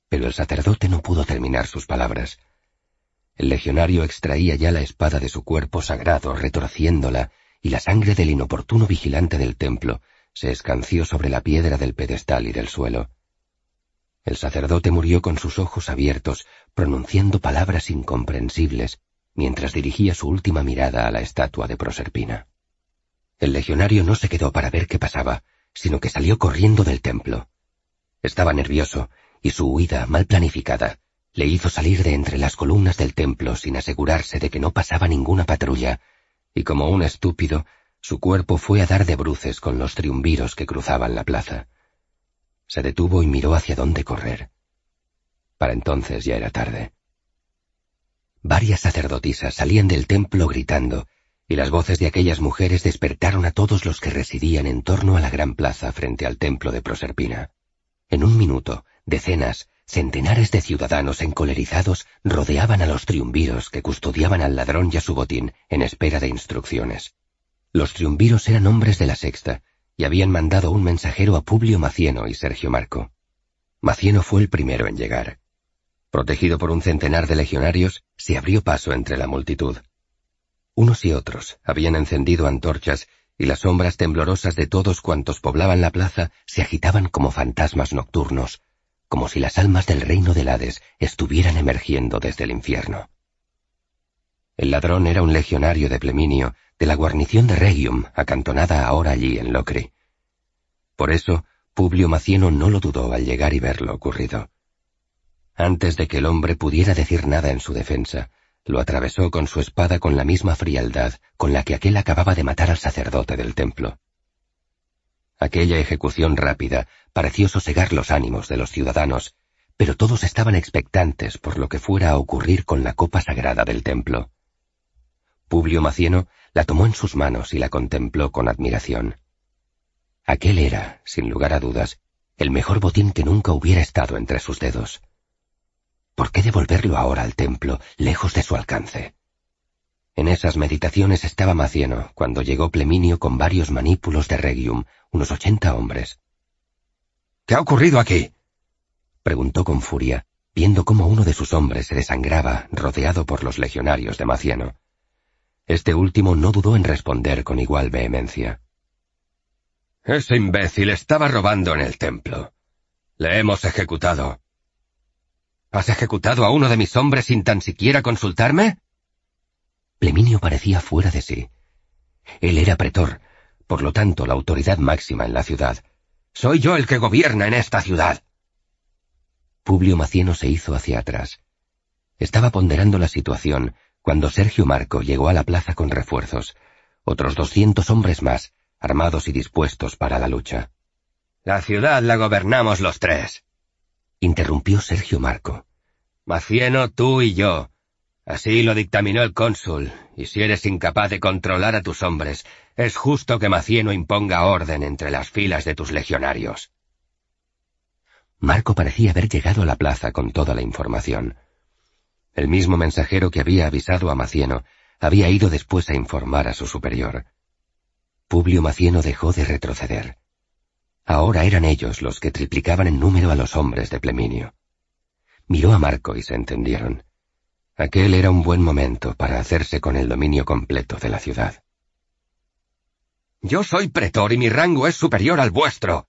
Pero el sacerdote no pudo terminar sus palabras. El legionario extraía ya la espada de su cuerpo sagrado, retorciéndola, y la sangre del inoportuno vigilante del templo se escanció sobre la piedra del pedestal y del suelo. El sacerdote murió con sus ojos abiertos, pronunciando palabras incomprensibles, mientras dirigía su última mirada a la estatua de Proserpina. El legionario no se quedó para ver qué pasaba, sino que salió corriendo del templo. Estaba nervioso, y su huida, mal planificada, le hizo salir de entre las columnas del templo sin asegurarse de que no pasaba ninguna patrulla, y como un estúpido, su cuerpo fue a dar de bruces con los triunviros que cruzaban la plaza. Se detuvo y miró hacia dónde correr. Para entonces ya era tarde. Varias sacerdotisas salían del templo gritando, y las voces de aquellas mujeres despertaron a todos los que residían en torno a la gran plaza frente al templo de Proserpina. En un minuto, decenas, Centenares de ciudadanos encolerizados rodeaban a los triunviros que custodiaban al ladrón y a su botín en espera de instrucciones. Los triunviros eran hombres de la sexta y habían mandado un mensajero a Publio Macieno y Sergio Marco. Macieno fue el primero en llegar. Protegido por un centenar de legionarios, se abrió paso entre la multitud. Unos y otros habían encendido antorchas y las sombras temblorosas de todos cuantos poblaban la plaza se agitaban como fantasmas nocturnos, como si las almas del reino del Hades estuvieran emergiendo desde el infierno. El ladrón era un legionario de Pleminio, de la guarnición de Regium, acantonada ahora allí en Locri. Por eso, Publio Macieno no lo dudó al llegar y ver lo ocurrido. Antes de que el hombre pudiera decir nada en su defensa, lo atravesó con su espada con la misma frialdad con la que aquel acababa de matar al sacerdote del templo. Aquella ejecución rápida pareció sosegar los ánimos de los ciudadanos, pero todos estaban expectantes por lo que fuera a ocurrir con la copa sagrada del templo. Publio Macieno la tomó en sus manos y la contempló con admiración. Aquel era, sin lugar a dudas, el mejor botín que nunca hubiera estado entre sus dedos. ¿Por qué devolverlo ahora al templo, lejos de su alcance? En esas meditaciones estaba Macieno cuando llegó Pleminio con varios manípulos de Regium, unos ochenta hombres. ¿Qué ha ocurrido aquí? preguntó con furia, viendo cómo uno de sus hombres se desangraba, rodeado por los legionarios de Macieno. Este último no dudó en responder con igual vehemencia. Ese imbécil estaba robando en el templo. Le hemos ejecutado. ¿Has ejecutado a uno de mis hombres sin tan siquiera consultarme? Pleminio parecía fuera de sí. Él era pretor, por lo tanto la autoridad máxima en la ciudad. Soy yo el que gobierna en esta ciudad. Publio Macieno se hizo hacia atrás. Estaba ponderando la situación cuando Sergio Marco llegó a la plaza con refuerzos, otros doscientos hombres más, armados y dispuestos para la lucha. La ciudad la gobernamos los tres. Interrumpió Sergio Marco. Macieno, tú y yo, Así lo dictaminó el cónsul, y si eres incapaz de controlar a tus hombres, es justo que Macieno imponga orden entre las filas de tus legionarios. Marco parecía haber llegado a la plaza con toda la información. El mismo mensajero que había avisado a Macieno había ido después a informar a su superior. Publio Macieno dejó de retroceder. Ahora eran ellos los que triplicaban en número a los hombres de Pleminio. Miró a Marco y se entendieron. Aquel era un buen momento para hacerse con el dominio completo de la ciudad. Yo soy pretor y mi rango es superior al vuestro.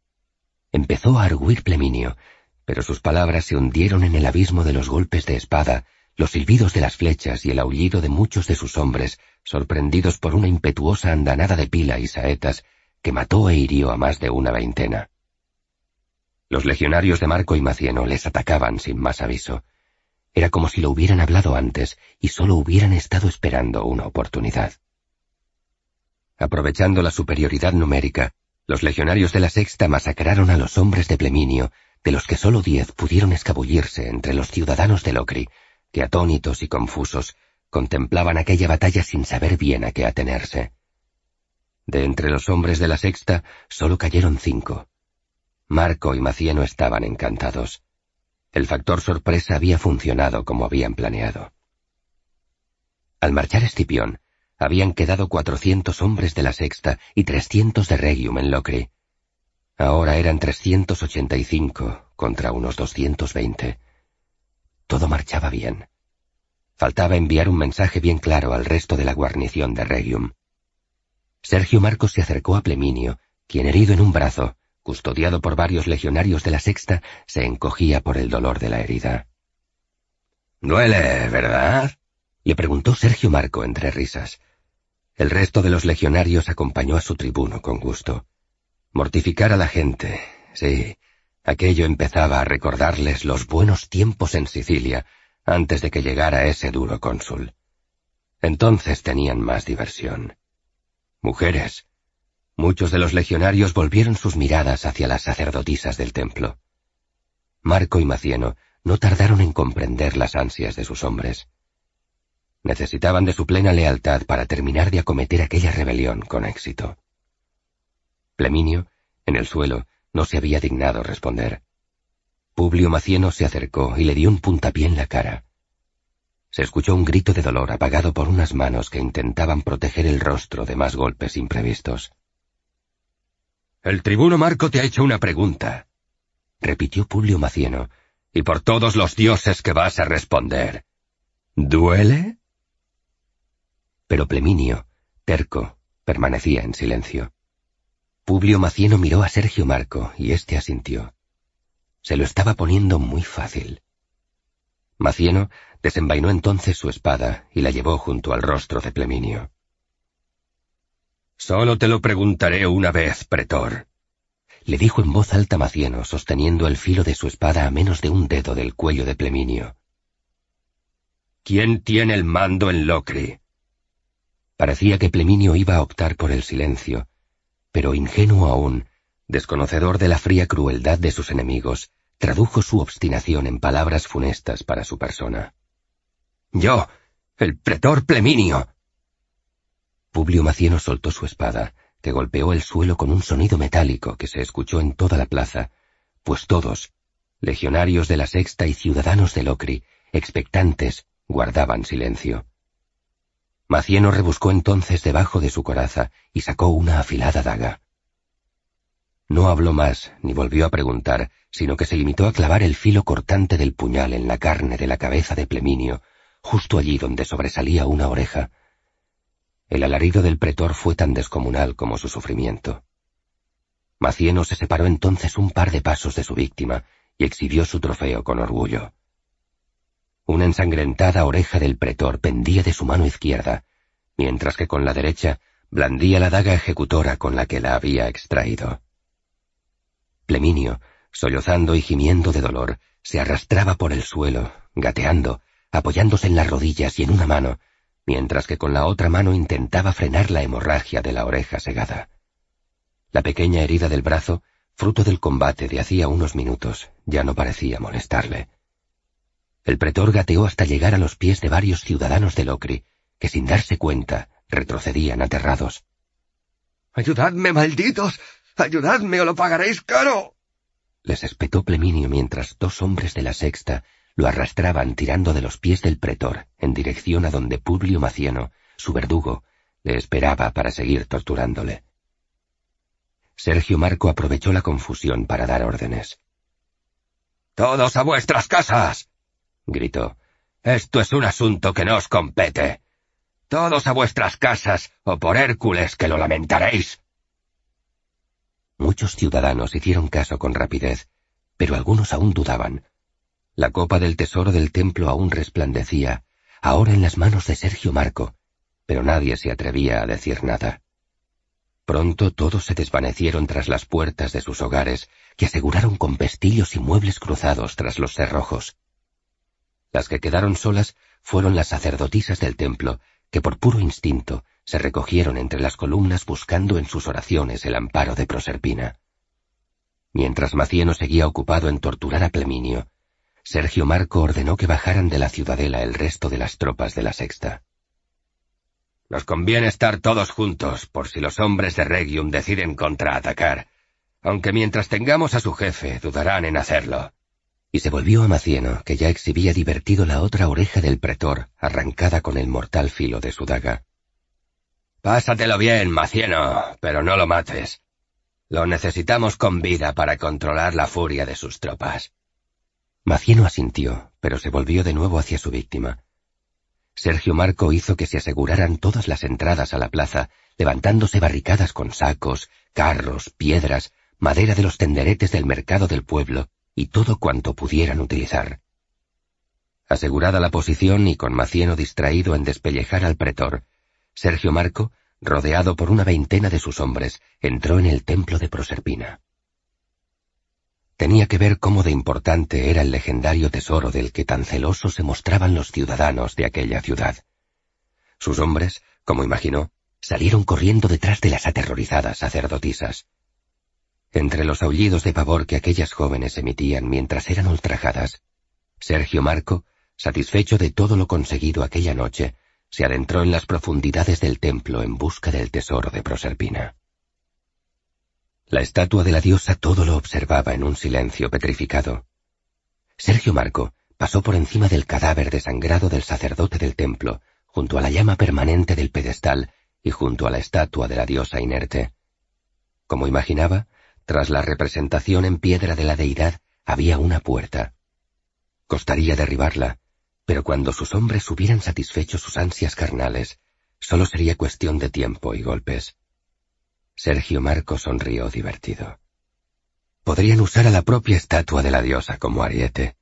Empezó a arguir Pleminio, pero sus palabras se hundieron en el abismo de los golpes de espada, los silbidos de las flechas y el aullido de muchos de sus hombres, sorprendidos por una impetuosa andanada de pila y saetas que mató e hirió a más de una veintena. Los legionarios de Marco y Macieno les atacaban sin más aviso. Era como si lo hubieran hablado antes y solo hubieran estado esperando una oportunidad. Aprovechando la superioridad numérica, los legionarios de la sexta masacraron a los hombres de Pleminio, de los que solo diez pudieron escabullirse entre los ciudadanos de Locri, que atónitos y confusos contemplaban aquella batalla sin saber bien a qué atenerse. De entre los hombres de la sexta solo cayeron cinco. Marco y Macieno estaban encantados. El factor sorpresa había funcionado como habían planeado. Al marchar Escipión, habían quedado cuatrocientos hombres de la sexta y trescientos de Regium en Locri. Ahora eran trescientos ochenta y cinco contra unos doscientos veinte. Todo marchaba bien. Faltaba enviar un mensaje bien claro al resto de la guarnición de Regium. Sergio Marcos se acercó a Pleminio, quien herido en un brazo, custodiado por varios legionarios de la sexta, se encogía por el dolor de la herida. Duele, ¿verdad? le preguntó Sergio Marco entre risas. El resto de los legionarios acompañó a su tribuno con gusto. Mortificar a la gente, sí, aquello empezaba a recordarles los buenos tiempos en Sicilia, antes de que llegara ese duro cónsul. Entonces tenían más diversión. Mujeres, Muchos de los legionarios volvieron sus miradas hacia las sacerdotisas del templo. Marco y Macieno no tardaron en comprender las ansias de sus hombres. Necesitaban de su plena lealtad para terminar de acometer aquella rebelión con éxito. Pleminio, en el suelo, no se había dignado responder. Publio Macieno se acercó y le dio un puntapié en la cara. Se escuchó un grito de dolor apagado por unas manos que intentaban proteger el rostro de más golpes imprevistos. El tribuno Marco te ha hecho una pregunta, repitió Publio Macieno, y por todos los dioses que vas a responder. ¿Duele? Pero Pleminio, terco, permanecía en silencio. Publio Macieno miró a Sergio Marco y éste asintió. Se lo estaba poniendo muy fácil. Macieno desenvainó entonces su espada y la llevó junto al rostro de Pleminio. Solo te lo preguntaré una vez, pretor. Le dijo en voz alta Macieno, sosteniendo el filo de su espada a menos de un dedo del cuello de Pleminio. ¿Quién tiene el mando en Locri? Parecía que Pleminio iba a optar por el silencio, pero ingenuo aún, desconocedor de la fría crueldad de sus enemigos, tradujo su obstinación en palabras funestas para su persona. Yo, el pretor Pleminio. Publio Macieno soltó su espada, que golpeó el suelo con un sonido metálico que se escuchó en toda la plaza, pues todos, legionarios de la sexta y ciudadanos de Locri, expectantes, guardaban silencio. Macieno rebuscó entonces debajo de su coraza y sacó una afilada daga. No habló más, ni volvió a preguntar, sino que se limitó a clavar el filo cortante del puñal en la carne de la cabeza de Pleminio, justo allí donde sobresalía una oreja. El alarido del pretor fue tan descomunal como su sufrimiento. Macieno se separó entonces un par de pasos de su víctima y exhibió su trofeo con orgullo. Una ensangrentada oreja del pretor pendía de su mano izquierda, mientras que con la derecha blandía la daga ejecutora con la que la había extraído. Pleminio, sollozando y gimiendo de dolor, se arrastraba por el suelo, gateando, apoyándose en las rodillas y en una mano, mientras que con la otra mano intentaba frenar la hemorragia de la oreja segada. La pequeña herida del brazo, fruto del combate de hacía unos minutos, ya no parecía molestarle. El pretor gateó hasta llegar a los pies de varios ciudadanos de Locri, que sin darse cuenta retrocedían aterrados. ¡Ayudadme, malditos! ¡Ayudadme o lo pagaréis caro! Les espetó Pleminio mientras dos hombres de la sexta lo arrastraban tirando de los pies del pretor en dirección a donde Publio Macieno, su verdugo, le esperaba para seguir torturándole. Sergio Marco aprovechó la confusión para dar órdenes. Todos a vuestras casas. gritó. Esto es un asunto que no os compete. Todos a vuestras casas, o por Hércules que lo lamentaréis. Muchos ciudadanos hicieron caso con rapidez, pero algunos aún dudaban, la copa del tesoro del templo aún resplandecía, ahora en las manos de Sergio Marco, pero nadie se atrevía a decir nada. Pronto todos se desvanecieron tras las puertas de sus hogares, que aseguraron con pestillos y muebles cruzados tras los cerrojos. Las que quedaron solas fueron las sacerdotisas del templo, que por puro instinto se recogieron entre las columnas buscando en sus oraciones el amparo de Proserpina. Mientras Macieno seguía ocupado en torturar a Pleminio, Sergio Marco ordenó que bajaran de la ciudadela el resto de las tropas de la sexta. Nos conviene estar todos juntos por si los hombres de Regium deciden contraatacar, aunque mientras tengamos a su jefe dudarán en hacerlo. Y se volvió a Macieno, que ya exhibía divertido la otra oreja del pretor, arrancada con el mortal filo de su daga. Pásatelo bien, Macieno, pero no lo mates. Lo necesitamos con vida para controlar la furia de sus tropas. Macieno asintió, pero se volvió de nuevo hacia su víctima. Sergio Marco hizo que se aseguraran todas las entradas a la plaza, levantándose barricadas con sacos, carros, piedras, madera de los tenderetes del mercado del pueblo y todo cuanto pudieran utilizar. Asegurada la posición y con Macieno distraído en despellejar al pretor, Sergio Marco, rodeado por una veintena de sus hombres, entró en el templo de Proserpina tenía que ver cómo de importante era el legendario tesoro del que tan celosos se mostraban los ciudadanos de aquella ciudad. Sus hombres, como imaginó, salieron corriendo detrás de las aterrorizadas sacerdotisas. Entre los aullidos de pavor que aquellas jóvenes emitían mientras eran ultrajadas, Sergio Marco, satisfecho de todo lo conseguido aquella noche, se adentró en las profundidades del templo en busca del tesoro de Proserpina. La estatua de la diosa todo lo observaba en un silencio petrificado. Sergio Marco pasó por encima del cadáver desangrado del sacerdote del templo, junto a la llama permanente del pedestal y junto a la estatua de la diosa inerte. Como imaginaba, tras la representación en piedra de la deidad había una puerta. Costaría derribarla, pero cuando sus hombres hubieran satisfecho sus ansias carnales, solo sería cuestión de tiempo y golpes. Sergio Marco sonrió divertido. Podrían usar a la propia estatua de la diosa como ariete.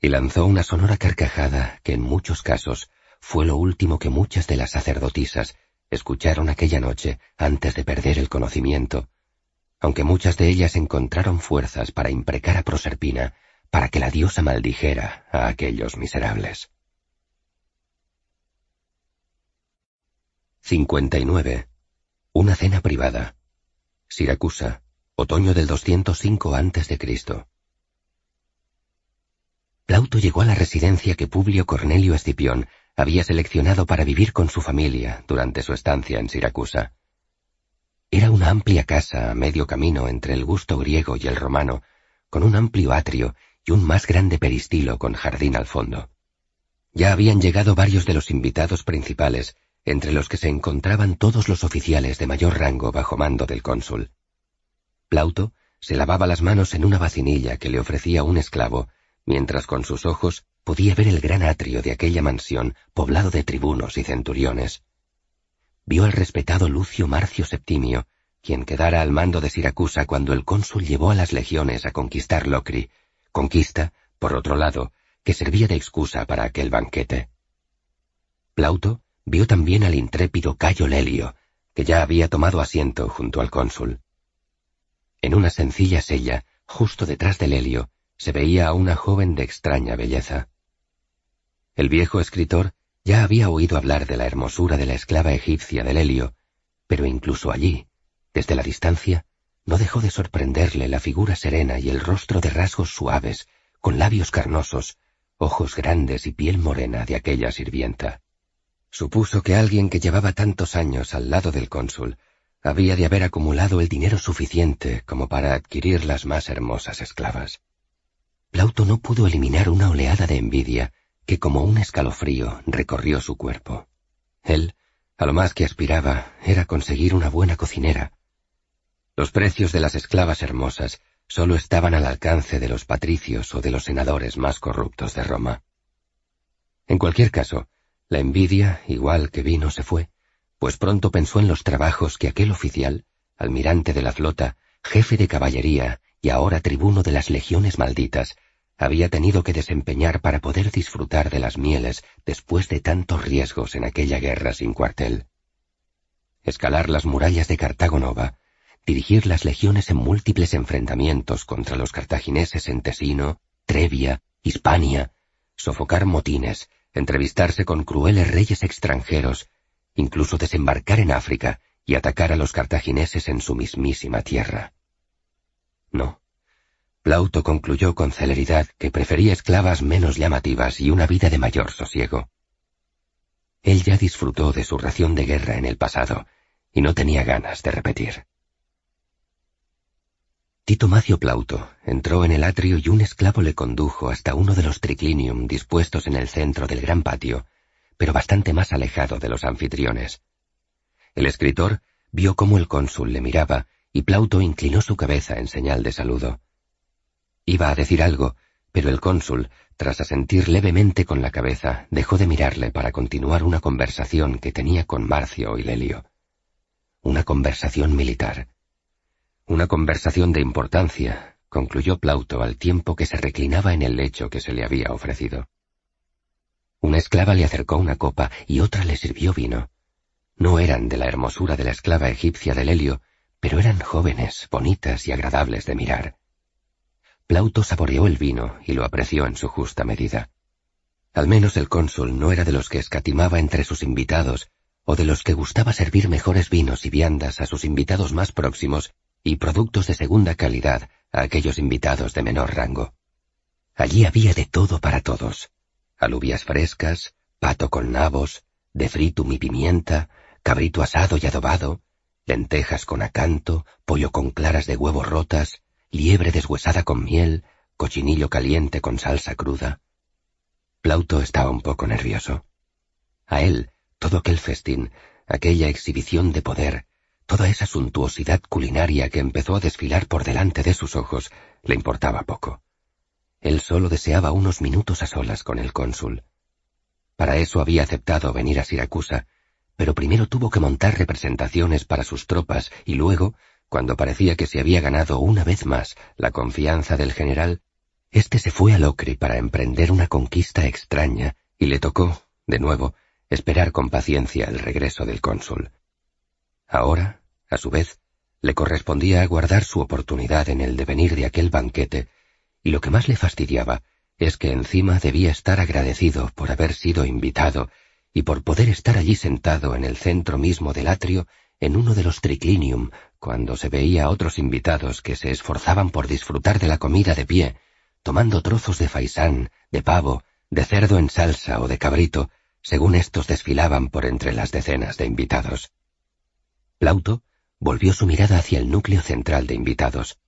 Y lanzó una sonora carcajada que en muchos casos fue lo último que muchas de las sacerdotisas escucharon aquella noche antes de perder el conocimiento, aunque muchas de ellas encontraron fuerzas para imprecar a Proserpina para que la diosa maldijera a aquellos miserables. 59. Una cena privada. Siracusa, otoño del 205 a.C. Plauto llegó a la residencia que Publio Cornelio Escipión había seleccionado para vivir con su familia durante su estancia en Siracusa. Era una amplia casa a medio camino entre el gusto griego y el romano, con un amplio atrio y un más grande peristilo con jardín al fondo. Ya habían llegado varios de los invitados principales, entre los que se encontraban todos los oficiales de mayor rango bajo mando del cónsul. Plauto se lavaba las manos en una vacinilla que le ofrecía un esclavo, mientras con sus ojos podía ver el gran atrio de aquella mansión poblado de tribunos y centuriones. Vio al respetado Lucio Marcio Septimio, quien quedara al mando de Siracusa cuando el cónsul llevó a las legiones a conquistar Locri, conquista, por otro lado, que servía de excusa para aquel banquete. Plauto vio también al intrépido Cayo Lelio, que ya había tomado asiento junto al cónsul. En una sencilla sella, justo detrás de Lelio, se veía a una joven de extraña belleza. El viejo escritor ya había oído hablar de la hermosura de la esclava egipcia de Lelio, pero incluso allí, desde la distancia, no dejó de sorprenderle la figura serena y el rostro de rasgos suaves, con labios carnosos, ojos grandes y piel morena de aquella sirvienta. Supuso que alguien que llevaba tantos años al lado del cónsul había de haber acumulado el dinero suficiente como para adquirir las más hermosas esclavas. Plauto no pudo eliminar una oleada de envidia que como un escalofrío recorrió su cuerpo. Él, a lo más que aspiraba, era conseguir una buena cocinera. Los precios de las esclavas hermosas solo estaban al alcance de los patricios o de los senadores más corruptos de Roma. En cualquier caso, la envidia, igual que vino, se fue, pues pronto pensó en los trabajos que aquel oficial, almirante de la flota, jefe de caballería y ahora tribuno de las legiones malditas, había tenido que desempeñar para poder disfrutar de las mieles después de tantos riesgos en aquella guerra sin cuartel. Escalar las murallas de Cartago Nova, dirigir las legiones en múltiples enfrentamientos contra los cartagineses en Tesino, Trevia, Hispania, sofocar motines, entrevistarse con crueles reyes extranjeros, incluso desembarcar en África y atacar a los cartagineses en su mismísima tierra. No. Plauto concluyó con celeridad que prefería esclavas menos llamativas y una vida de mayor sosiego. Él ya disfrutó de su ración de guerra en el pasado y no tenía ganas de repetir. Tito Macio Plauto entró en el atrio y un esclavo le condujo hasta uno de los triclinium dispuestos en el centro del gran patio, pero bastante más alejado de los anfitriones. El escritor vio cómo el cónsul le miraba y Plauto inclinó su cabeza en señal de saludo. Iba a decir algo, pero el cónsul, tras asentir levemente con la cabeza, dejó de mirarle para continuar una conversación que tenía con Marcio y Lelio. Una conversación militar. Una conversación de importancia, concluyó Plauto al tiempo que se reclinaba en el lecho que se le había ofrecido. Una esclava le acercó una copa y otra le sirvió vino. No eran de la hermosura de la esclava egipcia del Helio, pero eran jóvenes, bonitas y agradables de mirar. Plauto saboreó el vino y lo apreció en su justa medida. Al menos el cónsul no era de los que escatimaba entre sus invitados, o de los que gustaba servir mejores vinos y viandas a sus invitados más próximos y productos de segunda calidad a aquellos invitados de menor rango. Allí había de todo para todos. Alubias frescas, pato con nabos, de fritum y pimienta, cabrito asado y adobado, lentejas con acanto, pollo con claras de huevo rotas, liebre deshuesada con miel, cochinillo caliente con salsa cruda. Plauto estaba un poco nervioso. A él, todo aquel festín, aquella exhibición de poder, Toda esa suntuosidad culinaria que empezó a desfilar por delante de sus ojos le importaba poco. Él solo deseaba unos minutos a solas con el cónsul. Para eso había aceptado venir a Siracusa, pero primero tuvo que montar representaciones para sus tropas y luego, cuando parecía que se había ganado una vez más la confianza del general, éste se fue al Ocre para emprender una conquista extraña y le tocó, de nuevo, esperar con paciencia el regreso del cónsul. Ahora, a su vez, le correspondía aguardar su oportunidad en el devenir de aquel banquete, y lo que más le fastidiaba es que encima debía estar agradecido por haber sido invitado y por poder estar allí sentado en el centro mismo del atrio en uno de los triclinium, cuando se veía a otros invitados que se esforzaban por disfrutar de la comida de pie, tomando trozos de faisán, de pavo, de cerdo en salsa o de cabrito, según estos desfilaban por entre las decenas de invitados. Plauto volvió su mirada hacia el núcleo central de invitados.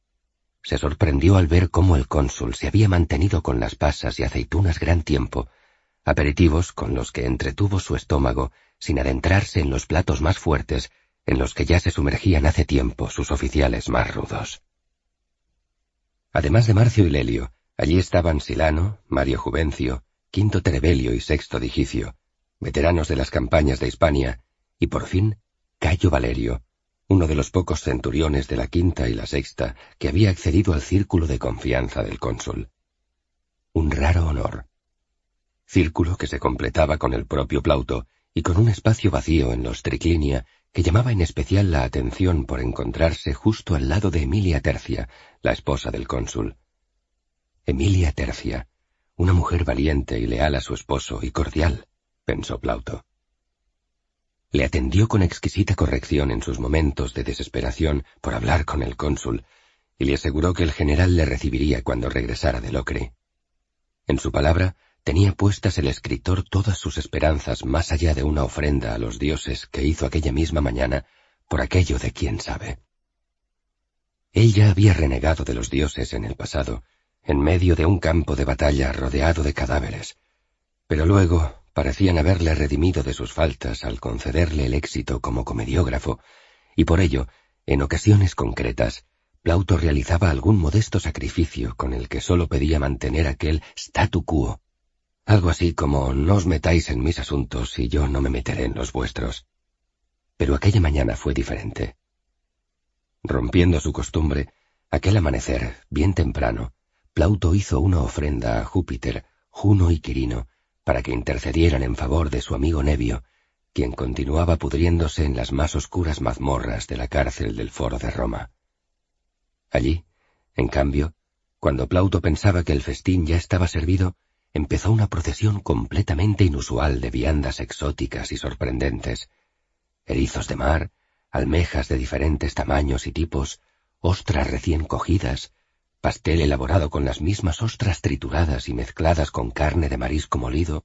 Se sorprendió al ver cómo el cónsul se había mantenido con las pasas y aceitunas gran tiempo, aperitivos con los que entretuvo su estómago sin adentrarse en los platos más fuertes en los que ya se sumergían hace tiempo sus oficiales más rudos. Además de Marcio y Lelio, allí estaban Silano, Mario Juvencio, Quinto Terebelio y Sexto Digicio, veteranos de las campañas de Hispania, y por fin Cayo Valerio, uno de los pocos centuriones de la quinta y la sexta que había accedido al círculo de confianza del cónsul. Un raro honor. Círculo que se completaba con el propio Plauto y con un espacio vacío en los triclinia que llamaba en especial la atención por encontrarse justo al lado de Emilia Tercia, la esposa del cónsul. Emilia Tercia, una mujer valiente y leal a su esposo y cordial, pensó Plauto. Le atendió con exquisita corrección en sus momentos de desesperación por hablar con el cónsul, y le aseguró que el general le recibiría cuando regresara de Locre. En su palabra tenía puestas el escritor todas sus esperanzas más allá de una ofrenda a los dioses que hizo aquella misma mañana por aquello de quién sabe. Él ya había renegado de los dioses en el pasado, en medio de un campo de batalla rodeado de cadáveres, pero luego, parecían haberle redimido de sus faltas al concederle el éxito como comediógrafo, y por ello, en ocasiones concretas, Plauto realizaba algún modesto sacrificio con el que sólo pedía mantener aquel statu quo. Algo así como no os metáis en mis asuntos y yo no me meteré en los vuestros. Pero aquella mañana fue diferente. Rompiendo su costumbre, aquel amanecer, bien temprano, Plauto hizo una ofrenda a Júpiter, Juno y Quirino, para que intercedieran en favor de su amigo Nevio, quien continuaba pudriéndose en las más oscuras mazmorras de la cárcel del Foro de Roma. Allí, en cambio, cuando Plauto pensaba que el festín ya estaba servido, empezó una procesión completamente inusual de viandas exóticas y sorprendentes. Erizos de mar, almejas de diferentes tamaños y tipos, ostras recién cogidas, pastel elaborado con las mismas ostras trituradas y mezcladas con carne de marisco molido,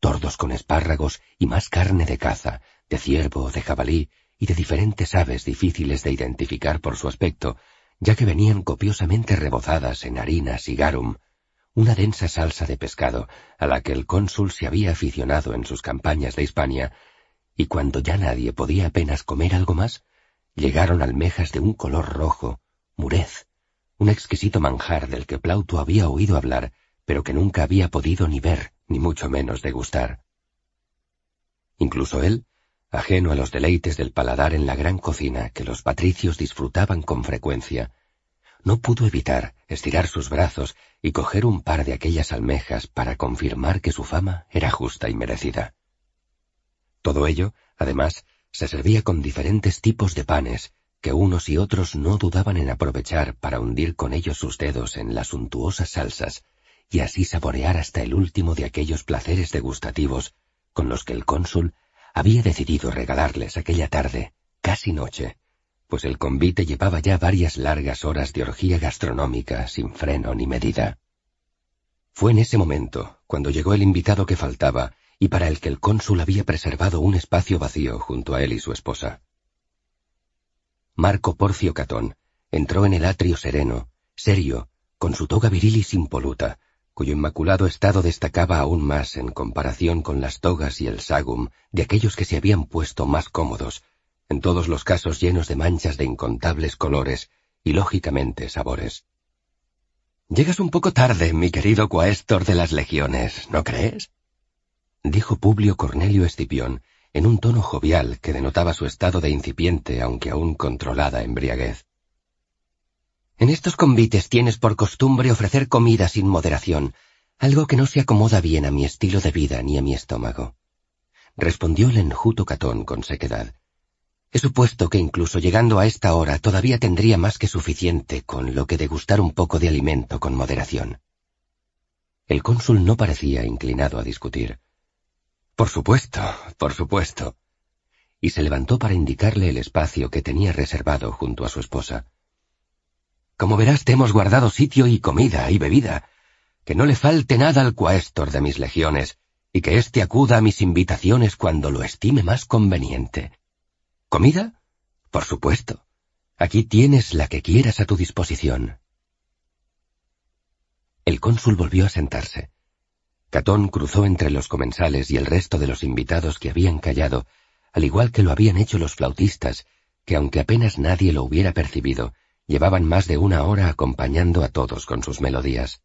tordos con espárragos y más carne de caza, de ciervo, de jabalí y de diferentes aves difíciles de identificar por su aspecto, ya que venían copiosamente rebozadas en harinas y garum, una densa salsa de pescado a la que el cónsul se había aficionado en sus campañas de Hispania, y cuando ya nadie podía apenas comer algo más, llegaron almejas de un color rojo, murez, un exquisito manjar del que Plauto había oído hablar, pero que nunca había podido ni ver, ni mucho menos degustar. Incluso él, ajeno a los deleites del paladar en la gran cocina que los patricios disfrutaban con frecuencia, no pudo evitar estirar sus brazos y coger un par de aquellas almejas para confirmar que su fama era justa y merecida. Todo ello, además, se servía con diferentes tipos de panes, que unos y otros no dudaban en aprovechar para hundir con ellos sus dedos en las suntuosas salsas y así saborear hasta el último de aquellos placeres degustativos con los que el cónsul había decidido regalarles aquella tarde, casi noche, pues el convite llevaba ya varias largas horas de orgía gastronómica sin freno ni medida. Fue en ese momento cuando llegó el invitado que faltaba y para el que el cónsul había preservado un espacio vacío junto a él y su esposa. Marco Porcio Catón entró en el atrio sereno, serio, con su toga virilis impoluta, cuyo inmaculado estado destacaba aún más en comparación con las togas y el sagum de aquellos que se habían puesto más cómodos, en todos los casos llenos de manchas de incontables colores y lógicamente sabores. Llegas un poco tarde, mi querido cuaestor de las legiones, ¿no crees? dijo Publio Cornelio Escipión, en un tono jovial que denotaba su estado de incipiente, aunque aún controlada embriaguez. En estos convites tienes por costumbre ofrecer comida sin moderación, algo que no se acomoda bien a mi estilo de vida ni a mi estómago. Respondió el enjuto Catón con sequedad. He supuesto que incluso llegando a esta hora todavía tendría más que suficiente con lo que degustar un poco de alimento con moderación. El cónsul no parecía inclinado a discutir. Por supuesto, por supuesto. Y se levantó para indicarle el espacio que tenía reservado junto a su esposa. Como verás, te hemos guardado sitio y comida y bebida. Que no le falte nada al cuaestor de mis legiones, y que éste acuda a mis invitaciones cuando lo estime más conveniente. ¿Comida? Por supuesto. Aquí tienes la que quieras a tu disposición. El cónsul volvió a sentarse. Catón cruzó entre los comensales y el resto de los invitados que habían callado, al igual que lo habían hecho los flautistas, que aunque apenas nadie lo hubiera percibido, llevaban más de una hora acompañando a todos con sus melodías.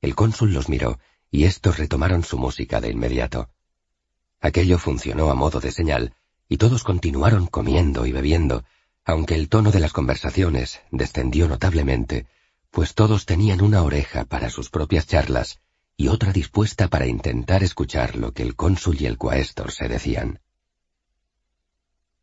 El cónsul los miró, y éstos retomaron su música de inmediato. Aquello funcionó a modo de señal, y todos continuaron comiendo y bebiendo, aunque el tono de las conversaciones descendió notablemente, pues todos tenían una oreja para sus propias charlas y otra dispuesta para intentar escuchar lo que el cónsul y el cuaestor se decían.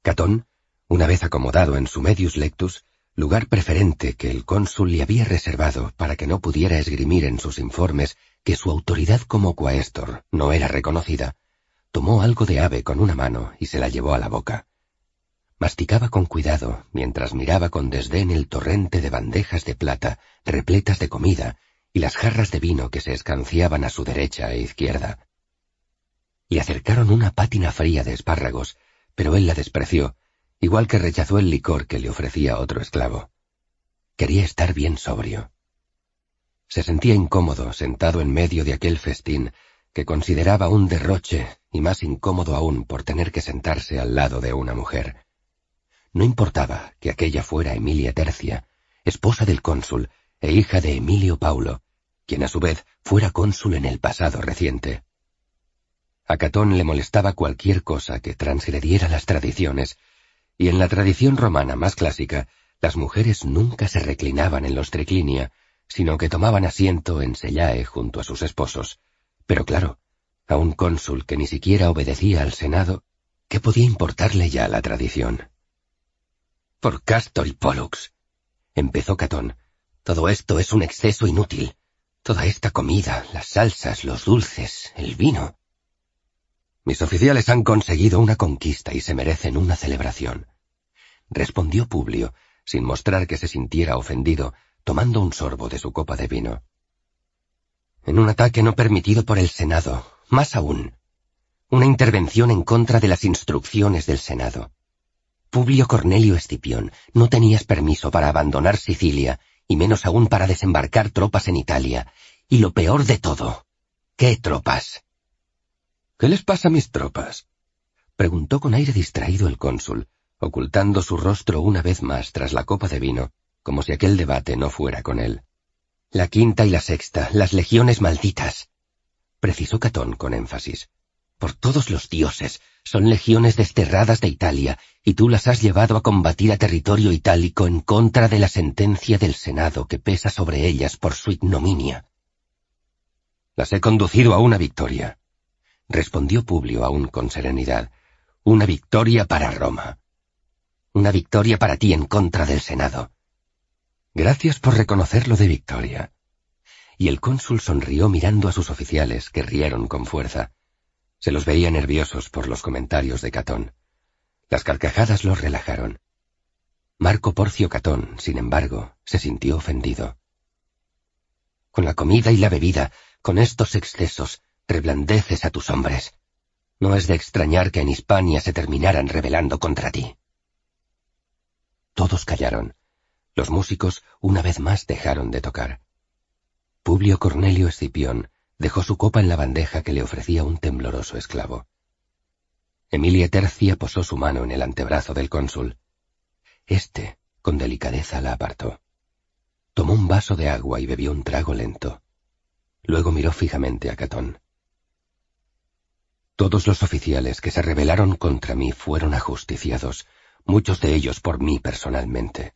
Catón, una vez acomodado en su medius lectus, lugar preferente que el cónsul le había reservado para que no pudiera esgrimir en sus informes que su autoridad como cuaestor no era reconocida, tomó algo de ave con una mano y se la llevó a la boca. Masticaba con cuidado mientras miraba con desdén el torrente de bandejas de plata repletas de comida y las jarras de vino que se escanciaban a su derecha e izquierda. Le acercaron una pátina fría de espárragos, pero él la despreció, igual que rechazó el licor que le ofrecía otro esclavo. Quería estar bien sobrio. Se sentía incómodo sentado en medio de aquel festín que consideraba un derroche y más incómodo aún por tener que sentarse al lado de una mujer. No importaba que aquella fuera Emilia Tercia, esposa del cónsul e hija de Emilio Paulo, quien a su vez fuera cónsul en el pasado reciente. A Catón le molestaba cualquier cosa que transgrediera las tradiciones, y en la tradición romana más clásica, las mujeres nunca se reclinaban en los triclinia, sino que tomaban asiento en Sellae junto a sus esposos. Pero claro, a un cónsul que ni siquiera obedecía al Senado, ¿qué podía importarle ya la tradición? Por Castor y Pollux, empezó Catón, todo esto es un exceso inútil. Toda esta comida, las salsas, los dulces, el vino. Mis oficiales han conseguido una conquista y se merecen una celebración. Respondió Publio, sin mostrar que se sintiera ofendido, tomando un sorbo de su copa de vino. En un ataque no permitido por el Senado, más aún, una intervención en contra de las instrucciones del Senado. Publio Cornelio Escipión, no tenías permiso para abandonar Sicilia y menos aún para desembarcar tropas en Italia. Y lo peor de todo, ¿qué tropas? ¿Qué les pasa a mis tropas? preguntó con aire distraído el cónsul, ocultando su rostro una vez más tras la copa de vino, como si aquel debate no fuera con él. La quinta y la sexta, las legiones malditas, precisó Catón con énfasis. Por todos los dioses, son legiones desterradas de Italia, y tú las has llevado a combatir a territorio itálico en contra de la sentencia del Senado que pesa sobre ellas por su ignominia. Las he conducido a una victoria, respondió Publio aún con serenidad. Una victoria para Roma. Una victoria para ti en contra del Senado. Gracias por reconocerlo de victoria. Y el cónsul sonrió mirando a sus oficiales, que rieron con fuerza. Se los veía nerviosos por los comentarios de Catón. Las carcajadas los relajaron. Marco Porcio Catón, sin embargo, se sintió ofendido. Con la comida y la bebida, con estos excesos, reblandeces a tus hombres. No es de extrañar que en Hispania se terminaran rebelando contra ti. Todos callaron. Los músicos una vez más dejaron de tocar. Publio Cornelio Escipión dejó su copa en la bandeja que le ofrecía un tembloroso esclavo. Emilia Tercia posó su mano en el antebrazo del cónsul. Este, con delicadeza, la apartó. Tomó un vaso de agua y bebió un trago lento. Luego miró fijamente a Catón. Todos los oficiales que se rebelaron contra mí fueron ajusticiados, muchos de ellos por mí personalmente.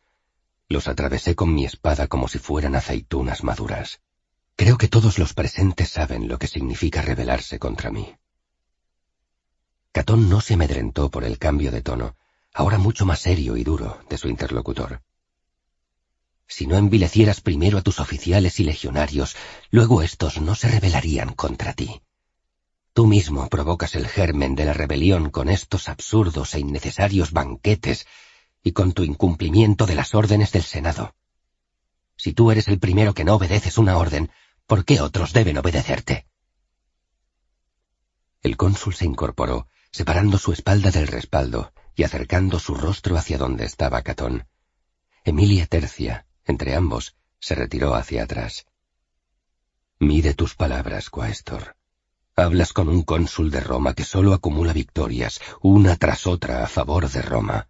Los atravesé con mi espada como si fueran aceitunas maduras. Creo que todos los presentes saben lo que significa rebelarse contra mí. Catón no se amedrentó por el cambio de tono, ahora mucho más serio y duro, de su interlocutor. Si no envilecieras primero a tus oficiales y legionarios, luego estos no se rebelarían contra ti. Tú mismo provocas el germen de la rebelión con estos absurdos e innecesarios banquetes y con tu incumplimiento de las órdenes del Senado. Si tú eres el primero que no obedeces una orden, ¿por qué otros deben obedecerte? El cónsul se incorporó, separando su espalda del respaldo y acercando su rostro hacia donde estaba Catón. Emilia Tercia, entre ambos, se retiró hacia atrás. Mide tus palabras, Quaestor. Hablas con un cónsul de Roma que solo acumula victorias, una tras otra, a favor de Roma.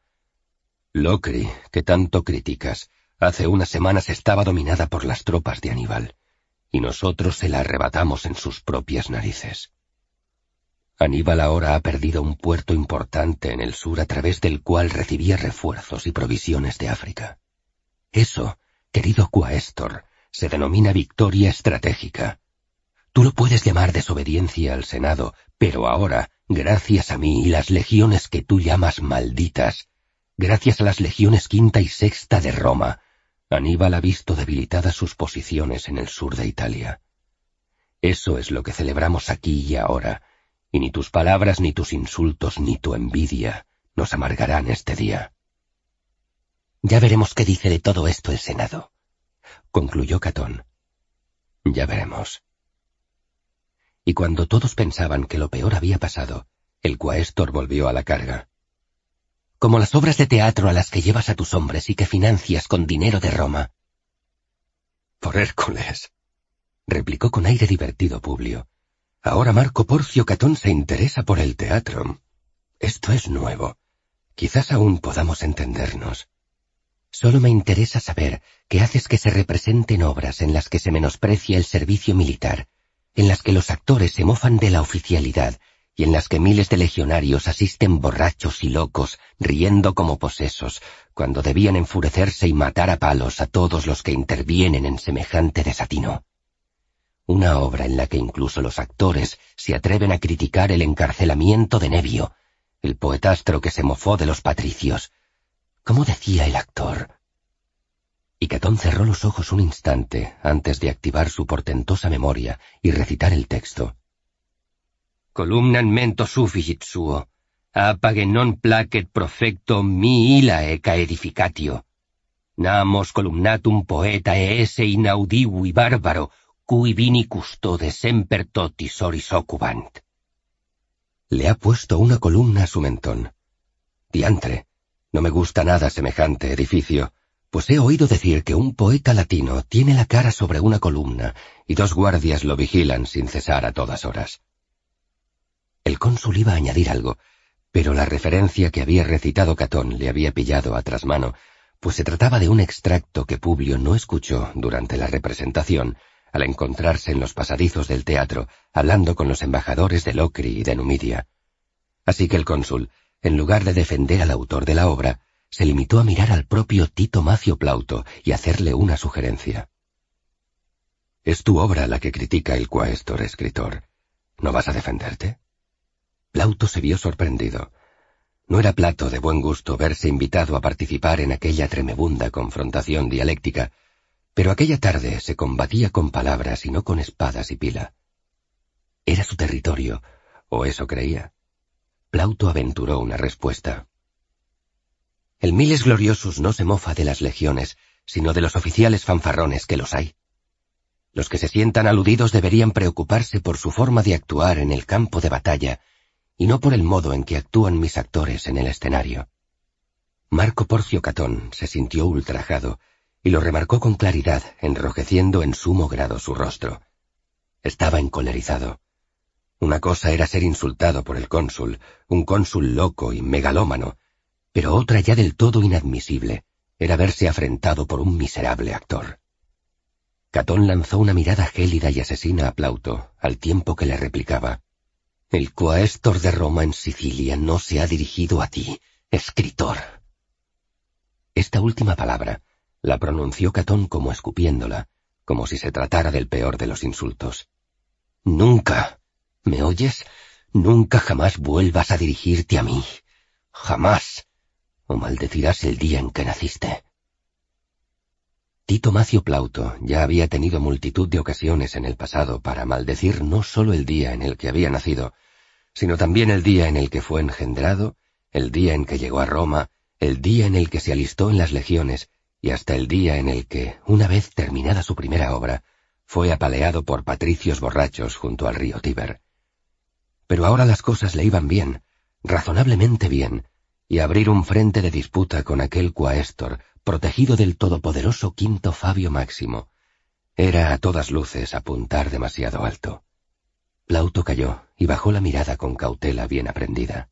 Locri, que tanto criticas, hace unas semanas estaba dominada por las tropas de Aníbal, y nosotros se la arrebatamos en sus propias narices. Aníbal ahora ha perdido un puerto importante en el sur a través del cual recibía refuerzos y provisiones de África. Eso, querido Quaestor, se denomina victoria estratégica. Tú lo puedes llamar desobediencia al Senado, pero ahora, gracias a mí y las legiones que tú llamas malditas, gracias a las legiones quinta y sexta de Roma, Aníbal ha visto debilitadas sus posiciones en el sur de Italia. Eso es lo que celebramos aquí y ahora, y ni tus palabras, ni tus insultos, ni tu envidia nos amargarán este día. Ya veremos qué dice de todo esto el Senado, concluyó Catón. Ya veremos. Y cuando todos pensaban que lo peor había pasado, el cuaestor volvió a la carga. Como las obras de teatro a las que llevas a tus hombres y que financias con dinero de Roma. Por Hércules, replicó con aire divertido Publio. Ahora Marco Porcio Catón se interesa por el teatro. Esto es nuevo. Quizás aún podamos entendernos. Solo me interesa saber qué haces que se representen obras en las que se menosprecia el servicio militar, en las que los actores se mofan de la oficialidad y en las que miles de legionarios asisten borrachos y locos, riendo como posesos, cuando debían enfurecerse y matar a palos a todos los que intervienen en semejante desatino. Una obra en la que incluso los actores se atreven a criticar el encarcelamiento de Nevio, el poetastro que se mofó de los patricios, ¿Cómo decía el actor? Y Catón cerró los ojos un instante antes de activar su portentosa memoria y recitar el texto. Columnan mento sufficit suo, apage non placet profecto mi ilae ca edificatio. Namos columnatum poeta esse inaudivi bárbaro, cui vini custode semper totis oris occupant. Le ha puesto una columna a su mentón. Diantre, no me gusta nada semejante edificio, pues he oído decir que un poeta latino tiene la cara sobre una columna y dos guardias lo vigilan sin cesar a todas horas. El cónsul iba a añadir algo, pero la referencia que había recitado Catón le había pillado a trasmano, pues se trataba de un extracto que Publio no escuchó durante la representación, al encontrarse en los pasadizos del teatro hablando con los embajadores de Locri y de Numidia. Así que el cónsul, en lugar de defender al autor de la obra, se limitó a mirar al propio Tito Macio Plauto y hacerle una sugerencia. Es tu obra la que critica el cuaestor escritor. ¿No vas a defenderte? Plauto se vio sorprendido. No era plato de buen gusto verse invitado a participar en aquella tremebunda confrontación dialéctica, pero aquella tarde se combatía con palabras y no con espadas y pila. Era su territorio, o eso creía. Plauto aventuró una respuesta. El Miles Gloriosus no se mofa de las legiones, sino de los oficiales fanfarrones que los hay. Los que se sientan aludidos deberían preocuparse por su forma de actuar en el campo de batalla, y no por el modo en que actúan mis actores en el escenario. Marco Porcio Catón se sintió ultrajado, y lo remarcó con claridad, enrojeciendo en sumo grado su rostro. Estaba encolerizado. Una cosa era ser insultado por el cónsul, un cónsul loco y megalómano, pero otra ya del todo inadmisible era verse afrentado por un miserable actor. Catón lanzó una mirada gélida y asesina a Plauto, al tiempo que le replicaba. El coaestor de Roma en Sicilia no se ha dirigido a ti, escritor. Esta última palabra la pronunció Catón como escupiéndola, como si se tratara del peor de los insultos. Nunca, ¿Me oyes? Nunca jamás vuelvas a dirigirte a mí. Jamás. O maldecirás el día en que naciste. Tito Macio Plauto ya había tenido multitud de ocasiones en el pasado para maldecir no solo el día en el que había nacido, sino también el día en el que fue engendrado, el día en que llegó a Roma, el día en el que se alistó en las legiones y hasta el día en el que, una vez terminada su primera obra, fue apaleado por patricios borrachos junto al río Tíber. Pero ahora las cosas le iban bien, razonablemente bien, y abrir un frente de disputa con aquel cuaestor, protegido del todopoderoso quinto Fabio Máximo, era a todas luces apuntar demasiado alto. Plauto cayó y bajó la mirada con cautela bien aprendida.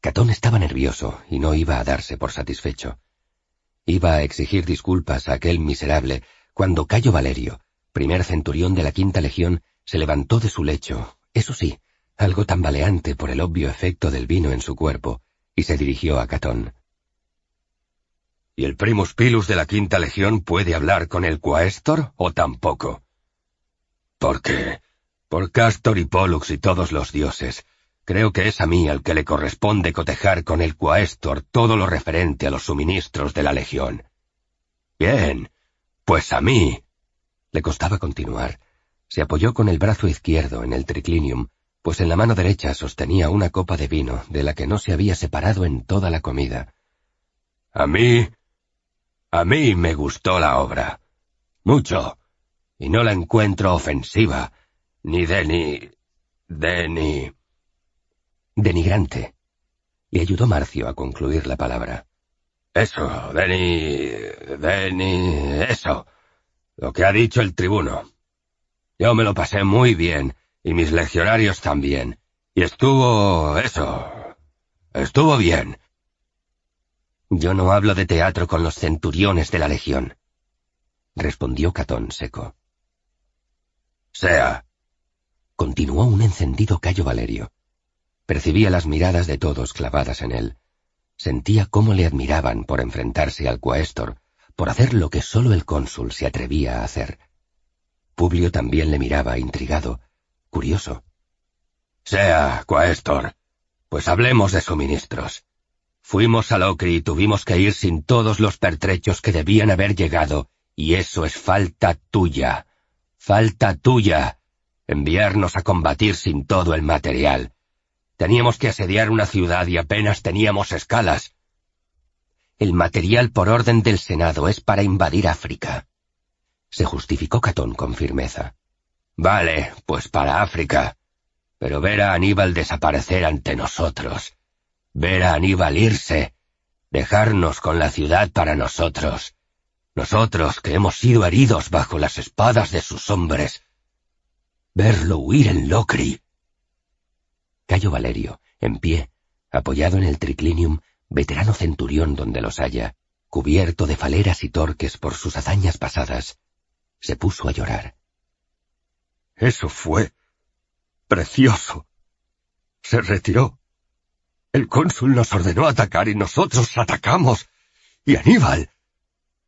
Catón estaba nervioso y no iba a darse por satisfecho. Iba a exigir disculpas a aquel miserable cuando Cayo Valerio, primer centurión de la quinta legión, se levantó de su lecho, eso sí, algo tambaleante por el obvio efecto del vino en su cuerpo, y se dirigió a Catón. ¿Y el primus pilus de la quinta legión puede hablar con el quaestor o tampoco? ¿Por qué? Por Castor y Pollux y todos los dioses. Creo que es a mí al que le corresponde cotejar con el quaestor todo lo referente a los suministros de la legión. Bien, pues a mí. Le costaba continuar. Se apoyó con el brazo izquierdo en el triclinium, pues en la mano derecha sostenía una copa de vino de la que no se había separado en toda la comida. A mí a mí me gustó la obra. Mucho. Y no la encuentro ofensiva, ni de ni... de ni... Denigrante. Le ayudó Marcio a concluir la palabra. Eso, de ni... de ni... eso. Lo que ha dicho el tribuno. Yo me lo pasé muy bien, y mis legionarios también. Y estuvo... eso... estuvo bien. Yo no hablo de teatro con los centuriones de la Legión, respondió Catón seco. Sea. Continuó un encendido Cayo Valerio. Percibía las miradas de todos clavadas en él. Sentía cómo le admiraban por enfrentarse al cuaestor, por hacer lo que sólo el cónsul se atrevía a hacer. Publio también le miraba intrigado, curioso. Sea, cuaestor, pues hablemos de suministros. Fuimos a Locri y tuvimos que ir sin todos los pertrechos que debían haber llegado, y eso es falta tuya. Falta tuya. Enviarnos a combatir sin todo el material. Teníamos que asediar una ciudad y apenas teníamos escalas. El material por orden del Senado es para invadir África. Se justificó Catón con firmeza. Vale, pues para África. Pero ver a Aníbal desaparecer ante nosotros ver a Aníbal irse, dejarnos con la ciudad para nosotros, nosotros que hemos sido heridos bajo las espadas de sus hombres, verlo huir en Locri. Cayo Valerio, en pie, apoyado en el triclinium, veterano centurión donde los haya, cubierto de faleras y torques por sus hazañas pasadas, se puso a llorar. Eso fue precioso. Se retiró el cónsul nos ordenó atacar y nosotros atacamos. Y Aníbal.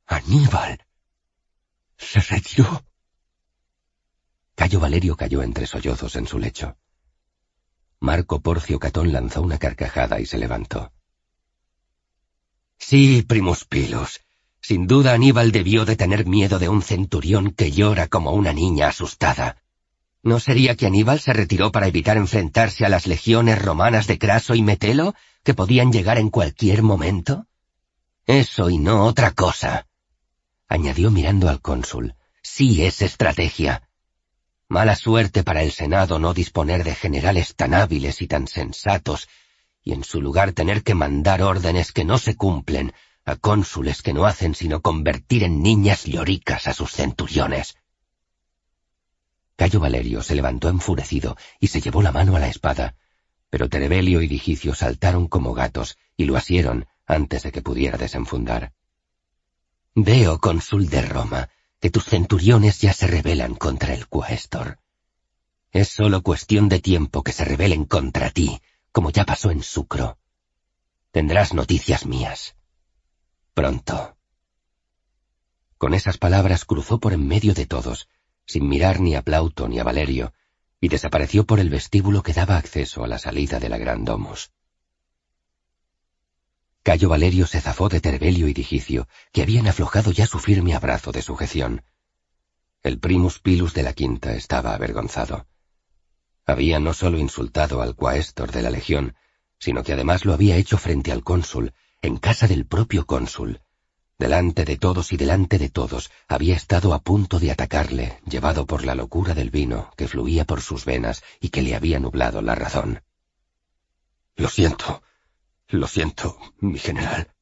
Aníbal. Se retiró. Cayo Valerio cayó entre sollozos en su lecho. Marco Porcio Catón lanzó una carcajada y se levantó. Sí, primus pilus. Sin duda Aníbal debió de tener miedo de un centurión que llora como una niña asustada. ¿No sería que Aníbal se retiró para evitar enfrentarse a las legiones romanas de Craso y Metelo, que podían llegar en cualquier momento? Eso y no otra cosa. Añadió mirando al cónsul. Sí es estrategia. Mala suerte para el Senado no disponer de generales tan hábiles y tan sensatos, y en su lugar tener que mandar órdenes que no se cumplen, a cónsules que no hacen sino convertir en niñas lloricas a sus centuriones. Cayo Valerio se levantó enfurecido y se llevó la mano a la espada, pero Terebelio y Digicio saltaron como gatos y lo asieron antes de que pudiera desenfundar. Veo, cónsul de Roma, que tus centuriones ya se rebelan contra el cuestor. Es solo cuestión de tiempo que se rebelen contra ti, como ya pasó en Sucro. Tendrás noticias mías. Pronto. Con esas palabras cruzó por en medio de todos, sin mirar ni a Plauto ni a Valerio, y desapareció por el vestíbulo que daba acceso a la salida de la Gran Domus. Cayo Valerio se zafó de Terbelio y Digicio, que habían aflojado ya su firme abrazo de sujeción. El primus pilus de la quinta estaba avergonzado. Había no solo insultado al quaestor de la legión, sino que además lo había hecho frente al cónsul, en casa del propio cónsul, delante de todos y delante de todos, había estado a punto de atacarle, llevado por la locura del vino que fluía por sus venas y que le había nublado la razón. Lo siento, lo siento, mi general.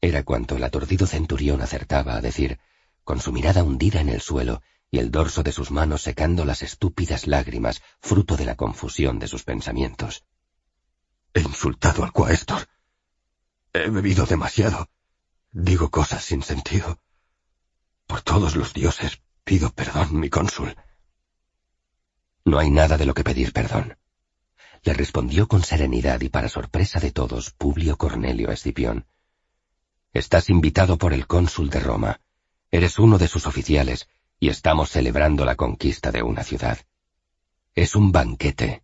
Era cuanto el aturdido centurión acertaba a decir, con su mirada hundida en el suelo y el dorso de sus manos secando las estúpidas lágrimas, fruto de la confusión de sus pensamientos. He insultado al cuaestor. He bebido demasiado. Digo cosas sin sentido. Por todos los dioses pido perdón, mi cónsul. No hay nada de lo que pedir perdón. Le respondió con serenidad y para sorpresa de todos Publio Cornelio Escipión. Estás invitado por el cónsul de Roma. Eres uno de sus oficiales y estamos celebrando la conquista de una ciudad. Es un banquete,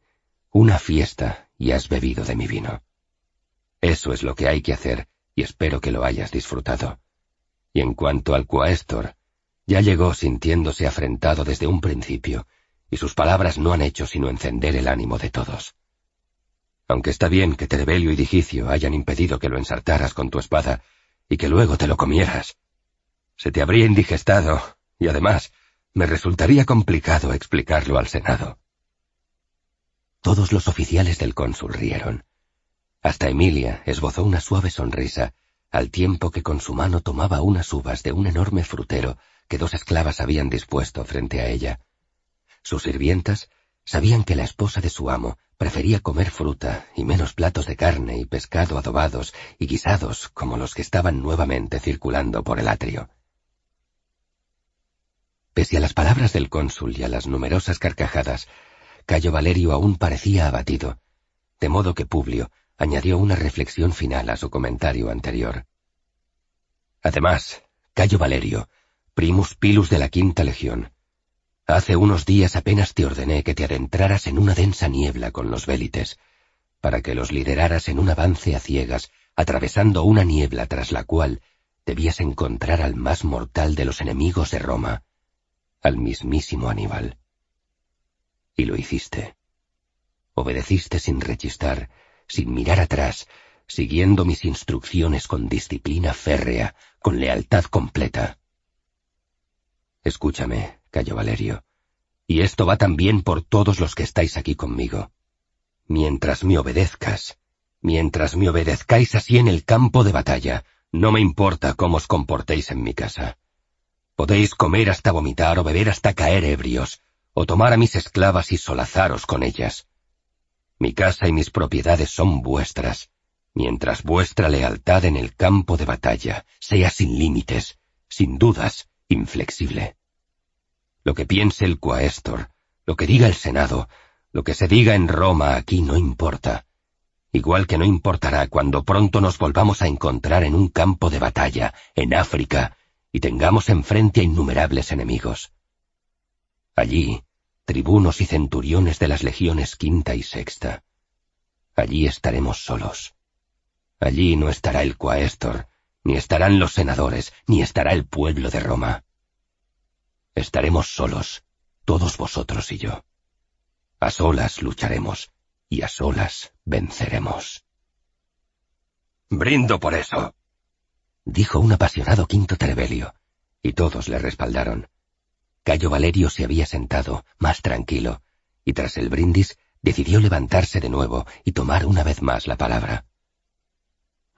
una fiesta y has bebido de mi vino. Eso es lo que hay que hacer y espero que lo hayas disfrutado. Y en cuanto al cuaestor, ya llegó sintiéndose afrentado desde un principio, y sus palabras no han hecho sino encender el ánimo de todos. Aunque está bien que Terebelio y Digicio hayan impedido que lo ensartaras con tu espada y que luego te lo comieras, se te habría indigestado, y además me resultaría complicado explicarlo al Senado. Todos los oficiales del cónsul rieron. Hasta Emilia esbozó una suave sonrisa, al tiempo que con su mano tomaba unas uvas de un enorme frutero que dos esclavas habían dispuesto frente a ella. Sus sirvientas sabían que la esposa de su amo prefería comer fruta y menos platos de carne y pescado adobados y guisados como los que estaban nuevamente circulando por el atrio. Pese a las palabras del cónsul y a las numerosas carcajadas, Cayo Valerio aún parecía abatido, de modo que Publio añadió una reflexión final a su comentario anterior. Además, Cayo Valerio, primus pilus de la quinta legión, hace unos días apenas te ordené que te adentraras en una densa niebla con los vélites, para que los lideraras en un avance a ciegas, atravesando una niebla tras la cual debías encontrar al más mortal de los enemigos de Roma, al mismísimo Aníbal. Y lo hiciste. Obedeciste sin rechistar, sin mirar atrás, siguiendo mis instrucciones con disciplina férrea, con lealtad completa. Escúchame, Cayo Valerio, y esto va también por todos los que estáis aquí conmigo. Mientras me obedezcas, mientras me obedezcáis así en el campo de batalla, no me importa cómo os comportéis en mi casa. Podéis comer hasta vomitar o beber hasta caer ebrios, o tomar a mis esclavas y solazaros con ellas. Mi casa y mis propiedades son vuestras, mientras vuestra lealtad en el campo de batalla sea sin límites, sin dudas, inflexible. Lo que piense el cuaestor, lo que diga el Senado, lo que se diga en Roma aquí no importa, igual que no importará cuando pronto nos volvamos a encontrar en un campo de batalla, en África, y tengamos enfrente a innumerables enemigos. Allí, tribunos y centuriones de las legiones quinta y sexta. Allí estaremos solos. Allí no estará el cuaestor, ni estarán los senadores, ni estará el pueblo de Roma. Estaremos solos, todos vosotros y yo. A solas lucharemos, y a solas venceremos. Brindo por eso, dijo un apasionado quinto Terebelio, y todos le respaldaron. Cayo Valerio se había sentado, más tranquilo, y tras el brindis decidió levantarse de nuevo y tomar una vez más la palabra.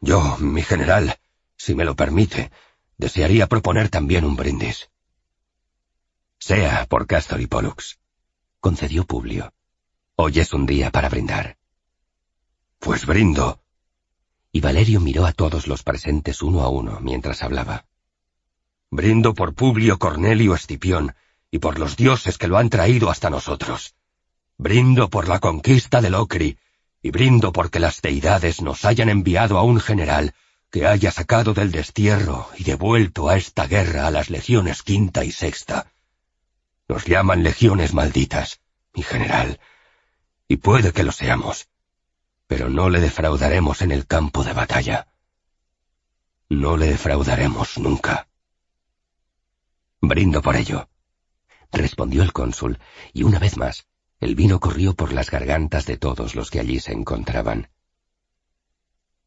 Yo, mi general, si me lo permite, desearía proponer también un brindis. Sea por Castor y Pollux, concedió Publio. Hoy es un día para brindar. Pues brindo y Valerio miró a todos los presentes uno a uno mientras hablaba. Brindo por Publio Cornelio Escipión y por los dioses que lo han traído hasta nosotros. Brindo por la conquista del Ocri y brindo porque las deidades nos hayan enviado a un general que haya sacado del destierro y devuelto a esta guerra a las legiones quinta y sexta. Nos llaman legiones malditas, mi general, y puede que lo seamos pero no le defraudaremos en el campo de batalla. No le defraudaremos nunca. Brindo por ello, respondió el cónsul, y una vez más, el vino corrió por las gargantas de todos los que allí se encontraban.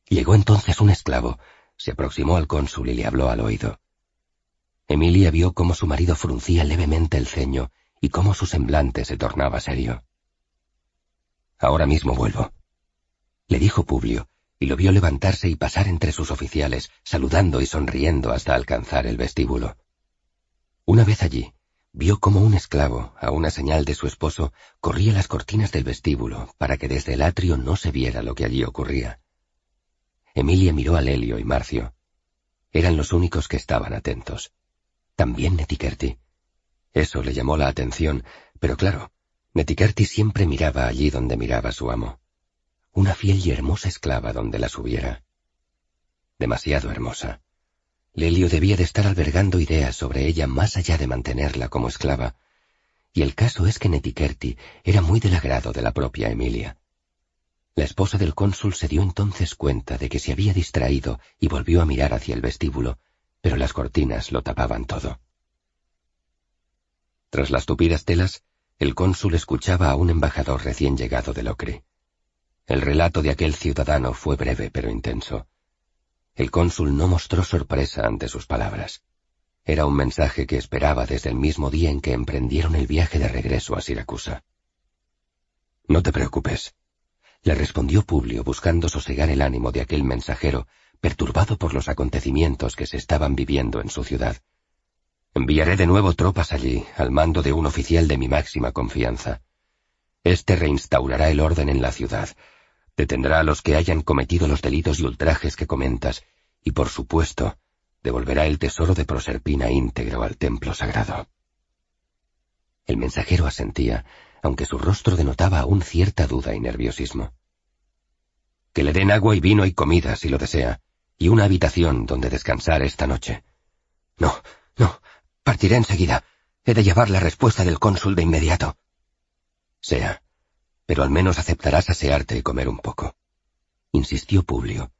Llegó entonces un esclavo, se aproximó al cónsul y le habló al oído. Emilia vio cómo su marido fruncía levemente el ceño y cómo su semblante se tornaba serio. Ahora mismo vuelvo, le dijo Publio, y lo vio levantarse y pasar entre sus oficiales, saludando y sonriendo hasta alcanzar el vestíbulo. Una vez allí, vio como un esclavo, a una señal de su esposo, corría las cortinas del vestíbulo para que desde el atrio no se viera lo que allí ocurría. Emilia miró a Lelio y Marcio. Eran los únicos que estaban atentos. También Netiquerti. Eso le llamó la atención, pero claro, Netiquerti siempre miraba allí donde miraba su amo una fiel y hermosa esclava donde la subiera. Demasiado hermosa. Lelio debía de estar albergando ideas sobre ella más allá de mantenerla como esclava, y el caso es que Netiquerti era muy del agrado de la propia Emilia. La esposa del cónsul se dio entonces cuenta de que se había distraído y volvió a mirar hacia el vestíbulo, pero las cortinas lo tapaban todo. Tras las tupidas telas, el cónsul escuchaba a un embajador recién llegado de Locre. El relato de aquel ciudadano fue breve pero intenso. El cónsul no mostró sorpresa ante sus palabras. Era un mensaje que esperaba desde el mismo día en que emprendieron el viaje de regreso a Siracusa. No te preocupes, le respondió Publio buscando sosegar el ánimo de aquel mensajero, perturbado por los acontecimientos que se estaban viviendo en su ciudad. Enviaré de nuevo tropas allí, al mando de un oficial de mi máxima confianza. Este reinstaurará el orden en la ciudad, detendrá a los que hayan cometido los delitos y ultrajes que comentas, y por supuesto, devolverá el tesoro de Proserpina íntegro al templo sagrado. El mensajero asentía, aunque su rostro denotaba aún cierta duda y nerviosismo. Que le den agua y vino y comida, si lo desea, y una habitación donde descansar esta noche. No, no, partiré enseguida. He de llevar la respuesta del cónsul de inmediato. Sea pero al menos aceptarás asearte y comer un poco. Insistió Publio.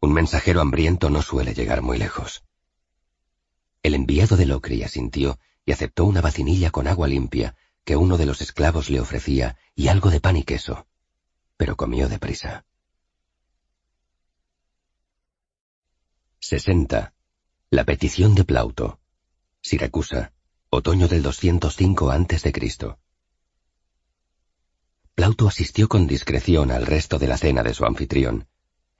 Un mensajero hambriento no suele llegar muy lejos. El enviado de Locri asintió y aceptó una vacinilla con agua limpia que uno de los esclavos le ofrecía y algo de pan y queso, pero comió deprisa. 60. La petición de Plauto. Siracusa, otoño del 205 a.C. Plauto asistió con discreción al resto de la cena de su anfitrión.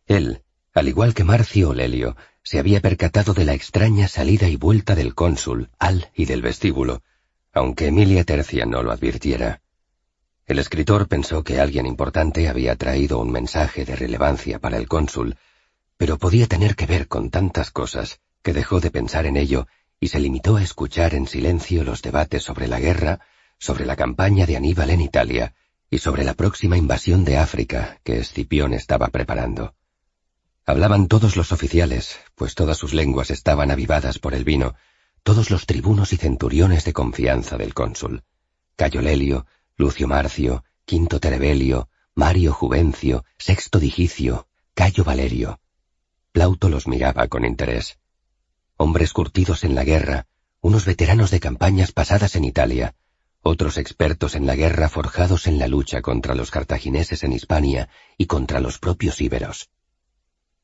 Él, al igual que Marcio Lelio, se había percatado de la extraña salida y vuelta del cónsul, al y del vestíbulo, aunque Emilia Tercia no lo advirtiera. El escritor pensó que alguien importante había traído un mensaje de relevancia para el cónsul, pero podía tener que ver con tantas cosas que dejó de pensar en ello y se limitó a escuchar en silencio los debates sobre la guerra, sobre la campaña de Aníbal en Italia, y sobre la próxima invasión de África que Escipión estaba preparando. Hablaban todos los oficiales, pues todas sus lenguas estaban avivadas por el vino, todos los tribunos y centuriones de confianza del cónsul. Cayo Lelio, Lucio Marcio, Quinto Terebelio, Mario Juvencio, Sexto Digicio, Cayo Valerio. Plauto los miraba con interés. Hombres curtidos en la guerra, unos veteranos de campañas pasadas en Italia, otros expertos en la guerra forjados en la lucha contra los cartagineses en Hispania y contra los propios íberos.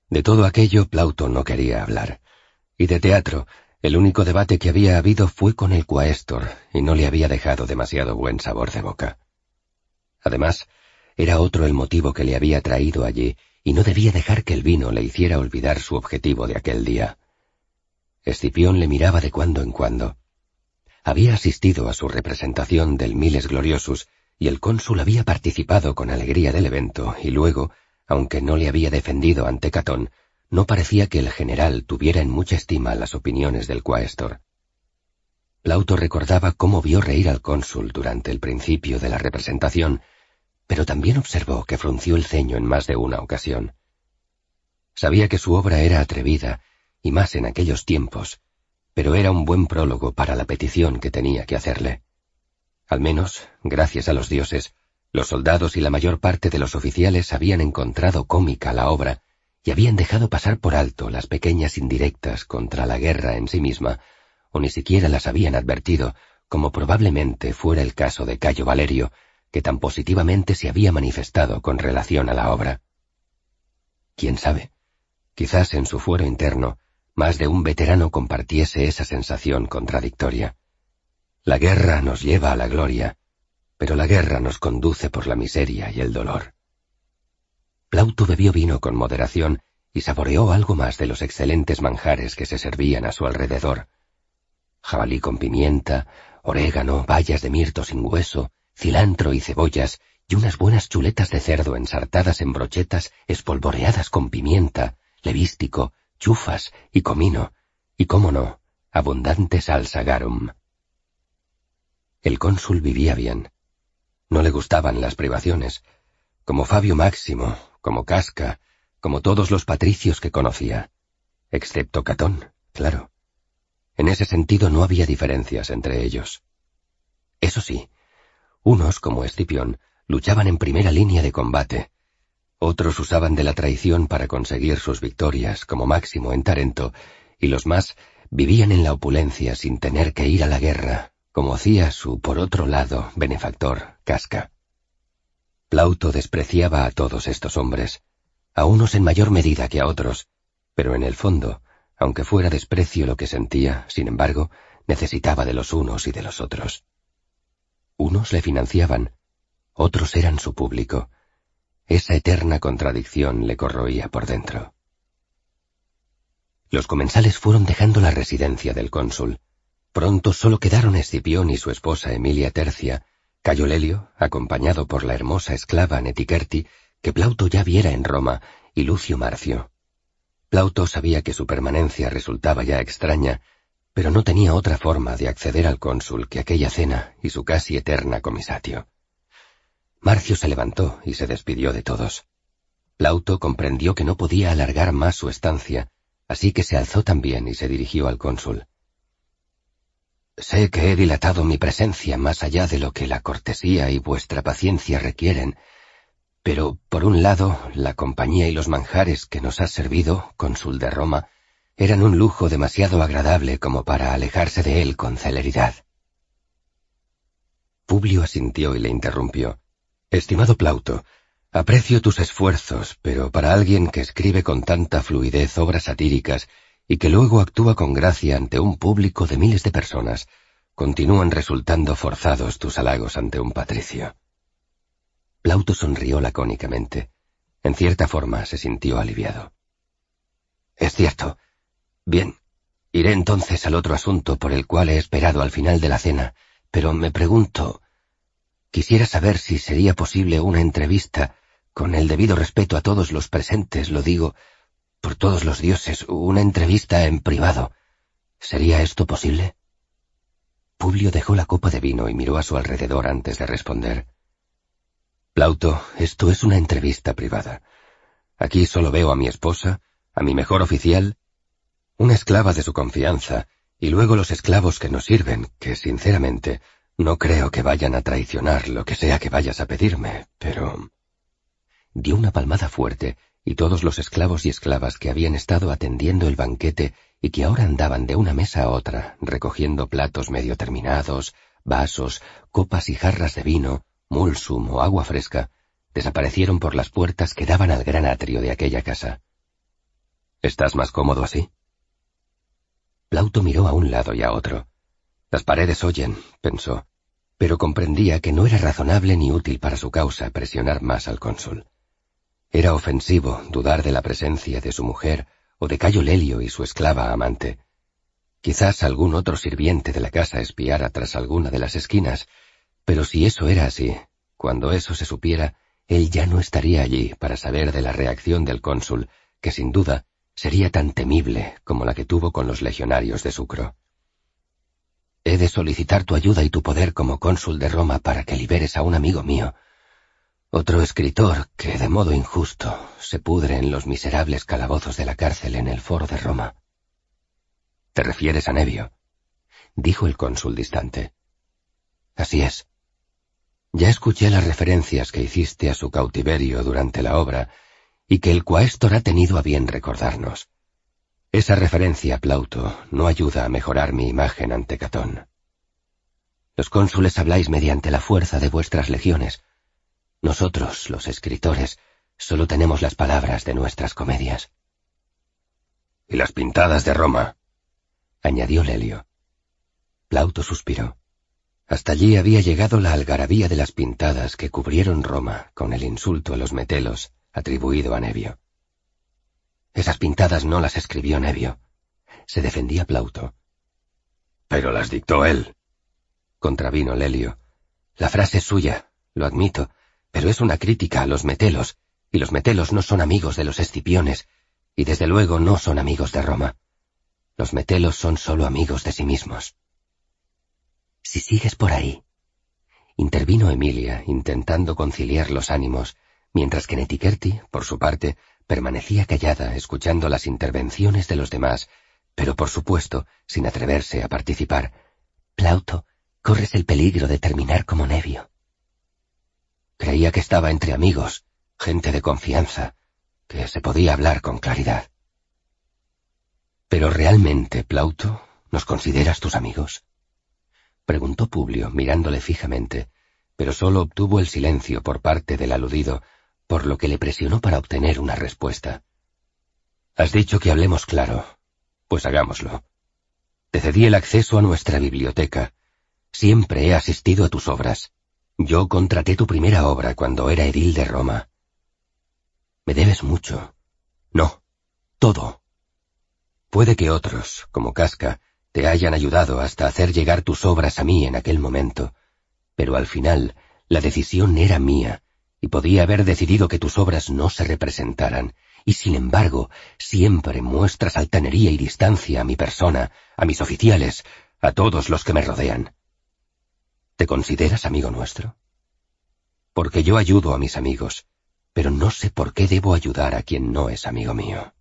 De todo aquello Plauto no quería hablar, y de teatro, el único debate que había habido fue con el cuaestor, y no le había dejado demasiado buen sabor de boca. Además, era otro el motivo que le había traído allí, y no debía dejar que el vino le hiciera olvidar su objetivo de aquel día. Escipión le miraba de cuando en cuando, había asistido a su representación del Miles Gloriosus y el cónsul había participado con alegría del evento y luego, aunque no le había defendido ante Catón, no parecía que el general tuviera en mucha estima las opiniones del quaestor. Plauto recordaba cómo vio reír al cónsul durante el principio de la representación, pero también observó que frunció el ceño en más de una ocasión. Sabía que su obra era atrevida, y más en aquellos tiempos, pero era un buen prólogo para la petición que tenía que hacerle. Al menos, gracias a los dioses, los soldados y la mayor parte de los oficiales habían encontrado cómica la obra y habían dejado pasar por alto las pequeñas indirectas contra la guerra en sí misma, o ni siquiera las habían advertido, como probablemente fuera el caso de Cayo Valerio, que tan positivamente se había manifestado con relación a la obra. ¿Quién sabe? Quizás en su fuero interno, más de un veterano compartiese esa sensación contradictoria. La guerra nos lleva a la gloria, pero la guerra nos conduce por la miseria y el dolor. Plauto bebió vino con moderación y saboreó algo más de los excelentes manjares que se servían a su alrededor. Jabalí con pimienta, orégano, bayas de mirto sin hueso, cilantro y cebollas, y unas buenas chuletas de cerdo ensartadas en brochetas espolvoreadas con pimienta, levístico, chufas y comino, y cómo no, abundante salsa garum. El cónsul vivía bien. No le gustaban las privaciones, como Fabio Máximo, como Casca, como todos los patricios que conocía, excepto Catón, claro. En ese sentido no había diferencias entre ellos. Eso sí, unos, como Escipión, luchaban en primera línea de combate, otros usaban de la traición para conseguir sus victorias, como Máximo en Tarento, y los más vivían en la opulencia sin tener que ir a la guerra, como hacía su, por otro lado, benefactor, Casca. Plauto despreciaba a todos estos hombres, a unos en mayor medida que a otros, pero en el fondo, aunque fuera desprecio lo que sentía, sin embargo, necesitaba de los unos y de los otros. Unos le financiaban, otros eran su público. Esa eterna contradicción le corroía por dentro. Los comensales fueron dejando la residencia del cónsul. Pronto solo quedaron Escipión y su esposa Emilia Tercia, Cayo Lelio, acompañado por la hermosa esclava Netiquerti, que Plauto ya viera en Roma, y Lucio Marcio. Plauto sabía que su permanencia resultaba ya extraña, pero no tenía otra forma de acceder al cónsul que aquella cena y su casi eterna comisatio. Marcio se levantó y se despidió de todos. Plauto comprendió que no podía alargar más su estancia, así que se alzó también y se dirigió al cónsul. Sé que he dilatado mi presencia más allá de lo que la cortesía y vuestra paciencia requieren, pero, por un lado, la compañía y los manjares que nos has servido, cónsul de Roma, eran un lujo demasiado agradable como para alejarse de él con celeridad. Publio asintió y le interrumpió. Estimado Plauto, aprecio tus esfuerzos, pero para alguien que escribe con tanta fluidez obras satíricas y que luego actúa con gracia ante un público de miles de personas, continúan resultando forzados tus halagos ante un patricio. Plauto sonrió lacónicamente. En cierta forma se sintió aliviado. Es cierto. Bien, iré entonces al otro asunto por el cual he esperado al final de la cena, pero me pregunto... Quisiera saber si sería posible una entrevista, con el debido respeto a todos los presentes, lo digo, por todos los dioses, una entrevista en privado. ¿Sería esto posible? Publio dejó la copa de vino y miró a su alrededor antes de responder. Plauto, esto es una entrevista privada. Aquí solo veo a mi esposa, a mi mejor oficial, una esclava de su confianza, y luego los esclavos que nos sirven, que sinceramente no creo que vayan a traicionar lo que sea que vayas a pedirme, pero... Dio una palmada fuerte y todos los esclavos y esclavas que habían estado atendiendo el banquete y que ahora andaban de una mesa a otra, recogiendo platos medio terminados, vasos, copas y jarras de vino, mulsum o agua fresca, desaparecieron por las puertas que daban al gran atrio de aquella casa. ¿Estás más cómodo así? Plauto miró a un lado y a otro. Las paredes oyen, pensó, pero comprendía que no era razonable ni útil para su causa presionar más al cónsul. Era ofensivo dudar de la presencia de su mujer o de Cayo Lelio y su esclava amante. Quizás algún otro sirviente de la casa espiara tras alguna de las esquinas, pero si eso era así, cuando eso se supiera, él ya no estaría allí para saber de la reacción del cónsul, que sin duda sería tan temible como la que tuvo con los legionarios de Sucro. He de solicitar tu ayuda y tu poder como cónsul de Roma para que liberes a un amigo mío, otro escritor que, de modo injusto, se pudre en los miserables calabozos de la cárcel en el foro de Roma. ¿Te refieres a Nevio? dijo el cónsul distante. Así es. Ya escuché las referencias que hiciste a su cautiverio durante la obra y que el cuaestor ha tenido a bien recordarnos. Esa referencia, Plauto, no ayuda a mejorar mi imagen ante Catón. Los cónsules habláis mediante la fuerza de vuestras legiones, nosotros, los escritores, solo tenemos las palabras de nuestras comedias. Y las pintadas de Roma, añadió Lelio. Plauto suspiró. Hasta allí había llegado la algarabía de las pintadas que cubrieron Roma con el insulto a los metelos atribuido a Nevio. Esas pintadas no las escribió Nevio. Se defendía Plauto. Pero las dictó él. Contravino Lelio. La frase es suya, lo admito, pero es una crítica a los metelos, y los metelos no son amigos de los escipiones, y desde luego no son amigos de Roma. Los metelos son solo amigos de sí mismos. Si sigues por ahí, intervino Emilia, intentando conciliar los ánimos, mientras que Netiquerti, por su parte, permanecía callada, escuchando las intervenciones de los demás, pero por supuesto, sin atreverse a participar. Plauto, corres el peligro de terminar como Nevio. Creía que estaba entre amigos, gente de confianza, que se podía hablar con claridad. Pero realmente, Plauto, ¿nos consideras tus amigos? preguntó Publio, mirándole fijamente, pero solo obtuvo el silencio por parte del aludido, por lo que le presionó para obtener una respuesta. Has dicho que hablemos claro, pues hagámoslo. Te cedí el acceso a nuestra biblioteca. Siempre he asistido a tus obras. Yo contraté tu primera obra cuando era edil de Roma. Me debes mucho. No, todo. Puede que otros, como Casca, te hayan ayudado hasta hacer llegar tus obras a mí en aquel momento, pero al final la decisión era mía, y podía haber decidido que tus obras no se representaran, y sin embargo siempre muestras altanería y distancia a mi persona, a mis oficiales, a todos los que me rodean. ¿Te consideras amigo nuestro? Porque yo ayudo a mis amigos, pero no sé por qué debo ayudar a quien no es amigo mío.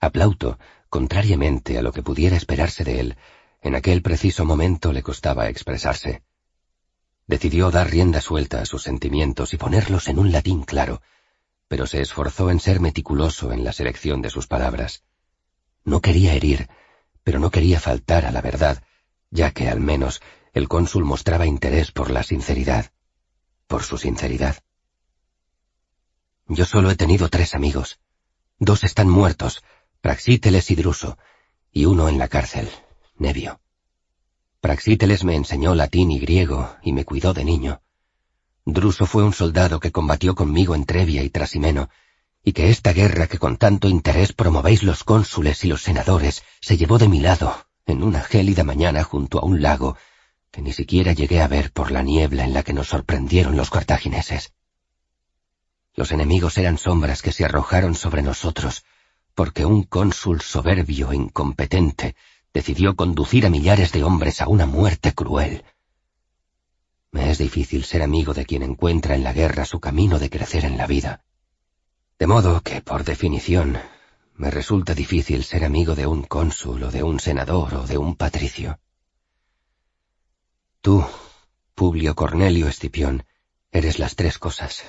Aplauto Contrariamente a lo que pudiera esperarse de él, en aquel preciso momento le costaba expresarse. Decidió dar rienda suelta a sus sentimientos y ponerlos en un latín claro, pero se esforzó en ser meticuloso en la selección de sus palabras. No quería herir, pero no quería faltar a la verdad, ya que al menos el cónsul mostraba interés por la sinceridad, por su sinceridad. Yo solo he tenido tres amigos. Dos están muertos, Praxíteles y Druso, y uno en la cárcel, Nevio. Praxíteles me enseñó latín y griego y me cuidó de niño. Druso fue un soldado que combatió conmigo en Trevia y Trasimeno, y que esta guerra que con tanto interés promovéis los cónsules y los senadores se llevó de mi lado, en una gélida mañana junto a un lago, que ni siquiera llegué a ver por la niebla en la que nos sorprendieron los cartagineses. Los enemigos eran sombras que se arrojaron sobre nosotros, porque un cónsul soberbio e incompetente decidió conducir a millares de hombres a una muerte cruel. Me es difícil ser amigo de quien encuentra en la guerra su camino de crecer en la vida. De modo que, por definición, me resulta difícil ser amigo de un cónsul o de un senador o de un patricio. Tú, Publio Cornelio Escipión, eres las tres cosas.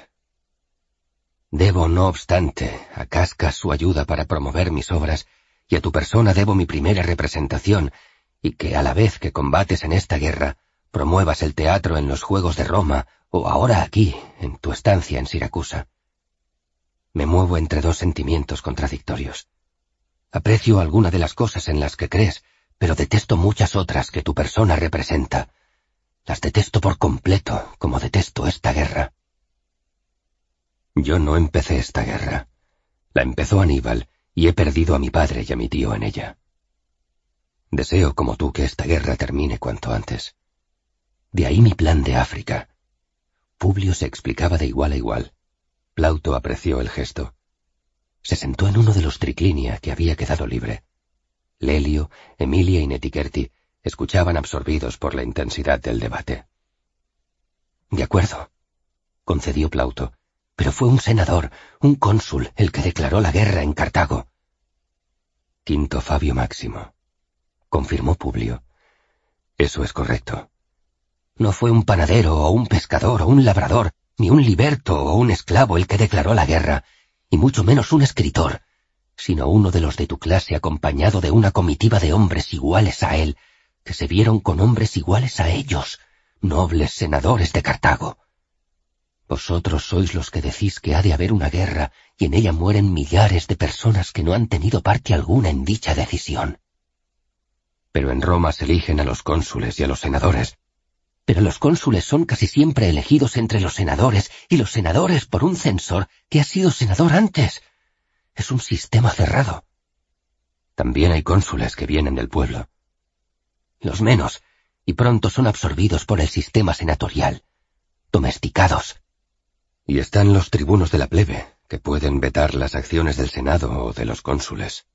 Debo, no obstante, a Cascas su ayuda para promover mis obras, y a tu persona debo mi primera representación, y que a la vez que combates en esta guerra, promuevas el teatro en los Juegos de Roma, o ahora aquí, en tu estancia en Siracusa. Me muevo entre dos sentimientos contradictorios. Aprecio alguna de las cosas en las que crees, pero detesto muchas otras que tu persona representa. Las detesto por completo, como detesto esta guerra. Yo no empecé esta guerra. La empezó Aníbal y he perdido a mi padre y a mi tío en ella. Deseo como tú que esta guerra termine cuanto antes. De ahí mi plan de África. Publio se explicaba de igual a igual. Plauto apreció el gesto. Se sentó en uno de los triclinia que había quedado libre. Lelio, Emilia y Netiquerti escuchaban absorbidos por la intensidad del debate. De acuerdo, concedió Plauto, pero fue un senador, un cónsul, el que declaró la guerra en Cartago. Quinto Fabio Máximo, confirmó Publio. Eso es correcto. No fue un panadero o un pescador o un labrador, ni un liberto o un esclavo el que declaró la guerra, y mucho menos un escritor, sino uno de los de tu clase acompañado de una comitiva de hombres iguales a él, que se vieron con hombres iguales a ellos, nobles senadores de Cartago. Vosotros sois los que decís que ha de haber una guerra y en ella mueren millares de personas que no han tenido parte alguna en dicha decisión. Pero en Roma se eligen a los cónsules y a los senadores. Pero los cónsules son casi siempre elegidos entre los senadores y los senadores por un censor que ha sido senador antes. Es un sistema cerrado. También hay cónsules que vienen del pueblo. Los menos, y pronto son absorbidos por el sistema senatorial. Domesticados. Y están los tribunos de la plebe, que pueden vetar las acciones del Senado o de los cónsules.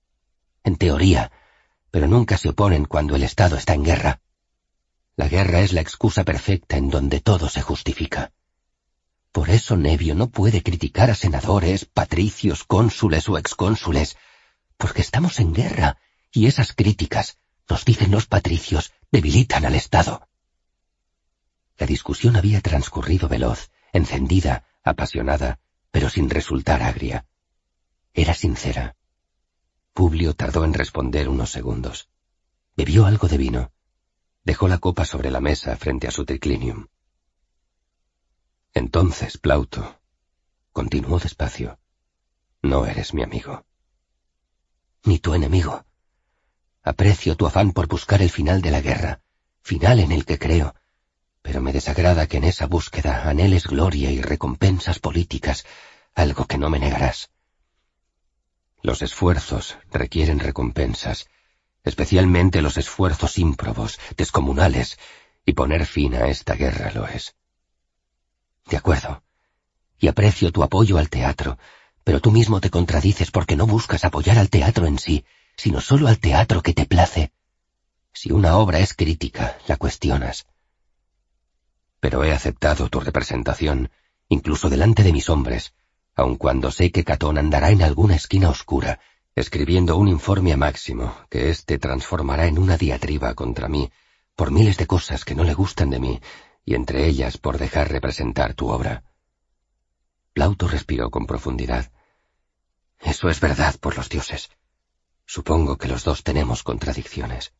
En teoría, pero nunca se oponen cuando el Estado está en guerra. La guerra es la excusa perfecta en donde todo se justifica. Por eso Nevio no puede criticar a senadores, patricios, cónsules o excónsules, porque estamos en guerra, y esas críticas, nos dicen los patricios, debilitan al Estado. La discusión había transcurrido veloz, encendida, apasionada, pero sin resultar agria. Era sincera. Publio tardó en responder unos segundos. Bebió algo de vino. Dejó la copa sobre la mesa frente a su triclinium. Entonces, Plauto, continuó despacio, no eres mi amigo. Ni tu enemigo. Aprecio tu afán por buscar el final de la guerra, final en el que creo, pero me desagrada que en esa búsqueda anheles gloria y recompensas políticas, algo que no me negarás. Los esfuerzos requieren recompensas, especialmente los esfuerzos ímprobos, descomunales, y poner fin a esta guerra lo es. De acuerdo. Y aprecio tu apoyo al teatro, pero tú mismo te contradices porque no buscas apoyar al teatro en sí, sino solo al teatro que te place. Si una obra es crítica, la cuestionas. Pero he aceptado tu representación, incluso delante de mis hombres, aun cuando sé que Catón andará en alguna esquina oscura, escribiendo un informe a Máximo, que éste transformará en una diatriba contra mí, por miles de cosas que no le gustan de mí, y entre ellas por dejar representar tu obra. Plauto respiró con profundidad. Eso es verdad por los dioses. Supongo que los dos tenemos contradicciones.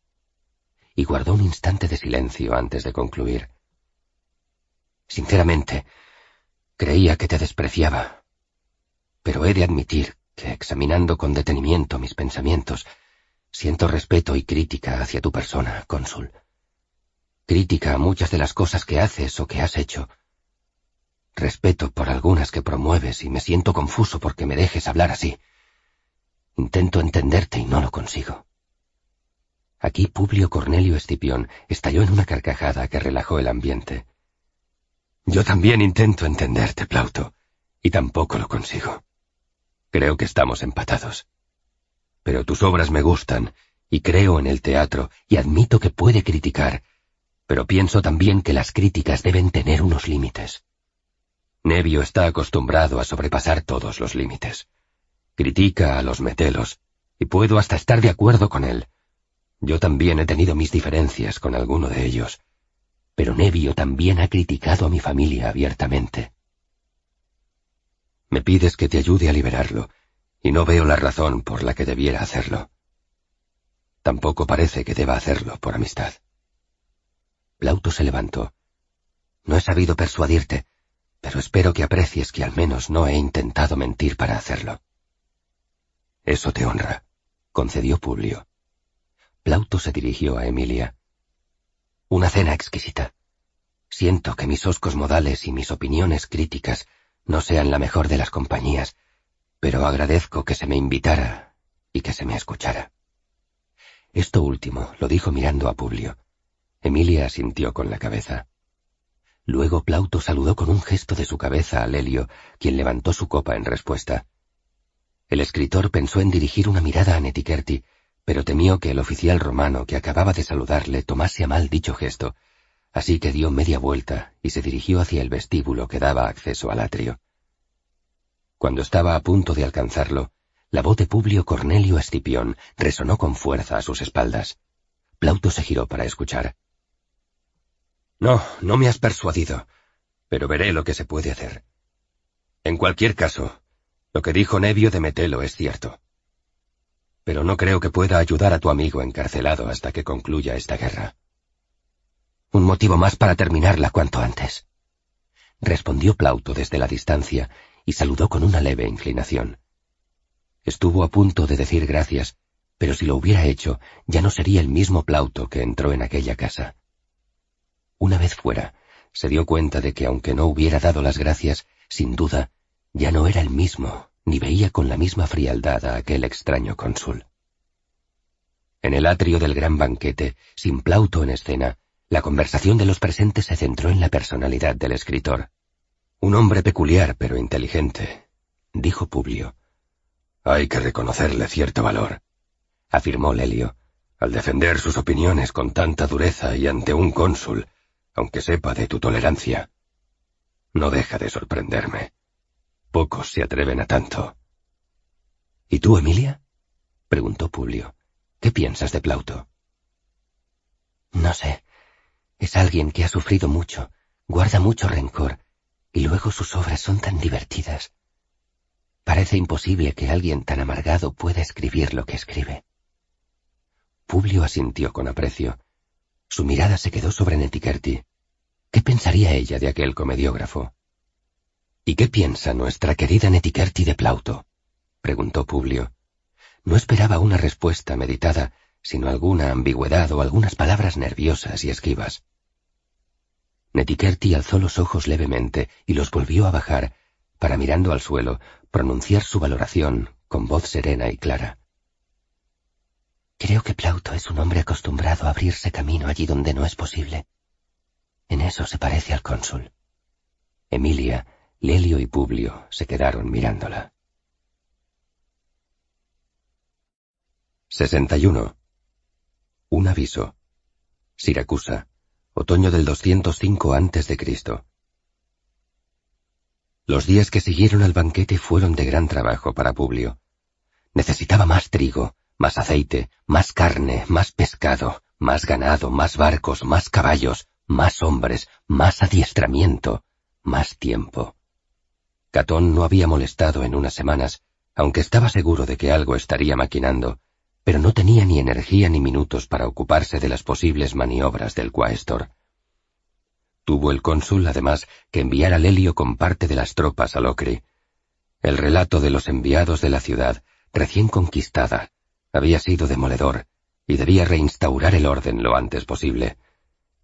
Y guardó un instante de silencio antes de concluir. Sinceramente, creía que te despreciaba. Pero he de admitir que, examinando con detenimiento mis pensamientos, siento respeto y crítica hacia tu persona, cónsul crítica a muchas de las cosas que haces o que has hecho. Respeto por algunas que promueves y me siento confuso porque me dejes hablar así. Intento entenderte y no lo consigo. Aquí Publio Cornelio Escipión estalló en una carcajada que relajó el ambiente. Yo también intento entenderte, Plauto, y tampoco lo consigo. Creo que estamos empatados. Pero tus obras me gustan, y creo en el teatro, y admito que puede criticar, pero pienso también que las críticas deben tener unos límites. Nevio está acostumbrado a sobrepasar todos los límites. Critica a los metelos, y puedo hasta estar de acuerdo con él. Yo también he tenido mis diferencias con alguno de ellos, pero Nevio también ha criticado a mi familia abiertamente. Me pides que te ayude a liberarlo, y no veo la razón por la que debiera hacerlo. Tampoco parece que deba hacerlo por amistad. Plauto se levantó. No he sabido persuadirte, pero espero que aprecies que al menos no he intentado mentir para hacerlo. Eso te honra, concedió Publio. Plauto se dirigió a Emilia. Una cena exquisita. Siento que mis oscos modales y mis opiniones críticas no sean la mejor de las compañías, pero agradezco que se me invitara y que se me escuchara. Esto último lo dijo mirando a Publio. Emilia asintió con la cabeza. Luego Plauto saludó con un gesto de su cabeza a Lelio, quien levantó su copa en respuesta. El escritor pensó en dirigir una mirada a Netiquerti, pero temió que el oficial romano que acababa de saludarle tomase a mal dicho gesto, así que dio media vuelta y se dirigió hacia el vestíbulo que daba acceso al atrio. Cuando estaba a punto de alcanzarlo, la voz de Publio Cornelio Escipión resonó con fuerza a sus espaldas. Plauto se giró para escuchar. No, no me has persuadido, pero veré lo que se puede hacer. En cualquier caso, lo que dijo Nevio de Metelo es cierto. Pero no creo que pueda ayudar a tu amigo encarcelado hasta que concluya esta guerra. Un motivo más para terminarla cuanto antes. respondió Plauto desde la distancia y saludó con una leve inclinación. Estuvo a punto de decir gracias, pero si lo hubiera hecho, ya no sería el mismo Plauto que entró en aquella casa. Una vez fuera, se dio cuenta de que aunque no hubiera dado las gracias, sin duda, ya no era el mismo, ni veía con la misma frialdad a aquel extraño cónsul. En el atrio del gran banquete, sin Plauto en escena, la conversación de los presentes se centró en la personalidad del escritor. Un hombre peculiar pero inteligente, dijo Publio. Hay que reconocerle cierto valor, afirmó Lelio, al defender sus opiniones con tanta dureza y ante un cónsul, aunque sepa de tu tolerancia. No deja de sorprenderme. Pocos se atreven a tanto. ¿Y tú, Emilia? preguntó Publio. ¿Qué piensas de Plauto? No sé. Es alguien que ha sufrido mucho, guarda mucho rencor, y luego sus obras son tan divertidas. Parece imposible que alguien tan amargado pueda escribir lo que escribe. Publio asintió con aprecio. Su mirada se quedó sobre Netiquerti. ¿Qué pensaría ella de aquel comediógrafo? ¿Y qué piensa nuestra querida Netiquerti de Plauto? preguntó Publio. No esperaba una respuesta meditada, sino alguna ambigüedad o algunas palabras nerviosas y esquivas. Netiquerti alzó los ojos levemente y los volvió a bajar, para mirando al suelo, pronunciar su valoración con voz serena y clara. Creo que Plauto es un hombre acostumbrado a abrirse camino allí donde no es posible. En eso se parece al cónsul. Emilia, Lelio y Publio se quedaron mirándola. 61. Un aviso. Siracusa, otoño del 205 a.C. Los días que siguieron al banquete fueron de gran trabajo para Publio. Necesitaba más trigo, más aceite, más carne, más pescado, más ganado, más barcos, más caballos, más hombres, más adiestramiento, más tiempo. Catón no había molestado en unas semanas, aunque estaba seguro de que algo estaría maquinando, pero no tenía ni energía ni minutos para ocuparse de las posibles maniobras del Quaestor. Tuvo el cónsul, además, que enviar a Lelio con parte de las tropas a Locri. El relato de los enviados de la ciudad, recién conquistada, había sido demoledor, y debía reinstaurar el orden lo antes posible.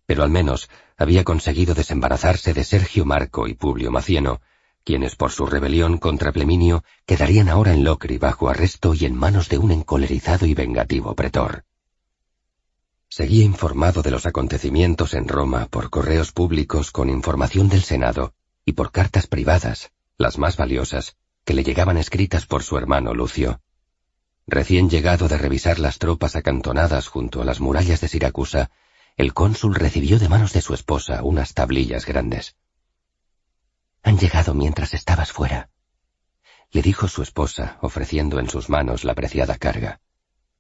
Pero al menos había conseguido desembarazarse de Sergio Marco y Publio Macieno, quienes por su rebelión contra Pleminio quedarían ahora en Locri bajo arresto y en manos de un encolerizado y vengativo pretor. Seguía informado de los acontecimientos en Roma por correos públicos con información del Senado y por cartas privadas, las más valiosas, que le llegaban escritas por su hermano Lucio. Recién llegado de revisar las tropas acantonadas junto a las murallas de Siracusa, el cónsul recibió de manos de su esposa unas tablillas grandes. Han llegado mientras estabas fuera, le dijo su esposa, ofreciendo en sus manos la preciada carga.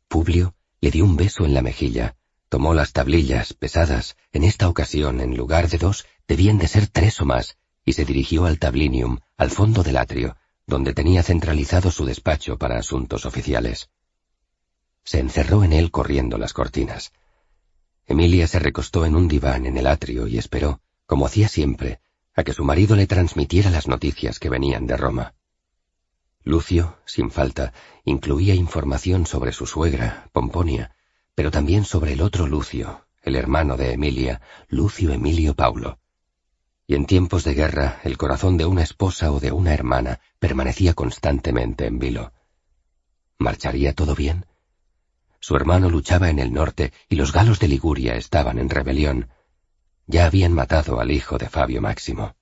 Publio le dio un beso en la mejilla, tomó las tablillas pesadas, en esta ocasión en lugar de dos debían de ser tres o más, y se dirigió al tablinium, al fondo del atrio, donde tenía centralizado su despacho para asuntos oficiales. Se encerró en él corriendo las cortinas. Emilia se recostó en un diván en el atrio y esperó, como hacía siempre, a que su marido le transmitiera las noticias que venían de Roma. Lucio, sin falta, incluía información sobre su suegra, Pomponia, pero también sobre el otro Lucio, el hermano de Emilia, Lucio Emilio Paulo. Y en tiempos de guerra, el corazón de una esposa o de una hermana permanecía constantemente en vilo. ¿Marcharía todo bien? Su hermano luchaba en el norte y los galos de Liguria estaban en rebelión, ya habían matado al hijo de Fabio Máximo.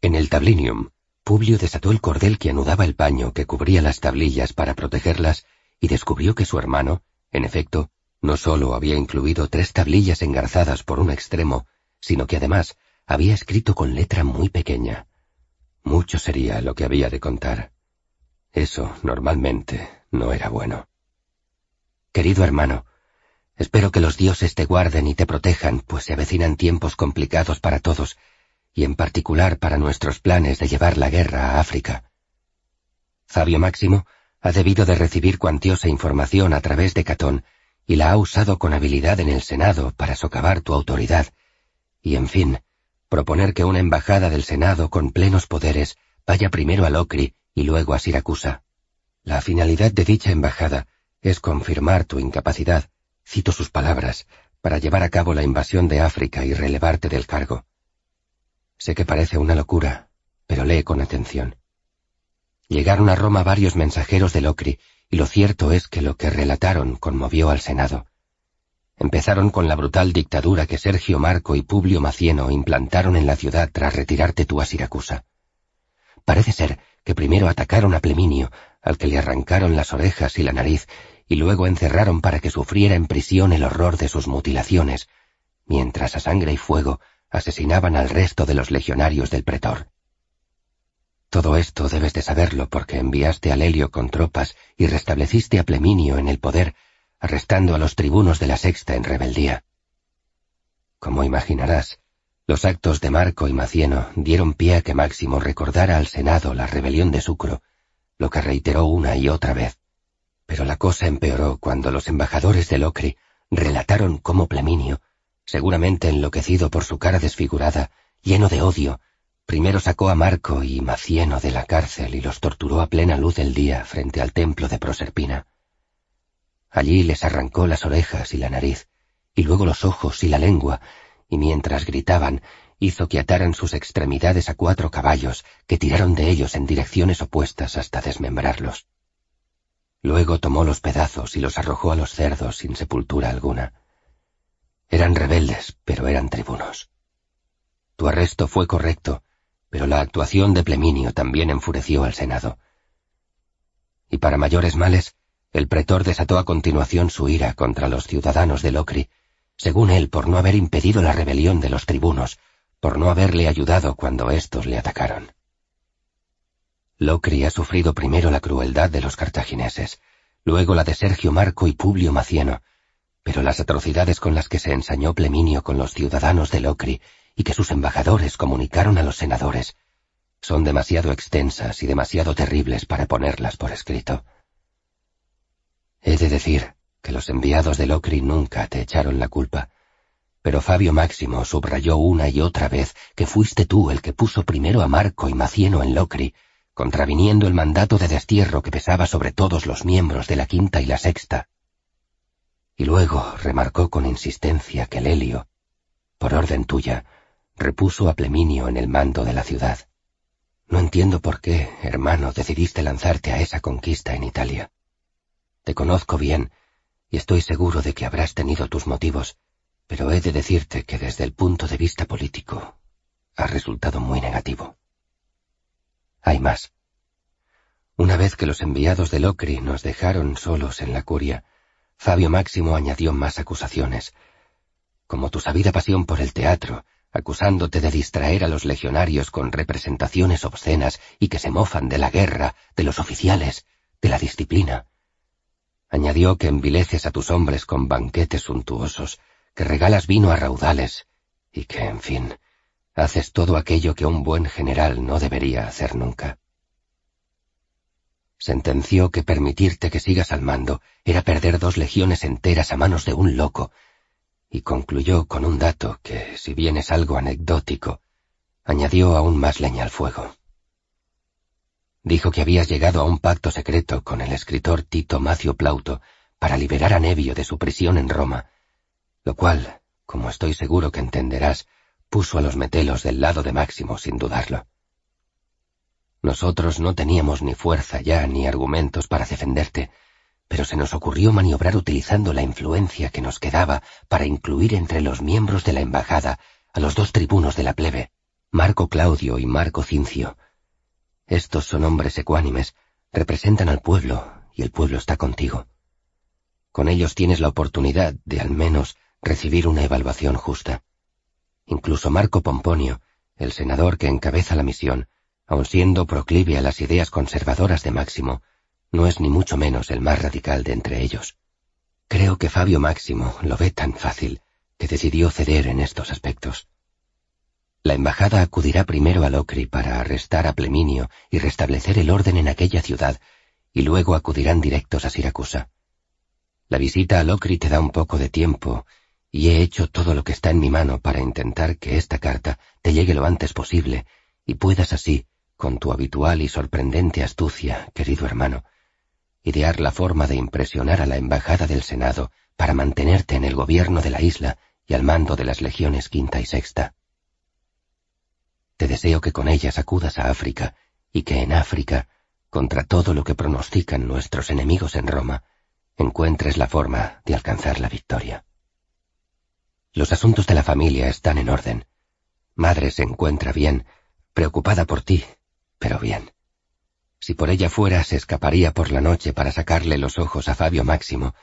En el tablinium, Publio desató el cordel que anudaba el paño que cubría las tablillas para protegerlas y descubrió que su hermano, en efecto, no sólo había incluido tres tablillas engarzadas por un extremo, sino que además había escrito con letra muy pequeña. Mucho sería lo que había de contar. Eso, normalmente, no era bueno. Querido hermano, Espero que los dioses te guarden y te protejan, pues se avecinan tiempos complicados para todos, y en particular para nuestros planes de llevar la guerra a África. Fabio Máximo ha debido de recibir cuantiosa información a través de Catón, y la ha usado con habilidad en el Senado para socavar tu autoridad, y en fin, proponer que una embajada del Senado con plenos poderes vaya primero a Locri y luego a Siracusa. La finalidad de dicha embajada es confirmar tu incapacidad, cito sus palabras, para llevar a cabo la invasión de África y relevarte del cargo. Sé que parece una locura, pero lee con atención. Llegaron a Roma varios mensajeros de Locri, y lo cierto es que lo que relataron conmovió al Senado. Empezaron con la brutal dictadura que Sergio Marco y Publio Macieno implantaron en la ciudad tras retirarte tú a Siracusa. Parece ser que primero atacaron a Pleminio, al que le arrancaron las orejas y la nariz, y luego encerraron para que sufriera en prisión el horror de sus mutilaciones, mientras a sangre y fuego asesinaban al resto de los legionarios del pretor. Todo esto debes de saberlo porque enviaste a Lelio con tropas y restableciste a Pleminio en el poder, arrestando a los tribunos de la sexta en rebeldía. Como imaginarás, los actos de Marco y Macieno dieron pie a que Máximo recordara al Senado la rebelión de Sucro, lo que reiteró una y otra vez. Pero la cosa empeoró cuando los embajadores de Locri relataron cómo Pleminio, seguramente enloquecido por su cara desfigurada, lleno de odio, primero sacó a Marco y Macieno de la cárcel y los torturó a plena luz del día frente al templo de Proserpina. Allí les arrancó las orejas y la nariz, y luego los ojos y la lengua, y mientras gritaban, hizo que ataran sus extremidades a cuatro caballos que tiraron de ellos en direcciones opuestas hasta desmembrarlos. Luego tomó los pedazos y los arrojó a los cerdos sin sepultura alguna. Eran rebeldes, pero eran tribunos. Tu arresto fue correcto, pero la actuación de Pleminio también enfureció al Senado. Y para mayores males, el pretor desató a continuación su ira contra los ciudadanos de Locri, según él por no haber impedido la rebelión de los tribunos, por no haberle ayudado cuando éstos le atacaron. Locri ha sufrido primero la crueldad de los cartagineses, luego la de Sergio Marco y Publio Macieno, pero las atrocidades con las que se ensañó Pleminio con los ciudadanos de Locri y que sus embajadores comunicaron a los senadores son demasiado extensas y demasiado terribles para ponerlas por escrito. He de decir que los enviados de Locri nunca te echaron la culpa, pero Fabio Máximo subrayó una y otra vez que fuiste tú el que puso primero a Marco y Macieno en Locri, contraviniendo el mandato de destierro que pesaba sobre todos los miembros de la quinta y la sexta. Y luego remarcó con insistencia que Lelio, por orden tuya, repuso a Pleminio en el mando de la ciudad. No entiendo por qué, hermano, decidiste lanzarte a esa conquista en Italia. Te conozco bien y estoy seguro de que habrás tenido tus motivos, pero he de decirte que desde el punto de vista político ha resultado muy negativo. Hay más. Una vez que los enviados de Locri nos dejaron solos en la curia, Fabio Máximo añadió más acusaciones. Como tu sabida pasión por el teatro, acusándote de distraer a los legionarios con representaciones obscenas y que se mofan de la guerra, de los oficiales, de la disciplina. Añadió que envileces a tus hombres con banquetes suntuosos, que regalas vino a raudales, y que, en fin, haces todo aquello que un buen general no debería hacer nunca. Sentenció que permitirte que sigas al mando era perder dos legiones enteras a manos de un loco, y concluyó con un dato que, si bien es algo anecdótico, añadió aún más leña al fuego. Dijo que habías llegado a un pacto secreto con el escritor Tito Macio Plauto para liberar a Nevio de su prisión en Roma, lo cual, como estoy seguro que entenderás, puso a los metelos del lado de Máximo sin dudarlo. Nosotros no teníamos ni fuerza ya ni argumentos para defenderte, pero se nos ocurrió maniobrar utilizando la influencia que nos quedaba para incluir entre los miembros de la embajada a los dos tribunos de la plebe, Marco Claudio y Marco Cincio. Estos son hombres ecuánimes, representan al pueblo, y el pueblo está contigo. Con ellos tienes la oportunidad de al menos recibir una evaluación justa. Incluso Marco Pomponio, el senador que encabeza la misión, aun siendo proclive a las ideas conservadoras de Máximo, no es ni mucho menos el más radical de entre ellos. Creo que Fabio Máximo lo ve tan fácil que decidió ceder en estos aspectos. La embajada acudirá primero a Locri para arrestar a Pleminio y restablecer el orden en aquella ciudad, y luego acudirán directos a Siracusa. La visita a Locri te da un poco de tiempo, y he hecho todo lo que está en mi mano para intentar que esta carta te llegue lo antes posible y puedas así, con tu habitual y sorprendente astucia, querido hermano, idear la forma de impresionar a la Embajada del Senado para mantenerte en el gobierno de la isla y al mando de las legiones quinta y sexta. Te deseo que con ellas acudas a África y que en África, contra todo lo que pronostican nuestros enemigos en Roma, encuentres la forma de alcanzar la victoria. Los asuntos de la familia están en orden. Madre se encuentra bien, preocupada por ti, pero bien. Si por ella fuera, se escaparía por la noche para sacarle los ojos a Fabio Máximo,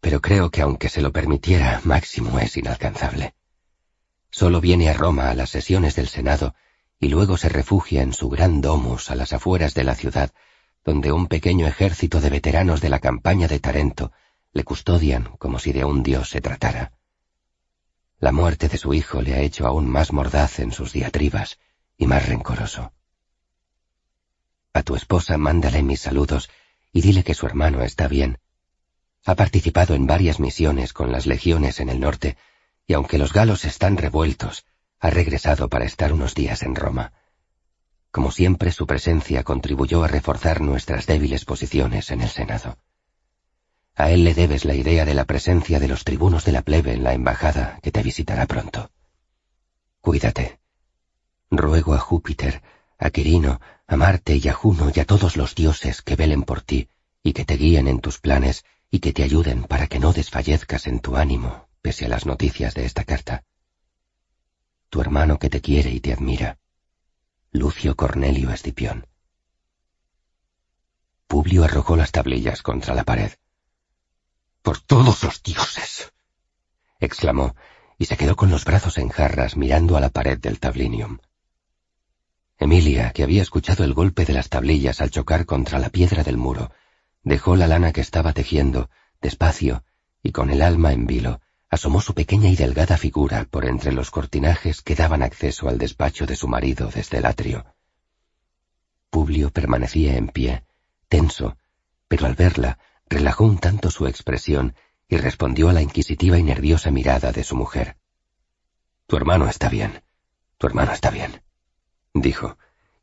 pero creo que aunque se lo permitiera, Máximo es inalcanzable. Solo viene a Roma a las sesiones del Senado y luego se refugia en su gran domus a las afueras de la ciudad, donde un pequeño ejército de veteranos de la campaña de Tarento le custodian como si de un dios se tratara. La muerte de su hijo le ha hecho aún más mordaz en sus diatribas y más rencoroso. A tu esposa mándale mis saludos y dile que su hermano está bien. Ha participado en varias misiones con las legiones en el norte, y aunque los galos están revueltos, ha regresado para estar unos días en Roma. Como siempre, su presencia contribuyó a reforzar nuestras débiles posiciones en el Senado. A él le debes la idea de la presencia de los tribunos de la plebe en la embajada que te visitará pronto. Cuídate. Ruego a Júpiter, a Quirino, a Marte y a Juno y a todos los dioses que velen por ti y que te guíen en tus planes y que te ayuden para que no desfallezcas en tu ánimo pese a las noticias de esta carta. Tu hermano que te quiere y te admira, Lucio Cornelio Escipión. Publio arrojó las tablillas contra la pared. Por todos los dioses. exclamó, y se quedó con los brazos en jarras mirando a la pared del tablinium. Emilia, que había escuchado el golpe de las tablillas al chocar contra la piedra del muro, dejó la lana que estaba tejiendo, despacio, y con el alma en vilo, asomó su pequeña y delgada figura por entre los cortinajes que daban acceso al despacho de su marido desde el atrio. Publio permanecía en pie, tenso, pero al verla relajó un tanto su expresión y respondió a la inquisitiva y nerviosa mirada de su mujer. Tu hermano está bien, tu hermano está bien, dijo,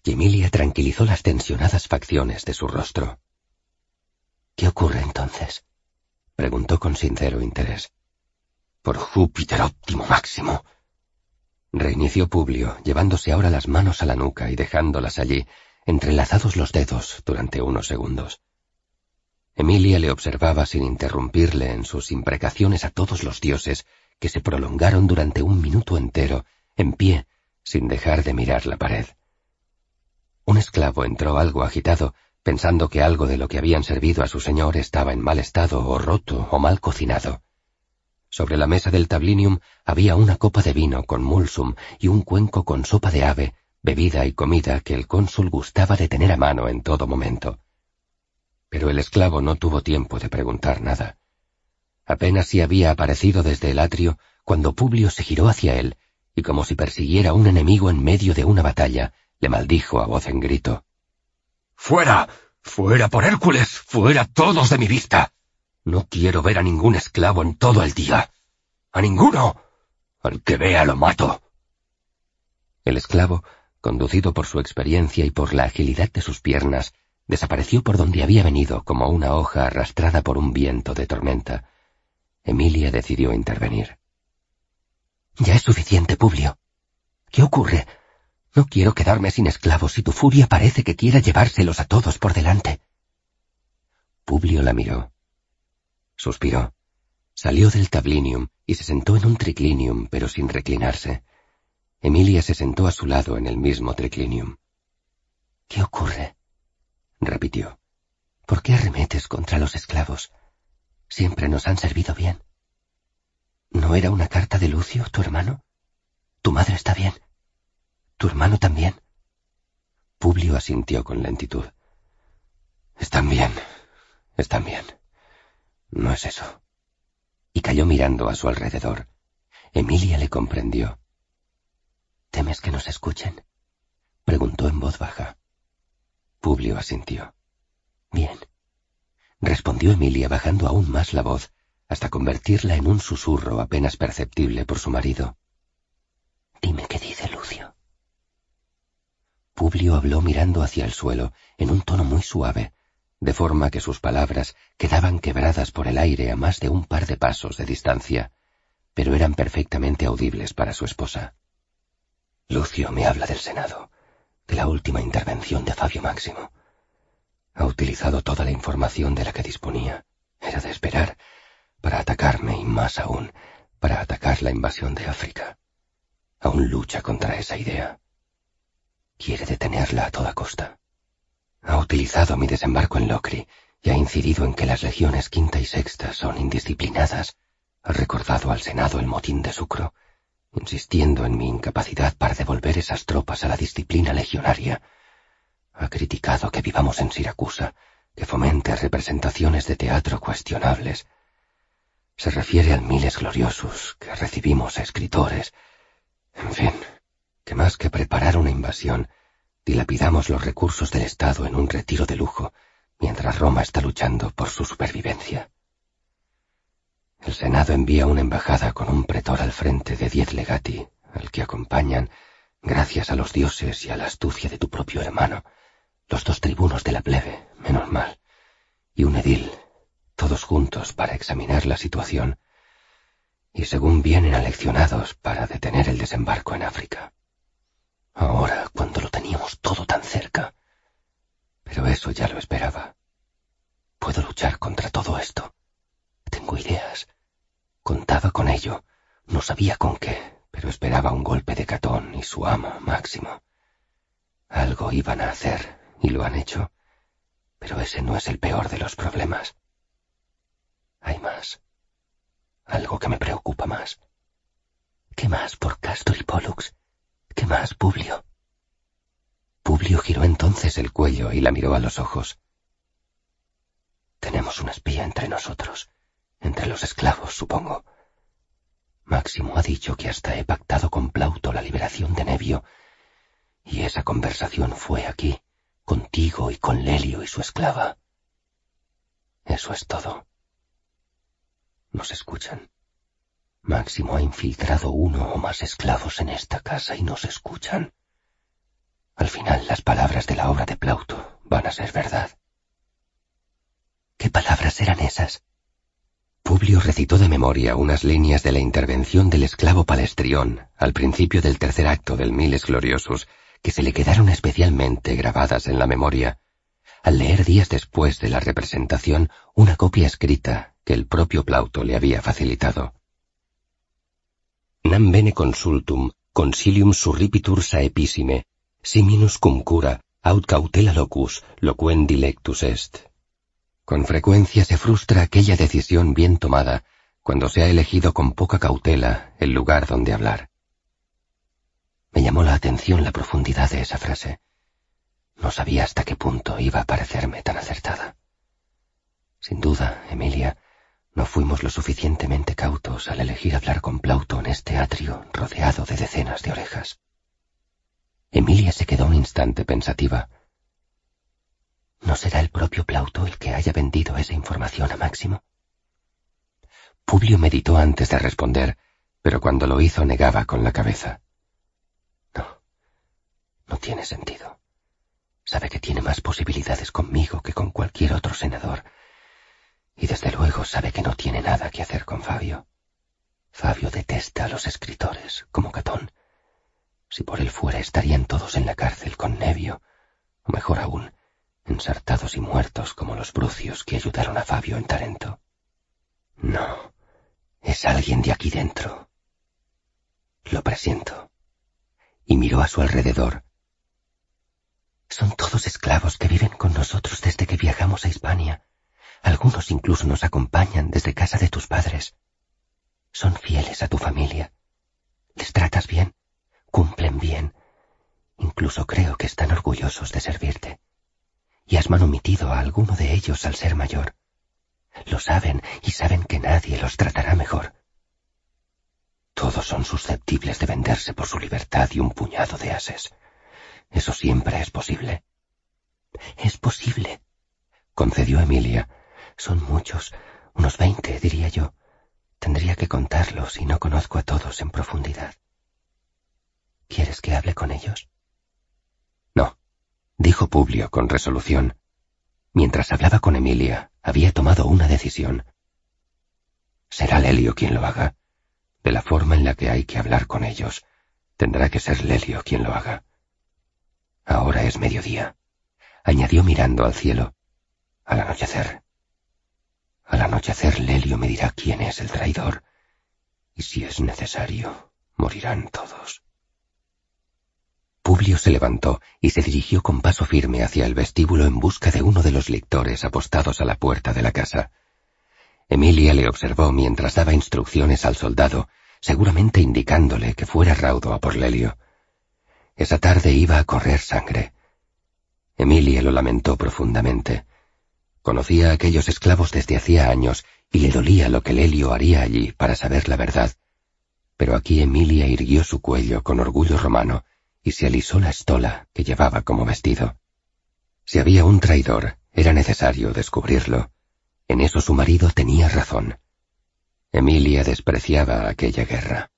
y Emilia tranquilizó las tensionadas facciones de su rostro. ¿Qué ocurre entonces? preguntó con sincero interés. Por Júpiter óptimo máximo. Reinició Publio, llevándose ahora las manos a la nuca y dejándolas allí, entrelazados los dedos durante unos segundos. Emilia le observaba sin interrumpirle en sus imprecaciones a todos los dioses, que se prolongaron durante un minuto entero, en pie, sin dejar de mirar la pared. Un esclavo entró algo agitado, pensando que algo de lo que habían servido a su señor estaba en mal estado o roto o mal cocinado. Sobre la mesa del tablinium había una copa de vino con mulsum y un cuenco con sopa de ave, bebida y comida que el cónsul gustaba de tener a mano en todo momento pero el esclavo no tuvo tiempo de preguntar nada. Apenas si había aparecido desde el atrio cuando Publio se giró hacia él, y como si persiguiera un enemigo en medio de una batalla, le maldijo a voz en grito. ¡Fuera! ¡Fuera por Hércules! ¡Fuera todos de mi vista! No quiero ver a ningún esclavo en todo el día. ¡A ninguno! Al que vea lo mato. El esclavo, conducido por su experiencia y por la agilidad de sus piernas, Desapareció por donde había venido como una hoja arrastrada por un viento de tormenta. Emilia decidió intervenir. Ya es suficiente, Publio. ¿Qué ocurre? No quiero quedarme sin esclavos y tu furia parece que quiera llevárselos a todos por delante. Publio la miró. Suspiró. Salió del tablinium y se sentó en un triclinium, pero sin reclinarse. Emilia se sentó a su lado en el mismo triclinium. ¿Qué ocurre? Repitió. ¿Por qué arremetes contra los esclavos? Siempre nos han servido bien. ¿No era una carta de Lucio, tu hermano? Tu madre está bien. Tu hermano también. Publio asintió con lentitud. Están bien, están bien. No es eso. Y cayó mirando a su alrededor. Emilia le comprendió. ¿Temes que nos escuchen? preguntó en voz baja. Publio asintió. Bien, respondió Emilia bajando aún más la voz, hasta convertirla en un susurro apenas perceptible por su marido. Dime qué dice Lucio. Publio habló mirando hacia el suelo, en un tono muy suave, de forma que sus palabras quedaban quebradas por el aire a más de un par de pasos de distancia, pero eran perfectamente audibles para su esposa. Lucio me habla del Senado, de la última intervención de Fabio Máximo. Ha utilizado toda la información de la que disponía. Era de esperar para atacarme y más aún para atacar la invasión de África. Aún lucha contra esa idea. Quiere detenerla a toda costa. Ha utilizado mi desembarco en Locri y ha incidido en que las legiones quinta y sexta son indisciplinadas. Ha recordado al Senado el motín de Sucro, insistiendo en mi incapacidad para devolver esas tropas a la disciplina legionaria. Ha criticado que vivamos en Siracusa, que fomente representaciones de teatro cuestionables. Se refiere al miles gloriosos que recibimos a escritores. En fin, que más que preparar una invasión, dilapidamos los recursos del Estado en un retiro de lujo, mientras Roma está luchando por su supervivencia. El Senado envía una embajada con un pretor al frente de diez legati, al que acompañan, gracias a los dioses y a la astucia de tu propio hermano, los dos tribunos de la plebe, menos mal, y un edil, todos juntos para examinar la situación, y según vienen aleccionados para detener el desembarco en África. Ahora, cuando lo teníamos todo tan cerca. Pero eso ya lo esperaba. Puedo luchar contra todo esto. Tengo ideas. Contaba con ello. No sabía con qué, pero esperaba un golpe de Catón y su amo, Máximo. Algo iban a hacer, y lo han hecho. Pero ese no es el peor de los problemas. Hay más. Algo que me preocupa más. ¿Qué más por Castor y Pollux? ¿Qué más, Publio? Publio giró entonces el cuello y la miró a los ojos. Tenemos una espía entre nosotros, entre los esclavos, supongo. Máximo ha dicho que hasta he pactado con Plauto la liberación de Nevio, y esa conversación fue aquí, contigo y con Lelio y su esclava. Eso es todo. Nos escuchan. Máximo ha infiltrado uno o más esclavos en esta casa y nos escuchan. Al final las palabras de la obra de Plauto van a ser verdad. ¿Qué palabras eran esas? Publio recitó de memoria unas líneas de la intervención del esclavo Palestrión al principio del tercer acto del Miles Gloriosus, que se le quedaron especialmente grabadas en la memoria, al leer días después de la representación una copia escrita que el propio Plauto le había facilitado nam bene consultum, consilium surripitur saepissime, siminus cum cura, aut cautela locus, loquendi lectus est. Con frecuencia se frustra aquella decisión bien tomada cuando se ha elegido con poca cautela el lugar donde hablar. Me llamó la atención la profundidad de esa frase. No sabía hasta qué punto iba a parecerme tan acertada. Sin duda, Emilia, no fuimos lo suficientemente cautos al elegir hablar con Plauto en este atrio rodeado de decenas de orejas. Emilia se quedó un instante pensativa. ¿No será el propio Plauto el que haya vendido esa información a Máximo? Publio meditó antes de responder, pero cuando lo hizo negaba con la cabeza. No, no tiene sentido. Sabe que tiene más posibilidades conmigo que con cualquier otro senador y desde luego sabe que no tiene nada que hacer con Fabio. Fabio detesta a los escritores, como Catón. Si por él fuera estarían todos en la cárcel con Nevio, o mejor aún, ensartados y muertos como los brucios que ayudaron a Fabio en Tarento. No, es alguien de aquí dentro. Lo presiento. Y miró a su alrededor. Son todos esclavos que viven con nosotros desde que viajamos a Hispania algunos incluso nos acompañan desde casa de tus padres. Son fieles a tu familia. Les tratas bien, cumplen bien. Incluso creo que están orgullosos de servirte. Y has manomitido a alguno de ellos al ser mayor. Lo saben y saben que nadie los tratará mejor. Todos son susceptibles de venderse por su libertad y un puñado de ases. Eso siempre es posible. Es posible, concedió Emilia, son muchos, Unos veinte, diría yo. Tendría que contarlos y no conozco a todos en profundidad. ¿Quieres que hable con ellos? Dijo Publio con resolución. Mientras hablaba con Emilia, había tomado una decisión. Será Lelio quien lo haga. De la forma en la que hay que hablar con ellos, tendrá que ser Lelio quien lo haga. Ahora es mediodía, añadió mirando al cielo. Al anochecer. Al anochecer Lelio me dirá quién es el traidor, y si es necesario, morirán todos. Publio se levantó y se dirigió con paso firme hacia el vestíbulo en busca de uno de los lictores apostados a la puerta de la casa. Emilia le observó mientras daba instrucciones al soldado, seguramente indicándole que fuera raudo a por Lelio. Esa tarde iba a correr sangre. Emilia lo lamentó profundamente. Conocía a aquellos esclavos desde hacía años y le dolía lo que Lelio haría allí para saber la verdad. Pero aquí Emilia irguió su cuello con orgullo romano y se alisó la estola que llevaba como vestido. Si había un traidor, era necesario descubrirlo. En eso su marido tenía razón. Emilia despreciaba aquella guerra.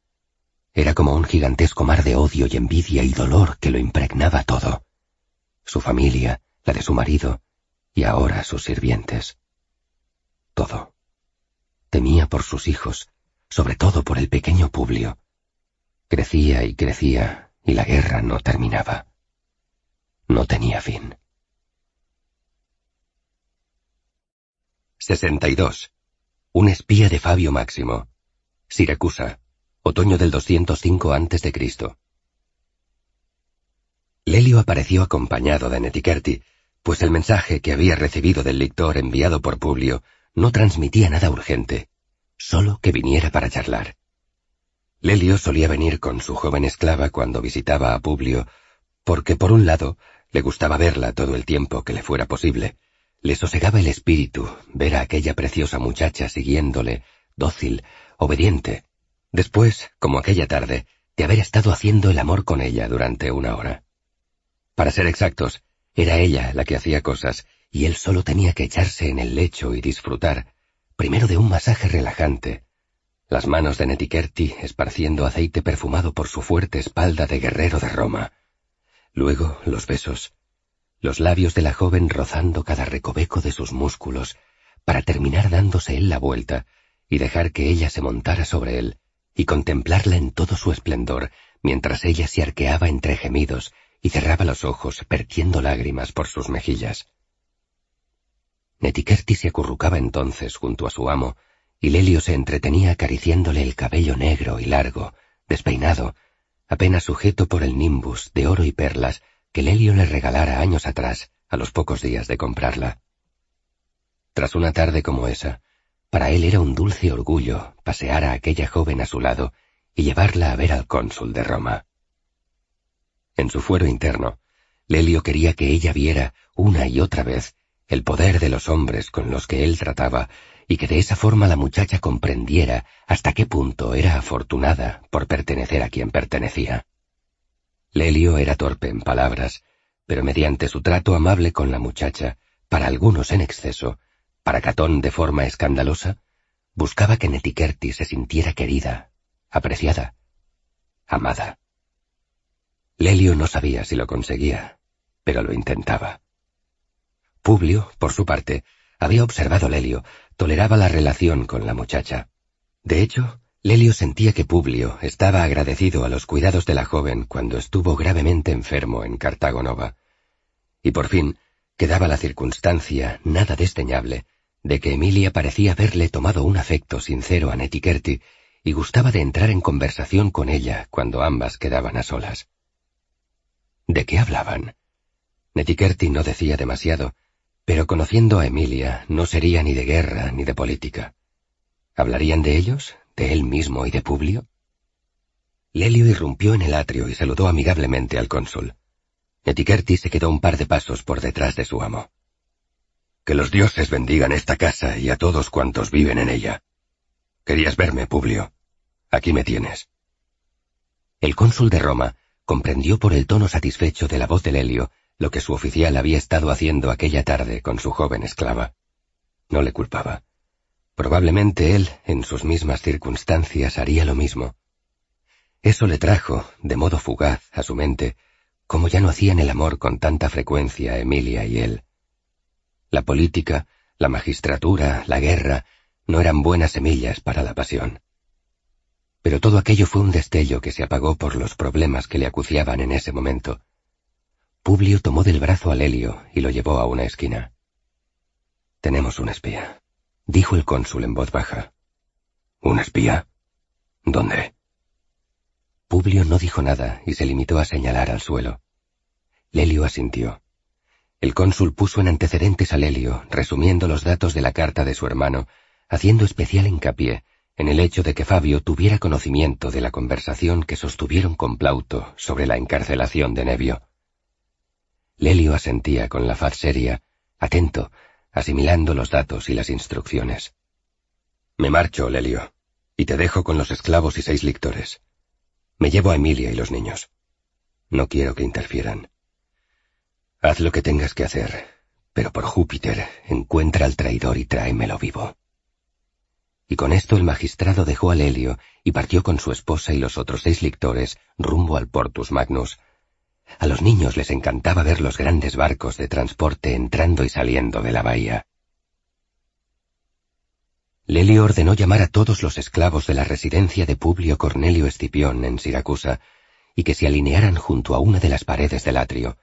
Era como un gigantesco mar de odio y envidia y dolor que lo impregnaba todo. Su familia, la de su marido, y ahora sus sirvientes. Todo. Temía por sus hijos, sobre todo por el pequeño Publio. Crecía y crecía, y la guerra no terminaba. No tenía fin. 62. Un espía de Fabio Máximo. Siracusa. Otoño del 205 a.C. Lelio apareció acompañado de Netiquerti, pues el mensaje que había recibido del lictor enviado por Publio no transmitía nada urgente, solo que viniera para charlar. Lelio solía venir con su joven esclava cuando visitaba a Publio, porque por un lado le gustaba verla todo el tiempo que le fuera posible, le sosegaba el espíritu ver a aquella preciosa muchacha siguiéndole, dócil, obediente, después, como aquella tarde, de haber estado haciendo el amor con ella durante una hora. Para ser exactos, era ella la que hacía cosas, y él solo tenía que echarse en el lecho y disfrutar, primero de un masaje relajante, las manos de Netiquerti esparciendo aceite perfumado por su fuerte espalda de guerrero de Roma, luego los besos, los labios de la joven rozando cada recoveco de sus músculos, para terminar dándose él la vuelta y dejar que ella se montara sobre él, y contemplarla en todo su esplendor, mientras ella se arqueaba entre gemidos y cerraba los ojos, vertiendo lágrimas por sus mejillas. Netiquerti se acurrucaba entonces junto a su amo, y Lelio se entretenía acariciándole el cabello negro y largo, despeinado, apenas sujeto por el nimbus de oro y perlas que Lelio le regalara años atrás, a los pocos días de comprarla. Tras una tarde como esa, para él era un dulce orgullo pasear a aquella joven a su lado y llevarla a ver al cónsul de Roma. En su fuero interno, Lelio quería que ella viera una y otra vez el poder de los hombres con los que él trataba y que de esa forma la muchacha comprendiera hasta qué punto era afortunada por pertenecer a quien pertenecía. Lelio era torpe en palabras, pero mediante su trato amable con la muchacha, para algunos en exceso, para Catón de forma escandalosa, buscaba que Netiquerti se sintiera querida, apreciada, amada. Lelio no sabía si lo conseguía, pero lo intentaba. Publio, por su parte, había observado Lelio, toleraba la relación con la muchacha. De hecho, Lelio sentía que Publio estaba agradecido a los cuidados de la joven cuando estuvo gravemente enfermo en Cartago Nova. Y por fin, quedaba la circunstancia, nada desdeñable, de que Emilia parecía haberle tomado un afecto sincero a Netiquerti y gustaba de entrar en conversación con ella cuando ambas quedaban a solas. ¿De qué hablaban? Netiquerti no decía demasiado, pero conociendo a Emilia no sería ni de guerra ni de política. ¿Hablarían de ellos? de él mismo y de Publio? Lelio irrumpió en el atrio y saludó amigablemente al cónsul. Etiquerti se quedó un par de pasos por detrás de su amo. Que los dioses bendigan esta casa y a todos cuantos viven en ella. Querías verme, Publio. Aquí me tienes. El cónsul de Roma comprendió por el tono satisfecho de la voz de Lelio lo que su oficial había estado haciendo aquella tarde con su joven esclava. No le culpaba Probablemente él, en sus mismas circunstancias, haría lo mismo. Eso le trajo, de modo fugaz, a su mente, como ya no hacían el amor con tanta frecuencia Emilia y él. La política, la magistratura, la guerra, no eran buenas semillas para la pasión. Pero todo aquello fue un destello que se apagó por los problemas que le acuciaban en ese momento. Publio tomó del brazo a Lelio y lo llevó a una esquina. Tenemos un espía, dijo el cónsul en voz baja. ¿Un espía? ¿Dónde? Publio no dijo nada y se limitó a señalar al suelo. Lelio asintió. El cónsul puso en antecedentes a Lelio, resumiendo los datos de la carta de su hermano, haciendo especial hincapié en el hecho de que Fabio tuviera conocimiento de la conversación que sostuvieron con Plauto sobre la encarcelación de Nevio. Lelio asentía con la faz seria, atento, asimilando los datos y las instrucciones. Me marcho, Lelio, y te dejo con los esclavos y seis lictores. Me llevo a Emilia y los niños. No quiero que interfieran. Haz lo que tengas que hacer, pero por Júpiter, encuentra al traidor y tráemelo vivo. Y con esto el magistrado dejó a Lelio y partió con su esposa y los otros seis lictores rumbo al Portus Magnus. A los niños les encantaba ver los grandes barcos de transporte entrando y saliendo de la bahía. Lelio ordenó llamar a todos los esclavos de la residencia de Publio Cornelio Escipión en Siracusa y que se alinearan junto a una de las paredes del atrio,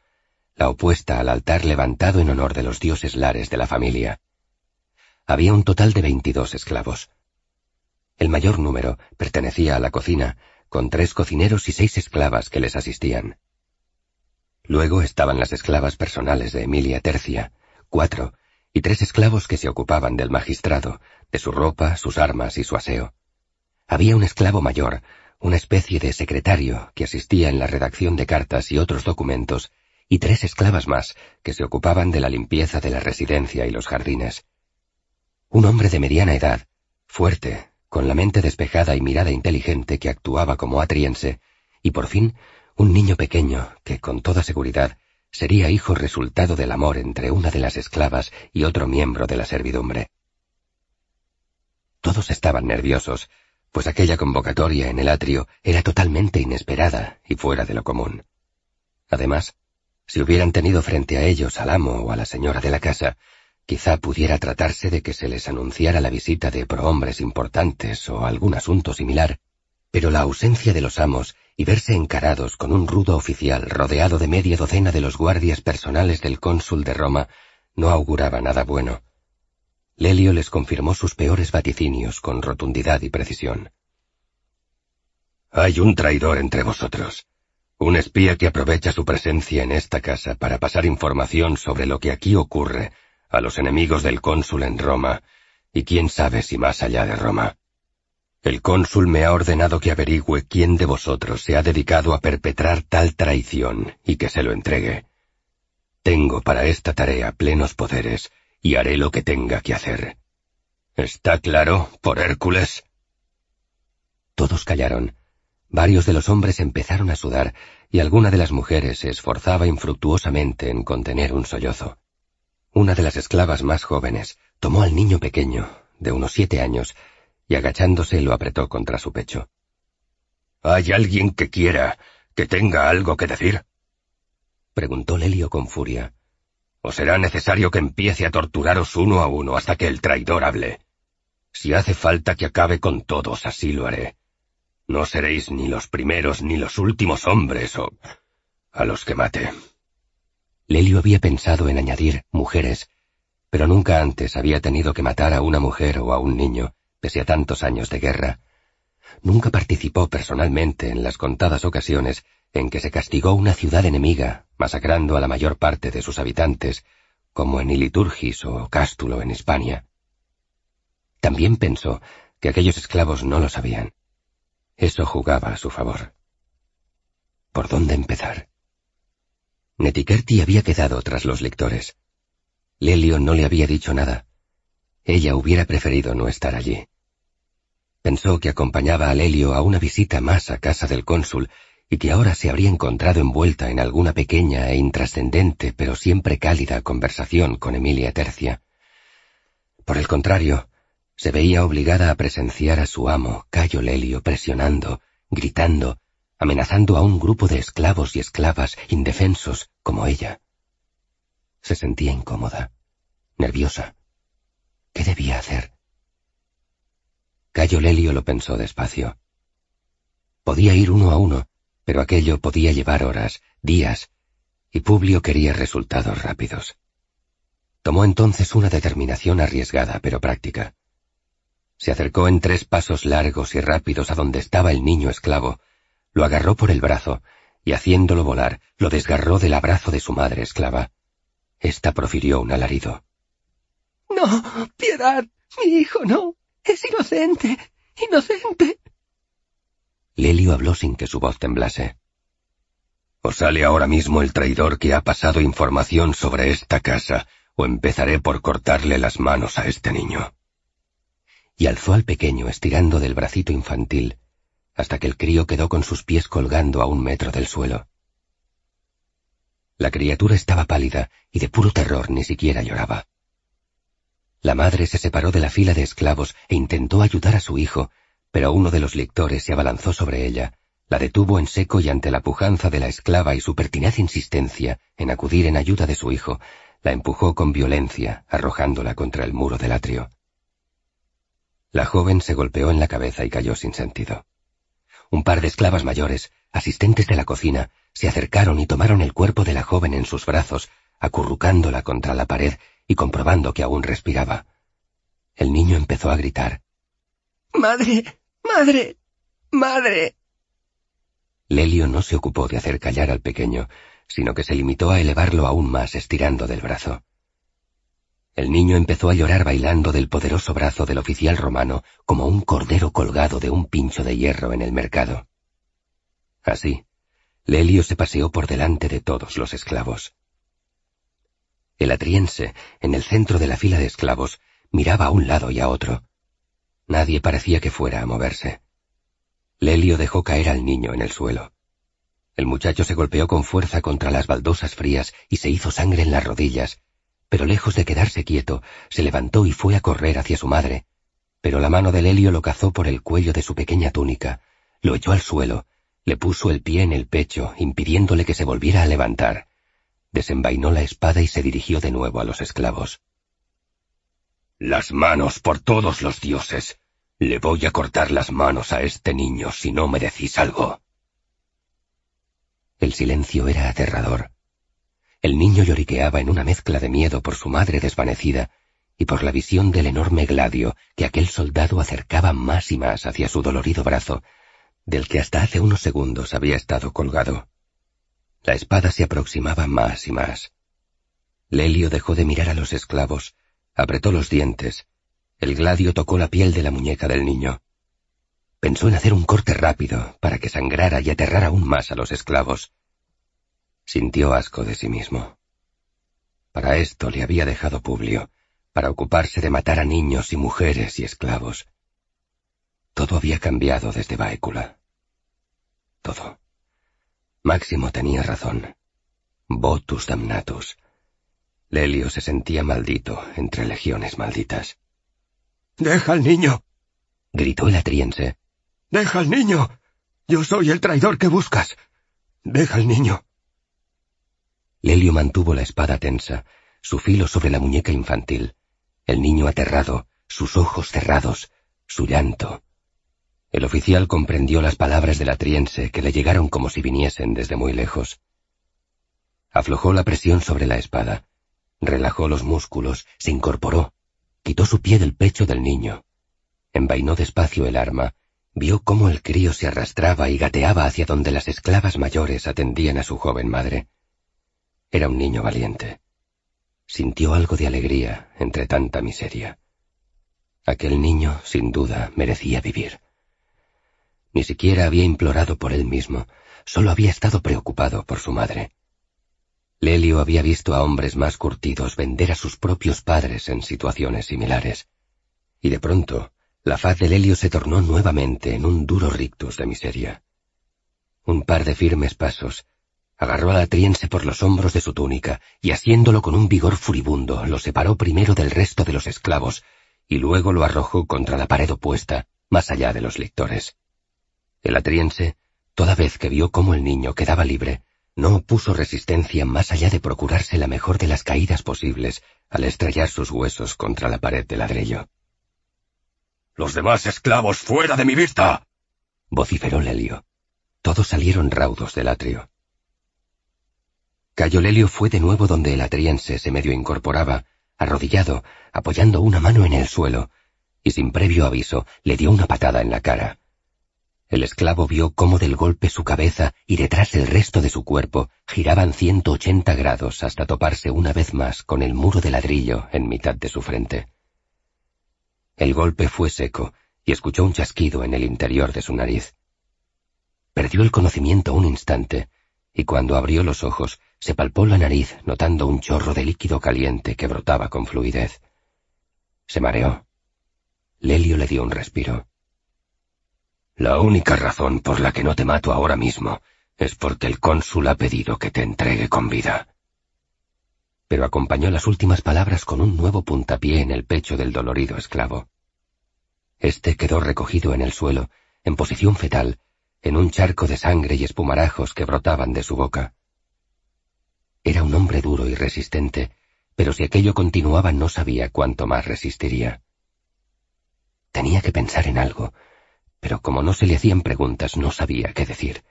la opuesta al altar levantado en honor de los dioses lares de la familia. Había un total de veintidós esclavos. El mayor número pertenecía a la cocina, con tres cocineros y seis esclavas que les asistían. Luego estaban las esclavas personales de Emilia Tercia, cuatro, y tres esclavos que se ocupaban del magistrado, de su ropa, sus armas y su aseo. Había un esclavo mayor, una especie de secretario que asistía en la redacción de cartas y otros documentos y tres esclavas más que se ocupaban de la limpieza de la residencia y los jardines. Un hombre de mediana edad, fuerte, con la mente despejada y mirada inteligente que actuaba como atriense, y por fin un niño pequeño que, con toda seguridad, sería hijo resultado del amor entre una de las esclavas y otro miembro de la servidumbre. Todos estaban nerviosos, pues aquella convocatoria en el atrio era totalmente inesperada y fuera de lo común. Además, si hubieran tenido frente a ellos al amo o a la señora de la casa, quizá pudiera tratarse de que se les anunciara la visita de prohombres importantes o algún asunto similar, pero la ausencia de los amos y verse encarados con un rudo oficial rodeado de media docena de los guardias personales del cónsul de Roma no auguraba nada bueno. Lelio les confirmó sus peores vaticinios con rotundidad y precisión. Hay un traidor entre vosotros. Un espía que aprovecha su presencia en esta casa para pasar información sobre lo que aquí ocurre a los enemigos del cónsul en Roma, y quién sabe si más allá de Roma. El cónsul me ha ordenado que averigüe quién de vosotros se ha dedicado a perpetrar tal traición y que se lo entregue. Tengo para esta tarea plenos poderes y haré lo que tenga que hacer. ¿Está claro, por Hércules? Todos callaron Varios de los hombres empezaron a sudar y alguna de las mujeres se esforzaba infructuosamente en contener un sollozo. Una de las esclavas más jóvenes tomó al niño pequeño, de unos siete años, y agachándose lo apretó contra su pecho. ¿Hay alguien que quiera, que tenga algo que decir? preguntó Lelio con furia. ¿O será necesario que empiece a torturaros uno a uno hasta que el traidor hable? Si hace falta que acabe con todos, así lo haré. No seréis ni los primeros ni los últimos hombres o a los que mate. Lelio había pensado en añadir mujeres, pero nunca antes había tenido que matar a una mujer o a un niño, pese a tantos años de guerra. Nunca participó personalmente en las contadas ocasiones en que se castigó una ciudad enemiga, masacrando a la mayor parte de sus habitantes, como en Iliturgis o Cástulo en Hispania. También pensó que aquellos esclavos no lo sabían. Eso jugaba a su favor. ¿Por dónde empezar? Netikerti había quedado tras los lectores. Lelio no le había dicho nada. Ella hubiera preferido no estar allí. Pensó que acompañaba a Lelio a una visita más a casa del cónsul y que ahora se habría encontrado envuelta en alguna pequeña e intrascendente pero siempre cálida conversación con Emilia Tercia. Por el contrario, Se veía obligada a presenciar a su amo, Cayo Lelio, presionando, gritando, amenazando a un grupo de esclavos y esclavas indefensos como ella. Se sentía incómoda, nerviosa. ¿Qué debía hacer? Cayo Lelio lo pensó despacio. Podía ir uno a uno, pero aquello podía llevar horas, días, y Publio quería resultados rápidos. Tomó entonces una determinación arriesgada pero práctica. Se acercó en tres pasos largos y rápidos a donde estaba el niño esclavo, lo agarró por el brazo y haciéndolo volar, lo desgarró del abrazo de su madre esclava. Esta profirió un alarido. No, piedad, mi hijo no. Es inocente, inocente. Lelio habló sin que su voz temblase. O sale ahora mismo el traidor que ha pasado información sobre esta casa, o empezaré por cortarle las manos a este niño. Y alzó al pequeño estirando del bracito infantil, hasta que el crío quedó con sus pies colgando a un metro del suelo. La criatura estaba pálida y de puro terror ni siquiera lloraba. La madre se separó de la fila de esclavos e intentó ayudar a su hijo, pero uno de los lictores se abalanzó sobre ella, la detuvo en seco y ante la pujanza de la esclava y su pertinaz insistencia en acudir en ayuda de su hijo, la empujó con violencia, arrojándola contra el muro del atrio. La joven se golpeó en la cabeza y cayó sin sentido. Un par de esclavas mayores, asistentes de la cocina, se acercaron y tomaron el cuerpo de la joven en sus brazos, acurrucándola contra la pared y comprobando que aún respiraba. El niño empezó a gritar. Madre, madre, madre. Lelio no se ocupó de hacer callar al pequeño, sino que se limitó a elevarlo aún más estirando del brazo. El niño empezó a llorar bailando del poderoso brazo del oficial romano como un cordero colgado de un pincho de hierro en el mercado. Así, Lelio se paseó por delante de todos los esclavos. El atriense, en el centro de la fila de esclavos, miraba a un lado y a otro. Nadie parecía que fuera a moverse. Lelio dejó caer al niño en el suelo. El muchacho se golpeó con fuerza contra las baldosas frías y se hizo sangre en las rodillas, pero lejos de quedarse quieto, se levantó y fue a correr hacia su madre. Pero la mano de Lelio lo cazó por el cuello de su pequeña túnica, lo echó al suelo, le puso el pie en el pecho, impidiéndole que se volviera a levantar desenvainó la espada y se dirigió de nuevo a los esclavos. Las manos por todos los dioses. Le voy a cortar las manos a este niño si no me decís algo. El silencio era aterrador. El niño lloriqueaba en una mezcla de miedo por su madre desvanecida y por la visión del enorme gladio que aquel soldado acercaba más y más hacia su dolorido brazo, del que hasta hace unos segundos había estado colgado. La espada se aproximaba más y más. Lelio dejó de mirar a los esclavos, apretó los dientes. El gladio tocó la piel de la muñeca del niño. Pensó en hacer un corte rápido para que sangrara y aterrara aún más a los esclavos. Sintió asco de sí mismo. Para esto le había dejado Publio, para ocuparse de matar a niños y mujeres y esclavos. Todo había cambiado desde Baécula. Todo. Máximo tenía razón. Votus damnatus. Lelio se sentía maldito entre legiones malditas. Deja al niño. gritó el atriense. Deja al niño. Yo soy el traidor que buscas. Deja al niño. Lelio mantuvo la espada tensa, su filo sobre la muñeca infantil, el niño aterrado, sus ojos cerrados, su llanto, el oficial comprendió las palabras del atriense que le llegaron como si viniesen desde muy lejos. Aflojó la presión sobre la espada, relajó los músculos, se incorporó, quitó su pie del pecho del niño, envainó despacio el arma, vio cómo el crío se arrastraba y gateaba hacia donde las esclavas mayores atendían a su joven madre. Era un niño valiente. Sintió algo de alegría entre tanta miseria. Aquel niño, sin duda, merecía vivir. Ni siquiera había implorado por él mismo, solo había estado preocupado por su madre. Lelio había visto a hombres más curtidos vender a sus propios padres en situaciones similares. Y de pronto, la faz de Lelio se tornó nuevamente en un duro rictus de miseria. Un par de firmes pasos, agarró al atriense por los hombros de su túnica y haciéndolo con un vigor furibundo lo separó primero del resto de los esclavos y luego lo arrojó contra la pared opuesta, más allá de los lictores. El atriense, toda vez que vio cómo el niño quedaba libre, no opuso resistencia más allá de procurarse la mejor de las caídas posibles al estrellar sus huesos contra la pared de ladrillo. Los demás esclavos fuera de mi vista. vociferó Lelio. Todos salieron raudos del atrio. Cayo Lelio fue de nuevo donde el atriense se medio incorporaba, arrodillado, apoyando una mano en el suelo, y sin previo aviso le dio una patada en la cara. El esclavo vio cómo del golpe su cabeza y detrás el resto de su cuerpo giraban 180 grados hasta toparse una vez más con el muro de ladrillo en mitad de su frente. El golpe fue seco y escuchó un chasquido en el interior de su nariz. Perdió el conocimiento un instante, y cuando abrió los ojos se palpó la nariz notando un chorro de líquido caliente que brotaba con fluidez. Se mareó. Lelio le dio un respiro. La única razón por la que no te mato ahora mismo es porque el cónsul ha pedido que te entregue con vida. Pero acompañó las últimas palabras con un nuevo puntapié en el pecho del dolorido esclavo. Este quedó recogido en el suelo, en posición fetal, en un charco de sangre y espumarajos que brotaban de su boca. Era un hombre duro y resistente, pero si aquello continuaba no sabía cuánto más resistiría. Tenía que pensar en algo, pero como no se le hacían preguntas no sabía qué decir.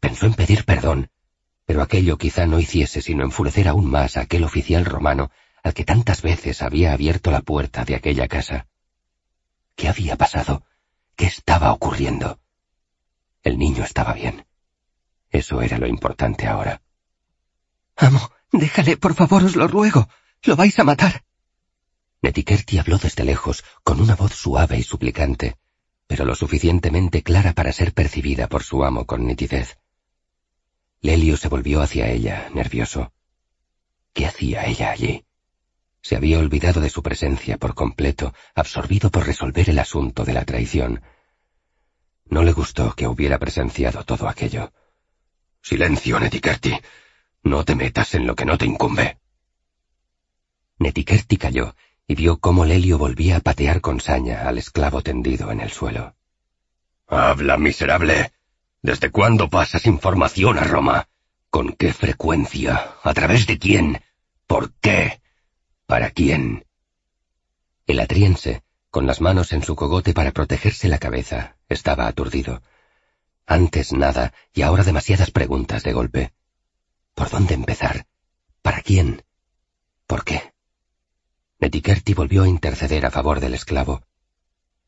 Pensó en pedir perdón, pero aquello quizá no hiciese sino enfurecer aún más a aquel oficial romano al que tantas veces había abierto la puerta de aquella casa. ¿Qué había pasado? ¿Qué estaba ocurriendo? El niño estaba bien. Eso era lo importante ahora. Amo, déjale, por favor, os lo ruego. Lo vais a matar. Netikerti habló desde lejos, con una voz suave y suplicante, pero lo suficientemente clara para ser percibida por su amo con nitidez. Lelio se volvió hacia ella, nervioso. ¿Qué hacía ella allí? Se había olvidado de su presencia por completo, absorbido por resolver el asunto de la traición. No le gustó que hubiera presenciado todo aquello. Silencio, Netikerti. No te metas en lo que no te incumbe. Netikerti cayó y vio cómo Lelio volvía a patear con saña al esclavo tendido en el suelo. Habla, miserable. ¿Desde cuándo pasas información a Roma? ¿Con qué frecuencia? ¿A través de quién? ¿Por qué? ¿Para quién? El atriense, con las manos en su cogote para protegerse la cabeza, estaba aturdido. Antes nada y ahora demasiadas preguntas de golpe. ¿Por dónde empezar? ¿Para quién? ¿Por qué? Netikerti volvió a interceder a favor del esclavo.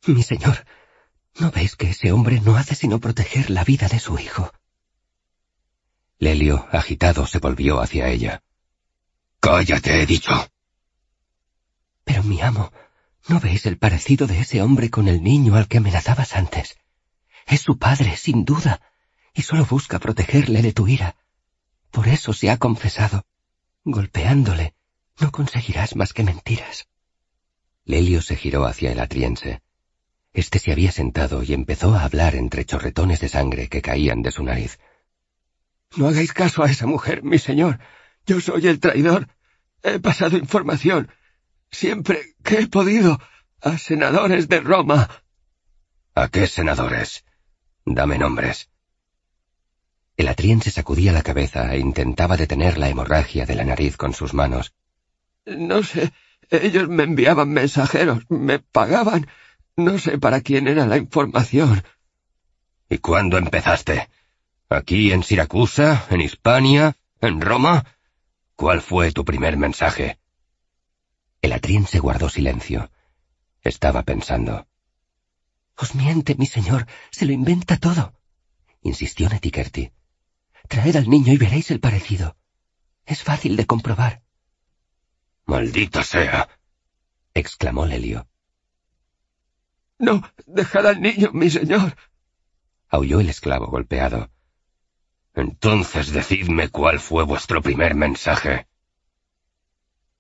Mi señor, ¿no veis que ese hombre no hace sino proteger la vida de su hijo? Lelio, agitado, se volvió hacia ella. Cállate, he dicho. Pero mi amo, ¿no veis el parecido de ese hombre con el niño al que amenazabas antes? Es su padre, sin duda, y solo busca protegerle de tu ira. Por eso se ha confesado, golpeándole, no conseguirás más que mentiras. Lelio se giró hacia el atriense. Este se había sentado y empezó a hablar entre chorretones de sangre que caían de su nariz. No hagáis caso a esa mujer, mi señor. Yo soy el traidor. He pasado información, siempre que he podido, a senadores de Roma. ¿A qué senadores? Dame nombres. El atriense sacudía la cabeza e intentaba detener la hemorragia de la nariz con sus manos. No sé, ellos me enviaban mensajeros, me pagaban. No sé para quién era la información. ¿Y cuándo empezaste? ¿Aquí en Siracusa? ¿En Hispania? ¿En Roma? ¿Cuál fue tu primer mensaje? El atriense guardó silencio. Estaba pensando. Os miente, mi señor, se lo inventa todo, insistió Netikerti. Traed al niño y veréis el parecido. Es fácil de comprobar. Maldita sea. exclamó Lelio. No, dejad al niño, mi señor. aulló el esclavo golpeado. Entonces decidme cuál fue vuestro primer mensaje.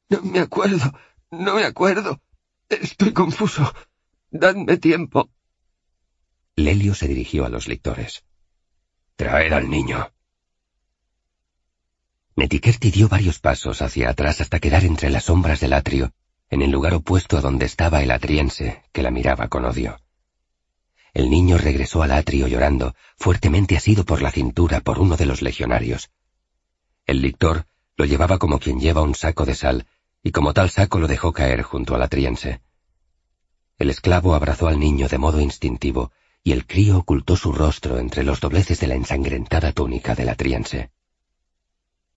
No me acuerdo, no me acuerdo. Estoy confuso. Dadme tiempo. Lelio se dirigió a los lectores. Traed al niño. Netikerti dio varios pasos hacia atrás hasta quedar entre las sombras del atrio, en el lugar opuesto a donde estaba el atriense, que la miraba con odio. El niño regresó al atrio llorando, fuertemente asido por la cintura por uno de los legionarios. El lictor lo llevaba como quien lleva un saco de sal, y como tal saco lo dejó caer junto al atriense. El esclavo abrazó al niño de modo instintivo, y el crío ocultó su rostro entre los dobleces de la ensangrentada túnica del atriense.